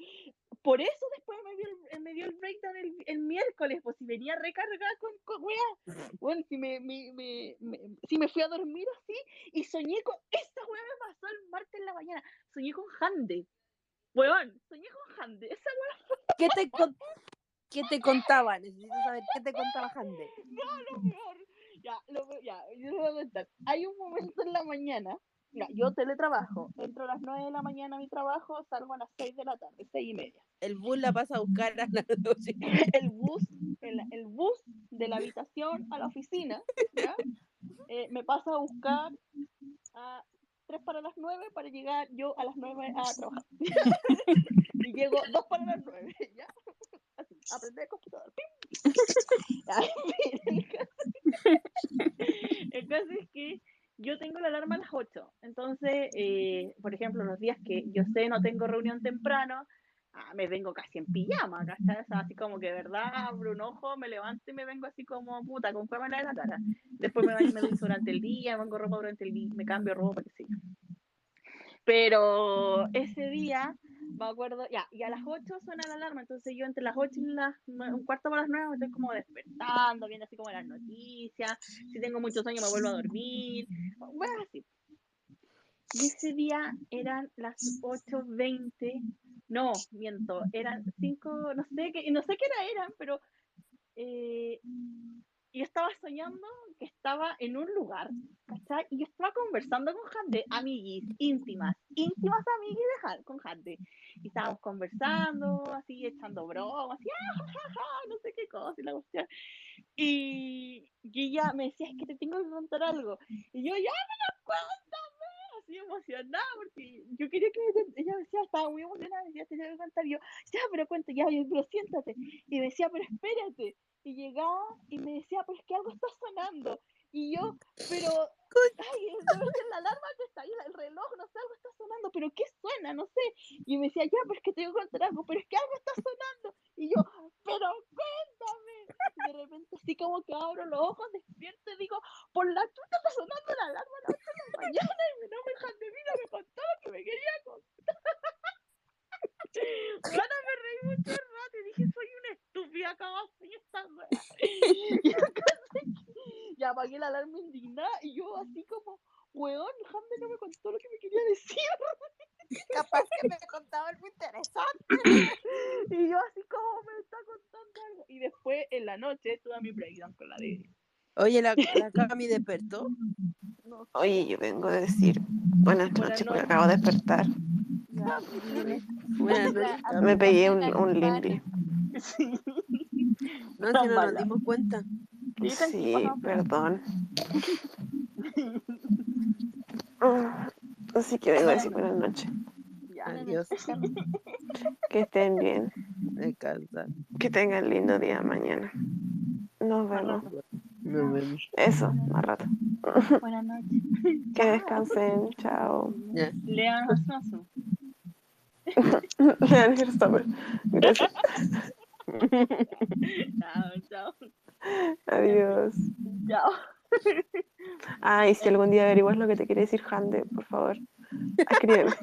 Speaker 1: por eso después me dio el, me dio el breakdown el, el miércoles, pues si venía recargada con, con weá. Bueno, si me, me, me, me- si me fui a dormir así y soñé con. Esta weá me pasó el martes en la mañana. Soñé con Hande. Weón, soñé con Hande. Esa weá
Speaker 3: ¿Qué te, con- ¿Qué te contaba? Necesito saber qué te contaba Hande.
Speaker 1: no, lo peor. Ya, lo peor, ya, yo les voy a contar. Hay un momento en la mañana. Ya, yo teletrabajo. Entro a las 9 de la mañana a mi trabajo, salgo a las 6 de la tarde, 6 y media.
Speaker 3: El bus la pasa a buscar a las 12.
Speaker 1: el bus, el, el bus de la habitación a la oficina, ¿ya? Eh, me pasa a buscar a 3 para las 9 para llegar yo a las 9 a trabajar. y llego 2 para las 9, ¿ya? Así, aprender el computador. el caso- el caso es que yo tengo la alarma a las 8. Entonces, eh, por ejemplo, los días que yo sé no tengo reunión temprano, ah, me vengo casi en pijama, ¿cachai? O sea, así como que de verdad abro un ojo, me levanto y me vengo así como puta, con cámara en la cara. Después me baño me ducho durante el día, me pongo ropa durante el día, me cambio ropa, sé yo. Pero ese día, me acuerdo, ya, y a las 8 suena la alarma, entonces yo entre las 8 y las un cuarto para las 9 me estoy como despertando, viendo así como las noticias, si tengo mucho sueño me vuelvo a dormir, bueno, así. Y ese día eran las 8.20, no, miento, eran 5, no sé qué, no sé qué hora eran, pero eh, yo estaba soñando que estaba en un lugar, ¿cachai? Y yo estaba conversando con Jande, amiguis, íntimas, íntimas amiguis con Jande. Y estábamos conversando, así, echando bromas, así, ah, ja, ja, no sé qué cosa, y la cuestión. Y, y ella me decía, es que te tengo que contar algo. Y yo, ya, pero cuéntame, así emocionada, porque yo quería que me ella decía, estaba muy emocionada, me decía, te tengo que contar. Yo, ya, pero cuenta, ya, pero siéntate. Y me decía, pero espérate. Y llegaba y me decía, pero es que algo está sonando. Y yo, pero, ay, ser la alarma que está ahí, el reloj, no sé, algo está sonando, pero ¿qué suena? No sé. Y me decía, ya, pero es que tengo que contar algo, pero es que algo está sonando. Y yo, pero cuéntame. Y de repente así como que abro los ojos, despierto y digo, por la chuta está sonando la alarma a las 8 de la mañana y mi nombre es Jandemina me contó lo que me quería contar. Bueno, me reí mucho rato y dije, soy una estúpida, ¿cómo así esta? Y apagué la alarma indignada y yo así como, weón, Jande no me contó lo que me quería decir.
Speaker 6: Capaz que me contaba algo interesante.
Speaker 1: Y yo así como me está contando algo. Y después en la noche tuve mi breakdown con la de
Speaker 3: Oye, la, la Cami despertó.
Speaker 1: no
Speaker 4: Oye, yo vengo a decir
Speaker 1: buenas
Speaker 4: noches porque
Speaker 1: noches.
Speaker 4: acabo de despertar.
Speaker 1: ya,
Speaker 3: Buenas noches,
Speaker 6: La-
Speaker 3: Cami.
Speaker 4: Me pegué un, un
Speaker 1: sí.
Speaker 3: No, si no nos dimos cuenta.
Speaker 1: Sí,
Speaker 4: perdón. Ah, Así que vengo a decir buenas noches.
Speaker 3: Adiós.
Speaker 4: Que estén bien.
Speaker 3: Descansa.
Speaker 4: Que tengan lindo día mañana. Nos vemos.
Speaker 3: Nos vemos.
Speaker 4: Eso, más rato.
Speaker 1: Buenas noches.
Speaker 4: Que descansen. Chao.
Speaker 1: Lean Osasu.
Speaker 4: Lean. Gracias.
Speaker 1: Chao, chao.
Speaker 4: Adiós.
Speaker 1: Chao.
Speaker 4: Ah, y si algún día averiguas lo que te quiere decir Hande, por favor, escríbeme.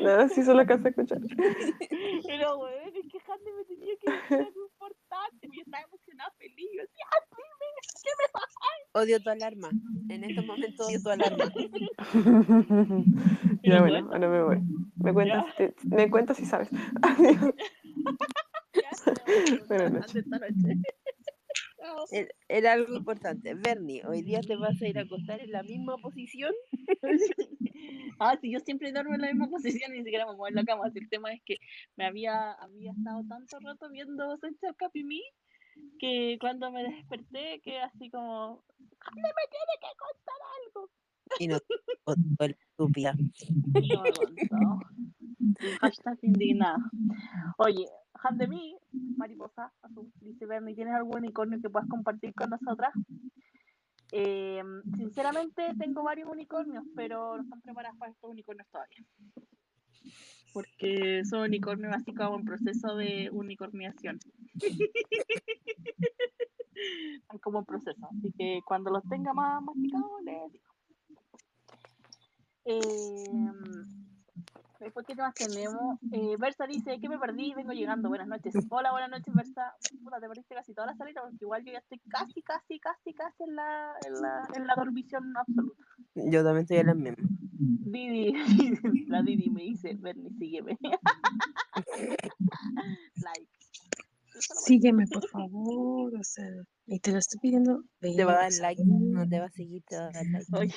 Speaker 4: No, si solo alcanza a escuchar.
Speaker 1: Pero, weón, es que Jande me tenía que decir algo importante. Yo estaba emocionada, feliz. Yo decía, ah, ¿qué me pasa?
Speaker 3: Odio tu alarma. En estos momentos odio tu alarma.
Speaker 4: ya bueno, ahora me voy. Me cuentas, te- me cuentas si sabes. Adiós. Buenas noches.
Speaker 1: Chao.
Speaker 3: Era- algo importante. Bernie, hoy día te vas a ir a acostar en la misma posición.
Speaker 1: Ah, sí, yo siempre duermo en la misma posición, ni siquiera me muevo en la cama. así El tema es que me había, había estado tanto rato viendo Happy Me que cuando me desperté quedé así como, "Jande, me tiene que contar algo.
Speaker 3: Y no, contó la estúpida.
Speaker 1: No contó. Hashtag indignada. Oye, De mí, mariposa azul, dice Bernie, ¿tienes algún unicornio que puedas compartir con nosotras? Eh, sinceramente tengo varios unicornios, pero no están preparadas para estos unicornios todavía. Porque son unicornios así como en proceso de unicorniación. Están como en proceso. Así que cuando los tenga más masticados, les digo. Eh, Después, ¿qué más tenemos? Eh, Versa dice que me perdí, vengo llegando. Buenas noches. Hola, buenas noches, Versa. Puta, te perdiste casi toda la salida porque igual yo ya estoy casi, casi, casi, casi en la, en la, en la dormición absoluta.
Speaker 3: Yo también estoy en la misma.
Speaker 1: Didi, la Didi me dice, Bernie, sígueme. like.
Speaker 9: Sígueme, por favor. O sea, y te lo estoy pidiendo.
Speaker 3: Te va a dar like, no te va a seguir, te va a dar like.
Speaker 1: Oye,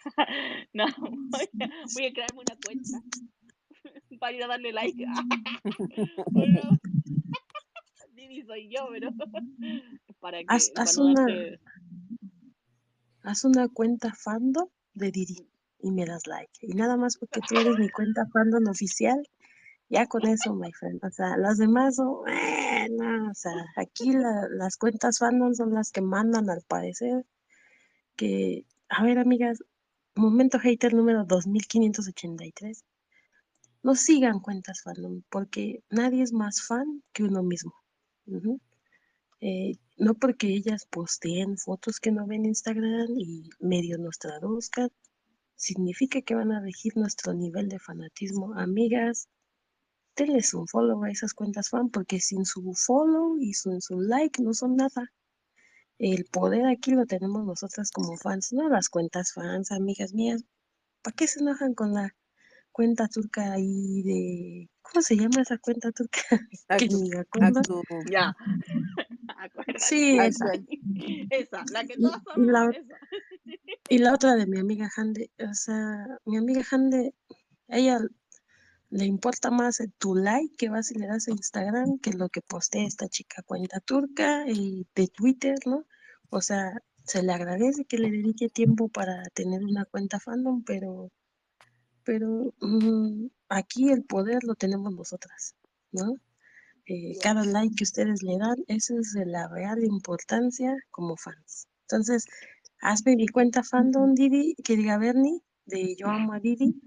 Speaker 1: no, voy a, voy a crearme una cuenta para ir a darle like. Didi soy yo, pero para que
Speaker 9: Haz, haz
Speaker 1: no
Speaker 9: una,
Speaker 1: darte-
Speaker 9: haz una cuenta fandom de Didi y me das like. Y nada más porque tú eres mi cuenta fandom oficial, ya con eso, my friend. O sea, las demás son, eh, no, o sea, aquí la- las cuentas fandom son las que mandan al parecer. Que, a ver, amigas, momento hater número 2583. No sigan cuentas fandom porque nadie es más fan que uno mismo. Eh, no porque ellas posteen fotos que no ven en Instagram y medio nos traduzcan, significa que van a regir nuestro nivel de fanatismo. Amigas, denles un follow a esas cuentas fan porque sin su follow y sin su like no son nada. El poder aquí lo tenemos nosotras como fans, no las cuentas fans, amigas mías. ¿Para qué se enojan con la cuenta turca ahí de... ¿Cómo se llama esa cuenta turca? que
Speaker 3: Actu,
Speaker 9: ni me acuerdo.
Speaker 3: actu,
Speaker 1: Ya, acuérdate.
Speaker 9: Sí, esa.
Speaker 1: la que
Speaker 9: y
Speaker 1: sabemos,
Speaker 9: la,
Speaker 1: esa.
Speaker 9: y la otra de mi amiga Hande, o sea, mi amiga Hande, ella le importa más tu like que vas y le das a Instagram que lo que postea esta chica cuenta turca y de Twitter, ¿no? O sea, se le agradece que le dedique tiempo para tener una cuenta fandom, pero, pero mm, aquí el poder lo tenemos nosotras, ¿no? Eh, cada like que ustedes le dan, eso es de la real importancia como fans. Entonces, hazme mi cuenta fandom, Didi, que diga Bernie, de yo amo a Didi,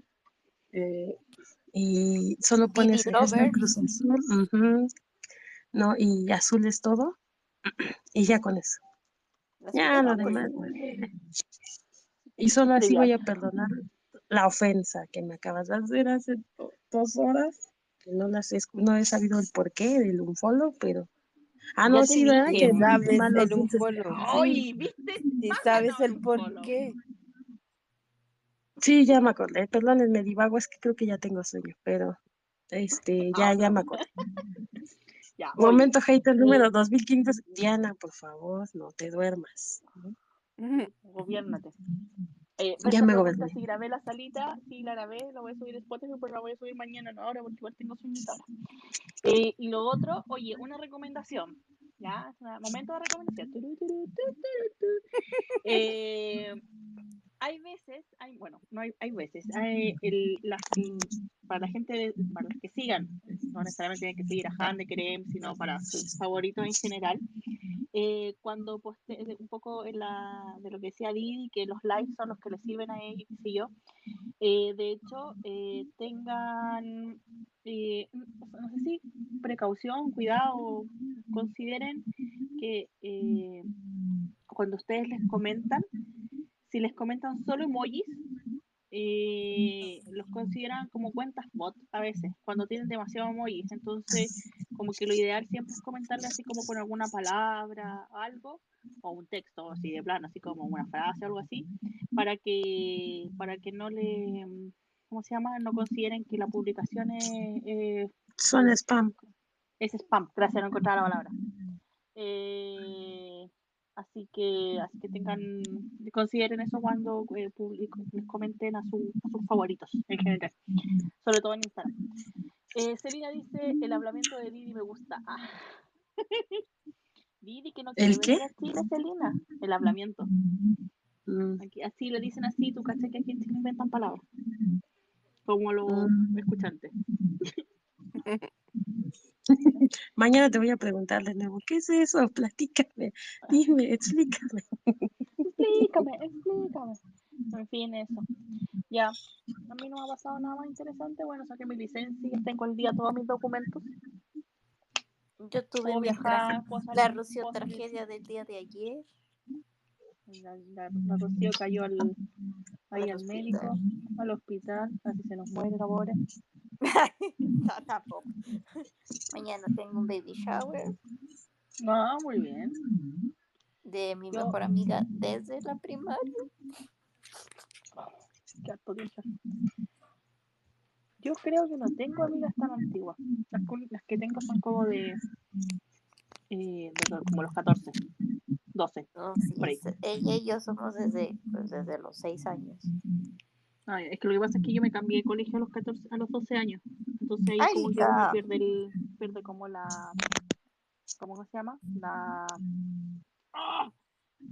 Speaker 9: eh, y solo pones el hashtag. Cruz Azul, ¿no? Y azul es todo, y ya con eso. Ya lo
Speaker 1: es azul.
Speaker 9: demás, eh. Y solo así voy a perdonar la ofensa que me acabas de hacer hace do- dos horas, que no las he, no he sabido el porqué del unfollow, pero... Ah, no, sí, ¿verdad? Que
Speaker 3: sabes
Speaker 9: mal
Speaker 3: el
Speaker 9: los dices.
Speaker 3: unfollow,
Speaker 1: Ay, ¿viste?
Speaker 3: si sabes el
Speaker 1: un
Speaker 3: por
Speaker 1: follow.
Speaker 3: qué.
Speaker 9: Sí, ya me acordé. Perdónenme, divago, es que creo que ya tengo sueño, pero este, ya,
Speaker 1: Ah,
Speaker 9: ya me acordé.
Speaker 1: Ya, oye.
Speaker 9: Momento hater
Speaker 1: eh,
Speaker 9: número 2500. Diana, por favor, no te duermas.
Speaker 1: gobiérnate. Eh,
Speaker 9: Ya me goberné.
Speaker 1: si grabé la salita. Sí, la grabé, la voy a subir Spotify, pero la voy a subir mañana, no ahora, porque igual tengo sueñito ahora. Eh, y lo otro, oye, una recomendación. Ya, momento de recomendación. Eh, hay veces, hay, bueno, no hay, hay veces, hay el, las, para la gente, para los que sigan, no necesariamente tienen que seguir a Han de Kerem, sino para sus favoritos en general, eh, cuando poste un poco en la, de lo que decía Didi, que los likes son los que les sirven a ellos, sé yo, eh, de hecho, eh, tengan, eh, no sé si precaución, cuidado, consideren que eh, cuando ustedes les comentan, si les comentan solo emojis, eh, los consideran como cuentas bot a veces, cuando tienen demasiado emojis. Entonces, como que lo ideal siempre es comentarle así como con alguna palabra, algo, o un texto así de plano, así como una frase o algo así, para que, para que no le, ¿cómo se llama? No consideren que la publicación es, eh,
Speaker 9: Son spam.
Speaker 1: es spam. Gracias, no encontraba la palabra. Eh, así que así que tengan consideren eso cuando eh, publico- les comenten a, su- a sus favoritos en general, sobre todo en Instagram. Eh, Celina dice el hablamiento de Didi me gusta. Ah. Didi que no quiere
Speaker 9: ¿El qué?
Speaker 1: venir a Chile, Celina. El hablamiento.
Speaker 4: Mm,
Speaker 1: Aquí, así le dicen así, tú caché que aquí en Chile inventan palabras. Como los
Speaker 4: mm.
Speaker 1: escuchantes.
Speaker 9: Mañana te voy a preguntar de nuevo, ¿qué es eso? Platícame, dime, explícame.
Speaker 1: Explícame, explícame. En fin, eso. Ya. A mí no me ha pasado nada más interesante. Bueno, saqué mi licencia y tengo al día todos mis documentos.
Speaker 6: Yo tuve mi
Speaker 1: viajar,
Speaker 6: la Rocío tragedia del día de ayer
Speaker 1: La, la, la Rocío cayó al, ahí
Speaker 6: al
Speaker 1: al médico, al hospital, casi se nos muere la pobre.
Speaker 6: No, tampoco. Mañana tengo un baby shower
Speaker 1: No, muy bien.
Speaker 6: de mi
Speaker 1: Yo-
Speaker 6: mejor amiga desde la primaria.
Speaker 1: Yo creo que no tengo amigas tan antiguas. Las, que- las que tengo son como de, eh, de como los 14, 12.
Speaker 6: No, sí,
Speaker 1: Por ahí.
Speaker 6: es- ella y yo somos desde, pues, desde los seis años.
Speaker 1: Ay, es que lo que pasa es que yo me cambié de colegio a los 14, a los 12 años. Entonces ahí
Speaker 6: Ay,
Speaker 1: como que uno pierde el, pierde como la, ¿cómo se llama? La, ¡Ah!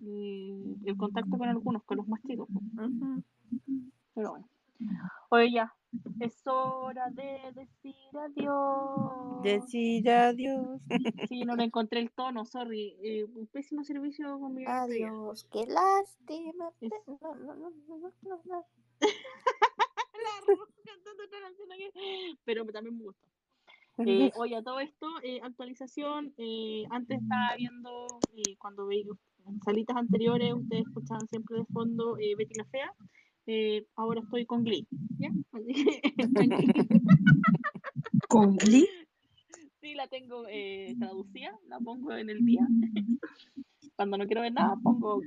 Speaker 1: el, el contacto con algunos, con los más chicos. pues. Pero bueno. Oye, ya, es hora de decir adiós.
Speaker 3: Decir adiós.
Speaker 1: Sí, no le encontré el tono, sorry. Eh, un pésimo servicio con mi batería.
Speaker 6: Adiós, qué lástima.
Speaker 1: Es-
Speaker 6: No, no, no,
Speaker 1: cantando canción aquí, Pero también me gusta. Eh, oye, a todo esto, eh, actualización. eh, antes estaba viendo, eh, cuando veía en salitas anteriores, ustedes escuchaban siempre de fondo eh, Betty la Fea. eh, ahora estoy con Glee. ¿Ya? Así.
Speaker 9: ¿Con Glee?
Speaker 1: Sí, la tengo traducida, la pongo en el día. Cuando no quiero ver nada, pongo,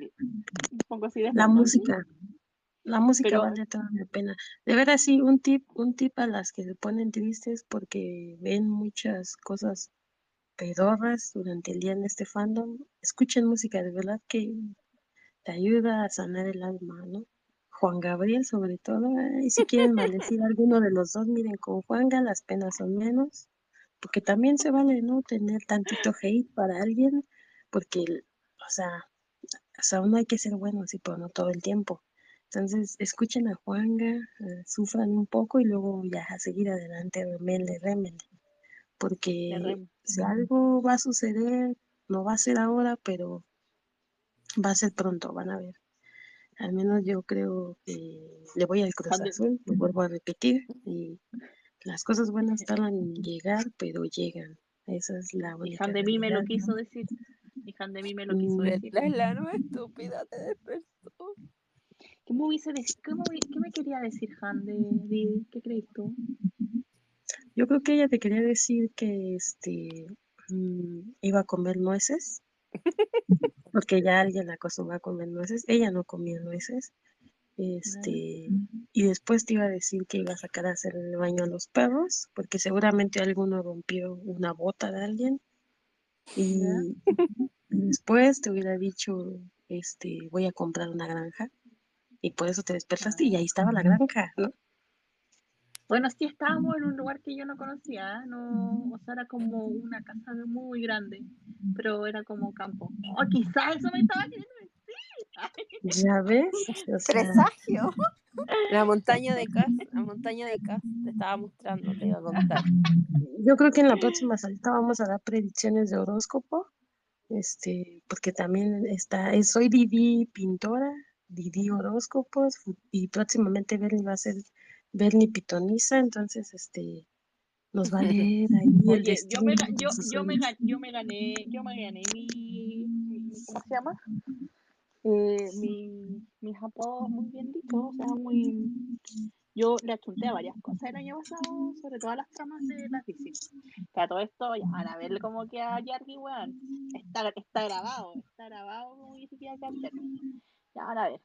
Speaker 1: pongo así de
Speaker 9: La música. La música
Speaker 1: Pero-
Speaker 9: vale toda la pena. De veras, sí, un tip, un tip a las que se ponen tristes porque ven muchas cosas pedorras durante el día en este fandom. Escuchen música, de verdad que te ayuda a sanar el alma, ¿no? Juan Gabriel, sobre todo. Y si quieren maldecir a alguno de los dos, miren, con Juanga las penas son menos. Porque también se vale, ¿no? Tener tantito hate para alguien, porque, o sea, o sea, uno hay que ser bueno, sí, pero no todo el tiempo. Entonces, escuchen a Juanga, eh, sufran un poco y luego ya a seguir adelante, remele, remele. Porque si algo va a suceder, no va a ser ahora, pero va a ser pronto, van a ver. Al menos yo creo que le voy al Cruz Azul, lo vuelvo a repetir, y las cosas buenas tardan en llegar, pero llegan. Esa es la
Speaker 1: Y
Speaker 9: única
Speaker 1: Han de mí me lo quiso decir. Y de mí me lo quiso
Speaker 9: Mm,
Speaker 1: decir.
Speaker 3: La Lano estúpida te despertó.
Speaker 1: ¿Qué me hubiese dec- qué me, qué me quería decir Han de Didi? ¿Qué crees tú?
Speaker 9: Yo creo que ella te quería decir que este mm, iba a comer nueces, porque ya alguien la acostumbró a comer nueces. Ella no comía nueces. Este, y después te iba a decir que iba a sacar a hacer el baño a los perros, porque seguramente alguno rompió una bota de alguien. Y y después te hubiera dicho, este, voy a comprar una granja. Y por eso te despertaste y ahí estaba la granja, ¿no?
Speaker 1: Bueno, sí estábamos en un lugar que yo no conocía, ¿eh? no, o sea, era como una casa muy grande, pero era como campo. O quizás eso me estaba queriendo decir.
Speaker 9: ¿Ya ves? O sea,
Speaker 6: Presagio.
Speaker 3: La montaña de Cas, la montaña de Cas, te estaba mostrando, te iba a contar.
Speaker 9: yo creo que en la próxima salita vamos a dar predicciones de horóscopo, este, porque también está, es- soy Didi pintora, Didi horóscopos, y próximamente Bernie va a ser Bernie pitoniza, entonces, este, nos va a leer ahí el
Speaker 1: Oye, yo me, yo, yo me, yo me gané, yo me gané mi, mi- ¿cómo se llama? Eh, mi, mis apodos muy bien dichos, o sea, muy, yo le achunté a varias cosas el año pasado, sobre todo a las tramas de las DC. Que a todo esto, ya van a ver cómo queda Yargi, weón. Está, está grabado, está grabado como dice que Ya van a ver.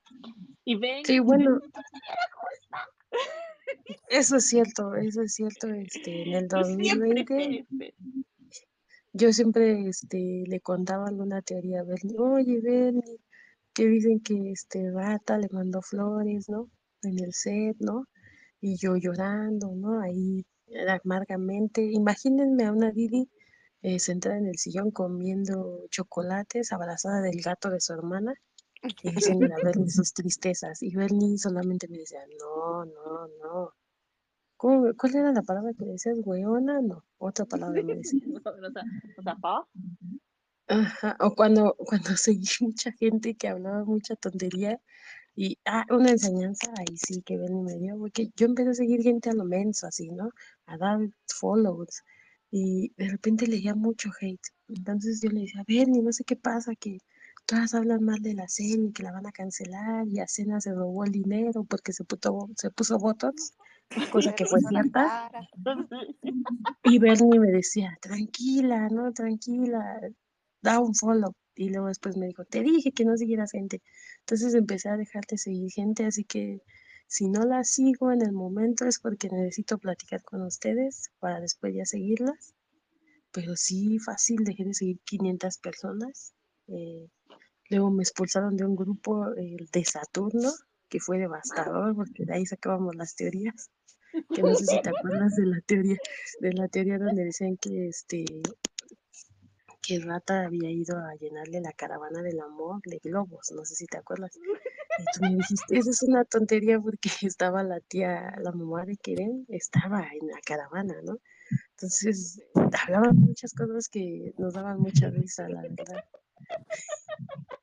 Speaker 1: Y ven,
Speaker 9: Sí, bueno, eso es cierto, eso es cierto, este, en el
Speaker 1: Tú siempre,
Speaker 9: 2020
Speaker 1: Fer, Fer.
Speaker 9: yo siempre, este, le contaba alguna teoría a Bernie, oye, Bernie, que dicen que este Rata le mandó flores, ¿no? En el set, ¿no? Y yo llorando, ¿no? Ahí era amargamente. Imagínense a una Didi eh, sentada en el sillón comiendo chocolates, abrazada del gato de su hermana. Y diciéndole a Bernie sus tristezas. Y Bernie solamente me decía, no, no, no. ¿Cómo- ¿Cuál era la palabra que decías? ¿Weona? No, otra palabra me decía.
Speaker 1: O sea, o sea, pa.
Speaker 9: Ajá, o cuando, cuando seguí mucha gente que hablaba mucha tontería y, ah, una enseñanza, ahí sí que Bernie me dio, porque yo empecé a seguir gente a lo menso, así, ¿no? A dar follows y de repente leía mucho hate. Entonces yo le decía, Bernie, no sé qué pasa, que todas hablan mal de la serie, que la van a cancelar y Acena se robó el dinero porque se puso, se puso botox, cosa que fue cierta. Y Bernie me decía, tranquila, no, tranquila, da un follow. Y luego después me dijo, te dije que no siguieras gente. Entonces empecé a dejar de seguir gente, así que si no la sigo en el momento es porque necesito platicar con ustedes para después ya seguirlas. Pero sí, fácil, dejé de seguir 500 personas. Eh, luego me expulsaron de un grupo, el de Saturno, que fue devastador porque de ahí sacábamos las teorías. Que no sé si te acuerdas de la teoría, de la teoría donde decían que este que Rata había ido a llenarle la caravana del amor de globos, no sé si te acuerdas. Y tú me dijiste, eso es una tontería porque estaba la tía, la mamá de Keren, estaba en la caravana, ¿no? Entonces, hablaban muchas cosas que nos daban mucha risa, la verdad.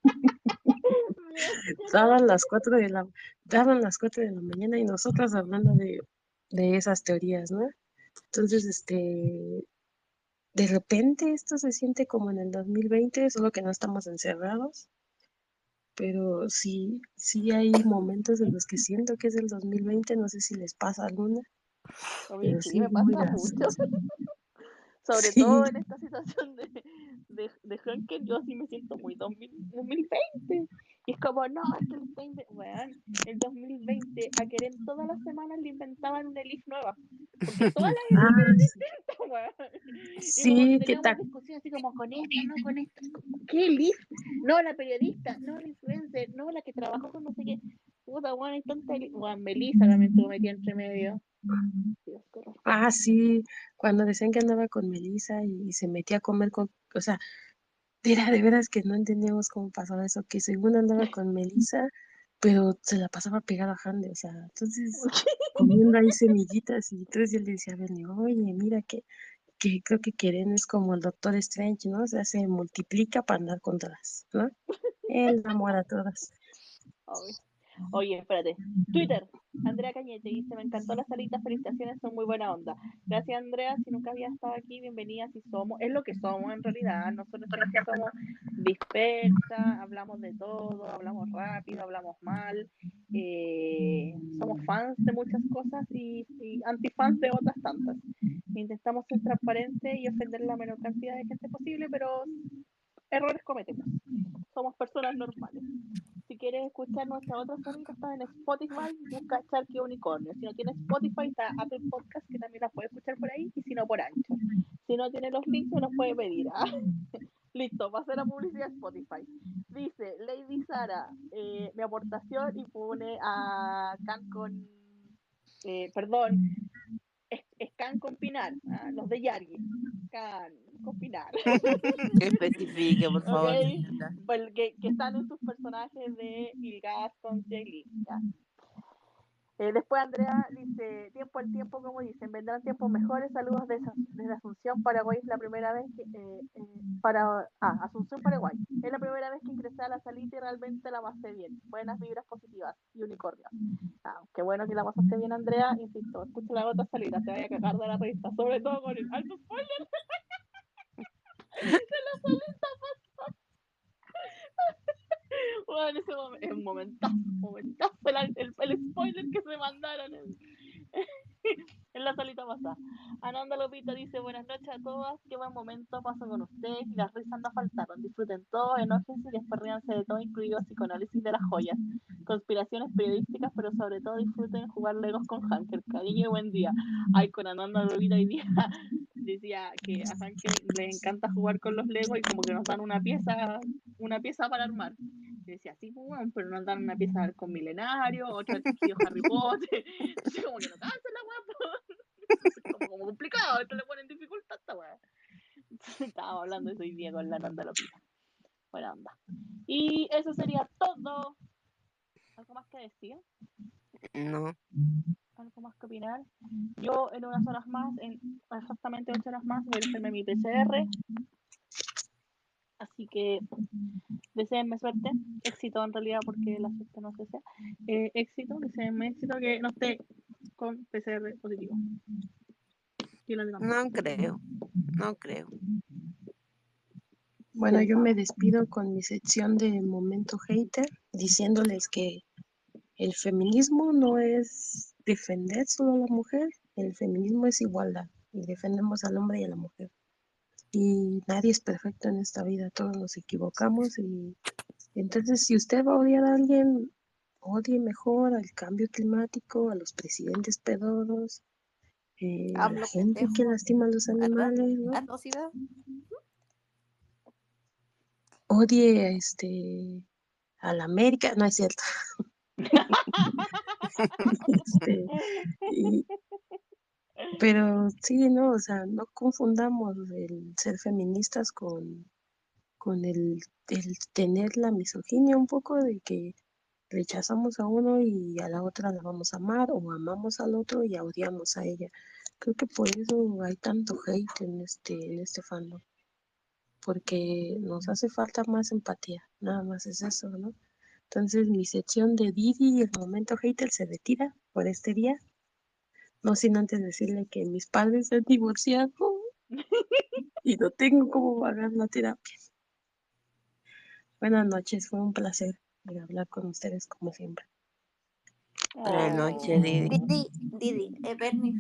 Speaker 9: daban las cuatro de la, daban las cuatro de la mañana y nosotras hablando de, de esas teorías, ¿no? Entonces, este, de repente esto se siente como en el 2020, solo que no estamos encerrados, pero sí, sí hay momentos en los que siento que es el 2020, no sé si les pasa alguna,
Speaker 1: Oye, sí,
Speaker 9: sí
Speaker 1: me pasa mucho. Sobre
Speaker 9: Sí.
Speaker 1: todo en esta situación de, de, de Hanker, yo sí me siento muy 2000 2020. Y es como, no, es que el 20, weón, el 2020, a querer todas las semanas le inventaban una elif nueva. Porque todas las
Speaker 9: Ah,
Speaker 1: eran
Speaker 9: sí.
Speaker 1: distintas, weón.
Speaker 9: Sí, que
Speaker 1: teníamos
Speaker 9: ta-
Speaker 1: discusiones así como con esta, no con esta. ¿Qué elif? No, la periodista, no la influencer, no la que trabajó con no sé qué. Puta, weón, hay tanta elif. Weón, Melissa también estuvo metida entre medio. Dios, qué.
Speaker 9: Ah, sí, cuando decían que andaba con Melissa y, y se metía a comer con, o sea, era de veras que no entendíamos cómo pasaba eso, que según andaba con Melissa, pero se la pasaba pegada a Hande, o sea, entonces comiendo ahí semillitas y entonces yo le decía a Bernie, oye, mira que, que creo que Keren es como el Doctor Strange, ¿no? O sea, se multiplica para andar con todas, ¿no? Él enamora a todas.
Speaker 1: Oye, espérate. Twitter. Andrea Cañete dice, me encantó las salitas, felicitaciones, son muy buena onda. Gracias Andrea, si nunca habías estado aquí, bienvenida, si somos, es lo que somos en realidad, nosotros somos dispersas, hablamos de todo, hablamos rápido, hablamos mal, eh, somos fans de muchas cosas y, y antifans de otras tantas. Intentamos ser transparentes y ofender la menor cantidad de gente posible, pero errores cometemos. Somos personas normales. Si quieres escuchar nuestra otra sonita, está en Spotify, busca Charqui Unicornio. Si no tienes Spotify, está Apple Podcast, que también la puedes escuchar por ahí, y si no, por ancho. Si no tiene los links, me los puede pedir. ¿ah? Listo, va a hacer la publicidad Spotify. Dice Lady Sara, eh, mi aportación y pone a Can con. eh, perdón, es- Scan con Pinar, ¿ah? los de Yari. Scan con Pinar.
Speaker 3: Que especifique, por favor.
Speaker 1: Ok,
Speaker 3: señora.
Speaker 1: pues, que, que están en sus personajes de Ilgas con Jelly. Eh, después Andrea dice, tiempo al tiempo, como dicen, vendrán tiempos mejores, saludos desde, desde Asunción, Paraguay, es la primera vez que, eh, eh, para, ah, Asunción, Paraguay, es la primera vez que ingresé a la salita y realmente la pasé bien, buenas vibras positivas y unicornios. Ah, qué bueno que la pasaste bien, Andrea, insisto, escucha la otra salida, te vaya a cagar de la risa, sobre todo con el alto spoiler de la salita Bueno, ese momen- es un momentazo, momentazo el, el, el spoiler que se mandaron en, en la salita pasada. Ananda Lopita dice, buenas noches a todas, qué buen momento paso con ustedes y las risas no faltaron. Disfruten todo, enójense y después ríanse de todo, incluido psicoanálisis de las joyas, conspiraciones periodísticas, pero sobre todo disfruten jugar legos con Hanker. Cariño y buen día. Ay, con Ananda Lopita hoy día decía que a Hanker les encanta jugar con los legos y como que nos dan una pieza, una pieza para armar. Y decía, sí, pues, weón, pero nos dan una pieza con Milenario, otra escribió Harry Potter. Como que no cansa la pues. Como, como complicado, esto le ponen dificultad esta weá. Estábamos hablando de eso hoy día con la Nanda Lopita. Buena onda. Y eso sería todo. ¿Algo más que decir?
Speaker 3: No.
Speaker 1: ¿Algo más que opinar? Yo en unas horas más, en exactamente ocho horas más, voy a hacerme mi PCR. Así que deseenme suerte, éxito en realidad, porque la suerte no se sea. Eh, éxito, deseenme éxito, que no esté con PCR positivo.
Speaker 3: No creo. No creo.
Speaker 9: Bueno,
Speaker 1: ¿Quién
Speaker 9: yo me despido con mi sección de Momento Hater, diciéndoles que el feminismo no es defender solo a la mujer, el feminismo es igualdad y defendemos al hombre y a la mujer. Y nadie es perfecto en esta vida, todos nos equivocamos y entonces si usted va a odiar a alguien, odie mejor al cambio climático, a los presidentes pedoros, eh, a la gente que lastima a los animales, ¿no?
Speaker 3: ¿verdad?
Speaker 9: odie este a la América, no es cierto. Este, y- pero sí, no, o sea, no confundamos el ser feministas con, con el, el tener la misoginia un poco de que rechazamos a uno y a la otra la vamos a amar o amamos al otro y odiamos a ella. Creo que por eso hay tanto hate en este, en este fandom, porque nos hace falta más empatía, nada más es eso, ¿no? Entonces mi sección de Didi el momento hater se retira por este día. No sin antes decirle que mis padres se han divorciado y no tengo cómo pagar la terapia. Buenas noches, fue un placer eh, hablar con ustedes como siempre.
Speaker 3: Buenas noches, Didi.
Speaker 6: Didi, Didi, eh, Bernie,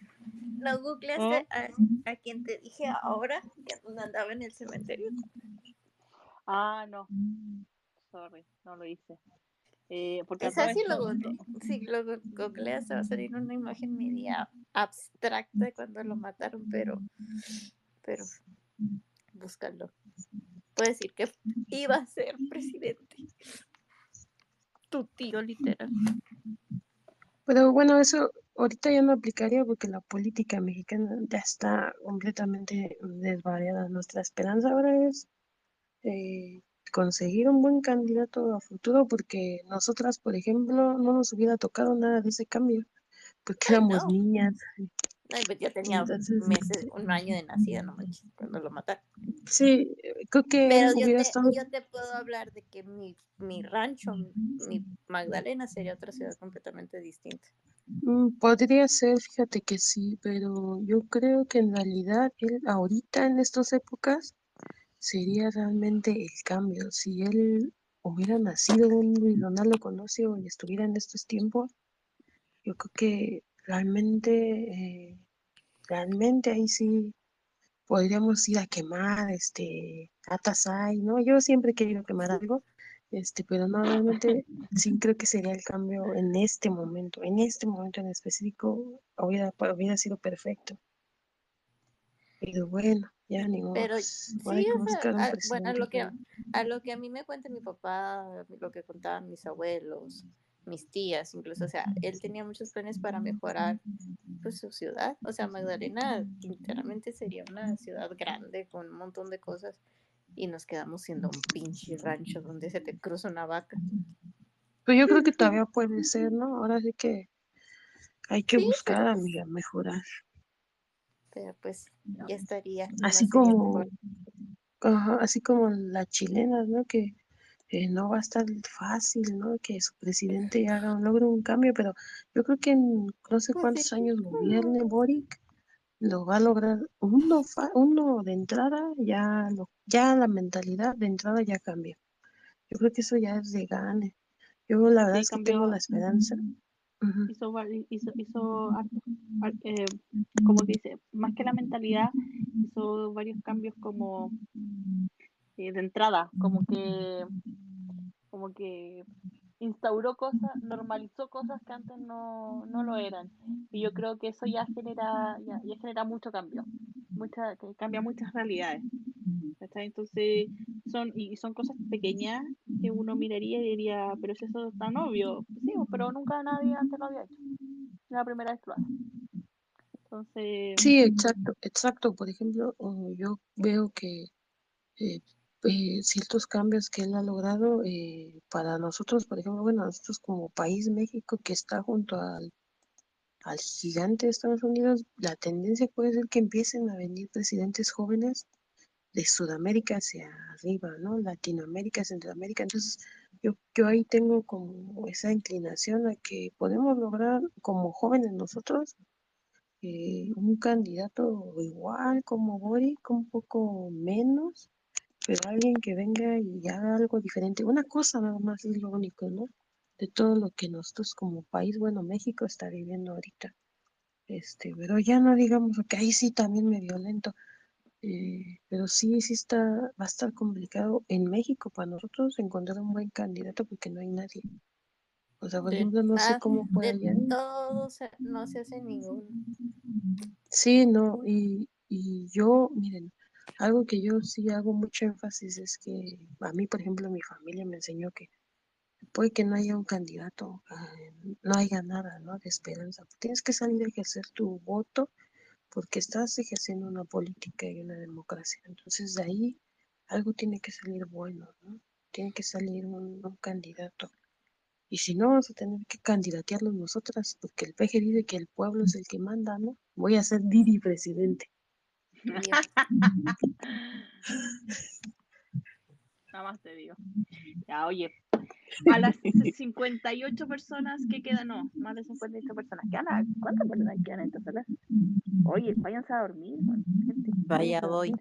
Speaker 6: ¿no googleaste a, a quien te dije ahora que andaba en el cementerio?
Speaker 1: Ah, no. Sorry, no lo hice. Eh, porque
Speaker 6: lo, si lo googleas te va a salir una imagen media abstracta de cuando lo mataron, pero, pero, búscalo. Puede decir que iba a ser presidente. Tu tío, literal.
Speaker 9: Pero bueno, eso ahorita ya no aplicaría porque la política mexicana ya está completamente desvariada. Nuestra esperanza ahora es eh, conseguir un buen candidato a futuro porque nosotras, por ejemplo, no nos hubiera tocado nada de ese cambio porque
Speaker 6: Ay,
Speaker 9: éramos
Speaker 6: no.
Speaker 9: niñas.
Speaker 6: Ay, pues yo tenía
Speaker 9: Entonces-
Speaker 6: meses, un año de nacida, no manches, cuando lo mataron.
Speaker 9: Sí, creo que
Speaker 6: Pero yo te,
Speaker 9: estado
Speaker 6: yo te puedo hablar de que mi, mi rancho, mi, mi Magdalena sería otra ciudad completamente distinta.
Speaker 9: Mm, Podría ser, fíjate que sí, pero yo creo que en realidad él ahorita en estas épocas sería realmente el cambio. Si él hubiera nacido un Luis Donaldo Colosio y estuviera en estos tiempos, yo creo que realmente, eh, realmente ahí sí podríamos ir a quemar este Atasai, ¿no? Yo siempre he querido quemar algo, este, pero no, realmente sí creo que sería el cambio en este momento, en este momento en específico hubiera, hubiera sido perfecto. Pero bueno, ya ni modo,
Speaker 6: Pero
Speaker 9: pues,
Speaker 6: sí, o sea, a, bueno, a lo que, a lo que a mí me cuenta mi papá, lo que contaban mis abuelos, mis tías, incluso, o sea, él tenía muchos planes para mejorar pues su ciudad. O sea, Magdalena literalmente sería una ciudad grande con un montón de cosas y nos quedamos siendo un pinche rancho donde se te cruza una vaca.
Speaker 9: Pero yo creo que todavía puede ser, ¿no? Ahora sí que hay que
Speaker 6: Sí,
Speaker 9: buscar,
Speaker 6: pues-
Speaker 9: amiga, mejorar.
Speaker 6: Pero pues ya estaría.
Speaker 9: Así como, ajá, así como las chilenas, ¿no? Que eh, no va a estar fácil, ¿no? Que su presidente haga, logre un cambio, pero yo creo que en no sé
Speaker 6: Pues
Speaker 9: cuántos
Speaker 6: sí.
Speaker 9: años gobierne Boric, lo va a lograr. Uno, fa- uno de entrada, ya, lo, ya la mentalidad de entrada ya cambia. Yo creo que eso ya es de gane. Yo la verdad
Speaker 1: Sí,
Speaker 9: es que tengo la esperanza.
Speaker 1: Hizo, hizo, hizo eh, como dice, más que la mentalidad, hizo varios cambios como eh, de entrada, como que, como que instauró cosas, normalizó cosas que antes no, no lo eran. Y yo creo que eso ya genera, ya, ya genera mucho cambio, mucha, que cambia muchas realidades. ¿cachai? Entonces, son, y son cosas pequeñas que uno miraría y diría, pero si eso es tan obvio, sí, pero nunca nadie antes lo había hecho. La primera vez que lo hace. Entonces,
Speaker 9: Sí, exacto, exacto. Por ejemplo, o yo veo que eh, eh, ciertos cambios que él ha logrado eh, para nosotros, por ejemplo, bueno, nosotros como país México que está junto al, al gigante de Estados Unidos, la tendencia puede ser que empiecen a venir presidentes jóvenes de Sudamérica hacia arriba, ¿no? Latinoamérica, Centroamérica. Entonces, yo, yo ahí tengo como esa inclinación a que podemos lograr como jóvenes nosotros eh, un candidato igual como Boric, un poco menos, pero alguien que venga y haga algo diferente. Una cosa nada más es lo único, ¿no? De todo lo que nosotros como país, bueno, México está viviendo ahorita. Este, pero ya no digamos que ahí sí también me violento. Eh, pero sí, sí está, va a estar complicado en México para nosotros encontrar un buen candidato porque no hay nadie. O sea, por
Speaker 6: De
Speaker 9: ejemplo, no sé
Speaker 6: nada,
Speaker 9: cómo fue
Speaker 6: de
Speaker 9: allá.
Speaker 6: todo se- no se hace ninguno.
Speaker 9: Sí, no, y, y yo, miren, algo que yo sí hago mucho énfasis es que a mí, por ejemplo, mi familia me enseñó que puede que no haya un candidato, ah, no haya nada, ¿no? De esperanza. Tienes que salir a ejercer tu voto porque estás ejerciendo una política y una democracia. Entonces, de ahí algo tiene que salir bueno, ¿no? Tiene que salir un, un candidato. Y si no, vamos a tener que candidatearlos nosotras, porque el PG dice que el pueblo es el que manda, ¿no? Voy a ser Didi presidente.
Speaker 1: Nada más te digo. Ya, oye, a las 58 personas que quedan, no, más de 58 personas. ¿Quedan ¿Cuántas personas quedan en esta sala? Oye, váyanse a dormir, gente,
Speaker 3: Vaya, voy.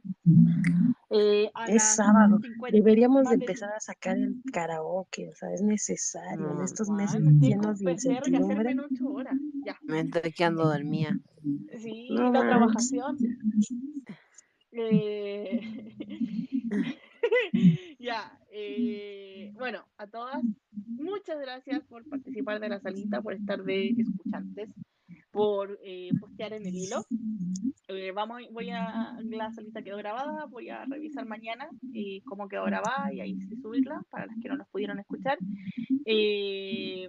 Speaker 1: Eh,
Speaker 9: Es sábado.
Speaker 1: 50
Speaker 9: Deberíamos de empezar a sacar el karaoke, o sea, es necesario en estos meses
Speaker 1: tienes
Speaker 9: llenos de incertidumbre.
Speaker 1: en 8 horas. Ya.
Speaker 3: me estoy quedando dormida.
Speaker 1: Sí,
Speaker 9: No
Speaker 1: la trabajación. Eh, ya, eh, bueno, a todas, muchas gracias por participar de la salita, por estar de escuchantes, por eh, postear en el hilo. Eh, vamos, voy a, la salita quedó grabada, voy a revisar mañana eh, cómo quedó grabada y ahí sí subirla para las que no nos pudieron escuchar. Eh,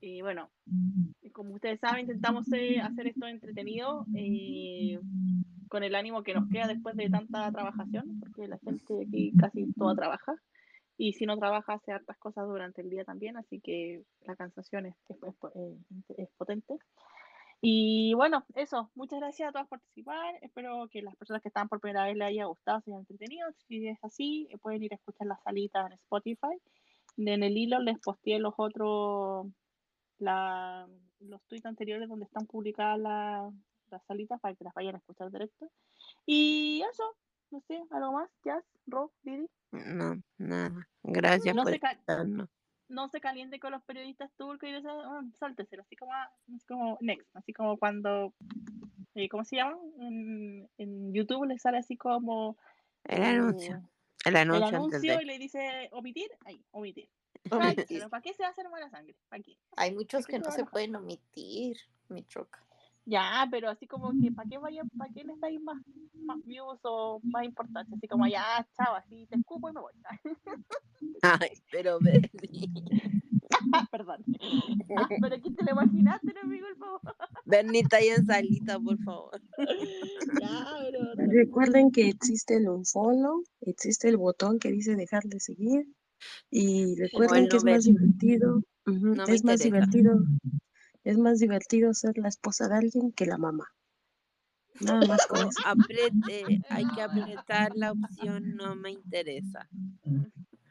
Speaker 1: y bueno, como ustedes saben, intentamos eh, hacer esto entretenido eh, con el ánimo que nos queda después de tanta trabajación, porque la gente aquí casi toda trabaja. Y si no trabaja, hace hartas cosas durante el día también, así que la cansación es, es- es- eh, es potente. Y bueno, eso, muchas gracias a todos por participar. Espero que las personas que están por primera vez les haya gustado, se hayan entretenido. Si es así, eh, pueden ir a escuchar la salita en Spotify. En el hilo les posteé los otros, la, los tweets anteriores donde están publicadas la- las salitas para que las vayan a escuchar directo. Y eso, no sé, algo más, Jazz, Ro, Didi.
Speaker 3: No, nada. Gracias
Speaker 1: No
Speaker 3: por.
Speaker 1: No se caliente con los periodistas turcos y de esas, ah, sálteselo, así como, así como next, así como cuando, eh, ¿cómo se llama? En, en YouTube le sale así como
Speaker 3: El anuncio.
Speaker 1: eh,
Speaker 3: El
Speaker 1: el
Speaker 3: anuncio antes
Speaker 1: anuncio
Speaker 3: de.
Speaker 1: y le dice omitir, ahí, omitir.
Speaker 6: Omitir.
Speaker 1: ¿para qué se va a hacer mala sangre? ¿Para qué?
Speaker 6: Hay muchos
Speaker 1: ¿Para qué
Speaker 6: que no se pueden omitir, mi troca.
Speaker 1: Ya, pero así como que, ¿para qué vaya, para qué les dais más, más views o más importancia? Así como, ya, chao, así te escupo y me voy.
Speaker 3: Ay, pero Bernie.
Speaker 1: Perdón. Ah, pero aquí te lo imaginaste, no es mi culpa.
Speaker 3: Bernie está ahí en salita, por favor.
Speaker 1: ya, pero
Speaker 9: Recuerden que existe el unfollow, existe el botón que dice dejar de seguir y recuerden que es más divertido, ujú,
Speaker 3: no me
Speaker 9: es más
Speaker 3: interesa.
Speaker 9: divertido, es más divertido ser la esposa de alguien que la mamá. Nada más con
Speaker 3: No,
Speaker 9: eso.
Speaker 3: apriete, hay que apretar la opción no me interesa.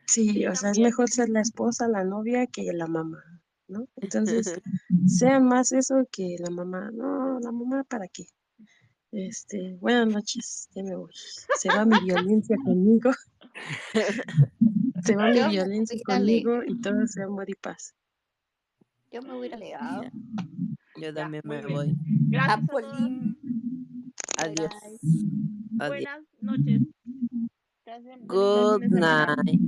Speaker 9: Sí,
Speaker 1: Sí,
Speaker 9: o sea, es mejor ser la esposa, la novia que la mamá, ¿no? Entonces, sean más eso que la mamá. No, la mamá, ¿para qué? Este, buenas noches, ya me voy. Se va mi violencia conmigo, se va mi violencia conmigo y todo sea amor y paz.
Speaker 6: Yo me voy a ir a leer.
Speaker 3: Yo también me
Speaker 1: bien.
Speaker 3: voy.
Speaker 1: Gracias.
Speaker 6: Apolín.
Speaker 3: Adiós.
Speaker 1: Buenas noches. Lindo
Speaker 3: Good night.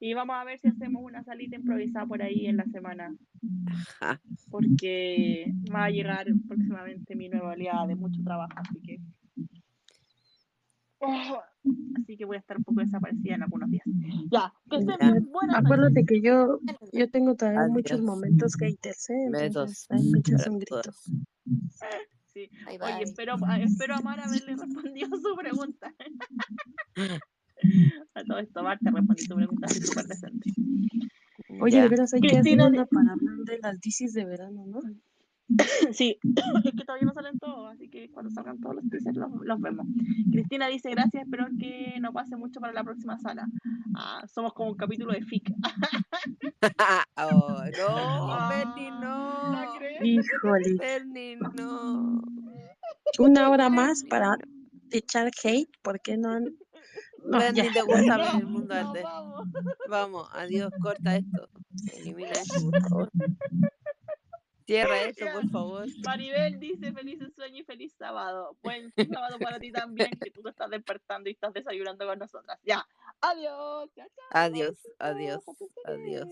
Speaker 1: Y vamos a ver si hacemos una salita improvisada por ahí en la semana.
Speaker 3: Ja.
Speaker 1: Porque va a llegar próximamente mi nueva oleada de mucho trabajo. Así que. Oh, así que voy a estar un poco desaparecida en algunos días. Ya, que estén bien. Buenas.
Speaker 9: Acuérdate que yo, yo tengo todavía muchos
Speaker 3: Adiós.
Speaker 9: momentos haters, ¿eh? Entonces, un grito.
Speaker 3: todos.
Speaker 1: Sí.
Speaker 6: Bye,
Speaker 1: Oye,
Speaker 6: bye.
Speaker 1: espero, espero amar haberle respondido su pregunta. A todo esto, Marta, respondí tu pregunta así súper decente.
Speaker 9: Oye,
Speaker 3: Ya.
Speaker 9: de veras hay que hacer una para hablar de las disis de verano, ¿no?
Speaker 1: Sí, es que todavía no salen todos, así que cuando salgan todos los teasers los, los vemos. Cristina dice, gracias, espero que no pase mucho para la próxima sala. Ah, somos como un capítulo de FIC.
Speaker 3: oh, no, Bernie,
Speaker 1: Ah, ¿no
Speaker 3: no.
Speaker 1: crees?
Speaker 9: Híjole,
Speaker 3: Bernie, no.
Speaker 9: una hora más para echar hate, ¿por qué no? han- No,
Speaker 3: Bernie,
Speaker 9: ya.
Speaker 3: te gusta ver el
Speaker 1: No,
Speaker 3: mundo
Speaker 1: no, vamos.
Speaker 3: Vamos, adiós, corta esto. Elimina esto, por favor. Cierra esto, por favor.
Speaker 1: Maribel dice feliz sueño y feliz sábado. Buen sábado para ti también, que tú te estás despertando y estás desayunando con nosotras. Ya. Adiós. Chao, chao.
Speaker 3: Adiós, adiós, adiós.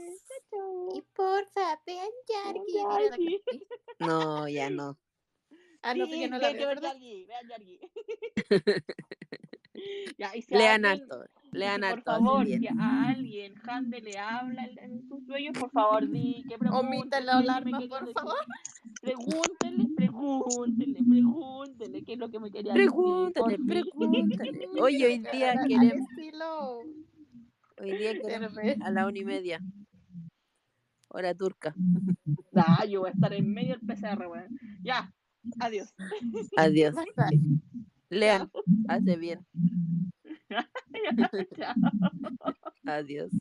Speaker 6: Y porfa, vean. Yargi.
Speaker 3: No, ya no.
Speaker 6: Ah, no, que
Speaker 1: Sí,
Speaker 6: yo no la
Speaker 1: vean
Speaker 6: veo, ¿verdad?
Speaker 1: Yargi, vean Yargi. Ya, y si
Speaker 3: Lean
Speaker 1: alguien-
Speaker 3: harto, lean
Speaker 1: por favor,
Speaker 3: bien.
Speaker 1: si a alguien Hande le habla en, sus sueños, por favor, di que pregunte.
Speaker 6: Omítelo
Speaker 1: qué es lo que
Speaker 6: hablar
Speaker 1: me
Speaker 6: más,
Speaker 1: quería
Speaker 6: por
Speaker 1: decir.
Speaker 6: favor.
Speaker 1: Pregúntenle, pregúntenle, pregúntenle qué es lo que me quería
Speaker 3: Pregúntale,
Speaker 1: decir. porfi.
Speaker 3: pregúntale. Oye, hoy día queremos, hoy día queremos a la una y media. Hora turca.
Speaker 1: Ah, yo voy a estar en medio del PCR, weón. Ya, adiós.
Speaker 3: Adiós. Lean, hace bien.
Speaker 1: Chao.
Speaker 3: Adiós.